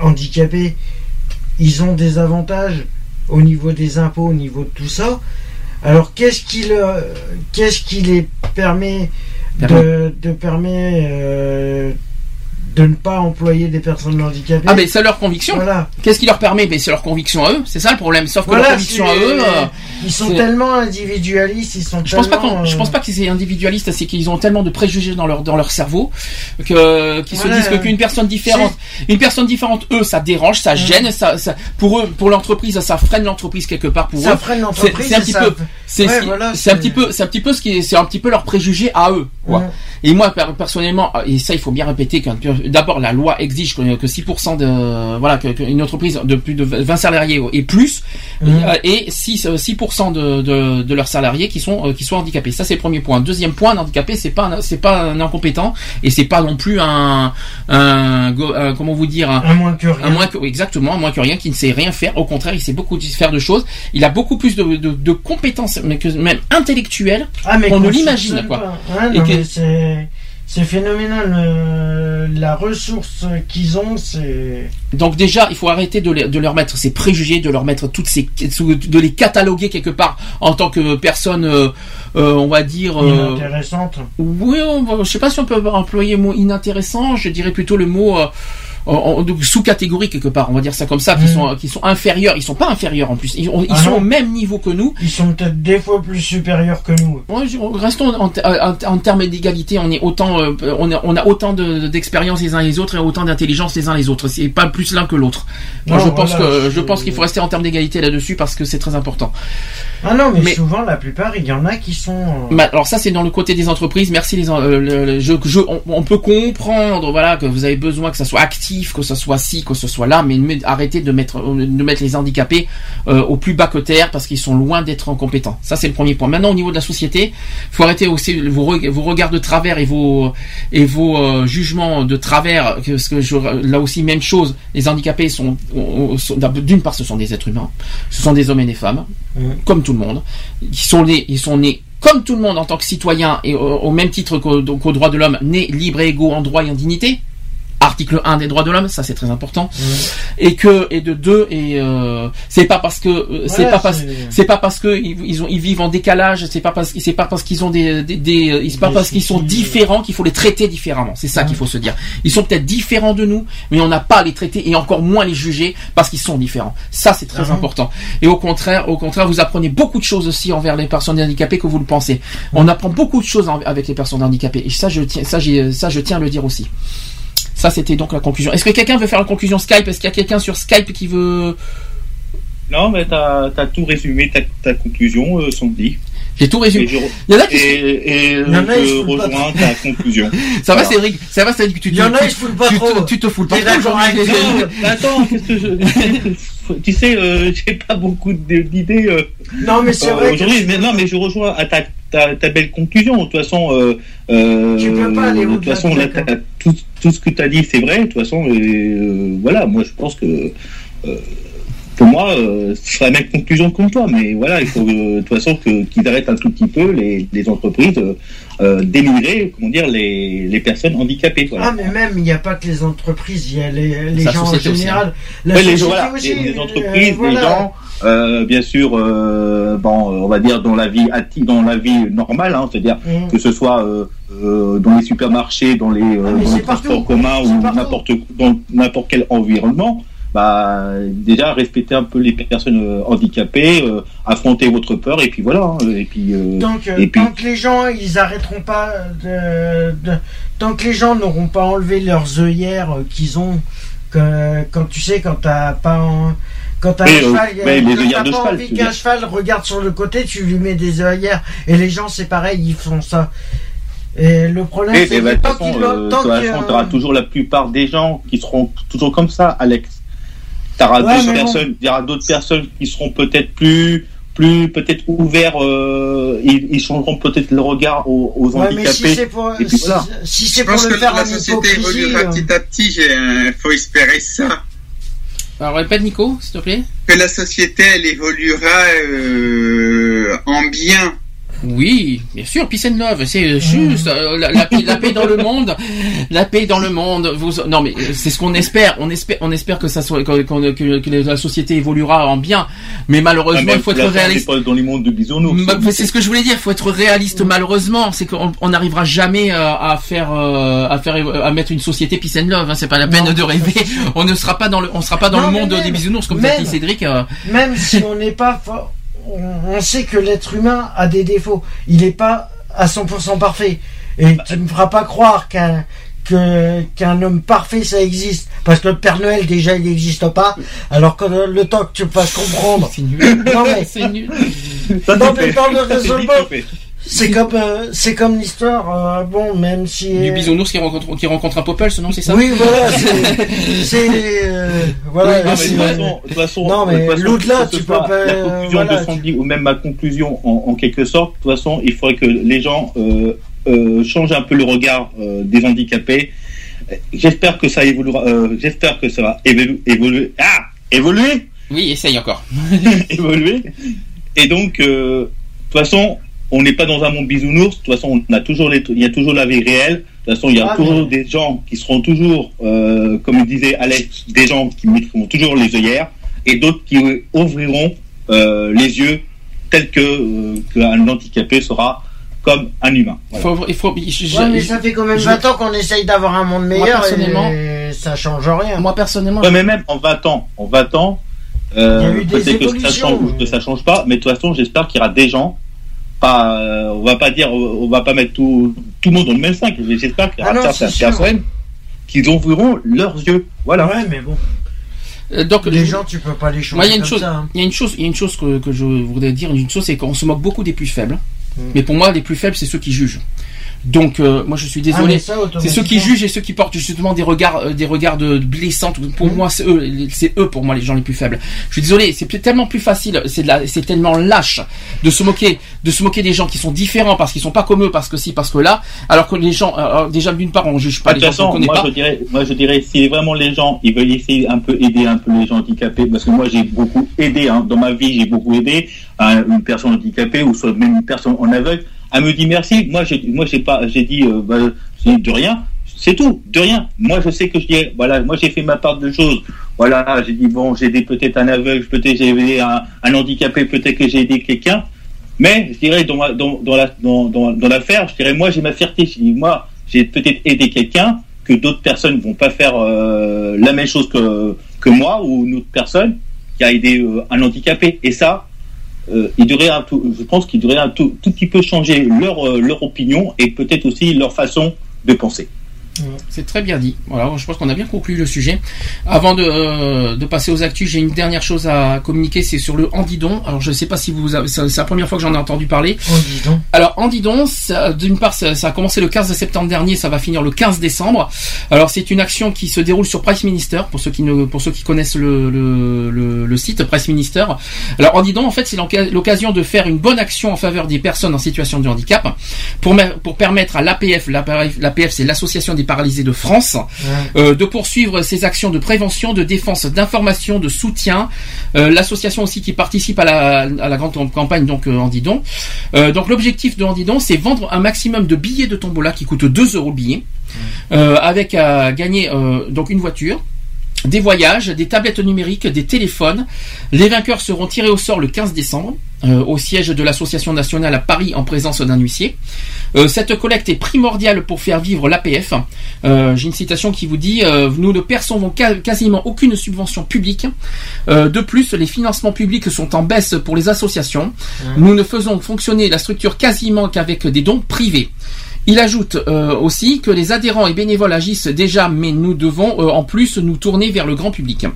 handicapées, ils ont des avantages au niveau des impôts, au niveau de tout ça. Alors qu'est-ce qui, le- qu'est-ce qui les permet de, de permet euh, de ne pas employer des personnes handicapées Ah mais c'est leur conviction. Voilà. Qu'est-ce qui leur permet? Mais c'est leur conviction à eux, c'est ça le problème. Sauf que Voilà, leur conviction à eux, euh, Ils sont tellement individualistes, ils sont Je pense pas tellement, je euh, pense pas que c'est individualiste, c'est qu'ils ont tellement de préjugés dans leur dans leur cerveau que qu'ils se disent que qu'une personne différente, une personne différente, eux, ça dérange, ça gêne, ça, ça pour eux, pour l'entreprise, ça freine l'entreprise quelque part pour Ça eux. freine C'est- l'entreprise C'est un et petit ça- peu, c'est Ouais, c'est- voilà, c'est un petit peu, c'est un petit peu ce qui est, c'est un petit peu leur préjugé à eux, quoi. Ouais. Et moi, per- personnellement, et ça, il faut bien répéter que d'abord la loi exige que, que 6% de voilà que, que une entreprise de plus de 20 salariés et plus Mhm. euh, et 6 euh, 6% de, de, de leurs salariés qui sont euh, qui sont handicapés. Ça c'est le premier point. Deuxième point, un handicapé c'est pas c'est pas un incompétent et c'est pas non plus un, un, go- un- comment vous dire un, Un moins que rien. un moins que oui, exactement un moins que rien qui ne sait rien faire. Au contraire, il sait beaucoup faire de choses. Il a beaucoup plus de, de, de compétences mais que même intellectuelles Ah, qu'on ne l'imagine quoi. pas. Ouais, Et non, que- mais c'est phénoménal. euh, la ressource qu'ils ont, c'est. Donc déjà, il faut arrêter de, les- de leur mettre ces préjugés, de leur mettre toutes ces, de les cataloguer quelque part en tant que personne, euh, euh, on va dire. euh, Inintéressante. oui, on je sais pas si on peut employer le mot inintéressant. Je dirais plutôt le mot euh, en- en- sous-catégorie quelque part. On va dire ça comme ça, qui Mm. sont qui sont inférieurs. Ils sont pas inférieurs en plus. Ils, Ah sont non. au même niveau que nous. Ils sont peut-être des fois plus supérieurs que nous. Ouais, restons en, ter- en- en termes d'égalité, on est autant, euh, on, a, on a autant de- d'expérience les uns les autres et autant d'intelligence les uns les autres. C'est pas plus l'un que l'autre. Moi, Non, je pense que je pense qu'il faut rester en termes d'égalité là-dessus parce que c'est très important. Ah non, mais, Mais- souvent, la plupart, il y en a qui sont. euh, Bah, alors ça c'est dans le côté des entreprises. Merci les, euh, le- le- je, je- on, on peut comprendre voilà que vous avez besoin que ça soit actif, que ce soit ci, que ce soit là, mais, mais arrêtez de mettre de mettre les handicapés euh, au plus bas que terre parce qu'ils sont loin d'être incompétents. Ça c'est le premier point. Maintenant au niveau de la société, faut arrêter aussi vos, vos regards de travers et vos et vos euh, jugements de travers. Parce que je, là aussi même chose. Les handicapés sont, sont- d'une part ce sont des êtres humains, ce sont des hommes et des femmes comme tout le monde. Ils sont nés, ils sont nés comme tout le monde en tant que citoyens et au, même titre qu'au qu'aux droits de l'homme, nés libres et égaux en droit et en dignité. Article 1 des droits de l'homme, ça c'est très important. Et que et de deux et euh, c'est pas parce que euh, c'est Ouais, pas parce c'est- pas parce que ils, ils ont ils vivent en décalage, c'est pas parce c'est pas parce qu'ils ont des des, des euh, c'est pas Des parce qu'ils sont différents qu'il faut les traiter différemment. C'est ça qu'il faut se dire. Ils sont peut-être différents de nous, mais on n'a pas à les traiter et encore moins les juger parce qu'ils sont différents. Ça c'est très Ah. important. Et au contraire, au contraire, vous apprenez beaucoup de choses aussi envers les personnes handicapées que vous le pensez. On apprend beaucoup de choses avec les personnes handicapées. Et ça, je tiens, ça, j'ai, ça, je tiens à le dire aussi. Ça, c'était donc la conclusion. Est-ce que quelqu'un veut faire la conclusion Skype? Est-ce qu'il y a quelqu'un sur Skype qui veut? Non, mais t'as as tout résumé, ta, ta conclusion, euh, Sandy. J'ai tout résumé. Et je, Il y en a qui- et, et Il y en a, ils se je foutent pas rejoins ta conclusion. Ça va. Cédric? Ça va, Cédric? Tu Il y en a, tu- ils se foutent pas tu, trop. te- tu te fous pas trop aujourd'hui. attends, qu'est-ce que je... tu sais, euh, j'ai pas beaucoup d'idées. euh, Non, mais c'est euh, vrai. aujourd'hui. Mais non, mais je rejoins à ta, ta, ta belle conclusion. De toute façon, euh, euh, Tu peux pas aller de toute façon, là, tout, tout ce que tu as dit, c'est vrai. De toute façon, euh, voilà, moi, je pense que. Pour moi, euh, c'est la même conclusion que toi, mais voilà, il faut euh, de toute façon que- qu'ils arrêtent un tout petit peu les, les entreprises euh, euh, d'émigrer, comment dire, les, les personnes handicapées. Voilà. Ah, mais même, il n'y a pas que les entreprises, il y a les, gens en aussi, général. La Ouais, les, société voilà, aussi, les, les euh, entreprises, voilà. les gens, euh, bien sûr, euh, bon, on va dire dans la vie ati- dans la vie normale, hein, c'est-à-dire Mhm. que ce soit euh, euh, dans les supermarchés, dans les, euh, Ah, dans les transports partout. communs ou n'importe dans n'importe quel environnement. Bah, déjà respecter un peu les personnes euh, handicapées, euh, affronter votre peur et puis voilà. hein, et puis euh, Donc, euh, et puis tant que les gens, ils arrêteront pas de, de- tant que les gens n'auront pas enlevé leurs œillères euh, qu'ils ont, que, quand tu sais, quand t'as pas, en- quand t'as un euh, cheval, euh, quand œillères t'as de pas cheval, envie qu'un cheval regarde sur le côté, tu lui mets des œillères. Et les gens, c'est pareil, ils font ça. Et le problème, c'est que bah, de tant euh, de tant toujours la plupart des gens qui seront toujours comme ça, Alex. T'auras Ouais, d'autres bon. personnes, il y aura d'autres personnes qui seront peut-être plus, plus peut-être ouverts, euh, ils, ils changeront peut-être le regard aux, aux Ouais, mais si handicapés. c'est pour, et puis si, voilà. si c'est pour pense le que faire la société évoluera euh, petit à petit. Il faut espérer ça. Alors répète Nico, s'il te plaît. Que la société, elle évoluera euh, en bien. Oui, bien sûr, peace and love, c'est juste euh, la, la paix, la paix dans le monde, la paix dans le monde. Vous, non, mais c'est ce qu'on espère. On espère, on espère que ça soit que, que- que- que la société évoluera en bien. Mais malheureusement, Ah, il faut être réaliste. pas dans les mondes de bisounours. Bah, c'est ce que je voulais dire. Il faut être réaliste. Malheureusement, c'est qu'on on n'arrivera jamais euh, à faire, euh, à faire, à mettre une société peace and love. hein. C'est pas la peine Non, de rêver. On ne sera pas dans le, on sera pas dans Non, le monde même- des bisounours comme même- l'a dit Cédric. euh. même si on n'est pas for- on, on sait que l'être humain a des défauts. Il n'est pas à 100% parfait. Et tu ne me feras pas croire qu'un que qu'un homme parfait ça existe. Parce que le Père Noël déjà il n'existe pas. Alors que le, le temps que tu me fasses comprendre. Non mais c'est nul. non mais dans le c'est vite raisonnement fait. C'est comme euh, c'est comme l'histoire euh, bon même si Du bisounours qui rencontre, qui rencontre un Popels, non, c'est ça? Oui voilà c'est c'est euh, voilà Non, mais de toute façon, de toute façon, non mais l'au-delà que ce tu peux pas La euh, conclusion voilà, de Sandy ou même ma conclusion en, en quelque sorte, de toute façon, il faudrait que les gens euh, euh, changent un peu le regard euh, des handicapés. Euh, J'espère que ça évoluera. euh, J'espère que ça va évolu- évoluer. Ah, évoluer, Oui, essaye encore. évoluer. Et donc, euh, de toute façon, on n'est pas dans un monde bisounours. De toute façon, on a toujours les, il y a toujours la vie réelle. De toute façon, il y a Ah, toujours des gens qui seront toujours, euh, comme disait Alex, des gens qui mettront toujours les œillères et d'autres qui ouvriront euh, les yeux tels que euh, qu'un handicapé sera comme un humain. Il faut, il faut, je- Ouais, mais je- ça fait quand même je- 20 ans qu'on essaye d'avoir un monde meilleur personnellement- et ça change rien. Moi personnellement, Ouais, mais même en 20 ans, en 20 ans, euh, peut-être que ça change ou que ça change pas, mais de toute façon, j'espère qu'il y aura des gens. Pas, euh, on va pas dire, on va pas mettre tout, tout le monde dans le même sac. J'espère qu'il y Ah aura certaines personnes qui ouvriront leurs yeux. Voilà. Ouais, mais bon. euh, donc Les gens, tu peux pas les changer Moi, il y a une comme chose, ça. hein. il y a une chose, il y a une chose que, que je voudrais dire. Une chose, c'est qu'on se moque beaucoup des plus faibles. Mm. Mais pour moi, les plus faibles, c'est ceux qui jugent. Donc, euh, moi, je suis Ah, désolé. ça, c'est ceux qui jugent et ceux qui portent justement des regards, euh, des regards de, de blessants. Pour Mm. moi, c'est eux, c'est eux pour moi les gens les plus faibles. Je suis désolé, c'est tellement plus facile, c'est de la- c'est tellement lâche de se moquer, de se moquer des gens qui sont différents parce qu'ils sont pas comme eux, parce que si, parce que là, alors que les gens, euh, alors, déjà d'une part, on juge pas De les gens qu'on façon, connaît moi pas. je dirais, moi je dirais, si vraiment les gens, ils veulent essayer un peu aider un peu les gens handicapés, parce que moi j'ai beaucoup aidé hein, dans ma vie, j'ai beaucoup aidé hein, une personne handicapée ou soit même une personne en aveugle. Elle me dit merci. Moi j'ai, moi j'ai pas, j'ai dit, euh, bah, de rien. C'est tout, de rien. Moi je sais que je dis, voilà, moi j'ai fait ma part de choses. Voilà, j'ai dit bon, j'ai aidé peut-être un aveugle, peut-être j'ai aidé un, handicapé, peut-être que j'ai aidé quelqu'un. Mais je dirais dans, dans, dans la dans, dans, dans l'affaire, je dirais moi j'ai ma fierté. Je dis moi j'ai peut-être aidé quelqu'un que d'autres personnes vont pas faire euh, la même chose que que moi ou une autre personne qui a aidé euh, un handicapé. Et ça, euh, il devrait un tout, je pense qu'il devrait un tout, tout petit peu changer leur euh, leur opinion et peut-être aussi leur façon de penser. C'est très bien dit. Voilà, je pense qu'on a bien conclu le sujet. Avant de, euh, de passer aux actus, j'ai une dernière chose à communiquer, c'est sur le handidon. Alors je ne sais pas si vous avez, c'est la première fois que j'en ai entendu parler. Dis donc. Alors handidon, ça- d'une part, ça, ça a commencé le 15 septembre dernier, ça va finir le 15 décembre. Alors c'est une action qui se déroule sur Price Minister pour ceux qui ne, pour ceux qui connaissent le, le, le, le site Price Minister. Alors handidon, en fait, c'est l'occasion de faire une bonne action en faveur des personnes en situation de handicap pour, pour permettre à l'APF, l'APF, l'APF, c'est l'association des paralysés de France, euh, de poursuivre ses actions de prévention, de défense, d'information, de soutien. Euh, L'association aussi qui participe à la, à la grande campagne donc euh, Handidon. Euh, donc l'objectif de Handidon, c'est vendre un maximum de billets de tombola qui coûtent 2 euros le billet, euh, avec à gagner euh, donc une voiture des voyages, des tablettes numériques, des téléphones. Les vainqueurs seront tirés au sort le 15 décembre euh, au siège de l'association nationale à Paris en présence d'un huissier. Euh, cette collecte est primordiale pour faire vivre l'APF. Euh, J'ai une citation qui vous dit euh, Nous ne percevons quasiment aucune subvention publique. Euh, de plus, les financements publics sont en baisse pour les associations. Nous ne faisons fonctionner la structure quasiment qu'avec des dons privés. Il ajoute euh, aussi que les adhérents et bénévoles agissent déjà, mais nous devons euh, en plus nous tourner vers le grand public.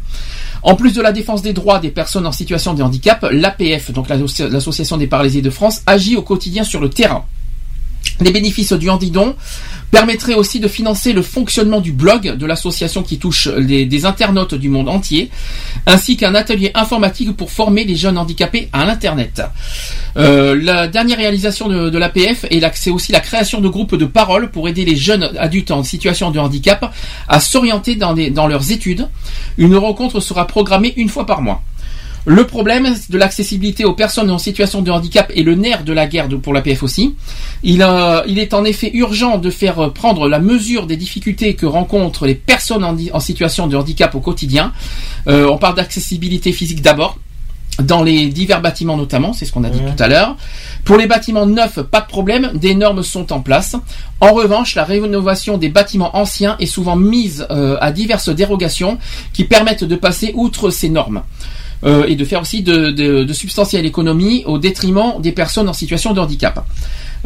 En plus de la défense des droits des personnes en situation de handicap, l'APF, donc l'Asso- l'Association des paralysés de France, agit au quotidien sur le terrain. Les bénéfices du handidon permettraient aussi de financer le fonctionnement du blog de l'association qui touche des internautes du monde entier, ainsi qu'un atelier informatique pour former les jeunes handicapés à l'Internet. Euh, la dernière réalisation de, l'APF est c'est aussi la création de groupes de parole pour aider les jeunes adultes en situation de handicap à s'orienter dans leurs études. Une rencontre sera programmée une fois par mois. Le problème de l'accessibilité aux personnes en situation de handicap est le nerf de la guerre pour l'APF aussi. Il, euh, il est en effet urgent de faire prendre la mesure des difficultés que rencontrent les personnes en situation de handicap au quotidien. Euh, on parle d'accessibilité physique d'abord, dans les divers bâtiments notamment, c'est ce qu'on a dit tout à l'heure. Pour les bâtiments neufs, pas de problème, des normes sont en place. En revanche, la rénovation des bâtiments anciens est souvent mise euh, à diverses dérogations qui permettent de passer outre ces normes. Euh, et de faire aussi de, substantielles économies au détriment des personnes en situation de handicap.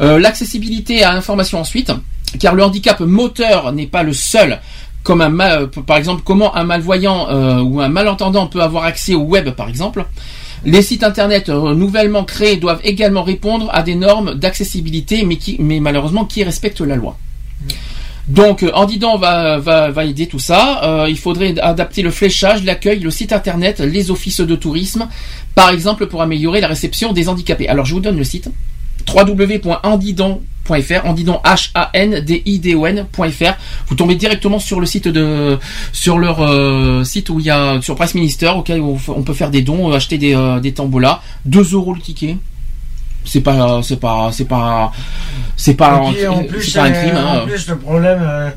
Euh, L'accessibilité à l'information ensuite, car le handicap moteur n'est pas le seul. Comme euh, par exemple, comment un malvoyant ou un malentendant peut avoir accès au web, par exemple. Les sites internet nouvellement créés doivent également répondre à des normes d'accessibilité, mais malheureusement, qui respectent la loi. Donc, euh, Andidan va, va, va aider tout ça. Euh, il faudrait adapter le fléchage, l'accueil, le site internet, les offices de tourisme, par exemple, pour améliorer la réception des handicapés. Alors, je vous donne le site www.andidon.fr, andidon h a n d i d o. Vous tombez directement sur le site de sur leur euh, site où il y a sur Price Minister auquel on peut faire des dons, acheter des euh, des tambolas, 2 euros le ticket. C'est pas c'est pas c'est pas c'est pas un crime hein. en plus, le problème, euh,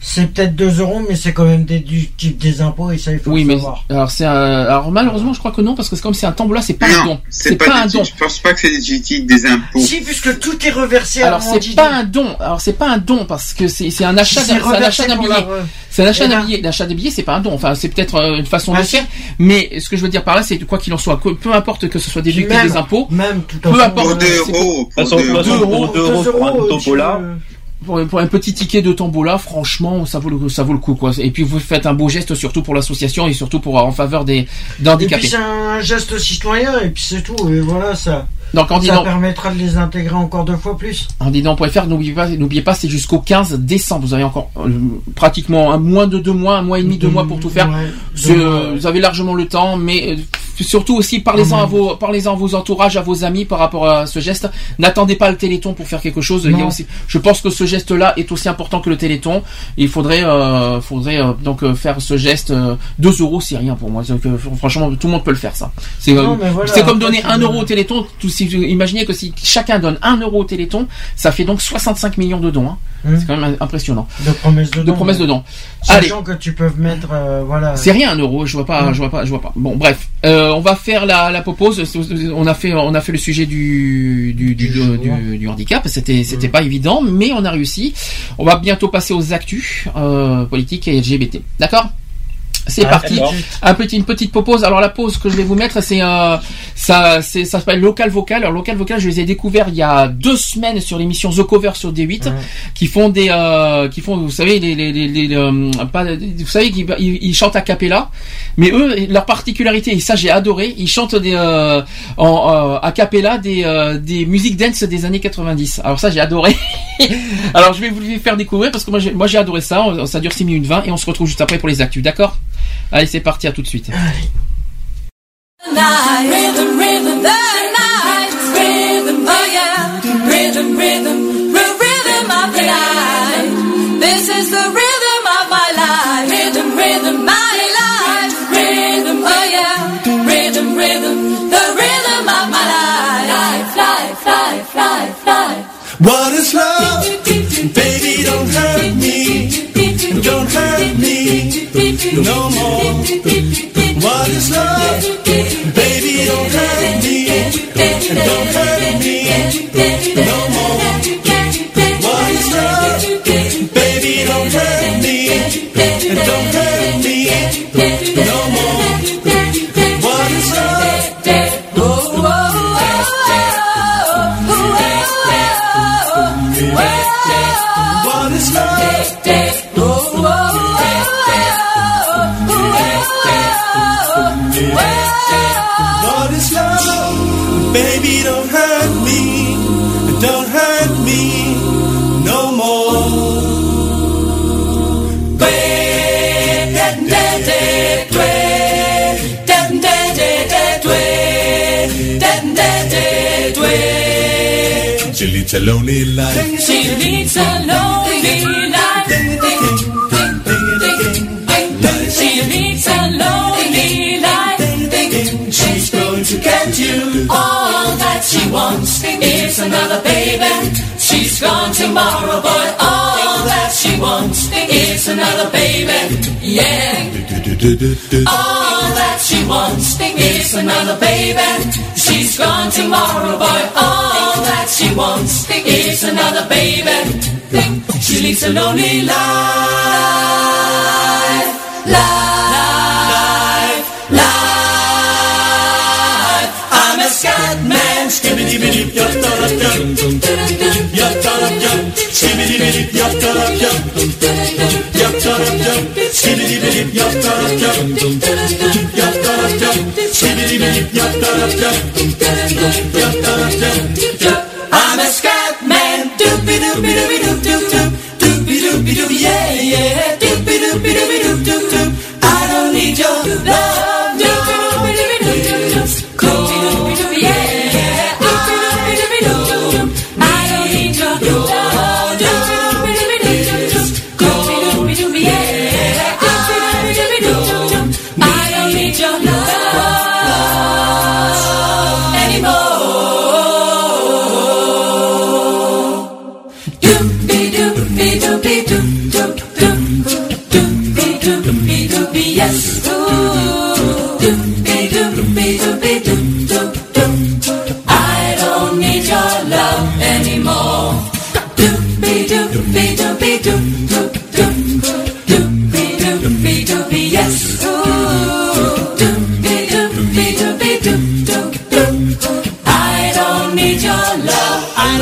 c'est peut-être 2 euros, mais c'est quand même déductible des impôts et ça, il faut Oui, le mais savoir. alors c'est un- alors malheureusement je crois que non parce que c'est comme c'est un tambola, c'est pas un don. C'est pas, un don. Je pense pas que c'est outils des impôts. Si, puisque tout est reversé Alors à c'est Andidan. pas un don. Alors c'est pas un don parce que c'est c'est un achat C'est d'un- c'est billet. la C'est un achat d'un billet. L'achat des billets c'est pas un don. Enfin c'est peut-être euh, une façon Ah, de faire. Mais ce que je veux dire par là c'est quoi qu'il en soit, peu importe que ce soit déducté Même- des impôts, Même tout peu en importe. Pour 2 c'est pour- euros. Pour façon, 2 de toute euros. façon, Deux pour euros, 2 euros pour un tombola. pour, petit ticket de tambola, franchement, ça vaut le ça vaut le coup quoi. Et puis vous faites un beau geste surtout pour l'association et surtout pour en faveur des, des Et puis handicapés. c'est un geste citoyen et puis c'est tout. Et voilà, ça, Donc en ça permettra de les intégrer encore deux fois plus. Andidon.fr, n'oubliez pas, n'oubliez pas, c'est jusqu'au 15 décembre. Vous avez encore euh, pratiquement un moins de deux mois, un mois et demi, deux mois pour tout faire. Ouais, deux euh, vous avez largement le temps, mais euh, surtout aussi parlez-en à vos, parlez-en à vos entourages, à vos amis par rapport à ce geste. N'attendez pas le Téléthon pour faire quelque chose. Il y a Non. aussi, je pense que ce geste-là est aussi important que le Téléthon. Il faudrait, euh, faudrait euh, donc euh, faire ce geste. euh, 2 euros, c'est rien pour moi. Que, franchement, tout le monde peut le faire ça. C'est, voilà, comme donner c'est 1 de- euro au Téléthon. Tout, si, imaginez que si chacun donne 1 euro au Téléthon, ça fait donc 65 millions de dons. hein. Hum. C'est quand même impressionnant. de promesses de dons. Sachant que tu peux mettre, euh, voilà. C'est rien un euro, je vois pas, je vois pas, je vois pas. Bon, bref, Euh, on va faire la, la pause. On a fait, on a fait le sujet du du, du, Du du, jour. du- du handicap. C'était c'était Mm. pas évident, mais on a réussi. On va bientôt passer aux actus euh, politiques et LGBT. D'accord? C'est Ah, parti. Un petit, une petite pause. Alors la pause que je vais vous mettre, c'est euh, ça, c'est ça s'appelle local vocal. Alors local vocal, je les ai découverts il y a deux semaines sur l'émission The Cover sur D8, Ouais. qui font des, euh, qui font, vous savez, les, les, les, les, euh, pas, vous savez qu'ils ils, ils chantent a cappella, mais eux, leur particularité, et ça j'ai adoré, ils chantent des euh, en a cappella des des musiques dance des années 90. Alors ça j'ai adoré. Alors je vais vous les faire découvrir parce que moi j'ai, moi j'ai adoré ça. Ça dure 6 minutes 20 et on se retrouve juste après pour les actus, d'accord? Allez, c'est parti, à tout de suite. No more. What is love? Baby, don't hurt me. Don't hurt me no more. She leads a lonely life. She leads a lonely life. She leads a lonely life. She's going to get you all that she wants. It's another baby. She's gone tomorrow, but all she wants. It's another baby. Yeah. All that she wants is another baby. She's gone tomorrow, boy. All that she wants is another baby. She leads a lonely life, life. bilip yat taraf yat Yat taraf yat Sibidi bilip yat taraf yat Yat taraf yat Sibidi bilip yat taraf yat Yat taraf yat Sibidi bilip yat taraf yat Yat taraf yat I'm a scat man Doopy doopy doopy doop doop doop Doopy doopy doop yeah yeah Doopy doopy doopy doop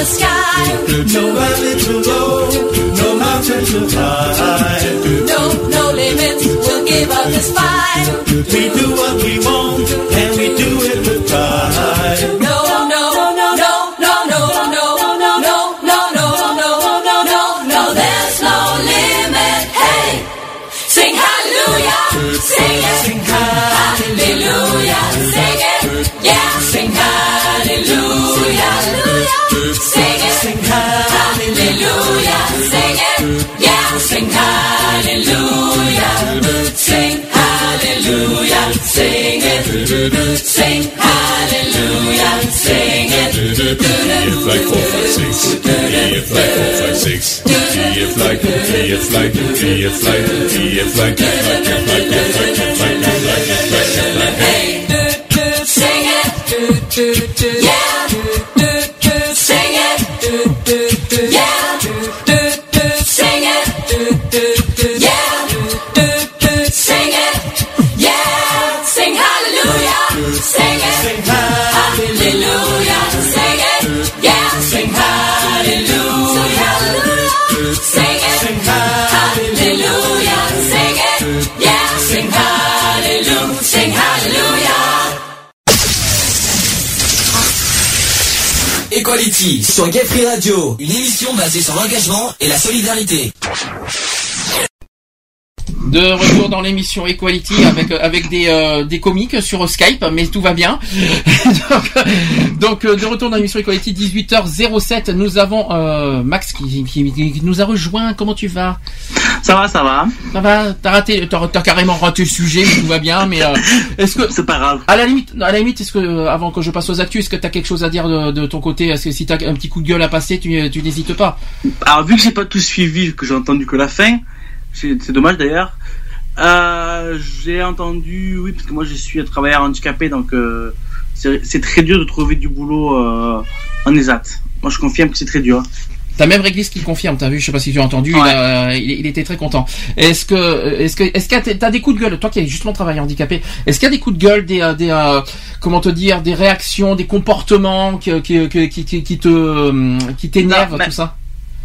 The sky. No valley too low, no mountain too high. No, no limits. We'll give up this fight. We do what we want, and we do it with pride. Sing hallelujah, sing it. If like four, five, six. If like four, five, six. If like, if like, if like, if like, if like, if like, if like, if like, if like, if like, if like. Hey, sing it, yeah, Sur Gay Free Radio, une émission basée sur l'engagement et la solidarité. De retour dans l'émission Equality avec avec des euh, des comiques sur Skype, mais tout va bien. donc, euh, donc, euh, de retour dans l'émission Equality 18h07, nous avons euh, Max qui, qui, qui nous a rejoint. Comment tu vas? Ça va, ça va. Ça va? T'as raté, t'as carrément raté le sujet, mais tout va bien. Mais euh, est-ce que c'est pas grave À la limite, à la limite, est-ce que euh, avant que je passe aux actus, est-ce que t'as quelque chose à dire de, de ton côté? Est-ce que si t'as un petit coup de gueule à passer, tu, tu n'hésites pas? Alors vu que j'ai pas tout suivi, que j'ai entendu que la fin, c'est dommage d'ailleurs. Euh, j'ai entendu, oui, parce que moi je suis un travailleur handicapé, donc euh, c'est très dur de trouver du boulot euh, en ESAT. Moi je confirme que c'est très dur. T'as même Réglisse qui le confirme, t'as vu, je sais pas si tu as entendu, il, a- il- il était très content. Est-ce que, est-ce que, est-ce que t'as- des coups de gueule, toi qui as justement travaillé handicapé, est-ce qu'il y a des coups de gueule, des, euh, des, euh, comment te dire, des réactions, des comportements qui, qui, qui, qui, te, qui t'énervent, tout ça?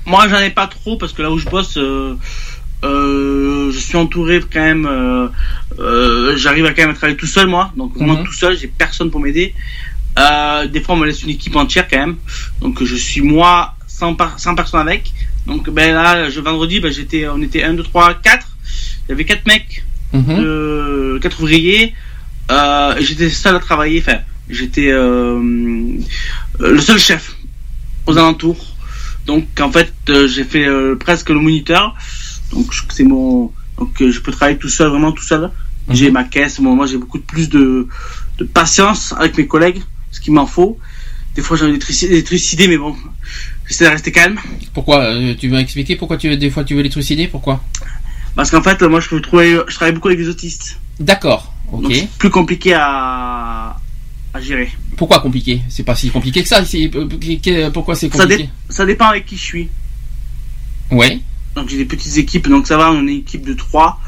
Moi j'en ai pas trop parce que là où je bosse, euh, euh, je suis entouré quand même. euh, euh, J'arrive à quand même à travailler tout seul moi, donc vraiment Mhm. tout seul, j'ai personne pour m'aider. Des fois on me laisse une équipe entière quand même, donc je suis moi sans, par- sans personne avec. Donc ben là, je, vendredi, ben, j'étais, on était 1, 2, 3, 4. Il y avait 4 mecs, Mhm. euh, 4 ouvriers. Euh, et j'étais seul à travailler, enfin, j'étais le seul chef aux alentours. Donc en fait, j'ai fait presque le moniteur. Donc je- c'est mon donc euh, je peux travailler tout seul, vraiment tout seul. J'ai ma caisse, moi, j'ai beaucoup de plus de, de patience avec mes collègues, ce qu'il m'en faut. Des fois j'ai envie d'être trucidé, mais bon, j'essaie de rester calme. Pourquoi euh, Tu veux expliquer pourquoi tu des fois tu veux les trucider Pourquoi? Parce qu'en fait, moi je peux trouver, je travaille beaucoup avec des autistes. D'accord, ok. Donc c'est plus compliqué à, à gérer. Pourquoi compliqué? C'est pas si compliqué que ça. c'est- euh, Pourquoi c'est Ça, compliqué? dé- ça dépend avec qui je suis. Ouais. Donc j'ai des petites équipes, donc ça va, on est une équipe de trois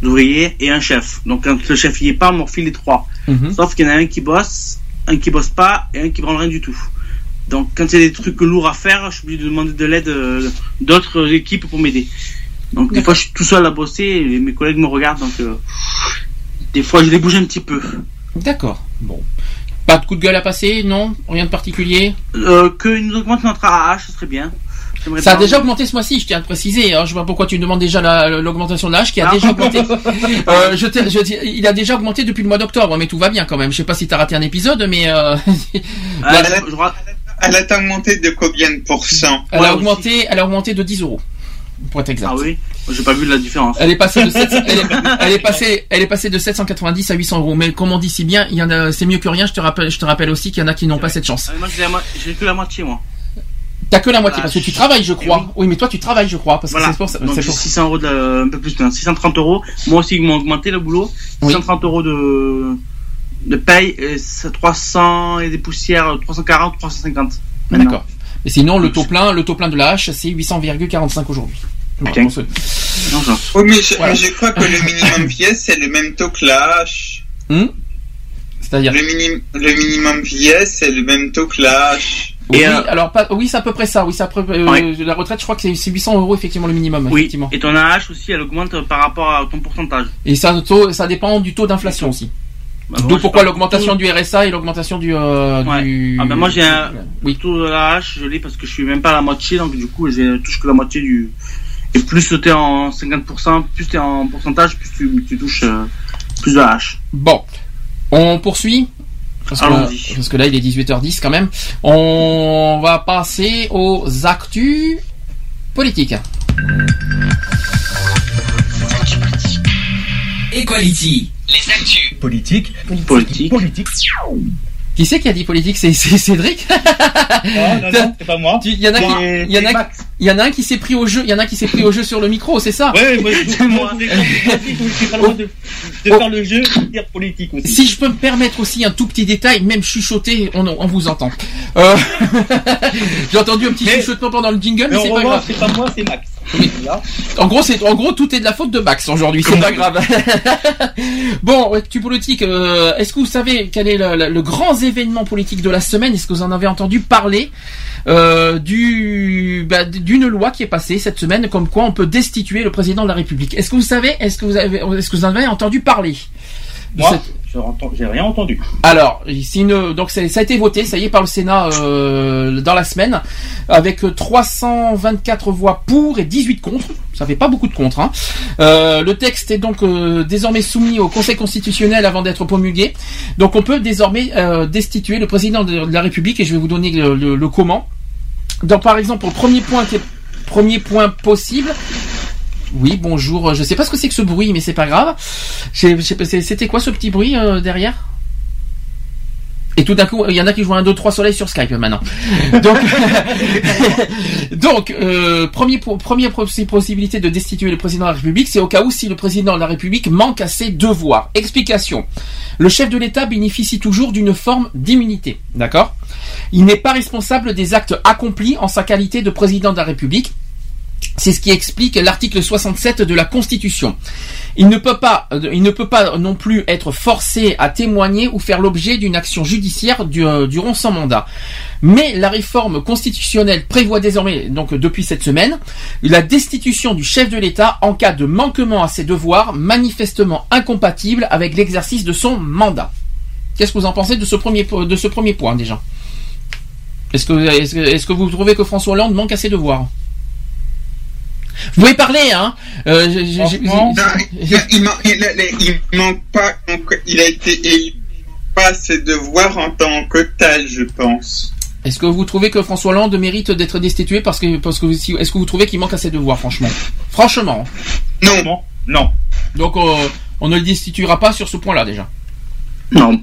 d'ouvriers et un chef. Donc quand le chef y est pas, on me refile les trois. Mhm. Sauf qu'il y en a un qui bosse, un qui bosse pas et un qui prend rien du tout. Donc quand il y a des trucs lourds à faire, je suis obligé de demander de l'aide euh, d'autres équipes pour m'aider. Donc des fois je suis tout seul à bosser et mes collègues me regardent, donc euh, des fois je les bouge un petit peu. D'accord. Bon. Pas de coup de gueule à passer, non? Rien de particulier? Euh, Qu'ils nous augmentent notre AH, ce serait bien. Ça a déjà augmenté ce mois-ci, je tiens à le préciser. hein. Je vois pourquoi tu me demandes déjà la- l'augmentation de l'âge qui a Ah. déjà augmenté. Euh, je je il a déjà augmenté depuis le mois d'octobre, mais tout va bien quand même. Je sais pas si t'as raté un épisode, mais euh, Ah, Elle a augmenté de combien de pourcents? Elle a augmenté, elle a augmenté de 10 euros, pour être exact. Ah oui? J'ai pas vu la différence. Elle est passée de 700 elle, est, elle est passée, elle est passée de 790 à 800 euros. Mais comme on dit si bien, il y en a, c'est mieux que rien. Je te rappelle, je te rappelle aussi qu'il y en a qui n'ont pas cette chance. Ah, Moi j'ai que la moitié moi. T'as que la moitié Voilà, parce que tu travailles, je Eh crois. Oui. mais toi tu travailles, je crois, parce que Voilà. c'est pour pour- 600 euros de, un peu plus, non, 630 euros. Moi aussi ils m'ont augmenté le boulot. 630 euros de de paye, et c'est 300 et des poussières, 340, 350. Ah, D'accord. Et sinon, le taux plein, le taux plein de la hache, c'est 800,45 aujourd'hui. Voilà, pour ce- Oui, mais je, Voilà. mais je crois que le minimum vieillesse, c'est le même taux que la hache. Hmm? C'est-à-dire? Le, minim- le minimum vieillesse, c'est le même taux que la hache. Oui, alors pas, oui, c'est à peu près ça. Oui, c'est à peu près, euh, Ouais. la retraite, je crois que c'est c'est 800 euros effectivement le minimum. Oui. Effectivement. Et ton AH aussi elle augmente par rapport à ton pourcentage. Et ça, ça dépend du taux d'inflation aussi. Bah, D'où pourquoi l'augmentation du RSA et l'augmentation du, euh, Ouais. du. Ah ben moi j'ai un Oui. taux de la hache, je l'ai parce que je suis même pas à la moitié, donc du coup je touche que la moitié du. Et plus t'es en 50%, plus t'es en pourcentage, plus tu, tu touches euh, plus de la hache. Bon, on poursuit? Parce que, Allons-y. parce que là, il est 18h10 quand même. On va passer aux actus politiques. Equality. Les actus. Politique. Politique. Politique. Qui c'est qui a dit politique C'est Cédric non, non, c'est pas moi. Il y en a qui, C'est- il y en c'est a, Max. il y en a un qui s'est pris au jeu, il y en a un qui s'est pris au jeu sur le micro, c'est ça Ouais, moi, je moi, je suis pas loin de, de faire le jeu dire politique aussi. Si je peux me permettre aussi un tout petit détail, même chuchoter, on, on vous entend. Euh, J'ai entendu un petit chuchotement pendant le jingle, mais, Mais c'est pas grave. c'est pas moi, c'est Max. En gros, en gros tout est de la faute de Max aujourd'hui, c'est pas grave. bon, actu politique. euh, Est-ce que vous savez quel est le, le- grand événement politique de la semaine? Est-ce que vous en avez entendu parler euh, du bah, d'une loi qui est passée cette semaine, comme quoi on peut destituer le président de la République? Est-ce que vous savez? Est-ce que vous avez Est-ce que vous en avez entendu parler? Moi, cette- je rentends- j'ai rien entendu. alors, une, donc c'est- ça a été voté, ça y est, par le Sénat euh, dans la semaine, avec 324 voix pour et 18 contre. Ça fait pas beaucoup de contre. Hein. Euh, le texte est donc euh, désormais soumis au Conseil constitutionnel avant d'être promulgué. Donc on peut désormais euh, destituer le président de, la République et je vais vous donner le, le- le comment. Donc par exemple, au premier point, qui est- premier point possible. Oui, bonjour. Je sais pas ce que c'est que ce bruit, mais c'est pas grave. C'était quoi ce petit bruit euh, derrière? Et tout d'un coup, il y en a qui jouent un 2 3 soleil sur Skype maintenant. Donc euh, première possi- possibilité de destituer le président de la République, c'est au cas où si le président de la République manque à ses devoirs. Explication. Le chef de l'État bénéficie toujours d'une forme d'immunité, d'accord? Il n'est pas responsable des actes accomplis en sa qualité de président de la République. C'est ce qui explique l'article 67 de la Constitution. Il ne peut pas, euh, il ne peut pas non plus être forcé à témoigner ou faire l'objet d'une action judiciaire euh, durant son mandat. Mais la réforme constitutionnelle prévoit désormais, donc depuis cette semaine, la destitution du chef de l'État en cas de manquement à ses devoirs manifestement incompatible avec l'exercice de son mandat. Qu'est-ce que vous en pensez de ce premier, point déjà? Est-ce que vous trouvez que François Hollande manque à ses devoirs? Vous pouvez parler, hein euh, Non, il, il, man- il- il- il manque pas, il a été élu pas ses devoirs en tant que tel, je pense. Est-ce que vous trouvez que François Hollande mérite d'être destitué parce que, parce que est-ce que vous trouvez qu'il manque à ses devoirs, franchement? Franchement. Non. Non. Donc, euh, on ne le destituera pas sur ce point-là, déjà. Non.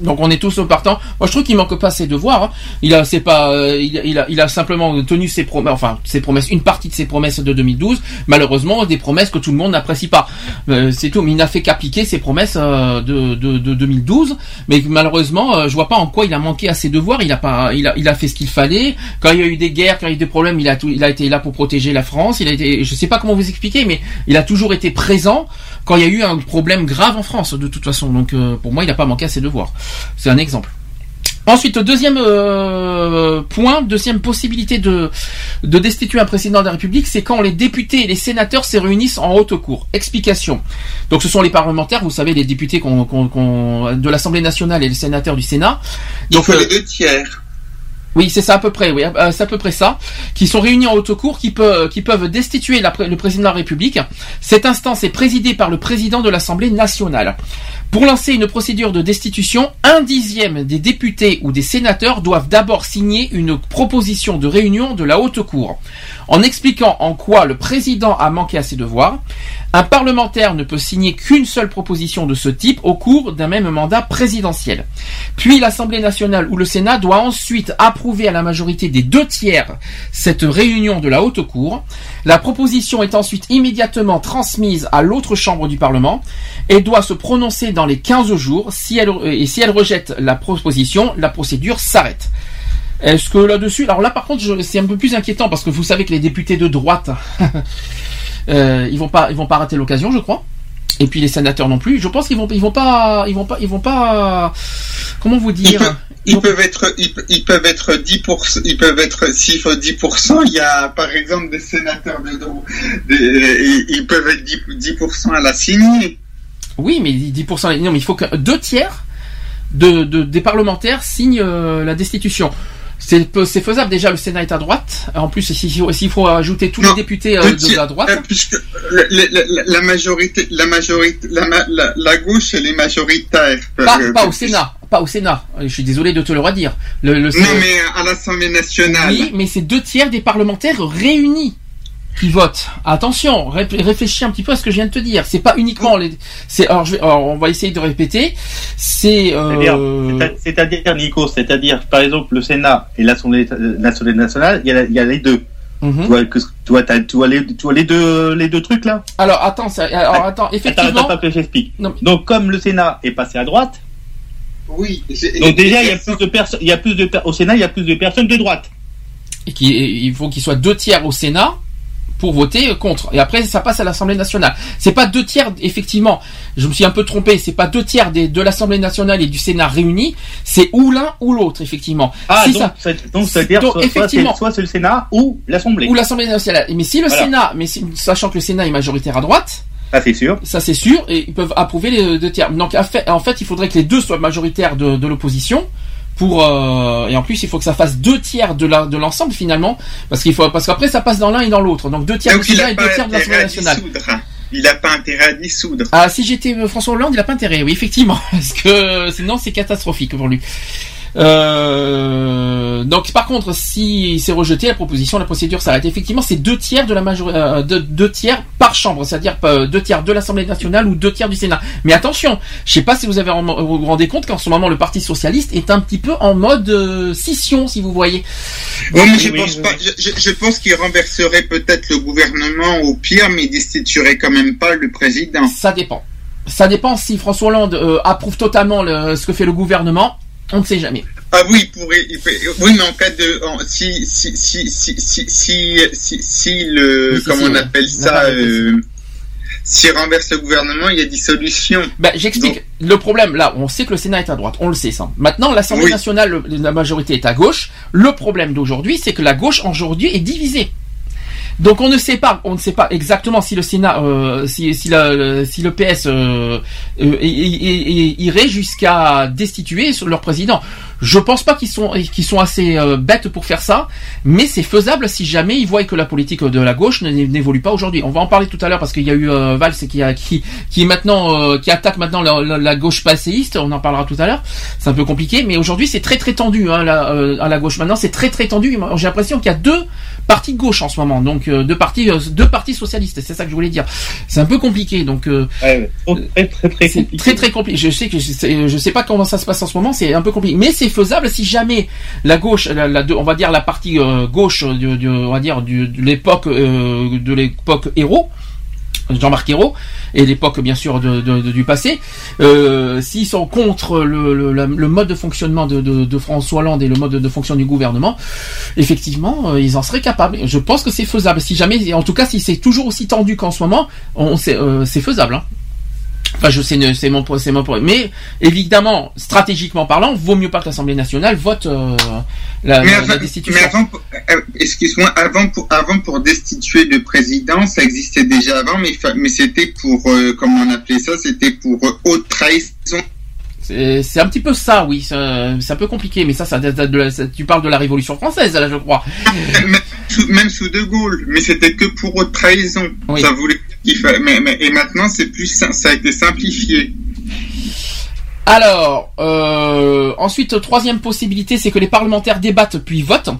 Donc on est tous au partant. Moi je trouve qu'il manque pas ses devoirs. hein. Il a c'est pas euh, il, il a il a simplement tenu ses promesses enfin ses promesses une partie de ses promesses de 2012. Malheureusement des promesses que tout le monde n'apprécie pas. Euh, c'est tout. Mais il n'a fait qu'appliquer ses promesses euh, de, de, de 2012. Mais malheureusement euh, je vois pas en quoi il a manqué à ses devoirs. Il a pas il a il a fait ce qu'il fallait. Quand il y a eu des guerres, quand il y a eu des problèmes, il a tout il a été là pour protéger la France. Il a été je sais pas comment vous expliquer mais il a toujours été présent quand il y a eu un problème grave en France de toute façon. Donc euh, pour moi il n'a pas manqué à ses devoirs. C'est un exemple. Ensuite, deuxième euh, point, deuxième possibilité de, de destituer un président de la République, c'est quand les députés et les sénateurs se réunissent en haute cour. Explication. Donc ce sont les parlementaires, vous savez, les députés qu'on- qu'on- qu'on- de l'Assemblée nationale et les sénateurs du Sénat. Donc, Il faut euh, les deux tiers. Oui, c'est ça à peu près. Oui, euh, c'est à peu près ça. Qui sont réunis en haute cour, qui peuvent, qui peuvent destituer le président de la République. Cette instance est présidée par le président de l'Assemblée nationale. Pour lancer une procédure de destitution, un dixième des députés ou des sénateurs doivent d'abord signer une proposition de réunion de la haute cour, en expliquant en quoi le président a manqué à ses devoirs. Un parlementaire ne peut signer qu'une seule proposition de ce type au cours d'un même mandat présidentiel. Puis l'Assemblée nationale ou le Sénat doit ensuite approuver à la majorité des deux tiers cette réunion de la haute cour. La proposition est ensuite immédiatement transmise à l'autre chambre du Parlement et doit se prononcer dans les 15 jours. Si elle, et si elle rejette la proposition, la procédure s'arrête. Est-ce que là-dessus, alors là par contre, c'est un peu plus inquiétant parce que vous savez que les députés de droite, euh, ils vont pas, ils vont pas rater l'occasion, je crois. Et puis les sénateurs non plus. Je pense qu'ils vont, ils vont pas, ils vont pas, ils vont pas. Comment vous dire Ils peuvent être, ils, pe- ils peuvent être 10%, ils peuvent être, s'il faut 10%, il y a, par exemple, des sénateurs de, des- ils peuvent être 10%, 10% à la signer. Oui, mais 10%. Non, mais il faut que deux tiers de, de- des parlementaires signent euh, la destitution. C'est faisable. Déjà, le Sénat est à droite. En plus, s'il faut, s'il faut ajouter tous les députés euh, de la droite. euh, puisque le- la majorité, la majorité, la, la, la gauche, elle est majoritaire. Pas, Euh, pas au Sénat. Pas au Sénat. Euh, Je suis désolé de te le redire. Le, le Non, mais à l'Assemblée nationale. Oui, mais c'est deux tiers des parlementaires réunis qui votent. Attention, ré- réfléchis un petit peu à ce que je viens de te dire. C'est pas uniquement les. C'est alors, je vais- alors, on va essayer de répéter. C'est. C'est-à-dire, Euh... c'est- C'est-à-dire, Nico, c'est-à-dire, par exemple, le Sénat et l'Assemblée nationale, il y, a, il y a les deux. Mhm. Tu vois, que, tu, vois, tu, vois les, tu vois les deux, les deux trucs là? Alors attends, ça- alors attends, effectivement. Attends, attends, attends, j'explique. Donc, comme le Sénat est passé à droite, Oui. donc déjà, il y a plus de personnes, il y a plus de, au Sénat, il y a plus de personnes de droite. et qui, il faut qu'il soit deux tiers au Sénat pour voter contre. Et après, ça passe à l'Assemblée nationale. C'est pas deux tiers, effectivement. Je me suis un peu trompé. C'est pas deux tiers des, de l'Assemblée nationale et du Sénat réunis. C'est ou l'un ou l'autre, effectivement. Ah, Si donc, ça- c'est- donc, c'est-à-dire, donc, soit, effectivement. c'est- soit c'est le Sénat ou l'Assemblée. Ou l'Assemblée nationale. Mais si le Voilà. Sénat, mais si- sachant que le Sénat est majoritaire à droite. Ça, c'est sûr. Ça, c'est sûr. Et ils peuvent approuver les deux tiers. Donc, en fait, en fait, il faudrait que les deux soient majoritaires de, de l'opposition. Pour euh, et en plus il faut que ça fasse deux tiers de la de l'ensemble finalement parce qu'il faut parce qu'après ça passe dans l'un et dans l'autre donc deux tiers Donc, a et deux tiers de intérêt l'Assemblée nationale. dissoudre. Il n'a pas intérêt à dissoudre. Ah, si j'étais euh, François Hollande, il a pas intérêt, oui, effectivement, parce que sinon c'est catastrophique pour lui. Euh, donc par contre, si c'est rejeté la proposition, la procédure s'arrête. Effectivement, c'est deux tiers de la majorité, euh, de- deux tiers par chambre, c'est-à-dire euh, deux tiers de l'Assemblée nationale ou deux tiers du Sénat. Mais attention, je sais pas si vous avez vous vous rendez compte qu'en ce moment le Parti socialiste est un petit peu en mode euh, scission, si vous voyez. Mais je pense pas. Je, je- je pense qu'il renverserait peut-être le gouvernement au pire, mais il destituerait quand même pas le président. Ça dépend. Ça dépend si François Hollande euh, approuve totalement le- ce que fait le gouvernement. On ne sait jamais. Ah oui, il pourrait. il peut- oui, mais en cas de, si si si si si si si, si le si, comment si, on appelle ça, euh, s'il renverse le gouvernement, il y a dissolution. Ben, j'explique. Le problème, là, on sait que le Sénat est à droite, on le sait ça. Maintenant, l'Assemblée Oui. nationale, le- la majorité est à gauche. Le problème d'aujourd'hui, c'est que la gauche aujourd'hui est divisée. Donc on ne sait pas, on ne sait pas exactement si le Sénat, euh, si, le, PS euh, euh, irait jusqu'à destituer leur président. Je pense pas qu'ils sont qu'ils sont assez euh, bêtes pour faire ça, mais c'est faisable si jamais ils voient que la politique de la gauche n'évolue pas aujourd'hui. On va en parler tout à l'heure parce qu'il y a eu euh, Valls qui a qui qui est maintenant euh, qui attaque maintenant la, la- la gauche passéiste. On en parlera tout à l'heure. C'est un peu compliqué, mais aujourd'hui c'est très très tendu hein, la- euh, à la gauche. Maintenant c'est très très tendu. J'ai l'impression qu'il y a deux partis de gauche en ce moment, donc euh, deux partis euh, deux partis socialistes. C'est ça que je voulais dire. C'est un peu compliqué, donc. euh, très très très c'est très très compliqué. Je sais que je sais, je sais pas comment ça se passe en ce moment, c'est un peu compliqué, mais c'est faisable si jamais la gauche, la, la- on va dire la partie euh, gauche, on va dire de l'époque euh, de l'époque héros. Jean-Marc Ayrault et l'époque bien sûr de, du passé, euh, s'ils sont contre le, mode de fonctionnement de, François Hollande et le mode de, de fonction du gouvernement, effectivement, euh, ils en seraient capables. Je pense que c'est faisable. Si jamais, en tout cas, si c'est toujours aussi tendu qu'en ce moment, c'est faisable. hein. Enfin, je sais, c'est mon, c'est mon problème. Mais évidemment, stratégiquement parlant, vaut mieux pas que l'Assemblée nationale vote euh, la, mais avant, la destitution. mais avant, pour- euh, excuse-moi, avant pour, avant pour destituer le président, ça existait déjà avant, mais, mais c'était pour, euh, comment on appelait ça, c'était pour euh, haute trahison. C'est un petit peu ça, oui. C'est un peu compliqué, mais ça, ça, date de la- ça- tu parles de la Révolution française, là, je crois. même, sous, même sous De Gaulle, mais c'était que pour haute trahison. Ça voulait dire qu'il fallait, mais, mais- et maintenant c'est plus, ça a été simplifié. Alors, euh, ensuite, troisième possibilité, c'est que les parlementaires débattent puis votent.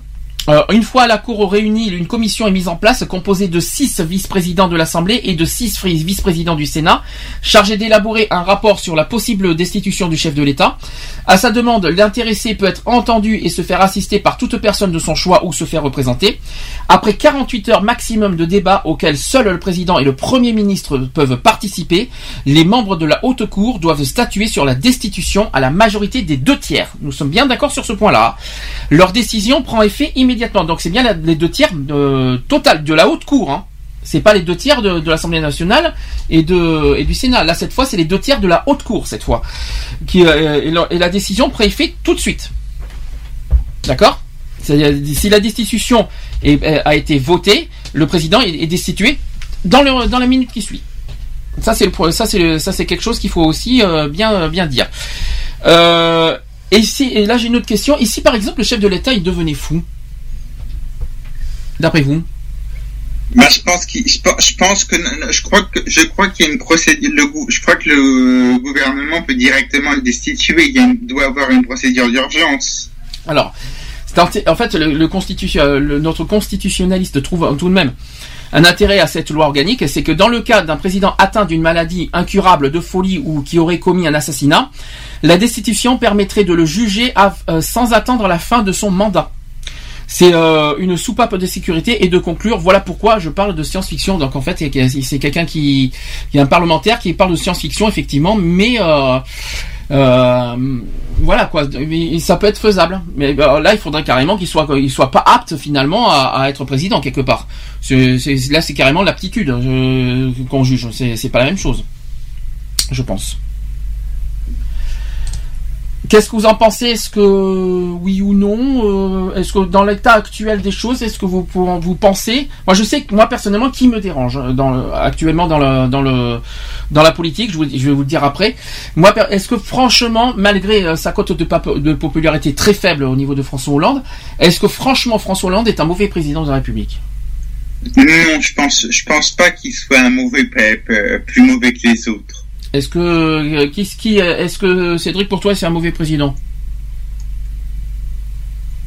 Euh, une fois la Cour réunie, une commission est mise en place composée de six vice-présidents de l'Assemblée et de six vice-présidents du Sénat, chargés d'élaborer un rapport sur la possible destitution du chef de l'État. À sa demande, l'intéressé peut être entendu et se faire assister par toute personne de son choix ou se faire représenter. Après 48 heures maximum de débat auxquels seul le président et le premier ministre peuvent participer, les membres de la haute cour doivent statuer sur la destitution à la majorité des deux tiers. Nous sommes bien d'accord sur ce point-là. Leur décision prend effet Donc c'est bien les deux tiers euh, total de la haute cour. Hein. C'est pas les deux tiers de, de l'Assemblée nationale et, de, du Sénat. Là, cette fois, c'est les deux tiers de la haute cour, cette fois. Euh, et, la, décision effet tout de suite. D'accord? Si la destitution est- a été votée, le président est, est destitué dans, la minute qui suit. Ça, c'est quelque chose qu'il faut aussi euh, bien, dire. Et, ici, et là, j'ai une autre question. Si, par exemple, le chef de l'État, il devenait fou D'après vous Bah, je pense qu'il, je, pense- je pense que, je crois que, je crois qu'il y a une procédure, le, je crois que le gouvernement peut directement le destituer. Il y a une- doit avoir une procédure d'urgence. Alors, en fait, le, le constitution- euh, le- notre constitutionnaliste trouve tout de même un intérêt à cette loi organique, c'est que dans le cas d'un président atteint d'une maladie incurable, de folie ou qui aurait commis un assassinat, la destitution permettrait de le juger à- euh, sans attendre la fin de son mandat. C'est euh, une soupape de sécurité et de conclure. Voilà pourquoi je parle de science-fiction. Donc en fait, c'est quelqu'un qui, est un parlementaire qui parle de science-fiction effectivement, mais euh, euh, voilà quoi. Ça peut être faisable. Mais euh, là, il faudrait carrément qu'il soit, il soit pas apte finalement à, être président quelque part. Là, c'est carrément l'aptitude qu'on juge. C'est pas la même chose, je pense. Qu'est-ce que vous en pensez? Est-ce que oui ou non? Euh, Est-ce que dans l'état actuel des choses, est-ce que vous vous pensez? Moi, je sais que moi personnellement, qui me dérange euh, actuellement dans la politique, je, vais vous le dire après. Est-ce que franchement, malgré euh, sa cote de, de popularité très faible au niveau de François Hollande, est-ce que franchement François Hollande est un mauvais président de la République? Non, je pense, je pense pas qu'il soit un mauvais, plus mauvais que les autres. Est-ce que euh, qui, qui est-ce que Cédric pour toi c'est un mauvais président?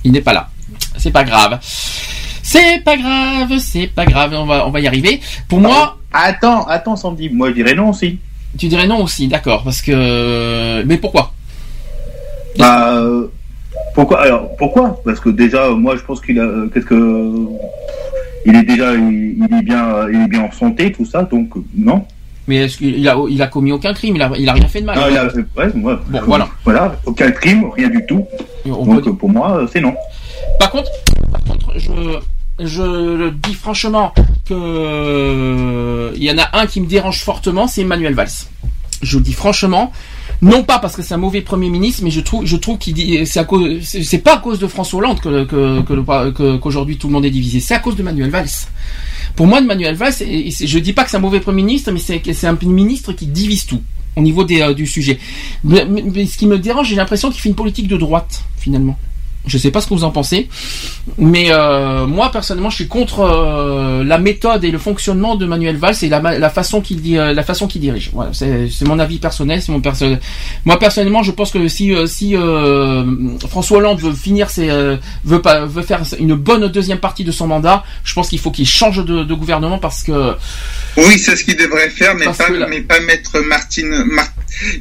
Il n'est pas là. C'est pas grave. C'est pas grave, c'est pas grave, on va, on va y arriver. Pour moi. Attends, attends, Sandy. Moi, je dirais non aussi. Tu dirais non aussi, d'accord, parce que. Mais pourquoi? Bah, euh, pourquoi Alors, pourquoi? Parce que déjà, moi, je pense qu'il a. Qu'est-ce que. Il est déjà. Il, il est bien, il est bien en santé, tout ça, donc euh, non. Mais est-ce qu'il a, il a commis aucun crime Il a, il a rien fait de mal. Non, il a- ouais, moi, Bon, voilà. Voilà, aucun crime, rien du tout. Donc, euh, pour moi, euh, c'est non. Par contre, par contre, je, je dis franchement que il y en a un qui me dérange fortement, c'est Emmanuel Valls. Je le dis franchement, non pas parce que c'est un mauvais premier ministre, mais je trouve, je trouve qu'il dit, c'est pas à cause de François Hollande que, que, qu'aujourd'hui tout le monde est divisé, c'est à cause de Manuel Valls. Pour moi, de Manuel Valls, et- et je dis pas que c'est un mauvais premier ministre, mais c'est c'est un ministre qui divise tout au niveau des, euh, du sujet. Mais ce qui me dérange, j'ai l'impression qu'il fait une politique de droite finalement. Je sais pas ce que vous en pensez, mais euh, moi personnellement, je suis contre euh, la méthode et le fonctionnement de Manuel Valls et la, la façon qu'il euh, la façon qu'il dirige. Voilà, c'est mon avis personnel, c'est mon perso- Moi personnellement, je pense que si euh, si euh, François Hollande veut finir ses euh, veut pas veut faire une bonne deuxième partie de son mandat, je pense qu'il faut qu'il change de, de gouvernement parce que Oui, c'est ce qu'il devrait faire, mais pas, là- mais pas mettre Martine. Mar-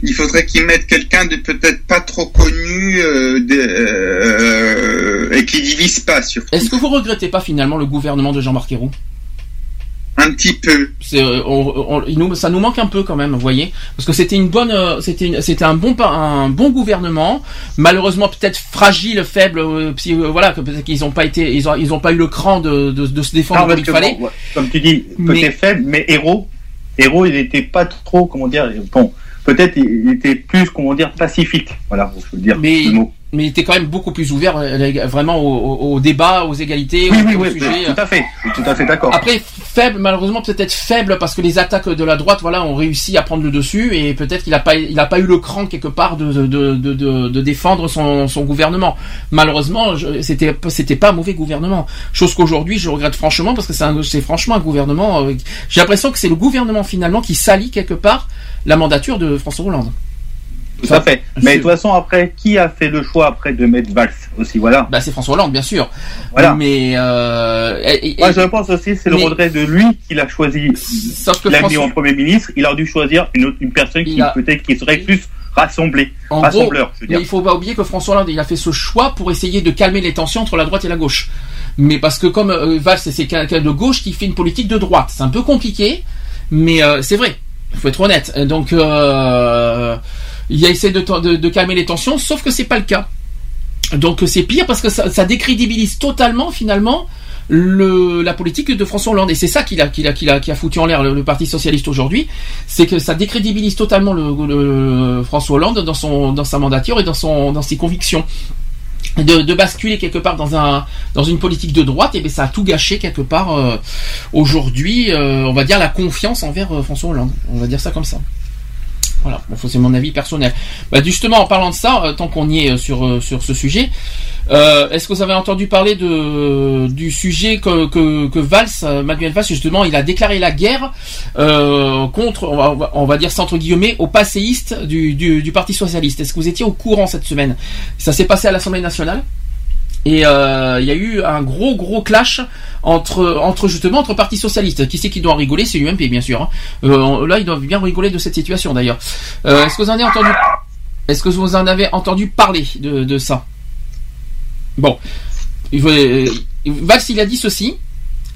Il faudrait qu'il mette quelqu'un de peut-être pas trop connu euh, de- euh, et qui divise pas surtout. est-ce que vous regrettez pas finalement le gouvernement de Jean-Marc Ayrault? Un petit peu. C'est, euh, on- on- il nous, ça nous manque un peu quand même, vous voyez, parce que c'était une bonne, euh, c'était, une- c'était un bon, un bon gouvernement. Malheureusement, peut-être fragile, faible, euh, psy- voilà, que peut-être qu'ils ont pas été, ils ont, ils ont pas eu le cran de, de, de se défendre Non, comme il fallait. bon, comme tu dis, Mais- peut-être faible, mais héros, héros, il n'était pas trop, comment dire, bon, peut-être il était plus, comment dire, pacifique. Voilà, je veux dire Mais, le mot. mais il était quand même beaucoup plus ouvert, euh, vraiment au, au- au débat, aux égalités, Oui, au, oui, au oui, sujet. tout à fait, tout à fait d'accord. Après, faible, malheureusement, peut-être faible parce que les attaques de la droite, voilà, ont réussi à prendre le dessus et peut-être qu'il a pas, il a pas eu le cran quelque part de, défendre son, gouvernement. Malheureusement, c'était, c'était pas un mauvais gouvernement. Chose qu'aujourd'hui, je regrette franchement parce que c'est franchement un gouvernement. euh, j'ai l'impression que c'est le gouvernement finalement qui salit quelque part la mandature de François Hollande. Tout à fait. Mais de toute façon, après, qui a fait le choix après de mettre Valls aussi, voilà. Bah, c'est François Hollande, bien sûr. Voilà. Mais euh, et- et- Moi, je pense aussi, c'est le mais- regret de lui qu'il a choisi. Sauf que mis François- en premier ministre. Il aurait dû choisir une, autre, une personne qui a- peut-être qui serait plus rassemblée, En rassembleur, gros, je veux mais dire. il faut pas oublier que François Hollande, il a fait ce choix pour essayer de calmer les tensions entre la droite et la gauche. Mais parce que comme euh, Valls, c'est quelqu'un de gauche qui fait une politique de droite. C'est un peu compliqué, mais euh, c'est vrai. Il faut être honnête. Donc, euh, il a essayé de, de- calmer les tensions, sauf que c'est pas le cas. Donc c'est pire parce que ça, décrédibilise totalement finalement le, la politique de François Hollande et c'est ça a, qui a foutu en l'air le, Parti socialiste aujourd'hui, c'est que ça décrédibilise totalement le, le- François Hollande dans son sa mandature et dans ses convictions. De, basculer quelque part dans un dans une politique de droite et bien ça a tout gâché quelque part euh, aujourd'hui euh, on va dire la confiance envers euh, François Hollande on va dire ça comme ça voilà, c'est mon avis personnel. Bah, justement, en parlant de ça, euh, tant qu'on y est euh, sur, euh, sur ce sujet, est-ce que vous avez entendu parler du sujet que, que, que Valls, Manuel Valls, justement, il a déclaré la guerre contre, on va, dire ça entre guillemets, aux passéistes du Parti Socialiste. Est-ce que vous étiez au courant cette semaine? Ça s'est passé à l'Assemblée nationale? Et euh, il y a eu un gros gros clash entre entre justement entre partis socialistes. Qui c'est qui doit rigoler? C'est l'UMP bien sûr. hein. Euh, là ils doivent bien rigoler de cette situation d'ailleurs. Euh, Est-ce que vous en avez entendu Est-ce que vous en avez entendu parler de, de ça? Bon, il euh, Valls il a dit ceci.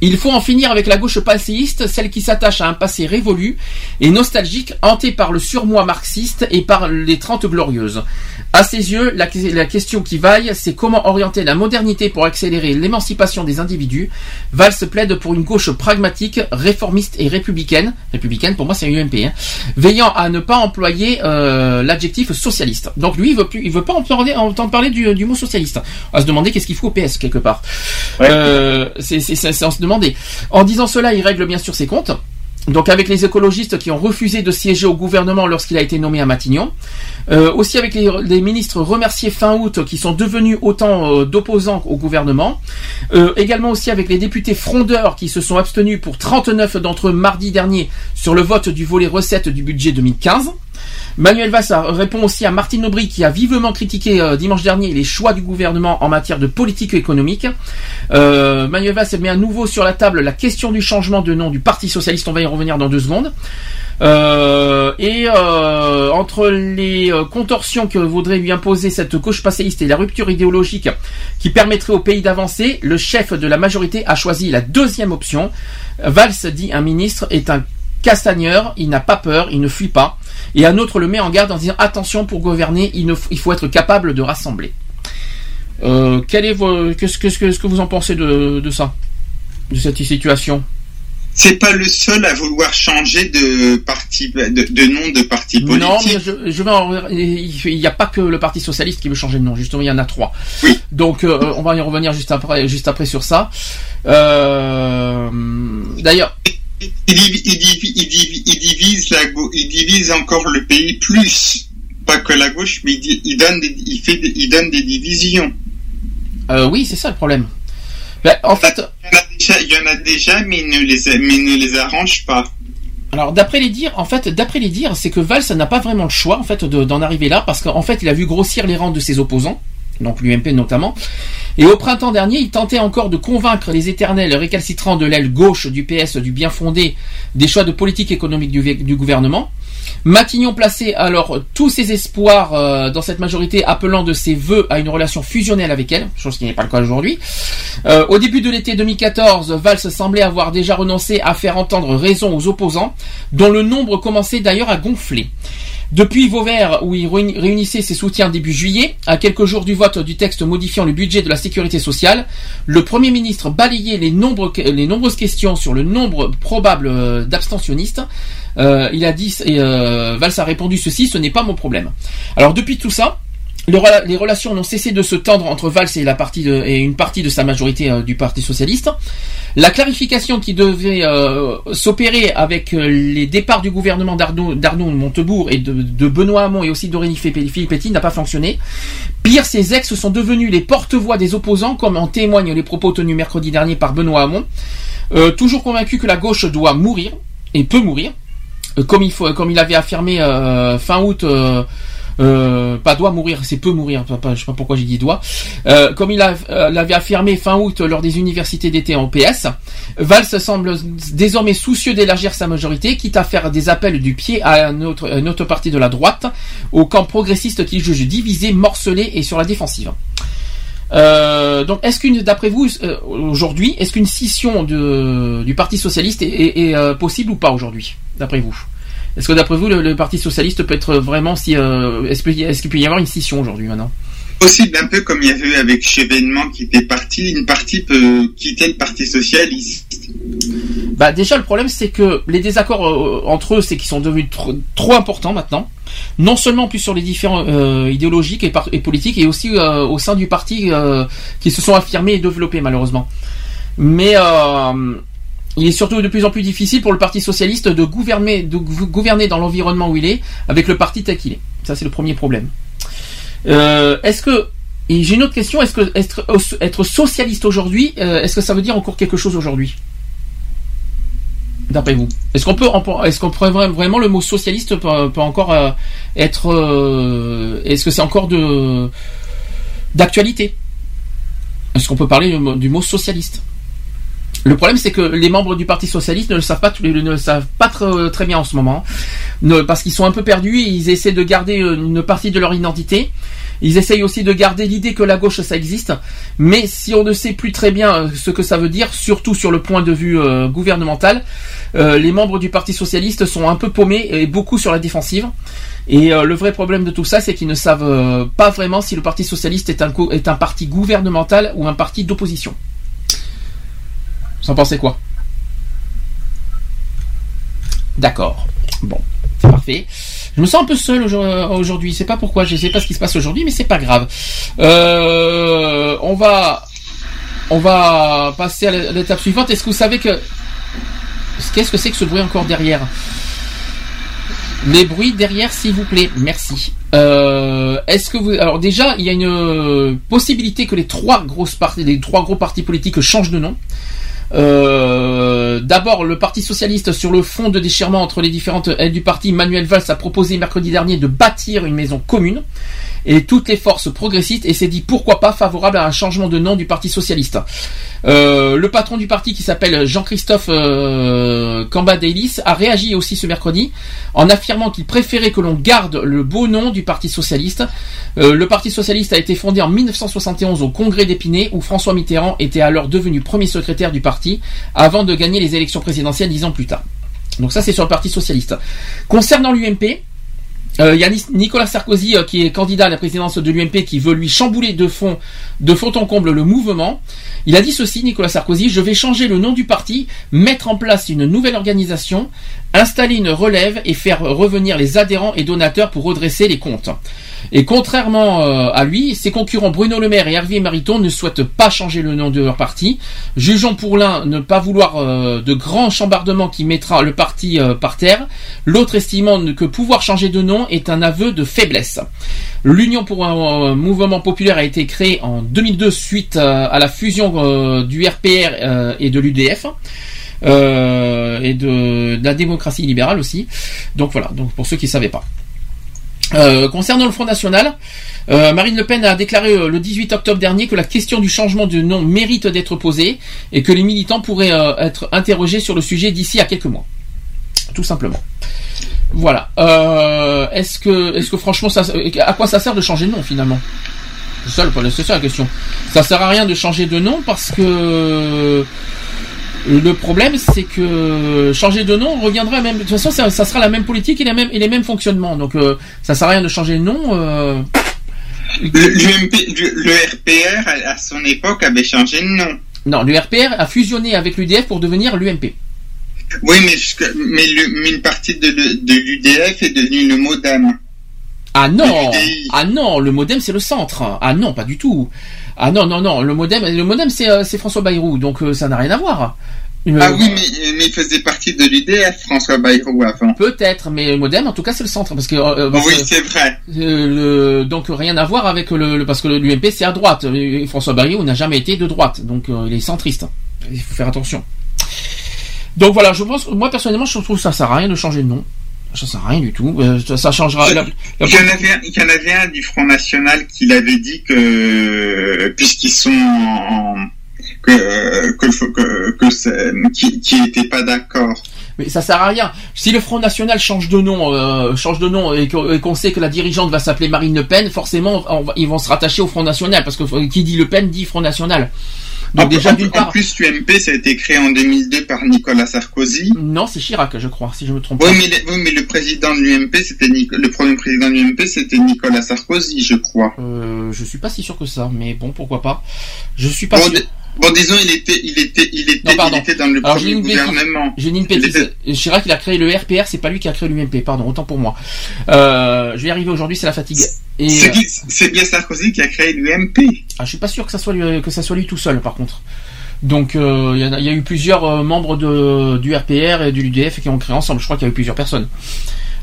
Il faut en finir avec la gauche passéiste, celle qui s'attache à un passé révolu et nostalgique, hanté par le surmoi marxiste et par les Trente Glorieuses. À ses yeux, la, la question qui vaille, c'est comment orienter la modernité pour accélérer l'émancipation des individus. Valls plaide pour une gauche pragmatique, réformiste et républicaine. Républicaine, pour moi, c'est UMP. Hein, veillant à ne pas employer euh, l'adjectif socialiste. Donc lui, il veut plus, il veut pas entendre, entendre parler du, du mot socialiste. À se demander qu'est-ce qu'il faut au PS quelque part. Euh, c'est c'est- c'est- c'est en se En disant cela, il règle bien sûr ses comptes. Donc avec les écologistes qui ont refusé de siéger au gouvernement lorsqu'il a été nommé à Matignon, Euh, aussi avec les, les ministres remerciés fin août qui sont devenus autant euh, d'opposants au gouvernement, Euh, également aussi avec les députés frondeurs qui se sont abstenus pour 39 d'entre eux mardi dernier sur le vote du volet recettes du budget 2015. Manuel Valls a- répond aussi à Martine Aubry qui a vivement critiqué euh, dimanche dernier les choix du gouvernement en matière de politique économique. Euh, Manuel Valls met à nouveau sur la table la question du changement de nom du Parti socialiste. On va y revenir dans deux secondes. Euh, et entre les contorsions que voudrait lui imposer cette gauche passéiste et la rupture idéologique qui permettrait au pays d'avancer, le chef de la majorité a choisi la deuxième option. Valls dit un ministre est un castagneur, il n'a pas peur, il ne fuit pas. Et un autre le met en garde en disant attention pour gouverner, il, ne f- il faut être capable de rassembler. Euh, quel est vos, qu'est-ce, que, vous en pensez de, de ça, de cette situation? C'est pas le seul à vouloir changer de parti, de, de nom de parti politique. Non, mais je, je vais en- il n'y a pas que le Parti socialiste qui veut changer de nom. Justement, il y en a trois. Donc, euh, on va y revenir juste après, juste après sur ça. Euh, D'ailleurs, il, divi- il divi- il divi- il divise la il divise encore le pays plus, pas que la gauche, mais il, donne des, il fait des- il donne des divisions. euh, oui, c'est ça le problème. Ben, en fait, Il y en a déjà, mais il ne les, mais il ne les arrange pas. Alors d'après les dires, en fait, d'après les dires, c'est que Valls n'a pas vraiment le choix en fait de- d'en arriver là parce qu'en fait il a vu grossir les rangs de ses opposants, donc l'UMP notamment. Et au printemps dernier, il tentait encore de convaincre les éternels récalcitrants de l'aile gauche du PS du bien fondé des choix de politique économique du, gouvernement. Matignon plaçait alors tous ses espoirs euh, dans cette majorité, appelant de ses voeux à une relation fusionnelle avec elle, chose qui n'est pas le cas aujourd'hui. Euh, au début de l'été 2014, Valls semblait avoir déjà renoncé à faire entendre raison aux opposants, dont le nombre commençait d'ailleurs à gonfler. Depuis Vauvert, où il réuni- réunissait ses soutiens début juillet, à quelques jours du vote du texte modifiant le budget de la sécurité sociale, le Premier ministre balayait les nombreuses questions sur le nombre probable euh, d'abstentionnistes. Euh, il a dit, et euh, Valls a répondu ceci, ce n'est pas mon problème. Alors depuis tout ça, les relations n'ont cessé de se tendre entre Valls et, une partie de sa majorité euh, du Parti socialiste. La clarification qui devait euh, s'opérer avec euh, les départs du gouvernement d'Arnaud Montebourg et de, Benoît Hamon et aussi d'Aurélie Filippetti n'a pas fonctionné. Pire, ces ex sont devenus les porte-voix des opposants, comme en témoignent les propos tenus mercredi dernier par Benoît Hamon. Toujours convaincu que la gauche doit mourir et peut mourir, comme il avait affirmé fin août. Euh, pas doit mourir, c'est peut mourir. Je sais pas pourquoi j'ai dit doit. Euh, comme il euh, l'avait affirmé fin août lors des universités d'été en PS, Valls semble désormais soucieux d'élargir sa majorité, quitte à faire des appels du pied à une autre partie de la droite, au camp progressiste qu'il juge divisé, morcelé et sur la défensive. Donc, est-ce qu'une, d'après vous, aujourd'hui, est-ce qu'une scission du Parti socialiste est, possible ou pas aujourd'hui, d'après vous? Est-ce que d'après vous, le, le Parti socialiste peut être vraiment si, euh, est-ce qu'il peut y avoir une scission aujourd'hui maintenant? Possible, un peu comme il y avait eu avec Chevènement qui était parti, une partie peut quitter le Parti Socialiste. Bah déjà le problème c'est que les désaccords euh, entre eux c'est qu'ils sont devenus trop, trop importants maintenant. Non seulement plus sur les différents euh, idéologiques et, politiques et aussi euh, au sein du parti qui se sont affirmés et développés malheureusement. Mais euh, il est surtout de plus en plus difficile pour le Parti socialiste de gouverner, de gou- gouverner dans l'environnement où il est avec le parti tel qu'il est. Ça c'est le premier problème. Euh, est-ce que et j'ai une autre question. Est-ce que être, socialiste aujourd'hui, euh, est-ce que ça veut dire encore quelque chose aujourd'hui? D'après vous, est-ce qu'on peut, est-ce qu'on pourrait vra- vraiment le mot socialiste peut, encore euh, être, est-ce que c'est encore de d'actualité? Est-ce qu'on peut parler du mot socialiste? Le problème, c'est que les membres du Parti socialiste ne le savent pas, ne le savent pas très, très bien en ce moment, ne- parce qu'ils sont un peu perdus. Ils essaient de garder euh, une partie de leur identité. Ils essayent aussi de garder l'idée que la gauche ça existe, mais si on ne sait plus très bien euh, ce que ça veut dire, surtout sur le point de vue euh, gouvernemental, euh, les membres du Parti socialiste sont un peu paumés et beaucoup sur la défensive. Et euh, le vrai problème de tout ça, c'est qu'ils ne savent euh, pas vraiment si le Parti socialiste est un parti gouvernemental ou un parti d'opposition. Vous en pensez quoi? D'accord. Bon, c'est parfait. Je me sens un peu seul aujourd- aujourd'hui. C'est pas pourquoi. Je sais pas ce qui se passe aujourd'hui, mais c'est pas grave. Euh, on va, on va passer à l'étape suivante. Est-ce que vous savez que qu'est-ce que c'est que ce bruit encore derrière? Les bruits derrière, s'il vous plaît. Merci. Euh, Est-ce que vous alors déjà il y a une possibilité que les trois grosses parties, les trois gros partis politiques changent de nom. Euh, D'abord, le Parti socialiste sur le fond de déchirement entre les différentes ailes du parti, Manuel Valls a proposé mercredi dernier de bâtir une maison commune et toutes les forces progressistes et s'est dit pourquoi pas favorable à un changement de nom du Parti socialiste. Euh, le patron du parti qui s'appelle Jean-Christophe euh, a réagi aussi ce mercredi en affirmant qu'il préférait que l'on garde le beau nom du Parti socialiste. Euh, le Parti socialiste a été fondé en 1971 au congrès d'Épinay où François Mitterrand était alors devenu premier secrétaire du parti avant de gagner les élections présidentielles dix ans plus tard. Donc ça c'est sur le Parti socialiste. Concernant l'UMP, euh, il y a Ni- Nicolas Sarkozy euh, qui est candidat à la présidence de l'UMP qui veut lui chambouler de fond, de fond en comble le mouvement. Il a dit ceci, Nicolas Sarkozy, je vais changer le nom du parti, mettre en place une nouvelle organisation, installer une relève et faire revenir les adhérents et donateurs pour redresser les comptes. Et contrairement euh, à lui, ses concurrents Bruno Le Maire et Hervé Mariton ne souhaitent pas changer le nom de leur parti. Jugeons pour l'un ne pas vouloir euh, de grands chambardements qui mettra le parti euh, par terre, l'autre estimant que pouvoir changer de nom est un aveu de faiblesse. L'Union pour un mouvement populaire a été créée en 2002 suite à la fusion du RPR et de l'UDF. Euh, et de, la démocratie libérale aussi. Donc voilà, donc pour ceux qui ne savaient pas. Euh, concernant le Front National, euh, Marine Le Pen a déclaré le 18 octobre dernier que la question du changement de nom mérite d'être posée et que les militants pourraient être interrogés sur le sujet d'ici à quelques mois. Tout simplement. Voilà. Est-ce que, est-ce que franchement, ça, à quoi ça sert de changer de nom finalement? C'est ça, le- c'est ça la question. Ça sert à rien de changer de nom parce que le problème, c'est que changer de nom reviendra même. De toute façon, ça, ça sera la même politique et les mêmes, et les mêmes fonctionnements. Donc, euh, ça sert à rien de changer de nom. euh, L'UMP, le RPR, à à son époque, avait changé de nom. Non, le RPR a fusionné avec l'UDF pour devenir l'UMP. Oui, mais, jusque- mais, le- mais une partie de, de l'UDF est devenue le MODEM. Ah non, ah non, le modem c'est le centre. Ah non, pas du tout. Ah non, non, non, le modem, le modem c'est euh, François Bayrou, donc euh, ça n'a rien à voir. Ah oui, mais, mais il faisait partie de l'UDF, François Bayrou, avant. Peut-être, mais le modem en tout cas c'est le centre parce que. euh, parce oui, c'est vrai. Euh, le- donc rien à voir avec le, le- parce que l'UMP c'est à droite. Et François Bayrou n'a jamais été de droite, donc euh, il est centriste. Il faut faire attention. Donc voilà, je pense, moi personnellement, je trouve que ça sert à rien de changer de nom. Ça sert à rien du tout. Euh, ça, changera. la- la- Il y, en avait un, il y en avait un du Front National qui l'avait dit que, puisqu'ils sont en, en- que, que, que, que c'est- qui, qui pas d'accord. Mais ça sert à rien. Si le Front National change de nom, euh, change de nom et qu'on sait que la dirigeante va s'appeler Marine Le Pen, forcément, on ils vont se rattacher au Front National parce que euh, qui dit Le Pen dit Front National. Donc en, déjà en- en plus, l'UMP, ça a été créé en 2002 par Nicolas Sarkozy. Non, c'est Chirac, je crois, si je me trompe Oui, pas. mais, le- oui, mais le président de l'UMP, c'était le premier président de l'UMP, c'était Nicolas Sarkozy, je crois. Euh, je suis pas si sûr que ça, mais bon, pourquoi pas. Je suis pas Bon, sûr. Bon, disons, il était, il était, il était, Non, il était dans le Alors, j'ai premier une gouvernement. J'ai une bêtise. Chirac, il a créé le RPR, c'est pas lui qui a créé l'UMP, pardon, autant pour moi. Euh, je vais y arriver aujourd'hui, c'est la fatigue. C'est euh, c'est bien Sarkozy qui a créé l'UMP. ah, je suis pas sûr que ça soit lui, que ça soit lui tout seul, par contre. Donc, euh, il y, a- il y a eu plusieurs euh, membres de, du RPR et du l'UDF qui ont créé ensemble. Je crois qu'il y a eu plusieurs personnes.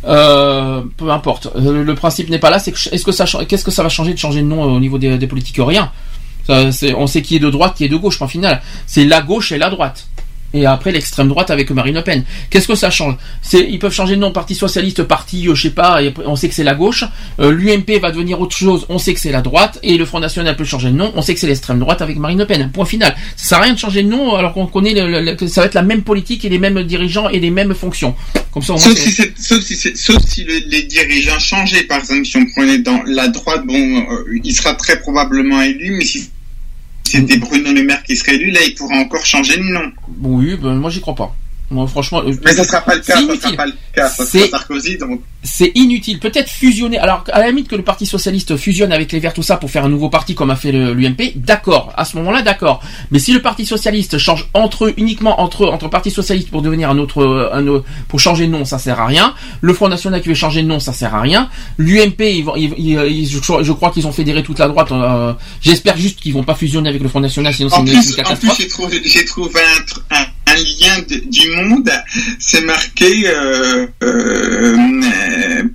Euh, peu importe. Euh, le principe n'est pas là. C'est est-ce que ça, qu'est-ce que ça va changer de changer de nom euh, au niveau des, des politiques? Rien. Ça, on sait qui est de droite, qui est de gauche. En final, c'est la gauche et la droite. Et après l'extrême droite avec Marine Le Pen. Qu'est-ce que ça change? Ils peuvent changer de nom Parti socialiste, parti euh, je sais pas. Et on sait que c'est la gauche. Euh, L'UMP va devenir autre chose. On sait que c'est la droite. Et le Front National peut changer de nom. On sait que c'est l'extrême droite avec Marine Le Pen. Point final. Ça sert à rien de changer de nom alors qu'on connaît le- le- que ça va être la même politique et les mêmes dirigeants et les mêmes fonctions. Comme ça, au moins, Sauf si, sauf si, sauf si le- les dirigeants changeaient, par exemple, si on prenait dans la droite, bon, euh, il sera très probablement élu, mais si c'était Bruno Le Maire qui serait élu, là, il pourra encore changer de nom. Bon, oui, ben, moi j'y crois pas. Moi, franchement, euh, Mais ça sera pas le cas, c'est ça sera inutile. pas le cas, ça C'est- sera Sarkozy, donc. c'est inutile. Peut-être fusionner. Alors, à la limite que le Parti socialiste fusionne avec les Verts, tout ça, pour faire un nouveau parti comme a fait l'UMP, d'accord. À ce moment-là, d'accord. Mais si le Parti socialiste change entre eux, uniquement entre eux, entre Parti socialiste pour devenir un autre, euh, un autre- pour changer de nom, ça sert à rien. Le Front national qui veut changer de nom, ça sert à rien. L'UMP, ils vont, ils- ils- ils- je, crois- qu'ils ont fédéré toute la droite. euh, J'espère juste qu'ils vont pas fusionner avec le Front national, sinon c'est une, plus, une en plus catastrophe. j'ai trouvé, j'ai trouvé un, tr- un, un lien du monde, c'est marqué, euh, euh,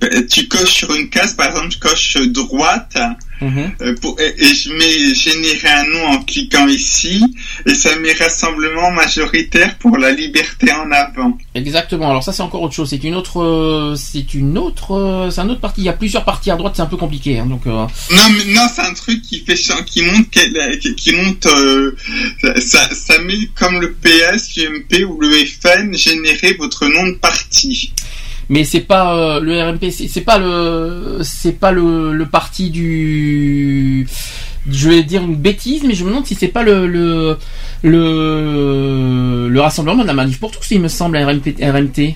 euh, tu coches sur une case, par exemple, je coche droite, Mhm. euh, pour, et, et je mets générer un nom en cliquant ici, et ça met Rassemblement majoritaire pour la liberté en avant. Exactement. Alors ça c'est encore autre chose. C'est une autre, euh, c'est une autre, euh, c'est un autre parti. Il y a plusieurs partis à droite. C'est un peu compliqué. hein, donc. euh, Non, mais non, c'est un truc qui fait qui monte, qui, qui monte, ça, ça met comme le PS, l'UMP ou le FN générer votre nom de parti. Mais c'est pas euh, le RMP, c'est pas le, c'est pas le, le parti du, je vais dire une bêtise, mais je me demande si c'est pas le le le, le rassemblement de la manif pour tous, il me semble RMT,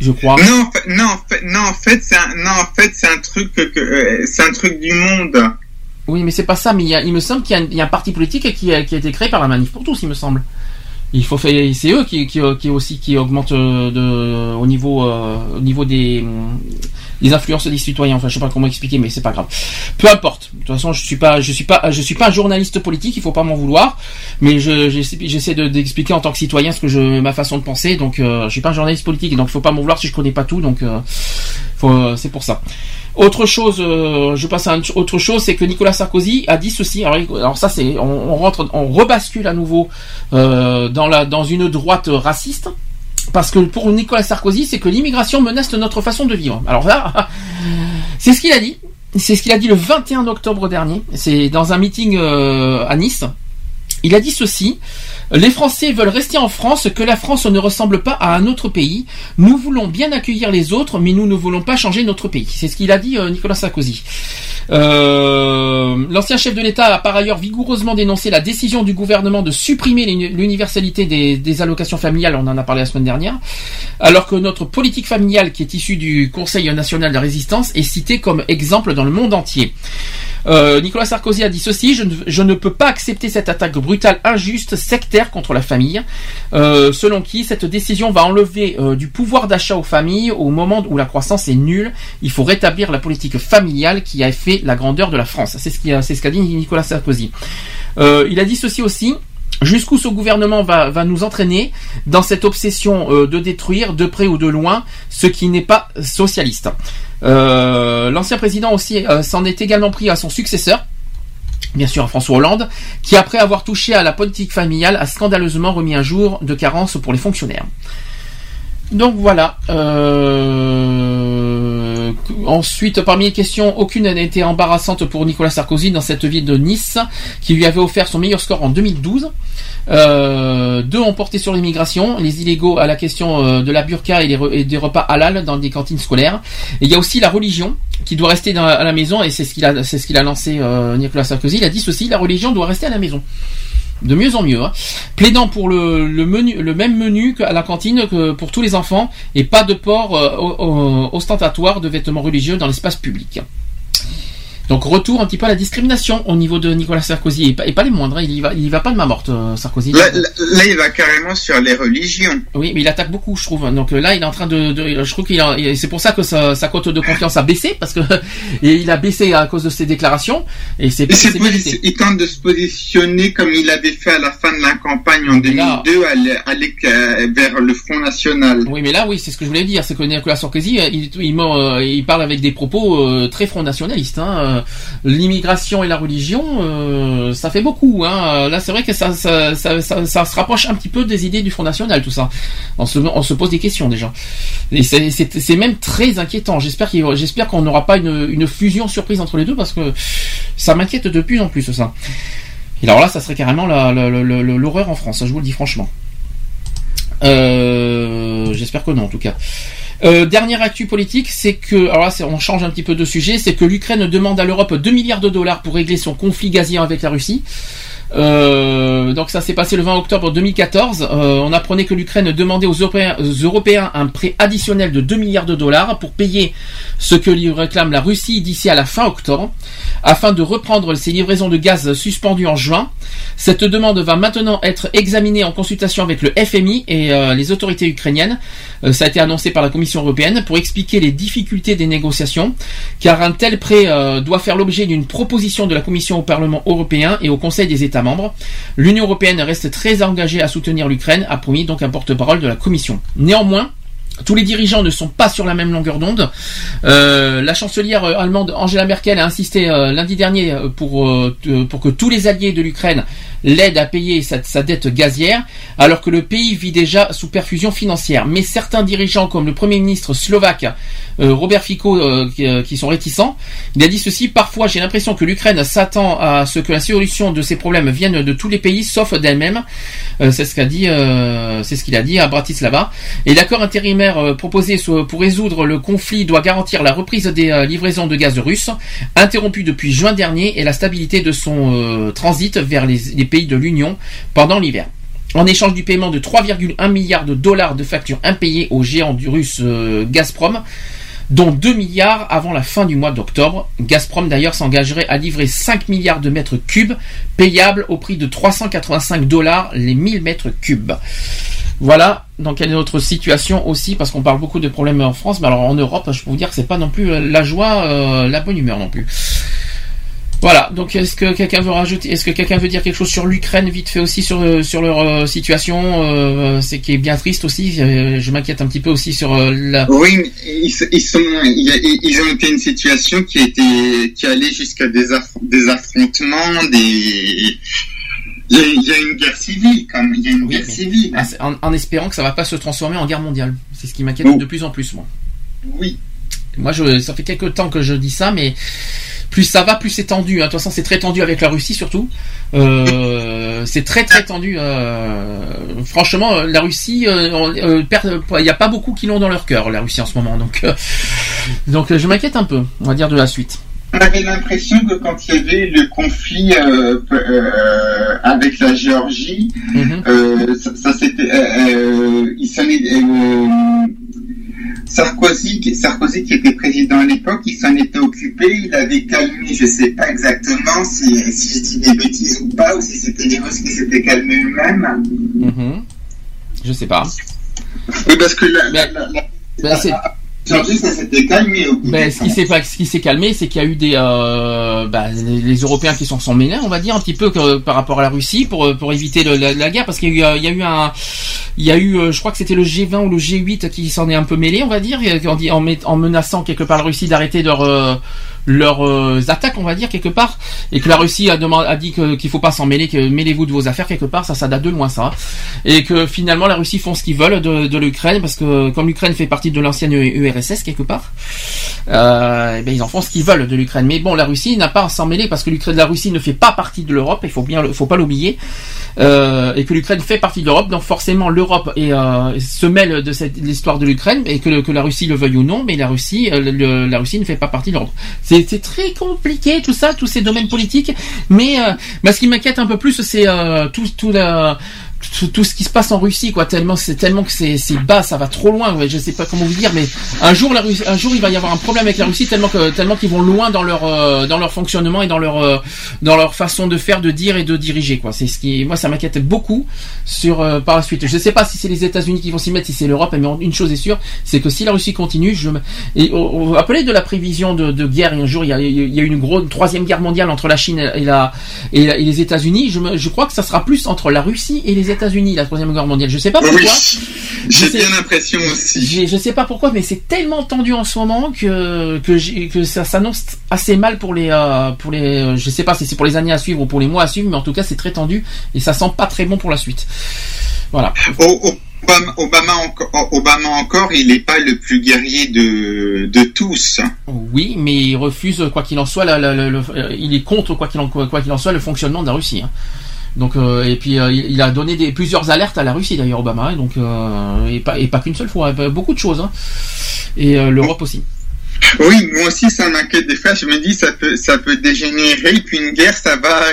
je crois. Non, en fait, non, non, en fait, c'est un, non, en fait, c'est un truc que, euh, c'est un truc du monde. Oui, mais c'est pas ça. Mais il, y a- il me semble qu'il y, a un- il y a un parti politique qui a, qui a été créé par la manif pour tous, il me semble. Il faut faire, c'est eux qui, qui, qui aussi qui augmentent euh, de, au niveau, euh, au niveau des, hum, des influences des citoyens. Enfin, je sais pas comment expliquer, mais c'est pas grave. Peu importe. De toute façon, je suis pas, je suis pas, je suis pas un journaliste politique. Il faut pas m'en vouloir. Mais je, j'essaie j'essaie de- d'expliquer en tant que citoyen ce que je, ma façon de penser. Donc, euh, je suis pas un journaliste politique. Donc, il faut pas m'en vouloir si je connais pas tout. Donc, euh, euh, c'est pour ça. Autre chose, euh, je passe à autre chose, c'est que Nicolas Sarkozy a dit ceci. Alors, ça, c'est, on, on rentre, on rebascule à nouveau euh, dans la, dans une droite raciste. Parce que pour Nicolas Sarkozy, c'est que l'immigration menace notre façon de vivre. Alors là, c'est ce qu'il a dit. C'est ce qu'il a dit le 21 octobre dernier. C'est dans un meeting euh, à Nice. Il a dit ceci. Les Français veulent rester en France, que la France ne ressemble pas à un autre pays. Nous voulons bien accueillir les autres, mais nous ne voulons pas changer notre pays. C'est ce qu'il a dit euh, Nicolas Sarkozy. Euh, L'ancien chef de l'État a par ailleurs vigoureusement dénoncé la décision du gouvernement de supprimer l'uni- l'universalité des, allocations familiales, on en a parlé la semaine dernière, alors que notre politique familiale, qui est issue du Conseil national de résistance, est citée comme exemple dans le monde entier. Euh, Nicolas Sarkozy a dit ceci je ne, peux pas accepter cette attaque brutale, injuste, sectaire contre la famille. Euh, selon qui cette décision va enlever euh, du pouvoir d'achat aux familles au moment où la croissance est nulle. Il faut rétablir la politique familiale qui a fait la grandeur de la France. C'est ce qu'a dit Nicolas Sarkozy. Il a dit ceci aussi. Jusqu'où ce gouvernement va, nous entraîner dans cette obsession de détruire de près ou de loin ce qui n'est pas socialiste. Euh, L'ancien président aussi euh, s'en est également pris à son successeur, bien sûr à François Hollande, qui après avoir touché à la politique familiale a scandaleusement remis un jour de carence pour les fonctionnaires. Donc voilà. Euh, Ensuite, parmi les questions, aucune n'a été embarrassante pour Nicolas Sarkozy dans cette ville de Nice, qui lui avait offert son meilleur score en 2012. Euh, deux ont porté sur l'immigration, les illégaux à la question euh, de la burqa et, des repas halal dans des cantines scolaires. Et il y a aussi la religion qui doit rester à la maison, et c'est ce qu'il a, lancé euh, Nicolas Sarkozy. Il a dit ceci la religion doit rester à la maison de mieux en mieux, hein. plaidant pour le, même menu qu'à la cantine que pour tous les enfants et pas de port euh, ostentatoire de vêtements religieux dans l'espace public. Donc retour un petit peu à la discrimination au niveau de Nicolas Sarkozy et pas, et pas les moindres. hein. Il y va, il y va pas de ma morte euh, Sarkozy. Là, là, là, il va carrément sur les religions. Oui, mais il attaque beaucoup, je trouve. Donc là, il est en train de, de- je trouve qu'il c'est pour ça que sa, sa cote de confiance a baissé parce que et il a baissé à cause de ses déclarations et c'est Il, tente de se positionner comme il avait fait à la fin de la campagne en 2002, aller, aller euh, vers le Front National. Oui, mais là, oui, c'est ce que je voulais dire, c'est que Nicolas Sarkozy, euh, il, il, il parle avec des propos très front nationalistes. Hein. Euh, L'immigration et la religion, euh, ça fait beaucoup. Hein. Là, c'est vrai que ça, ça, se rapproche un petit peu des idées du Front National, tout ça. On se, pose des questions déjà. Et c'est- même très inquiétant. J'espère qu'on n'aura pas une, fusion surprise entre les deux parce que ça m'inquiète de plus en plus ça. Et alors là, ça serait carrément l'horreur en France. Je vous le dis franchement. Euh, J'espère que non, en tout cas. Euh, dernière actu politique, c'est que, alors là, on change un petit peu de sujet, c'est que l'Ukraine demande à l'Europe 2 milliards de dollars pour régler son conflit gazier avec la Russie. Euh, donc ça s'est passé le 20 octobre 2014. Euh, on apprenait que l'Ukraine demandait aux Européens, un prêt additionnel de 2 milliards de dollars pour payer ce que lui réclame la Russie d'ici à la fin octobre, afin de reprendre ses livraisons de gaz suspendues en juin. Cette demande va maintenant être examinée en consultation avec le FMI et euh, les autorités ukrainiennes. Euh, ça a été annoncé par la Commission européenne pour expliquer les difficultés des négociations, car un tel prêt doit faire l'objet d'une proposition de la Commission au Parlement européen et au Conseil des États membres. L'Union européenne reste très engagée à soutenir l'Ukraine, a promis donc un porte-parole de la Commission. Néanmoins, tous les dirigeants ne sont pas sur la même longueur d'onde. Euh, la chancelière euh, allemande Angela Merkel a insisté euh, lundi dernier pour, pour que tous les alliés de l'Ukraine l'aident à payer sa, dette gazière, alors que le pays vit déjà sous perfusion financière. Mais certains dirigeants, comme le Premier ministre slovaque Robert Fico, qui, sont réticents, il a dit ceci, parfois j'ai l'impression que l'Ukraine s'attend à ce que la solution de ces problèmes vienne de tous les pays, sauf d'elle-même. C'est ce qu'a dit, c'est ce qu'il a dit à Bratislava. Et l'accord intérimaire euh, proposé so- pour résoudre le conflit doit garantir la reprise des euh, livraisons de gaz russe, interrompues depuis juin dernier, et la stabilité de son euh, transit vers les, pays de l'Union pendant l'hiver. En échange du paiement de 3,1 milliards de dollars de factures impayées au géant du russe euh, Gazprom, dont 2 milliards avant la fin du mois d'octobre. Gazprom d'ailleurs s'engagerait à livrer 5 milliards de mètres cubes, payables au prix de 385 dollars les 1000 mètres cubes. Voilà dans quelle est notre situation aussi, parce qu'on parle beaucoup de problèmes en France, mais alors en Europe, je peux vous dire que c'est pas non plus la joie, euh, la bonne humeur non plus. Voilà, donc est-ce que quelqu'un veut rajouter, est-ce que quelqu'un veut dire quelque chose sur l'Ukraine vite fait aussi sur euh, sur leur euh, situation, euh, c'est qui est bien triste aussi. euh, je m'inquiète un petit peu aussi sur euh, la. Oui, mais ils, ils sont, ils ont été une situation qui a été, qui allait jusqu'à des, aff- des affrontements, des, il y, a, il y a une guerre civile, comme il y a une guerre civile. En, en espérant que ça va pas se transformer en guerre mondiale. C'est ce qui m'inquiète de plus en plus, moi. Oui. Moi, je, ça fait quelques temps que je dis ça, mais plus ça va, plus c'est tendu. hein. De toute façon, c'est très tendu avec la Russie, surtout. Euh, c'est très très tendu. euh, franchement, euh, la Russie, il n'y a pas beaucoup qui l'ont dans leur cœur, la Russie en ce moment. Donc, donc, je m'inquiète un peu. On va dire de la suite. On avait l'impression que quand il y avait le conflit euh, euh, avec la Géorgie, euh, ça, ça il Sarkozy, qui- Sarkozy qui était président à l'époque, il s'en était occupé, il avait calmé, je sais pas exactement si, si je dis des bêtises ou pas, ou si c'était les Russes qui s'étaient calmés eux-mêmes. Mhm. Je sais pas. Oui, parce que la, la, la, Ben, ça s'était calmé au Ben, ce qui s'est pas, ce qui s'est calmé, c'est qu'il y a eu des, euh, bah, les, les Européens qui s'en sont mêlés, on va dire un petit peu que, par rapport à la Russie pour pour éviter le- la, la guerre, parce qu'il y a eu, euh, il y a eu un, il y a eu, euh, je crois que c'était le G20 ou le G8 qui s'en est un peu mêlé, on va dire, en menaçant quelque part la Russie d'arrêter leur euh, leurs euh, attaques, on va dire quelque part, et que la Russie a demandé, a dit qu'il faut pas s'en mêler, que mêlez-vous de vos affaires quelque part, ça ça date de loin ça, et que finalement la Russie font ce qu'ils veulent de, l'Ukraine parce que comme l'Ukraine fait partie de l'ancienne URSS quelque part, euh, eh ben, ils en font ce qu'ils veulent de l'Ukraine. Mais bon, la Russie n'a pas à s'en mêler parce que l'Ukraine, la Russie ne fait pas partie de l'Europe. Il faut bien, faut pas l'oublier, euh, et que l'Ukraine fait partie de l'Europe. Donc forcément, l'Europe euh, se mêle de l'histoire de l'Ukraine et que, que la Russie le veuille ou non, mais la Russie, la Russie ne fait pas partie de l'Europe. C'est très compliqué tout ça, tous ces domaines politiques. Mais, euh, mais ce qui m'inquiète un peu plus, c'est euh, tout, tout la tout, ce qui se passe en Russie quoi tellement c'est tellement que c'est c'est bas ça va trop loin ouais, je sais pas comment vous dire mais un jour la Russie, un jour il va y avoir un problème avec la Russie tellement que tellement qu'ils vont loin dans leur euh, dans leur fonctionnement et dans leur euh, dans leur façon de faire de dire et de diriger quoi. C'est ce qui moi ça m'inquiète beaucoup sur euh, par la suite. Je sais pas si c'est les États-Unis qui vont s'y mettre si c'est l'Europe mais une chose est sûre c'est que si la Russie continue je et on, on de la prévision de, de guerre et un jour il y a, il y a une grosse troisième guerre mondiale entre la Chine et la et, la- et les États-Unis je, me- je crois que ça sera plus entre la Russie et les États-Unis la troisième guerre mondiale je sais pas Oui, pourquoi j'ai bien l'impression aussi. je sais pas pourquoi, mais c'est tellement tendu en ce moment que que, ça s'annonce assez mal pour les euh, pour les. euh, Je sais pas si c'est pour les années à suivre ou pour les mois à suivre, mais en tout cas c'est très tendu et ça sent pas très bon pour la suite. Voilà. Obama, Obama, enco- Obama encore, il n'est pas le plus guerrier de, de tous. Oui, mais il refuse quoi qu'il en soit. la- la- la- le- euh, il est contre quoi qu'il en quoi qu'il en soit le fonctionnement de la Russie. hein. Donc euh, et puis euh, il a donné des, plusieurs alertes à la Russie d'ailleurs Obama, hein, donc euh, et pas et pas qu'une seule fois, euh, beaucoup de choses. hein. Et l'Europe aussi. Oui, moi aussi, ça m'inquiète des fois. Je me dis, ça peut, ça peut dégénérer. Et puis une guerre, ça va,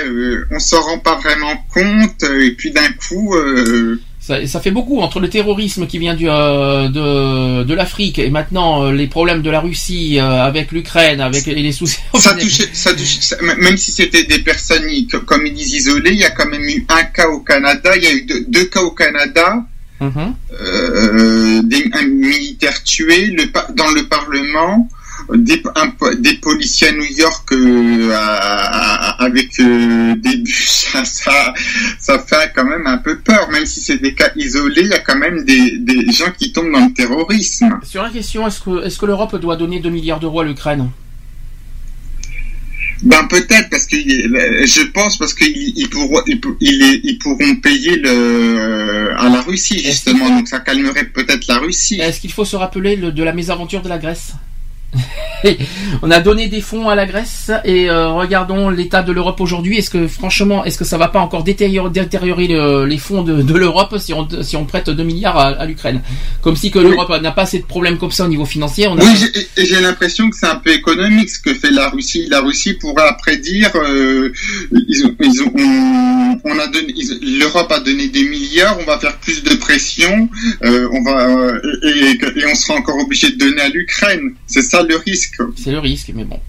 on s'en rend pas vraiment compte. Et puis d'un coup, Ça, ça fait beaucoup entre le terrorisme qui vient du, euh, de, de l'Afrique et maintenant euh, les problèmes de la Russie euh, avec l'Ukraine, avec et les soucis. ça touche, ça même si c'était des personnes, comme ils disent, isolées, il y a quand même eu un cas au Canada. Il y a eu deux, deux cas au Canada. Mhm. euh, des, un militaire tué le, dans le Parlement, des, un po- des policiers à New York euh, à, à- à avec euh, des bus, ça, ça, ça fait quand même un peu peur. Même si c'est des cas isolés, il y a quand même des, des gens qui tombent dans le terrorisme. Sur la question, est-ce que, est-ce que l'Europe doit donner 2 milliards d'euros à l'Ukraine? Ben peut-être parce que je pense parce qu'ils ils pourront ils, pour- ils, les- ils pourront payer le à la Russie justement donc ça calmerait peut-être la Russie. Est-ce qu'il faut se rappeler le- de la mésaventure de la Grèce? On a donné des fonds à la Grèce et euh, regardons l'état de l'Europe aujourd'hui. Est-ce que franchement, est-ce que ça va pas encore détériorer, détériorer le- les fonds de, de l'Europe si on, si on prête 2 milliards à, à l'Ukraine? Comme si que l'Europe n'a pas assez de problèmes comme ça au niveau financier. On a... Oui, j'ai- l'impression que c'est un peu économique ce que fait la Russie. La Russie pourrait après dire, euh, ils ont, ils ont- on, on a donné, l'Europe a donné des milliards, on va faire plus de pression, euh, on va euh, et, et- et on sera encore obligé de donner à l'Ukraine. C'est ça le risque. C'est le risque, mais bon.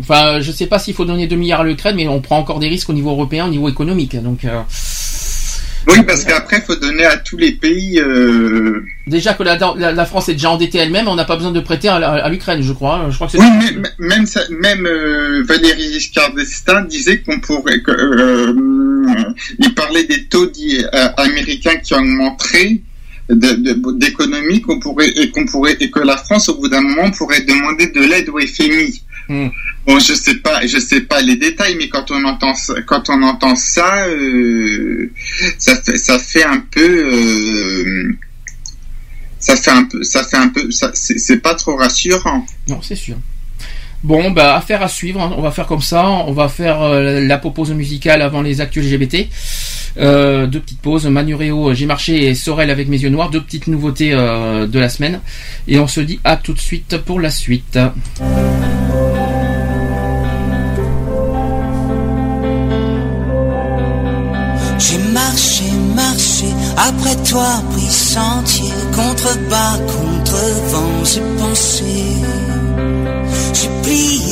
Enfin, je sais pas s'il faut donner 2 milliards à l'Ukraine, mais on prend encore des risques au niveau européen, au niveau économique. Donc, euh, Oui, parce qu'après, il faut donner à tous les pays. euh, déjà que la, la- la France est déjà endettée elle-même, on n'a pas besoin de prêter à, l'Ukraine, je crois. Je crois que Oui, même ça- même euh, Valéry Giscard d'Estaing disait qu'on pourrait. que, euh, il parlait des taux américains qui augmenteraient d'économie qu'on pourrait et qu'on pourrait et que la France au bout d'un moment pourrait demander de l'aide au FMI. Bon, je sais pas, je sais pas les détails, mais quand on entend ça- quand on entend ça, euh, ça fait ça fait un peu. euh, ça fait un peu, ça fait un peu, c'est pas trop rassurant. Non, c'est sûr. Bon, bah, affaire à suivre. hein. On va faire comme ça. On va faire euh, la pause musicale avant les actus LGBT. Euh, deux petites pauses. Manuréo, J'ai marché et Sorel avec mes yeux noirs. Deux petites nouveautés euh, de la semaine. Et on se dit à tout de suite pour la suite. J'ai marché, marché, après toi pris sentier, contre bas, contre vent, j'ai pensé. J'ai plié,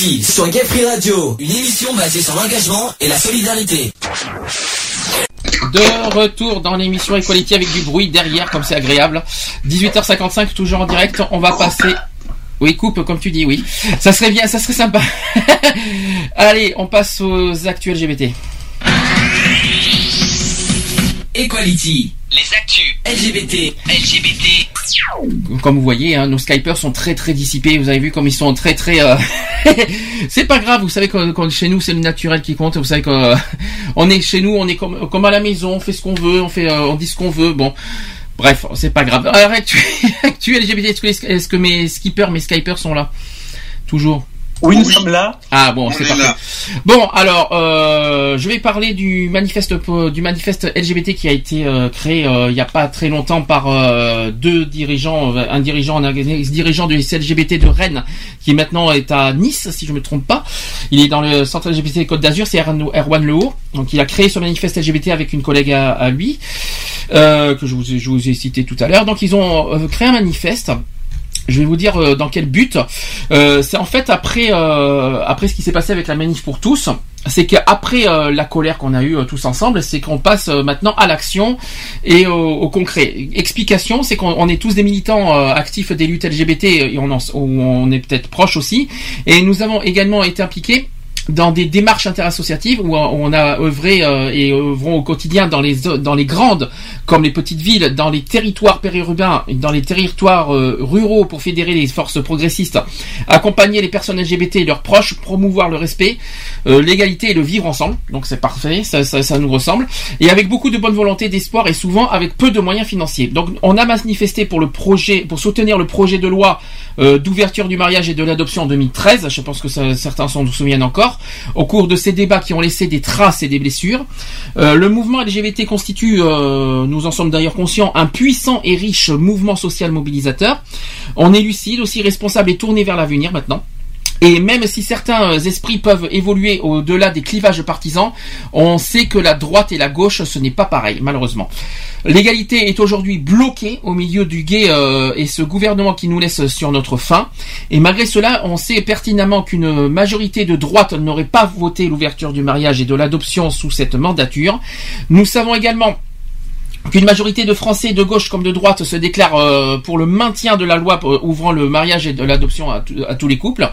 Sur Gay Free Radio, une émission basée sur l'engagement et la solidarité. De retour dans l'émission Equality avec du bruit derrière, comme c'est agréable. 18h55, toujours en direct. On va passer. Oui, coupe, comme tu dis, oui. Ça serait bien, ça serait sympa. Allez, on passe aux actuels LGBT. Equality, Les actus. LGBT, LGBT. Comme vous voyez, hein, nos Skypers sont très très dissipés. Vous avez vu comme ils sont très très. euh, c'est pas grave. Vous savez que, chez nous c'est le naturel qui compte. Vous savez que euh, on est chez nous, on est comme comme à la maison. On fait ce qu'on veut, on fait, euh, on dit ce qu'on veut. Bon. Bref, c'est pas grave. Alors, actu, actu LGBT, est-ce que, les- est-ce que mes skippers, mes Skypers sont là? Toujours Oui, nous sommes là. Ah bon, c'est parfait. Bon, alors, euh, je vais parler du manifeste du manifeste LGBT qui a été euh, créé euh, il n'y a pas très longtemps par euh, deux dirigeants, euh, un dirigeant, un ex-dirigeant du LGBT de Rennes, qui maintenant est à Nice, si je me trompe pas. Il est dans le centre LGBT Côte d'Azur, c'est Erwan Lehaut. Donc, il a créé ce manifeste LGBT avec une collègue à, lui, que je vous, ai- je vous ai cité tout à l'heure. Donc, ils ont créé un manifeste. Je vais vous dire euh, dans quel but. Euh, c'est en fait après euh, après ce qui s'est passé avec la manif pour tous, c'est qu'après euh, la colère qu'on a eue tous ensemble, c'est qu'on passe maintenant à l'action et au, concret. Explication, c'est qu'on on est tous des militants actifs des luttes LGBT et on en, on est peut-être proche aussi. Et nous avons également été impliqués dans des démarches interassociatives où on a œuvré euh, et œuvrons au quotidien dans les dans les grandes comme les petites villes, dans les territoires périurbains, dans les territoires euh, ruraux pour fédérer les forces progressistes, accompagner les personnes LGBT et leurs proches, promouvoir le respect, euh, l'égalité et le vivre ensemble. Donc c'est parfait, ça, ça, ça nous ressemble. Et avec beaucoup de bonne volonté, d'espoir et souvent avec peu de moyens financiers. Donc on a manifesté pour le projet, pour soutenir le projet de loi euh, d'ouverture du mariage et de l'adoption en 2013. Je pense que certains s'en souviennent encore. Au cours de ces débats qui ont laissé des traces et des blessures, euh, le mouvement LGBT constitue, euh, nous en sommes d'ailleurs conscients, un puissant et riche mouvement social mobilisateur. On est lucide, aussi responsable et tourné vers l'avenir maintenant. Et même si certains euh, esprits peuvent évoluer au-delà des clivages partisans, on sait que la droite et la gauche, ce n'est pas pareil, malheureusement. L'égalité est aujourd'hui bloquée au milieu du guet euh, et ce gouvernement qui nous laisse sur notre faim. Et malgré cela, on sait pertinemment qu'une majorité de droite n'aurait pas voté l'ouverture du mariage et de l'adoption sous cette mandature. Nous savons également qu'une majorité de Français de gauche comme de droite se déclare euh, pour le maintien de la loi pour- ouvrant le mariage et de l'adoption à tous les couples.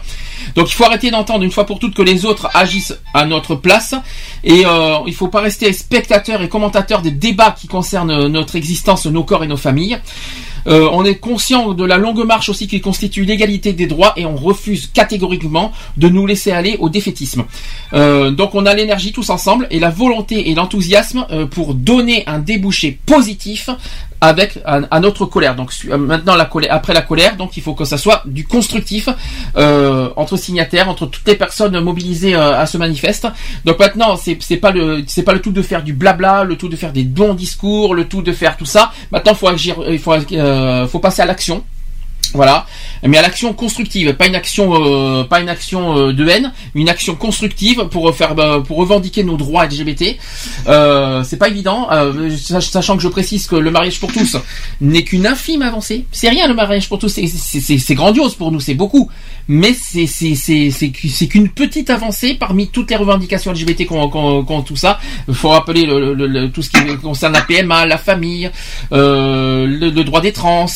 Donc il faut arrêter d'entendre une fois pour toutes que les autres agissent à notre place et euh, il faut pas rester spectateur et commentateur des débats qui concernent euh, notre existence, nos corps et nos familles. Euh, on est conscient de la longue marche aussi qui constitue l'égalité des droits et on refuse catégoriquement de nous laisser aller au défaitisme. Euh, donc on a l'énergie tous ensemble et la volonté et l'enthousiasme euh, pour donner un débouché positif avec à, notre colère. Donc maintenant la colère, après la colère, donc il faut que ça soit du constructif entre signataires, entre toutes les personnes mobilisées à ce manifeste. Donc maintenant c'est c'est pas le c'est pas le tout de faire du blabla, le tout de faire des bons discours, le tout de faire tout ça. Maintenant faut agir, il faut euh, faut passer à l'action. Voilà, mais à l'action constructive, pas une action, euh, pas une action euh, de haine, une action constructive pour faire, euh, pour revendiquer nos droits LGBT. Euh, c'est pas évident, euh, sach- sachant que je précise que le mariage pour tous n'est qu'une infime avancée. C'est rien le mariage pour tous, c'est- grandiose pour nous, c'est beaucoup, mais c'est c'est c'est c'est qu'u- c'est qu'une petite avancée parmi toutes les revendications LGBT qu'on qu'on qu'on- tout ça. Il faut rappeler le, le- le- tout ce qui concerne la PMA, la famille, euh, le, droit des trans,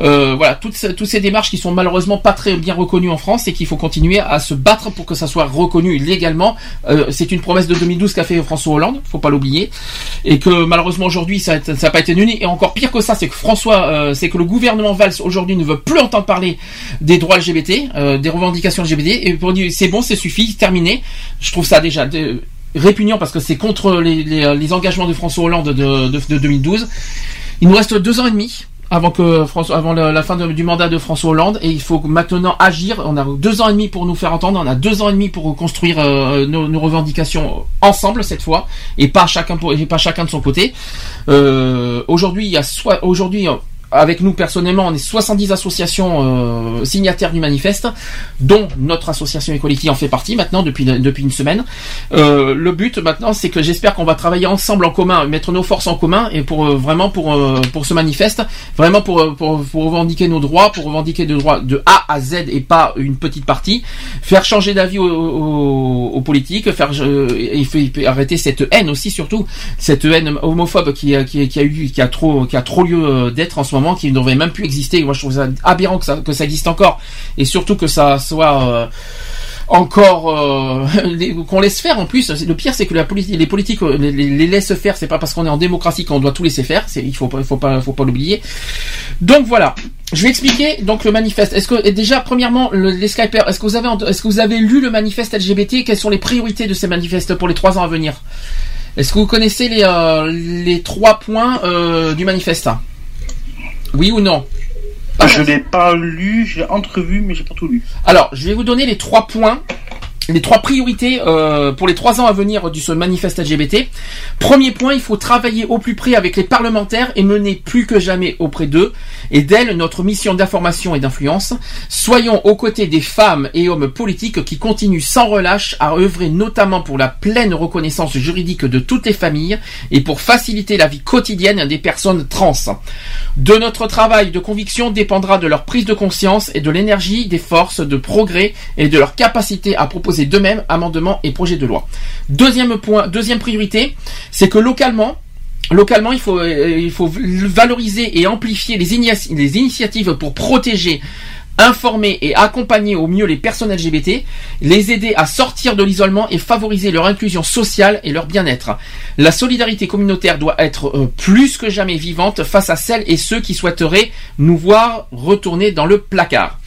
euh, voilà toutes toutes ces démarches qui sont malheureusement pas très bien reconnues en France et qu'il faut continuer à se battre pour que ça soit reconnu légalement. Euh, c'est une promesse de 2012 qu'a fait François Hollande, faut pas l'oublier, et que malheureusement aujourd'hui ça n'a pas été tenu. Et encore pire que ça, c'est que François, euh, c'est que le gouvernement Valls aujourd'hui ne veut plus entendre parler des droits LGBT, euh, des revendications LGBT, et pour dire c'est bon, c'est suffit, terminé. Je trouve ça déjà répugnant parce que c'est contre les, engagements de François Hollande de, de, de 2012. Il nous reste deux ans et demi avant que François, avant la, fin du mandat de François Hollande et il faut maintenant agir. On a deux ans et demi pour nous faire entendre, on a deux ans et demi pour construire euh, nos, nos revendications ensemble cette fois et pas chacun pour, et pas chacun de son côté. Euh, aujourd'hui, il y a soit aujourd'hui avec nous personnellement, on est 70 associations euh, signataires du manifeste, dont notre association Equality en fait partie maintenant depuis depuis une semaine. Euh, le but maintenant, c'est que j'espère qu'on va travailler ensemble en commun, mettre nos forces en commun et pour euh, vraiment pour euh, pour ce manifeste, vraiment pour, euh, pour pour revendiquer nos droits, pour revendiquer des droits de A à Z et pas une petite partie, faire changer d'avis aux, aux, aux politiques, faire il faut, il arrêter cette haine aussi surtout cette haine homophobe qui qui, qui a eu qui a trop qui a trop lieu d'être en ce moment qui ne devrait même plus exister. Moi je trouve ça aberrant que ça existe encore. Et surtout que ça soit euh, encore euh, qu'on laisse faire en plus. Le pire c'est que les politiques euh, les, laissent faire. C'est pas parce qu'on est en démocratie qu'on doit tout laisser faire. Il faut pas faut pas l'oublier. Donc voilà. Je vais expliquer donc le manifeste. Est-ce que déjà premièrement le- les Skypers est-ce que vous avez est-ce que vous avez lu le manifeste LGBT quelles sont les priorités de ces manifestes pour les trois ans à venir? Est-ce que vous connaissez les trois points du manifeste? Oui ou non Je l'ai pas lu, j'ai entrevu, mais j'ai pas tout lu. Alors, je vais vous donner les trois points, les trois priorités euh, pour les trois ans à venir du ce manifeste LGBT. Premier point, il faut travailler au plus près avec les parlementaires et mener plus que jamais auprès d'eux et d'elles notre mission d'information et d'influence. Soyons aux côtés des femmes et hommes politiques qui continuent sans relâche à œuvrer notamment pour la pleine reconnaissance juridique de toutes les familles et pour faciliter la vie quotidienne des personnes trans. De notre travail de conviction dépendra de leur prise de conscience et de l'énergie des forces de progrès et de leur capacité à proposer d'eux-mêmes amendements et projets de loi. Deuxième point, deuxième priorité, c'est que localement, Localement, il faut, euh, il faut valoriser et amplifier les initiatives pour protéger, informer et accompagner au mieux les personnes LGBT, les aider à sortir de l'isolement et favoriser leur inclusion sociale et leur bien-être. La solidarité communautaire doit être euh, plus que jamais vivante face à celles et ceux qui souhaiteraient nous voir retourner dans le placard.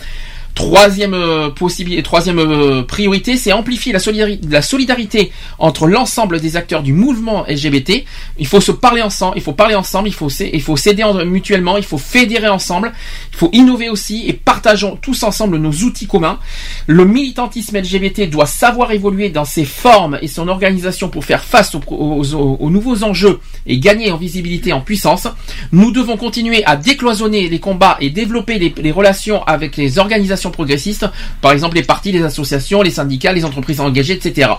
Troisième euh, possibilité, troisième euh, priorité, c'est amplifier la, solidari- la solidarité entre l'ensemble des acteurs du mouvement LGBT. Il faut se parler ensemble, il faut parler ensemble, il faut s'aider en- mutuellement, il faut fédérer ensemble, il faut innover aussi et partageons tous ensemble nos outils communs. Le militantisme LGBT doit savoir évoluer dans ses formes et son organisation pour faire face aux, nouveaux enjeux et gagner en visibilité, en puissance. Nous devons continuer à décloisonner les combats et développer les relations avec les organisations progressistes, par exemple les partis, les associations, les syndicats, les entreprises engagées, etc.,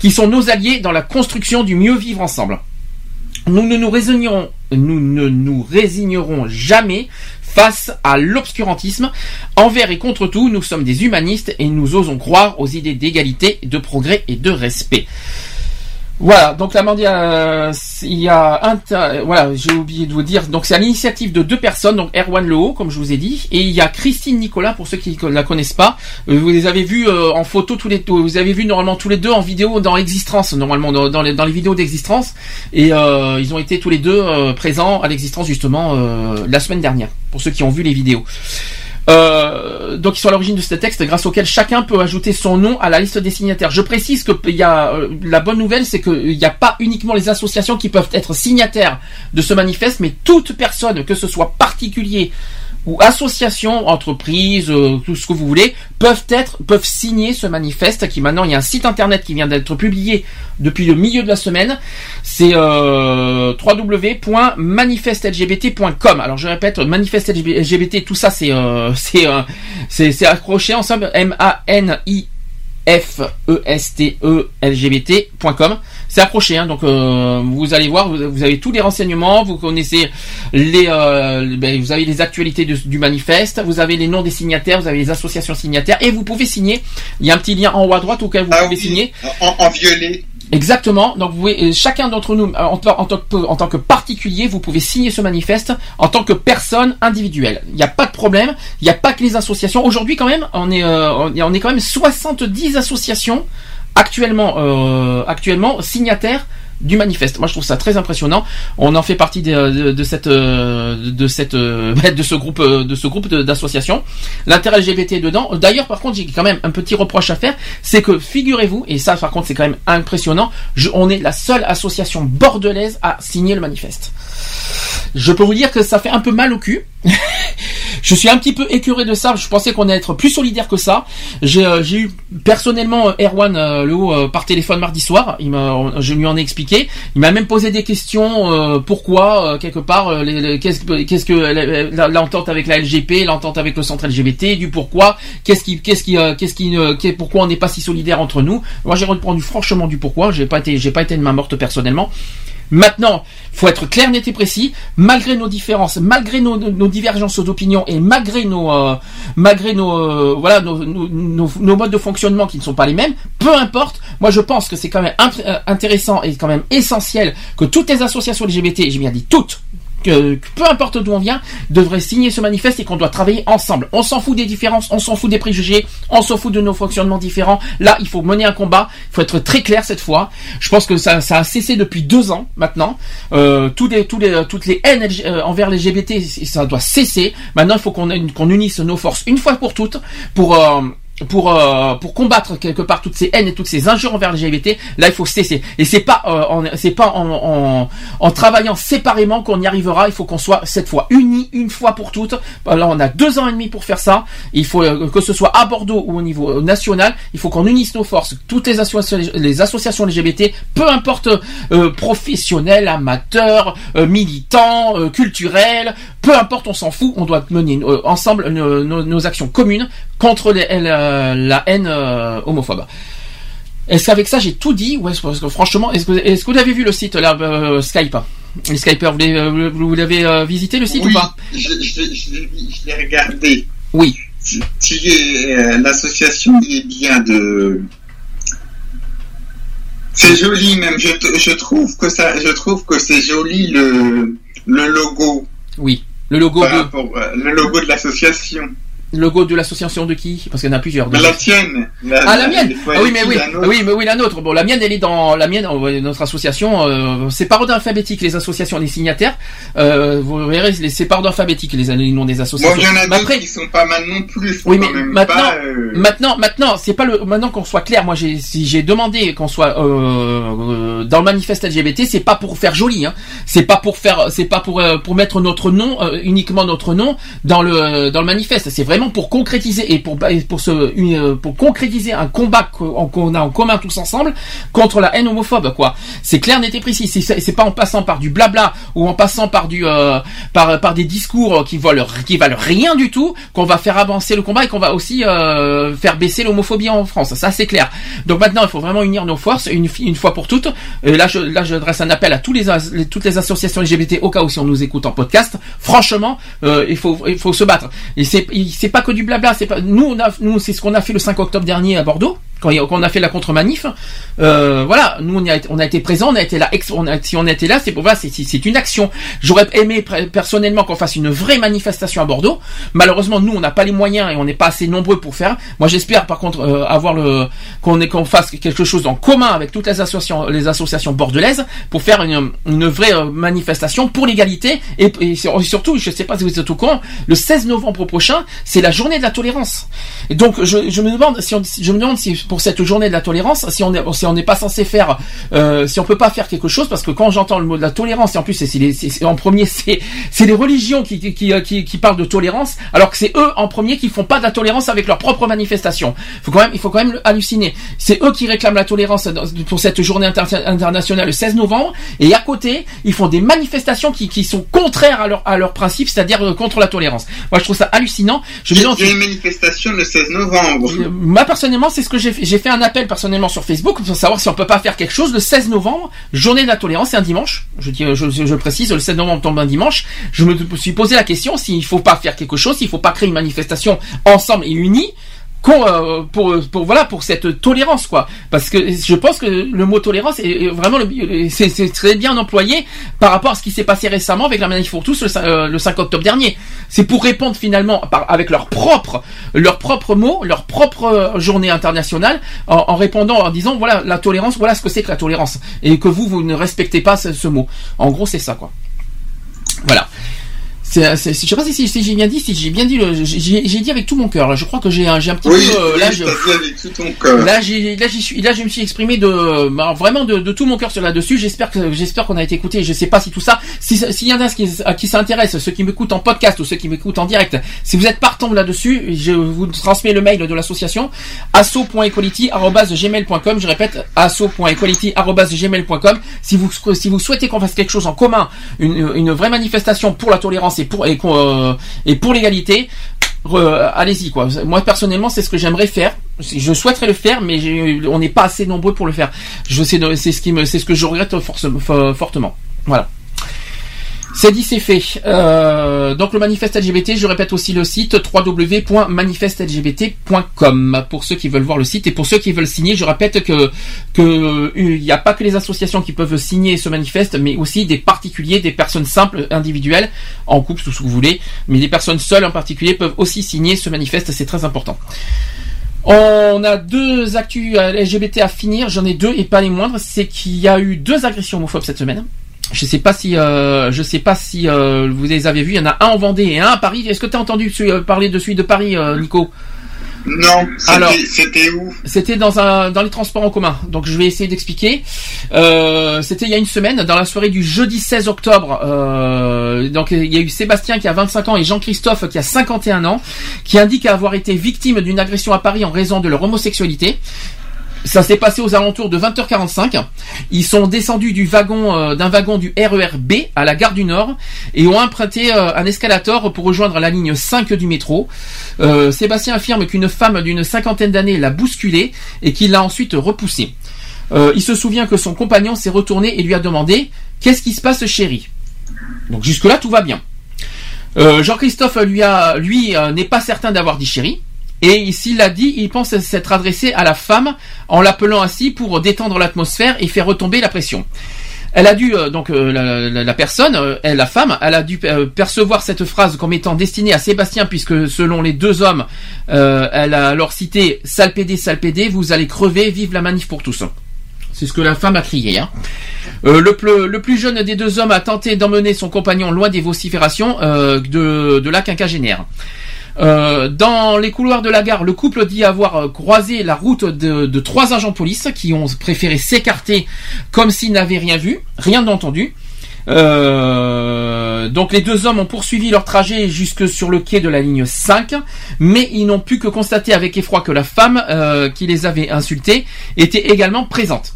qui sont nos alliés dans la construction du mieux vivre ensemble. Nous ne nous résignerons, nous ne nous résignerons jamais face à l'obscurantisme. Envers et contre tout, nous sommes des humanistes et nous osons croire aux idées d'égalité, de progrès et de respect. Voilà, donc la mondiale, il y a un, voilà, j'ai oublié de vous dire, donc c'est à l'initiative de deux personnes, donc Erwan Lehaut, comme je vous ai dit, et il y a Christine Nicolas, pour ceux qui ne la connaissent pas, Euh, vous les avez vus euh, en photo tous les deux, vous avez vu normalement tous les deux en vidéo dans Existence, normalement dans, dans les, dans les vidéos d'Existence, et euh, ils ont été tous les deux euh, présents à l'Existence justement euh, la semaine dernière, pour ceux qui ont vu les vidéos. Euh, donc ils sont à l'origine de ce texte grâce auquel chacun peut ajouter son nom à la liste des signataires. Je précise que y a euh, la bonne nouvelle, c'est qu'il n'y a pas uniquement les associations qui peuvent être signataires de ce manifeste, mais toute personne, que ce soit particulier ou association, entreprise, euh, tout ce que vous voulez, peuvent être, peuvent signer ce manifeste. Qui maintenant, il y a un site internet qui vient d'être publié depuis le milieu de la semaine. C'est euh, www.manifestelgbt.com. Alors je répète, manifeste LGBT, tout ça, c'est euh, c'est euh, c'est accroché ensemble. M A N I F E S T E L G B T.com. C'est approché, hein, donc euh, vous allez voir, vous, vous avez tous les renseignements, vous connaissez les, euh, ben, vous avez les actualités de- du manifeste, vous avez les noms des signataires, vous avez les associations signataires, et vous pouvez signer. Il y a un petit lien en haut à droite auquel vous pouvez signer. En, en violet. Exactement. Donc vous pouvez, euh, chacun d'entre nous, euh, en, tant- en tant que, en tant que particulier, vous pouvez signer ce manifeste en tant que personne individuelle. Il n'y a pas de problème. Il n'y a pas que les associations. Aujourd'hui, quand même, on est, euh, on est quand même 70 associations actuellement, euh, actuellement signataires du manifeste. Moi, je trouve ça très impressionnant. On en fait partie de, de, de cette, euh, de cette, euh, de ce groupe, de ce groupe d'associations. L'intérêt LGBT est dedans. D'ailleurs, par contre, j'ai quand même un petit reproche à faire, c'est que figurez-vous, et ça, par contre, c'est quand même impressionnant. Je, on est la seule association bordelaise à signer le manifeste. Je peux vous dire que ça fait un peu mal au cul. Je suis un petit peu écœuré de ça. Je pensais qu'on allait être plus solidaire que ça. J'ai euh, eu personnellement euh, Erwan euh, le haut par téléphone mardi soir. Il je lui en ai expliqué. Il m'a même posé des questions. euh, pourquoi quelque part qu'est-ce que l'entente avec la LGP, l'entente avec le centre LGBT, du pourquoi, qu'est-ce qui qu'est-ce qui qu'est-ce qui pourquoi on n'est pas si solidaire entre nous. Moi j'ai répondu franchement du pourquoi. J'ai pas été j'ai pas été une main morte personnellement. Maintenant, faut être clair, net et précis. Malgré nos différences, malgré nos, divergences d'opinion et malgré nos, euh, euh, voilà, nos, nos, modes de fonctionnement qui ne sont pas les mêmes, peu importe. Moi, je pense que c'est quand même euh, intéressant et quand même essentiel que toutes les associations LGBT, j'ai bien dit toutes, que, peu importe d'où on vient, devraient signer ce manifeste et qu'on doit travailler ensemble. On s'en fout des différences, on s'en fout des préjugés, on s'en fout de nos fonctionnements différents. Là, il faut mener un combat. Il faut être très clair cette fois. Je pense que ça, a cessé depuis deux ans maintenant. Euh, les, les, toutes les haines euh, envers les LGBT, ça doit cesser. Maintenant, il faut qu'on unisse nos forces une fois pour toutes pour euh, pour euh, pour combattre quelque part toutes ces haines et toutes ces injures envers LGBT, là il faut cesser. Et c'est pas euh, c'est pas en, en, en travaillant séparément qu'on y arrivera. Il faut qu'on soit cette fois unis une fois pour toutes. Là on a deux ans et demi pour faire ça. Il faut euh, que ce soit à Bordeaux ou au niveau national, il faut qu'on unisse nos forces. Toutes les associations les associations LGBT, peu importe euh, professionnels, amateurs, euh, militants, euh, culturels, peu importe, on s'en fout. On doit mener euh, ensemble nos, nos- nos actions communes contre les- la, la haine euh, homophobe. Est-ce qu'avec ça j'ai tout dit ou est-ce que, franchement, est-ce que, vous avez vu le site là, euh, Skype? Les Skypers, vous l'avez, euh, euh, visité le site Oui, ou pas? je, je, je l'ai- je l'ai regardé. Oui. Tu- tu es, euh, L'association est bien de. C'est joli même. Je, trouve que ça. Je trouve que c'est joli le le logo. Oui. Le logo Par de rapport, euh, le logo de l'association. Le logo de l'association de qui? Parce qu'il y en a plusieurs. De la tienne. Ah la mienne Ah oui mais oui la nôtre. oui mais oui la nôtre bon la mienne elle est dans la mienne notre association euh, c'est par ordre alphabétique les associations les signataires euh, vous verrez c'est par ordre alphabétique les, les noms des Bon, associations il y en a d'autres qui sont pas mal non plus. Oui, mais maintenant, pas, euh, maintenant, maintenant, c'est pas le, maintenant qu'on soit clair. Moi, j'ai, si j'ai demandé qu'on soit dans le manifeste LGBT, c'est pas pour faire joli, hein. C'est pas pour faire, c'est pas pour pour mettre notre nom uniquement notre nom dans le dans le manifeste. C'est pour concrétiser et pour pour se une, euh, pour concrétiser un combat qu'on a en commun tous ensemble contre la haine homophobe, quoi. C'est clair, net et précis. C'est- pas en passant par du blabla ou en passant par du euh, par par des discours qui valent qui valent rien du tout qu'on va faire avancer le combat et qu'on va aussi euh, faire baisser l'homophobie en France. Ça c'est clair. Donc maintenant il faut vraiment unir nos forces une, une fois pour toutes. Et là je là j'adresse un appel à tous les, toutes les associations LGBT au cas où si on nous écoute en podcast. Franchement euh, il faut il faut se battre. Et c'est c'est pas que du blabla. C'est pas nous on a nous c'est ce qu'on a fait le 5 octobre dernier à Bordeaux quand, a- on a fait la contre-manif, euh, voilà, nous on, a, été- on a été présents, on a été là, on a, si on était là, c'est pour voilà, c'est une action. J'aurais aimé personnellement qu'on fasse une vraie manifestation à Bordeaux. Malheureusement, nous on n'a pas les moyens et on n'est pas assez nombreux pour faire. Moi, j'espère par contre euh, avoir le qu'on qu'on fasse quelque chose en commun avec toutes les associations, les associations bordelaises pour faire une, une vraie euh, manifestation pour l'égalité et, et sur- surtout, je sais pas si vous êtes au courant, le 16 novembre prochain, c'est la journée de la tolérance. Et donc, je, je me demande si on, je me demande si pour cette journée de la tolérance, si on est, si on n'est pas censé faire, euh, si on peut pas faire quelque chose, parce que quand j'entends le mot de la tolérance, et en plus c'est, en premier c'est c'est les religions qui qui, qui, qui qui parlent de tolérance, alors que c'est eux en premier qui font pas de la tolérance avec leurs propres manifestations. Faut quand même, il faut quand même halluciner. C'est eux qui réclament la tolérance pour cette journée inter- internationale le 16 novembre, et à côté ils font des manifestations qui, qui sont contraires à leur à leurs principes, c'est-à-dire euh, contre la tolérance. Moi je trouve ça hallucinant. Je me a une manifestation le 16 novembre. Moi personnellement, c'est ce que j'ai fait. J'ai fait un appel personnellement sur Facebook pour savoir si on peut pas faire quelque chose le 16 novembre, journée de la tolérance, c'est un dimanche. Je précise, le 16 novembre tombe un dimanche. Je me suis posé la question s'il faut pas faire quelque chose, s'il faut pas créer une manifestation ensemble et unie. Qu'on, euh, pour, pour voilà pour cette tolérance quoi. Parce que je pense que le mot tolérance est vraiment c'est très bien employé par rapport à ce qui s'est passé récemment avec la manif pour tous le, cin- euh, le 5 octobre dernier. C'est pour répondre finalement par, avec leurs propres leurs propres mots leur propre euh, journée internationale en, en répondant en disant voilà la tolérance voilà ce que c'est que la tolérance. Et que vous vous ne respectez pas ce, ce mot. En gros c'est ça quoi. Voilà c'est, c'est- je sais pas si, si- si j'ai bien dit, si j'ai bien dit, le- j'ai, j'ai dit avec tout mon cœur. là. Je crois que j'ai, un- j'ai un petit Oui, peu. euh, là, je je- t'ai dit avec tout ton cœur. Là, j'ai, là, j'y suis, là, je me suis exprimé de, bah, vraiment de, de tout mon cœur sur là-dessus. J'espère que, j'espère qu'on a été écouté. Je sais pas si tout ça, si, s'il y en a qui, à qui s'intéresse, ceux qui m'écoutent en podcast ou ceux qui m'écoutent en direct, si vous êtes partant là-dessus, je vous transmets le mail de l'association asso.equality@gmail.com. Je répète, asso.equality@gmail.com. Si vous, si vous souhaitez qu'on fasse quelque chose en commun, une, une vraie manifestation pour la tolérance euh, et pour l'égalité, allez-y quoi. Moi personnellement, c'est ce que j'aimerais faire. Je souhaiterais le faire, mais on n'est pas assez nombreux pour le faire. Je sais, c'est ce que je regrette fortement. Voilà. C'est dit, c'est fait. Euh, donc le manifeste LGBT, je répète aussi le site www.manifestelgbt.com pour ceux qui veulent voir le site et pour ceux qui veulent signer, je répète que que euh, n'y a pas que les associations qui peuvent signer ce manifeste, mais aussi des particuliers, des personnes simples, individuelles, en couple, tout ce que vous voulez, mais des personnes seules en particulier peuvent aussi signer ce manifeste, c'est très important. On a deux actus euh, LGBT à finir, j'en ai deux et pas les moindres, c'est qu'il y a eu deux agressions homophobes cette semaine. Je sais pas si euh, je sais pas si euh, vous les avez vus, il y en a un en Vendée et un à Paris. Est-ce que tu as entendu euh, parler de celui de Paris euh, Nico? Non, c'était- Alors, c'était où? C'était dans un dans les transports en commun. Donc je vais essayer d'expliquer. Euh, c'était il y a une semaine, dans la soirée du jeudi 16 octobre. Euh, donc il y a eu Sébastien qui a 25 ans et Jean-Christophe qui a 51 ans, qui indiquent avoir été victime d'une agression à Paris en raison de leur homosexualité. Ça s'est passé aux alentours de 20h45. Ils sont descendus du wagon euh, d'un wagon du RER B à la gare du Nord et ont emprunté euh, un escalator pour rejoindre la ligne 5 du métro. Euh, Sébastien affirme qu'une femme d'une cinquantaine d'années l'a bousculé et qu'il l'a ensuite repoussé. Il se souvient que son compagnon s'est retourné et lui a demandé Qu'est-ce qui se passe, chérie? Donc jusque-là, tout va bien. Jean-Christophe lui lui n'est pas certain d'avoir dit chérie. Et s'il l'a dit, il pense s'être adressé à la femme en l'appelant ainsi pour détendre l'atmosphère et faire retomber la pression. Elle a dû euh, donc euh, la, personne, euh, elle, la femme, elle a dû percevoir cette phrase comme étant destinée à Sébastien puisque selon les deux hommes, elle a alors cité sale pédé, sale pédé, vous allez crever, vive la manif pour tous. C'est ce que la femme a crié. Hein. Le, plus jeune des deux hommes a tenté d'emmener son compagnon loin des vociférations de, de la quinquagénaire. Euh, dans les couloirs de la gare, le couple dit avoir euh, croisé la route de, trois agents de police qui ont préféré s'écarter comme s'ils n'avaient rien vu, rien entendu. Euh, donc les deux hommes ont poursuivi leur trajet jusque sur le quai de la ligne 5, mais ils n'ont pu que constater avec effroi que la femme qui les avait insultés était également présente.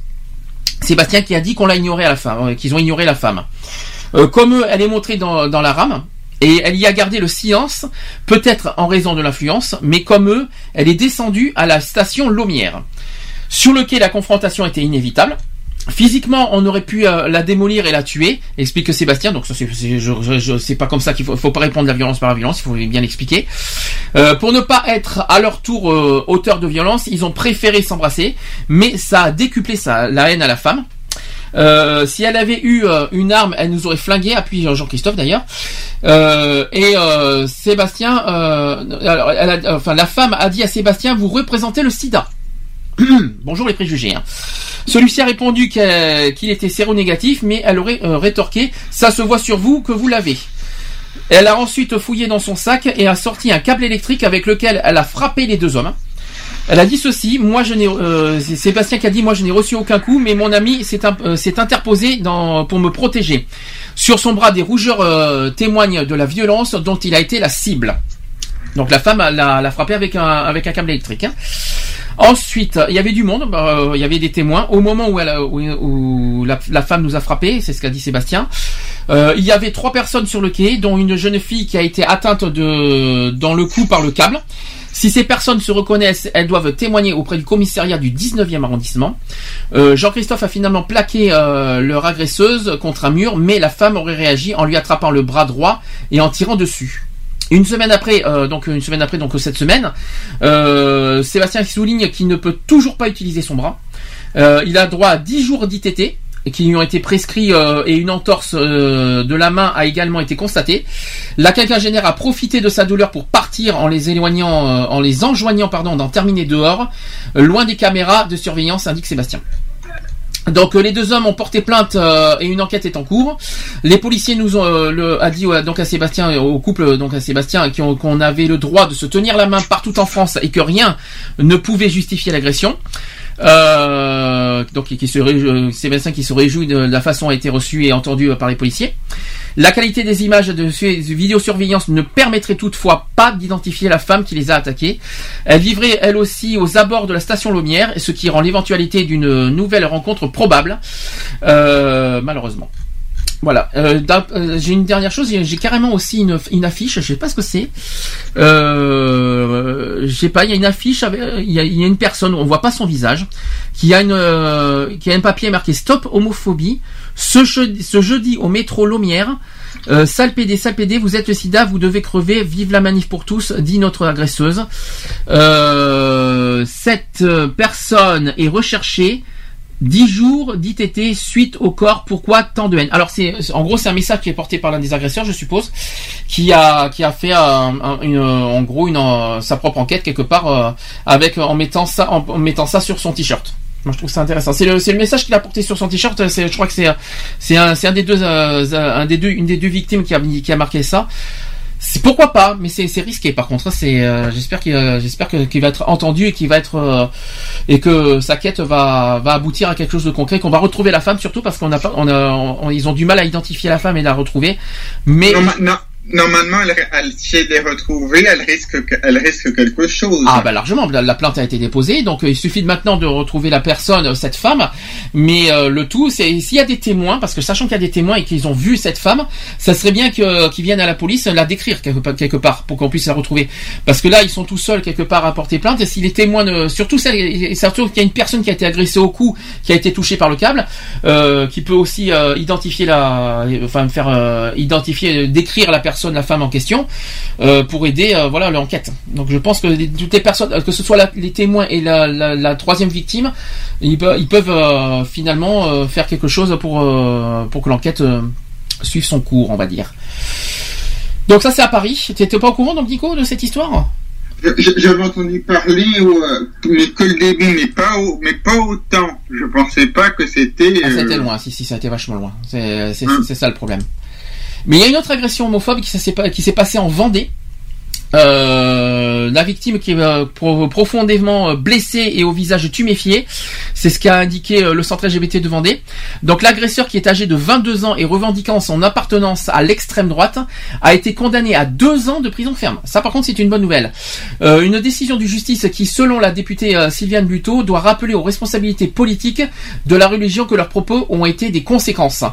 Sébastien qui a dit qu'on l'a ignoré à la femme, qu'ils ont ignoré la femme. Euh, comme elle est montrée dans la rame. Et elle y a gardé le silence, peut-être en raison de l'influence, mais comme eux, elle est descendue à la station Lomière. Sur le quai, la confrontation était inévitable. Physiquement, on aurait pu euh, la démolir et la tuer, explique Sébastien. Donc ça, c'est, pas comme ça qu'il faut, faut pas répondre la violence par la violence. Il faut bien l'expliquer. Euh, pour ne pas être à leur tour euh, auteur de violence, ils ont préféré s'embrasser, mais ça a décuplé sa, la haine à la femme. Euh, si elle avait eu euh, une arme, elle nous aurait flingué, appuie Jean-Christophe d'ailleurs. Euh, et euh, Sébastien, enfin la femme a dit à Sébastien, vous représentez le SIDA. Bonjour les préjugés. hein. Celui-ci a répondu qu'il était séronégatif, mais elle aurait rétorqué Ça se voit sur vous que vous l'avez. Elle a ensuite fouillé dans son sac et a sorti un câble électrique avec lequel elle a frappé les deux hommes. Elle a dit ceci Moi, je n'ai. euh, Sébastien qui a dit Moi, je n'ai reçu aucun coup, mais mon ami s'est euh, interposé pour me protéger. Sur son bras, des rougeurs euh, témoignent de la violence dont il a été la cible. Donc la femme l'a frappé avec un, câble électrique. hein. Ensuite, il y avait du monde, bah, euh, il y avait des témoins. Au moment où, la, femme nous a frappé, c'est ce qu'a dit Sébastien, il y avait trois personnes sur le quai, dont une jeune fille qui a été atteinte dans le cou par le câble. Si ces personnes se reconnaissent, elles doivent témoigner auprès du commissariat du 19e arrondissement. Euh, Jean-Christophe a finalement plaqué euh, leur agresseuse contre un mur, mais la femme aurait réagi en lui attrapant le bras droit et en tirant dessus. Une semaine après, euh, donc une semaine après, donc cette semaine, Sébastien souligne qu'il ne peut toujours pas utiliser son bras. Il a droit à 10 jours d'ITT qui lui ont été prescrits euh, et une entorse euh, de la main a également été constatée. La quinquagénaire a profité de sa douleur pour partir en les éloignant, euh, en les enjoignant pardon d'en terminer dehors, euh, loin des caméras de surveillance, indique Sébastien. Donc euh, les deux hommes ont porté plainte euh, et une enquête est en cours. Les policiers nous ont euh, a dit euh, donc à Sébastien au couple euh, donc à Sébastien qu'on avait le droit de se tenir la main partout en France et que rien ne pouvait justifier l'agression. Euh, donc qui se euh, Sébastien qui se réjouit de la façon a été reçue et entendue euh, par les policiers. La qualité des images de ces vidéosurveillance ne permettrait toutefois pas d'identifier la femme qui les a attaqués. Elle vivrait elle aussi aux abords de la station Lomière, ce qui rend l'éventualité d'une nouvelle rencontre probable, euh, malheureusement. Voilà. Euh, euh, j'ai une dernière chose. J'ai carrément aussi une, affiche. Je sais pas ce que c'est. Euh, je sais pas. Il y a une affiche. Il, y a, une personne. On voit pas son visage. Qui a une, euh, qui a un papier marqué Stop homophobie. Ce, jeudi- au métro Lomière. Euh, sale PD, sale PD, vous êtes le sida, vous devez crever, vive la manif pour tous, dit notre agresseuse. Cette personne est recherchée 10 jours d'ITT suite au corps, pourquoi tant de haine? Alors c'est en gros c'est un message qui est porté par l'un des agresseurs, je suppose, qui a qui a fait une, en gros une euh, sa propre enquête quelque part euh, avec en mettant ça en, mettant ça sur son t-shirt. Moi je trouve ça intéressant. C'est le le message qu'il a porté sur son t-shirt. C'est je crois que c'est c'est un un des deux euh, un des deux une des deux victimes qui a qui a marqué ça. C'est pourquoi pas, mais c'est risqué. Par contre, c'est euh, j'espère qu'il euh, j'espère qu'il va être entendu et qu'il va être euh, et que sa quête va va aboutir à quelque chose de concret, qu'on va retrouver la femme surtout parce qu'on a pas on a on- ils ont du mal à identifier la femme et la retrouver. Mais normalement, elle, elle- si elle est retrouvée, elle risque, que- elle risque quelque chose. Ah bah largement, la, la plainte a été déposée, donc euh, il suffit maintenant de retrouver la personne, euh, cette femme, mais euh, le tout, c'est s'il y a des témoins, parce que sachant qu'il y a des témoins et qu'ils ont vu cette femme, ça serait bien que- qu'ils viennent à la police la décrire quelque, part- pour qu'on puisse la retrouver. Parce que là, ils sont tout seuls quelque part à porter plainte, et si les témoins, ne, surtout celle, surtout qu'il y a une personne qui a été agressée au cou, qui a été touchée par le câble, euh, qui peut aussi euh, identifier la, enfin faire euh, identifier, euh, décrire la personne, la femme en question, euh, pour aider, euh, voilà, l'enquête. Donc je pense que les- toutes les personnes, que ce soit la- les témoins et la, la- la troisième victime, ils, peuvent- ils peuvent euh, finalement euh, faire quelque chose pour euh, pour que l'enquête euh, suive son cours, on va dire. Donc ça c'est à Paris. T'étais pas au courant donc Nico de cette histoire? J'avais entendu parler, euh, mais que le début, mais pas, au- mais pas autant. Je pensais pas que c'était. Ah, c'était euh, loin, si, si, ça a été vachement loin. C'est c'est ça le problème. Mais il y a une autre agression homophobe qui s'est passée en Vendée. Euh, la victime qui est euh, pro- profondément euh, blessée et au visage tuméfié, c'est ce qu'a indiqué le centre LGBT de Vendée. Donc l'agresseur qui est âgé de 22 ans et revendiquant son appartenance à l'extrême droite a été condamné à deux ans de prison ferme. Ça par contre c'est une bonne nouvelle. Une décision du justice qui selon la députée Sylviane Buteau doit rappeler aux responsabilités politiques de la religion que leurs propos ont été des conséquences.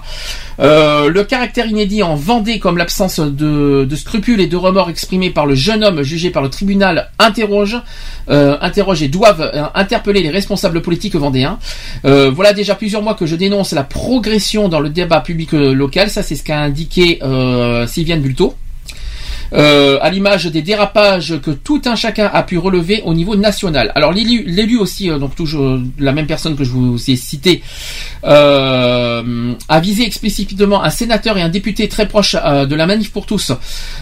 Le caractère inédit en Vendée comme l'absence de, de scrupules et de remords exprimés par le jeune homme jugé par le tribunal interroge, euh, et doivent euh, interpeller les responsables politiques vendéens. Euh, voilà déjà plusieurs mois que je dénonce la progression dans le débat public local. Ça, c'est ce qu'a indiqué Sylviane Bulto. Euh, à l'image des dérapages que tout un chacun a pu relever au niveau national. Alors l'élu, aussi, euh, donc toujours euh, la même personne que je vous ai cité, euh, a visé explicitement un sénateur et un député très proche de la manif pour tous.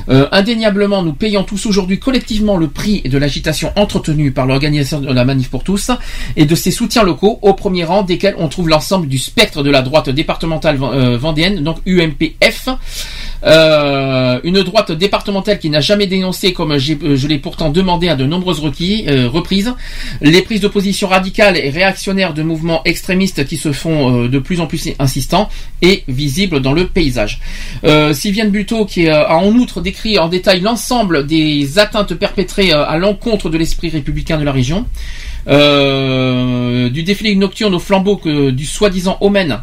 Indéniablement, nous payons tous aujourd'hui collectivement le prix de l'agitation entretenue par l'organisation de la manif pour tous et de ses soutiens locaux, au premier rang desquels on trouve l'ensemble du spectre de la droite départementale vendéenne, donc UMPF. Euh, une droite départementale qui n'a jamais dénoncé, comme euh, je l'ai pourtant demandé à de nombreuses euh, reprises, les prises de position radicales et réactionnaires de mouvements extrémistes qui se font de plus en plus insistants et visibles dans le paysage. Sylviane Buteau, qui a en outre décrit en détail l'ensemble des atteintes perpétrées à l'encontre de l'esprit républicain de la région, du défilé nocturne au flambeau que, du soi-disant Omen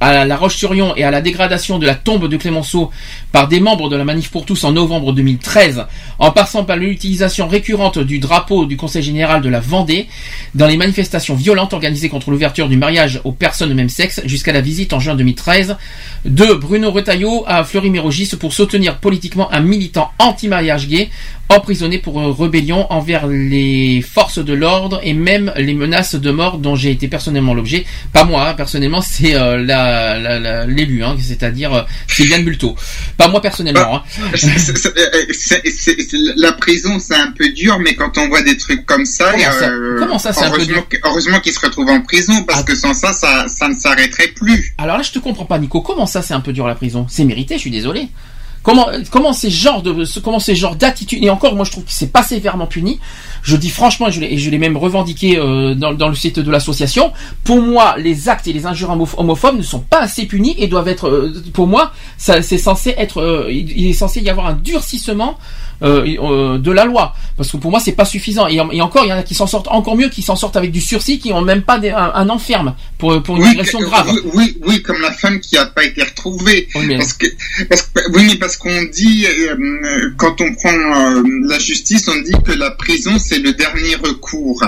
à la Roche-sur-Yon et à la dégradation de la tombe de Clémenceau par des membres de la Manif pour tous en novembre 2013, en passant par l'utilisation récurrente du drapeau du Conseil général de la Vendée dans les manifestations violentes organisées contre l'ouverture du mariage aux personnes de même sexe jusqu'à la visite en juin 2013 de Bruno Retailleau à Fleury-Mérogis pour soutenir politiquement un militant anti-mariage gay emprisonné pour euh, rébellion envers les forces de l'ordre et même les menaces de mort dont j'ai été personnellement l'objet. Pas moi, hein, personnellement, c'est euh, la- la- la- l'élu, hein, c'est-à-dire euh, Sylviane Bulto. Pas moi personnellement. hein. C'est- c'est- c'est- c'est- c'est- la prison, c'est un peu dur, mais quand on voit des trucs comme ça, Comment ça- euh, comment ça, c'est un peu heureusement dur Ah. heureusement qu'ils se retrouvent en prison, parce que sans ça, ça, ça ne s'arrêterait plus. Alors là, je te comprends pas, Nico. Comment ça, c'est un peu dur la prison C'est mérité, je suis désolé. Comment, ces genres de, et encore, moi, je trouve que c'est pas sévèrement puni. Je dis franchement, et je l'ai, même revendiqué euh, dans, dans le site de l'association. Pour moi, les actes et les injures homo- homophobes ne sont pas assez punis et doivent être, euh, pour moi, c'est censé être, euh, il est censé y avoir un durcissement de la loi. Parce que pour moi, c'est pas suffisant. Et, en- et encore, il y en a qui s'en sortent encore mieux, qui s'en sortent avec du sursis, qui ont même pas des- un, un enferme pour, pour une Oui, agression grave. Oui, oui, comme la femme qui n'a pas été retrouvée. mais- Parce que, parce que- oui, mais parce qu'on dit, quand on prend la justice, on dit que la prison, c'est le dernier recours.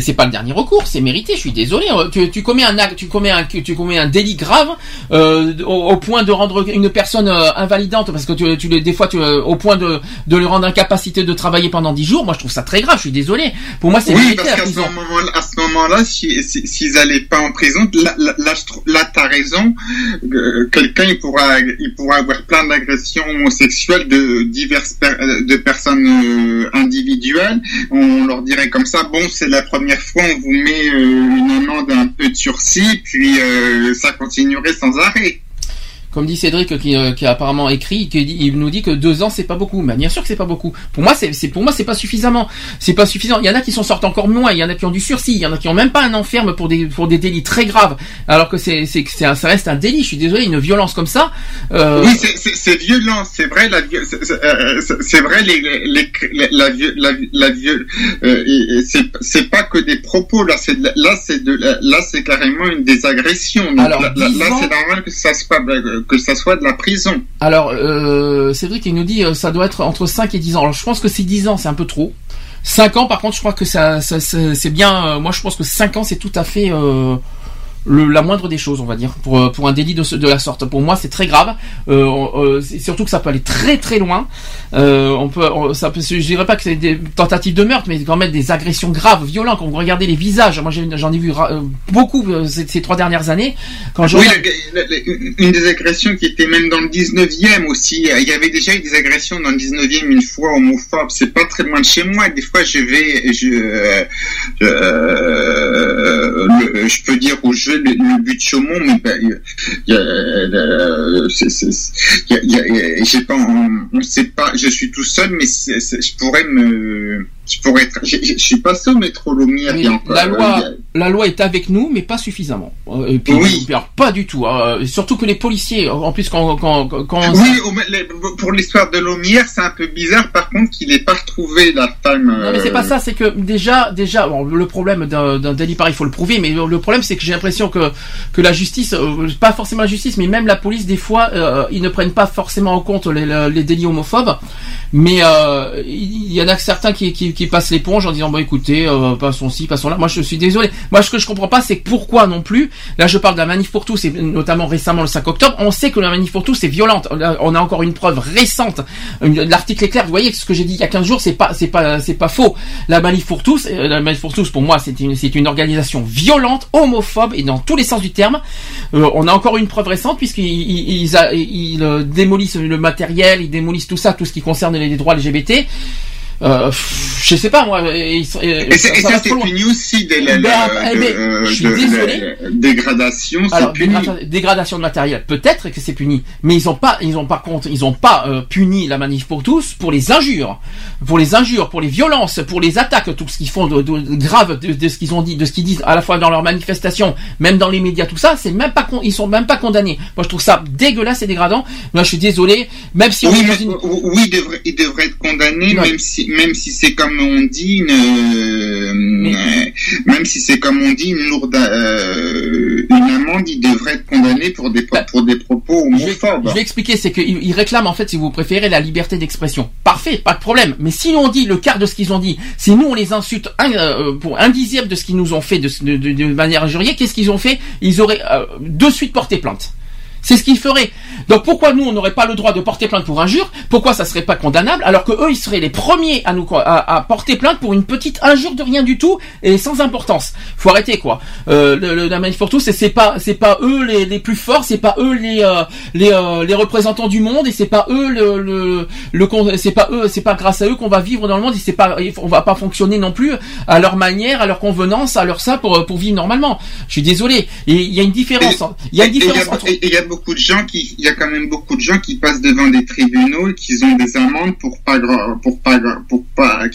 Mais c'est pas le dernier recours, c'est mérité. Je suis désolé. Euh, Tu, tu commets un acte, tu commets un, tu commets un délit grave euh, au, au point de rendre une personne euh, invalidante parce que tu, tu des fois tu, au point de, de le rendre incapacité de travailler pendant 10 jours. Moi, je trouve ça très grave. Je suis désolé. Pour moi, c'est Oui, mérité parce qu'à ce moment-là, à ce moment-là, si, si- s'ils allaient pas en prison, là, là, là, t'as raison. euh, Quelqu'un, il pourra, il pourra avoir plein d'agressions homosexuelles de diverses per- de personnes individuelles. On leur dirait comme ça, bon, c'est la première fois, on vous met euh, une amende un peu de sursis, puis euh, ça continuerait sans arrêt. Comme dit Cédric qui, euh, qui a apparemment écrit, qui dit- il nous dit que deux ans c'est pas beaucoup. Mais bien sûr que c'est pas beaucoup. Pour moi c'est pour moi c'est pas suffisamment. C'est pas suffisant. Il y en a qui sont sortis encore moins. Il y en a qui ont du sursis. Il y en a qui ont même pas un enferme pour des pour des délits très graves. Alors que c'est c'est ça reste un délit. Je suis désolé. Une violence comme ça. euh, Oui, c'est- violent, c'est vrai. La, c'est- euh, c'est- vrai. Les, les, les- la, la, la, viol- euh, c'est c'est pas que des propos. Là, c'est la- là, c'est de la- là, c'est carrément une des agressions. Donc, Alors, là, là, c'est normal que ça que ça soit de la prison. Alors, euh, Cédric, il nous dit euh, ça doit être entre 5 et 10 ans. Alors, je pense que c'est 10 ans, c'est un peu trop. 5 ans, par contre, je crois que ça- ça- c'est bien. euh, moi, je pense que 5 ans, c'est tout à fait euh, le, la moindre des choses, on va dire, pour, euh, pour un délit de, ce- de la sorte. Pour moi, c'est très grave. Euh, euh, surtout que ça peut aller très très loin. Euh, on peut, on- ça peut, je dirais pas que c'est des tentatives de meurtre, mais quand même des agressions graves, violentes. Quand vous regardez les visages, moi j'en ai vu beaucoup ces, ces trois dernières années. Quand je Oui, regarde- la- la- la- une des agressions qui était même dans le 19e aussi. Il y avait déjà eu des agressions dans le 19e une fois homophobes. C'est pas très loin de chez moi. Des fois, je vais, je, je peux dire au jeu le, but de Chaumont, mais il y pas, on, on sait pas. Je suis tout seul, mais je pourrais me, je pourrais être. j'ai- Je suis passé au métro Lumière. il y a encore- la loi, a- la loi est avec nous, mais pas suffisamment. Euh, Et puis, Oui. alors, pas du tout. hein. surtout que les policiers, en plus quand quand quand Oui, pour l'histoire de Lomière, c'est un peu bizarre par contre qu'il n'ait pas retrouvé la femme. Non mais c'est pas euh, ça, c'est que déjà, déjà, bon, le problème d'un délit pareil, il faut le prouver, mais le problème c'est que j'ai l'impression que que la justice, euh, pas forcément la justice, mais même la police, des fois, euh, ils ne prennent pas forcément en compte les, délits homophobes, mais euh, il y en a certains qui, qui, qui passent l'éponge en disant bon écoutez, euh, passons ci, passons là. Moi je suis désolé. Moi ce que je comprends pas, c'est pourquoi non plus. Là je parle de la manif pour tous, et notamment récemment le 5 octobre. On sait que la manif pour tous est violente. On a encore une preuve récente. L'article est clair. Vous voyez ce que j'ai dit il y a 15 jours, c'est pas c'est pas c'est pas faux. La manif pour tous, euh, la manif pour tous, pour moi, c'est une c'est une organisation violente, homophobe et dans tous les sens du terme. Euh, on a encore une preuve récente puisqu'ils ils, euh, démolissent le matériel, ils démolissent tout ça, tout ce qui concerne les droits LGBT. Euh, je sais pas moi. ils sont- Et, ça, c'est puni aussi de la, la- ben, de- je suis de- désolé. la dégradation, Alors, puni. dégradation de matériel, peut-être que c'est puni, mais ils ont pas, ils ont par contre, ils ont pas euh, puni la manif pour tous pour les injures, pour les injures, pour les violences, pour les attaques, tout ce qu'ils font de, de- de grave de, ce qu'ils ont dit, de ce qu'ils disent à la fois dans leurs manifestations, même dans les médias, tout ça, c'est même pas, con- ils sont même pas condamnés. Moi, je trouve ça dégueulasse et dégradant. Moi, je suis désolé, même si on Oui, mais- une- oui, il devrait, il devrait être condamné, Ouais. même si, même si c'est comme on dit, une, euh, même si c'est comme on dit, une lourde, euh, une amende, il devrait être condamné pour des, pour des propos homophobes. Je vais expliquer, c'est qu'ils ils réclament en fait, si vous préférez, la liberté d'expression. Parfait, pas de problème. Mais si on dit le quart de ce qu'ils ont dit, si nous on les insulte un, euh, pour un dixième de ce qu'ils nous ont fait de, de, manière injuriée, qu'est-ce qu'ils ont fait? Ils auraient de suite porté plainte. C'est ce qu'ils feraient. Donc pourquoi nous on n'aurait pas le droit de porter plainte pour injure? Pourquoi ça serait pas condamnable alors que eux ils seraient les premiers à nous à, à porter plainte pour une petite injure de rien du tout et sans importance? Faut arrêter quoi. Euh, le, le- la manif pour tous, c'est- pas c'est pas eux les, les plus forts, c'est pas eux les euh, les, euh, les représentants du monde et c'est pas eux le le, le c'est pas eux c'est pas grâce à eux qu'on va vivre dans le monde et c'est pas on va pas fonctionner non plus à leur manière, à leur convenance, à leur ça pour pour vivre normalement. Je suis désolé. Il y a une différence. Il y a une et différence entre et- et beaucoup de gens qui, il y a quand même beaucoup de gens qui passent devant des tribunaux et qui ont des amendes pour pas, pour pas, pour pas,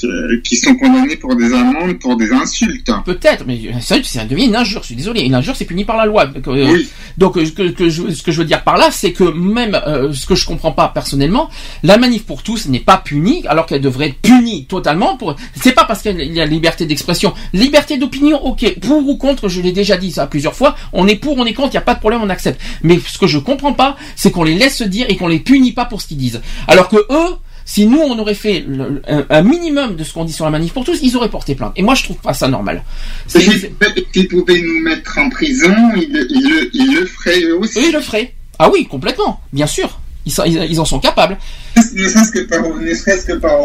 qui, sont condamnés pour des amendes pour des insultes. Peut-être, mais ça, ça devient une injure. Je suis désolé, une injure c'est puni par la loi. Donc, euh, Donc euh, que, que je- ce que je veux dire par là, c'est que même euh, ce que je comprends pas personnellement, la manif pour tous n'est pas punie, alors qu'elle devrait être punie totalement. Pour c'est pas parce qu'il y a liberté d'expression, liberté d'opinion, ok. Pour ou contre, je l'ai déjà dit ça plusieurs fois. On est pour, on est contre, il y a pas de problème, on accepte. Mais ce que je comprends pas, c'est qu'on les laisse se dire et qu'on les punit pas pour ce qu'ils disent. Alors que eux. Si nous on aurait fait le- un, un minimum de ce qu'on dit sur la manif pour tous, ils auraient porté plainte. Et moi je trouve pas ça normal. S'ils pouvaient nous mettre en prison, ils, le- ils le, ils le feraient eux aussi. Eux, ils le feraient. Ah oui, complètement, bien sûr. Ils, sont- ils, ils en sont capables. Ne serait-ce que par, ne serait-ce que par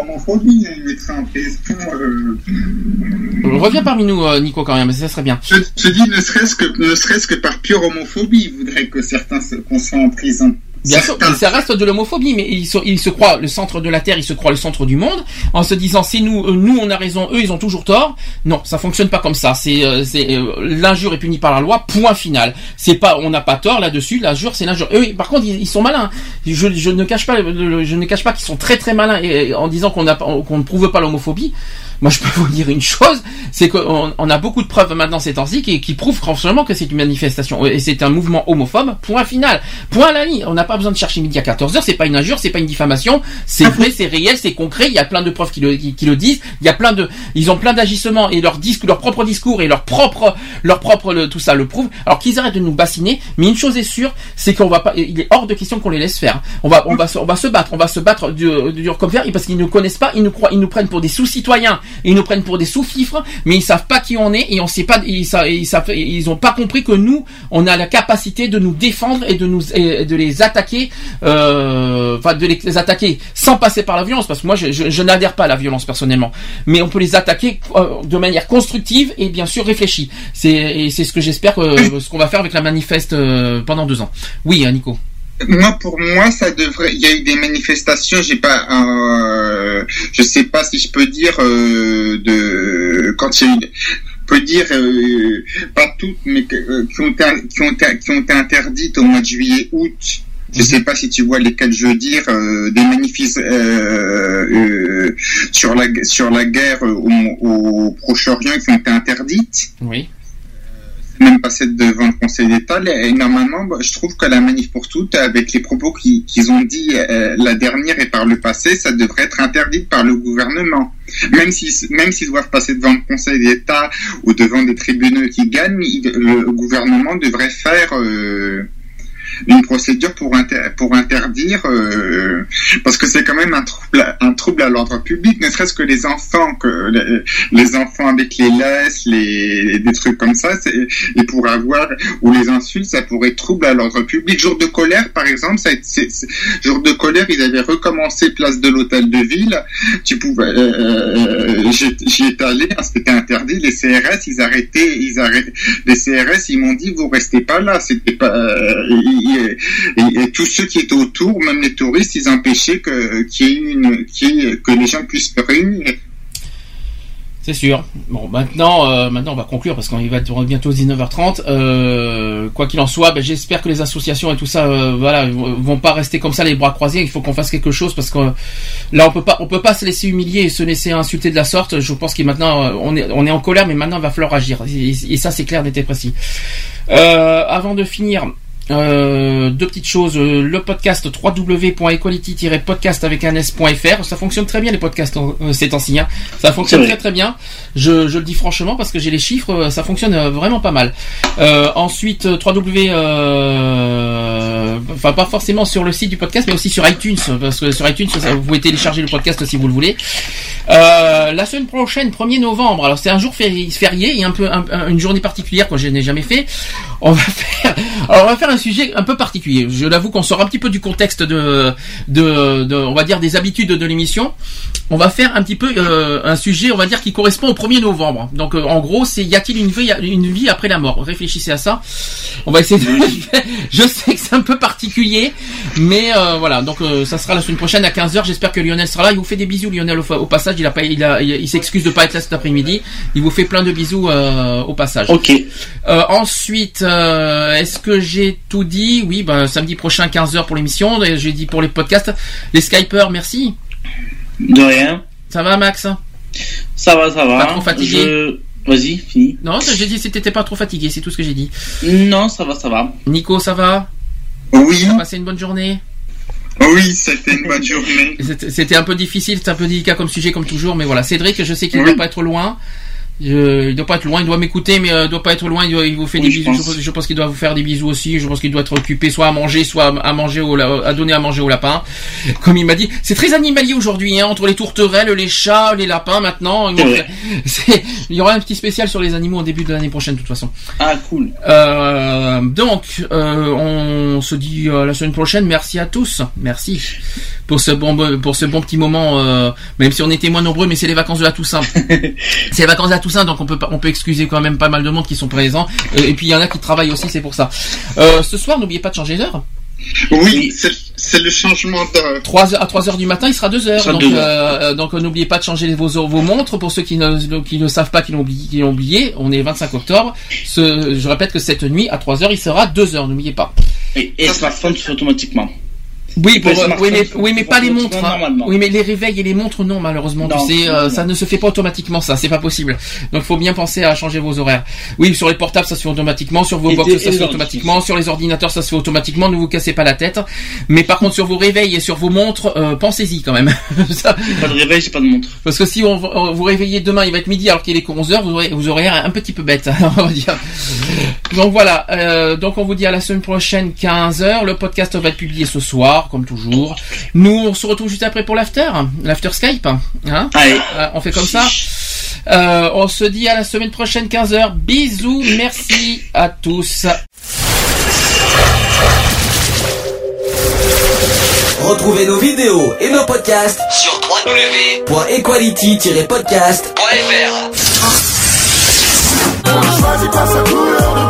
mettraient en prison. euh, Reviens parmi nous, euh, Nico, quand même, ça serait bien. Je, je dis ne serait-ce que, ne serait-ce que par pure homophobie, ils voudraient que certains se, qu'on soit en prison. Bien sûr, ça reste de l'homophobie, mais ils se, ils se croient le centre de la Terre, ils se croient le centre du monde, en se disant c'est nous, euh, nous on a raison, eux ils ont toujours tort. Non, ça fonctionne pas comme ça. C'est, euh, euh, l'injure est punie par la loi. Point final. C'est pas, on n'a pas tort là-dessus. L'injure, c'est l'injure. Eux, par contre, ils, ils sont malins. Je, je ne cache pas, je ne cache pas qu'ils sont très très malins et, en disant qu'on ne prouve pas l'homophobie. Moi, je peux vous dire une chose, c'est qu'on on a beaucoup de preuves maintenant ces temps-ci qui, qui prouvent franchement que c'est une manifestation et c'est un mouvement homophobe. Point final. Point à la ligne. On n'a pas besoin de chercher midi à 14 h C'est pas une injure, c'est pas une diffamation. C'est vrai, c'est réel, c'est concret. Il y a plein de preuves qui le, qui, qui le disent. Il y a plein de, ils ont plein d'agissements et leur disque, leur propre discours et leur propre, leur propre, le- tout ça le prouve. Alors qu'ils arrêtent de nous bassiner. Mais une chose est sûre, c'est qu'on va pas, il est hors de question qu'on les laisse faire. On va, on va, se, on va se battre, on va se battre dur, dur comme fer parce qu'ils ne connaissent pas, ils nous croient, ils nous prennent pour des sous-citoyens, ils nous prennent pour des sous-fifres, mais ils savent pas qui on est et on sait pas, ils, ils, savent- ils ont pas compris que nous, on a la capacité de nous défendre et de nous, et de les attaquer, euh, enfin de les attaquer sans passer par la violence, parce que moi je, je- je n'adhère pas à la violence personnellement, mais on peut les attaquer euh, de manière constructive et bien sûr réfléchie. C'est c'est ce que j'espère que ce qu'on va faire avec la manifeste euh, pendant deux ans. Oui, hein, Nico. Moi, pour moi, ça devrait. Il y a eu des manifestations. J'ai pas. Euh, je sais pas si je peux dire euh, de quand il y a eu. je peux dire euh, pas toutes, mais euh, qui, ont qui, ont qui ont été interdites au mois de juillet, août. Je sais pas si tu vois lesquelles je veux dire, euh, des manifestes euh, euh, sur la sur la guerre au, au Proche-Orient qui ont été interdites Oui. Même passé devant le Conseil d'État. Normalement, bah, je trouve que la manif pour toutes, avec les propos qui- qu'ils ont dit euh, la dernière et par le passé, ça devrait être interdit par le gouvernement. Même s'ils même s'ils doivent passer devant le Conseil d'État ou devant des tribunaux qui gagnent, le gouvernement devrait faire euh, une procédure pour, pour interdire, euh, parce que c'est quand même un trouble, un trouble à l'ordre public, ne serait-ce que les enfants, que les, enfants avec les laisses, les, des trucs comme ça, et pour avoir, ou les insultes, ça pourrait être trouble à l'ordre public. Jour de colère, par exemple, ça, c'est- c'est- jour de colère, ils avaient recommencé place de l'hôtel de ville, tu pouvais, euh, euh, j'y j'y étais allé, hein, c'était interdit, les CRS, ils arrêtaient, ils arrêtaient, les CRS, ils m'ont dit, vous restez pas là, c'était pas, euh, et, tous ceux qui étaient autour, même les touristes, ils empêchaient que, que les gens puissent se réunir. C'est sûr. Bon, maintenant, euh, maintenant, on va conclure parce qu'on va bientôt 19h30. Euh, quoi qu'il en soit, ben, j'espère que les associations et tout ça, euh, voilà, vont pas rester comme ça les bras croisés. Il faut qu'on fasse quelque chose parce que là, on peut pas, on peut pas se laisser humilier et se laisser insulter de la sorte. Je pense que maintenant, euh, on est, on est en colère, mais maintenant, il va falloir agir. Et, ça, c'est clair, d'être précis. Avant de finir. Euh, deux petites choses. Euh, Le podcast www.equality-podcast avec un s.fr. Ça fonctionne très bien les podcasts euh, ces temps-ci. hein. Ça fonctionne très très bien. Je, je le dis franchement parce que j'ai les chiffres. euh, Ça fonctionne euh, vraiment pas mal. Euh, ensuite, euh, www. Euh, euh, enfin pas forcément sur le site du podcast, mais aussi sur iTunes, parce que sur iTunes vous pouvez télécharger le podcast si vous le voulez. Euh, la semaine prochaine, 1er novembre, alors c'est un jour féri- férié et un peu un- un- une journée particulière que je n'ai jamais fait. On va faire, alors on va faire un sujet un peu particulier. Je l'avoue qu'on sort un petit peu du contexte de, de, de- on va dire des habitudes de l'émission. On va faire un petit peu euh, un sujet, on va dire qui correspond au 1er novembre. Donc euh, en gros, c'est y a-t-il une vie, une vie après la mort? Réfléchissez à ça. On va essayer de. je sais que c'est un peu particulier, mais euh, voilà. Donc ça sera la semaine prochaine à 15h. J'espère que Lionel sera là. Il vous fait des bisous, Lionel au, au passage. Il a pas, il a, il, il s'excuse de pas être là cet après-midi. Il vous fait plein de bisous au passage. Ok. Ensuite, est-ce que j'ai tout dit Oui, ben samedi prochain 15h pour l'émission. J'ai dit pour les podcasts, les Skypers, merci. De rien. Ça va, Max? Ça va, ça va. Pas trop fatigué? Je- Vas-y, fini. Non, j'ai dit que t'étais pas trop fatigué. C'est tout ce que j'ai dit. Non, ça va, ça va. Nico, ça va? Oui. T'as passé une bonne journée? Oui, c'était une bonne journée. C'était un peu difficile, c'est un peu délicat comme sujet comme toujours, mais voilà. Cédric, je sais qu'il ne Oui. doit pas être loin. Euh, il doit pas être loin, il doit m'écouter, mais euh, il doit pas être loin. Il, doit- il vous fait Oui, des je bisous. Je pense. pense, je pense qu'il doit vous faire des bisous aussi. Je pense qu'il doit être occupé, soit à manger, soit à manger au, à donner à manger au lapin. Comme il m'a dit, c'est très animalier aujourd'hui, hein, entre les tourterelles, les chats, les lapins. Maintenant, c'est- il y aura un petit spécial sur les animaux au début de l'année prochaine, de toute façon. Ah, cool. Euh, donc, euh, on se dit euh, la semaine prochaine. Merci à tous. Merci pour ce bon pour ce bon petit moment. euh, même si on était moins nombreux, mais c'est les vacances de la Toussaint. c'est les vacances de la Toussaint, donc on peut pas- on peut excuser quand même pas mal de monde qui sont présents. Euh, et puis il y en a qui travaillent aussi, c'est pour ça. Euh, ce soir, n'oubliez pas de changer d'heure. Oui, c'est le changement d'heure. 3 heures, à 3 heures du matin, il sera 2 heures. Donc, euh, donc n'oubliez pas de changer vos, vos montres. Pour ceux qui ne, qui ne savent pas, qui l'ont oublié, qui l'ont oublié, on est 25 octobre. Ce, je répète que cette nuit, à 3 heures, il sera 2 heures. N'oubliez pas. Et, et smartphone se fait automatiquement. Oui, pour, smartphone oui, mais, oui, pas les montres. hein. Oui, mais les réveils et les montres, non, malheureusement. Non, tu sais, non, euh, non. ça ne se fait pas automatiquement, ça. C'est pas possible. Donc, il faut bien penser à changer vos horaires. Oui, sur les portables, ça se fait automatiquement. Sur vos Et box, ça se fait automatiquement. Sur les ordinateurs, ça se fait automatiquement. Ne vous cassez pas la tête. Mais par contre, sur vos réveils et sur vos montres, euh, pensez-y quand même. Ça- Pas de réveil, j'ai pas de montre. Parce que si on, on- vous réveillez demain, il va être midi alors qu'il est que 11h, vous aurez, vous aurez l'air un petit peu bête, on va dire. Donc voilà, euh, donc on vous dit à la semaine prochaine 15h, le podcast va être publié ce soir, comme toujours. Nous, on se retrouve juste après pour l'after, l'after Skype, hein Allez. Euh, On fait comme ça Euh, On se dit à la semaine prochaine 15h, bisous, merci à tous. Retrouvez nos vidéos et nos podcasts sur www.equality-podcast.fr.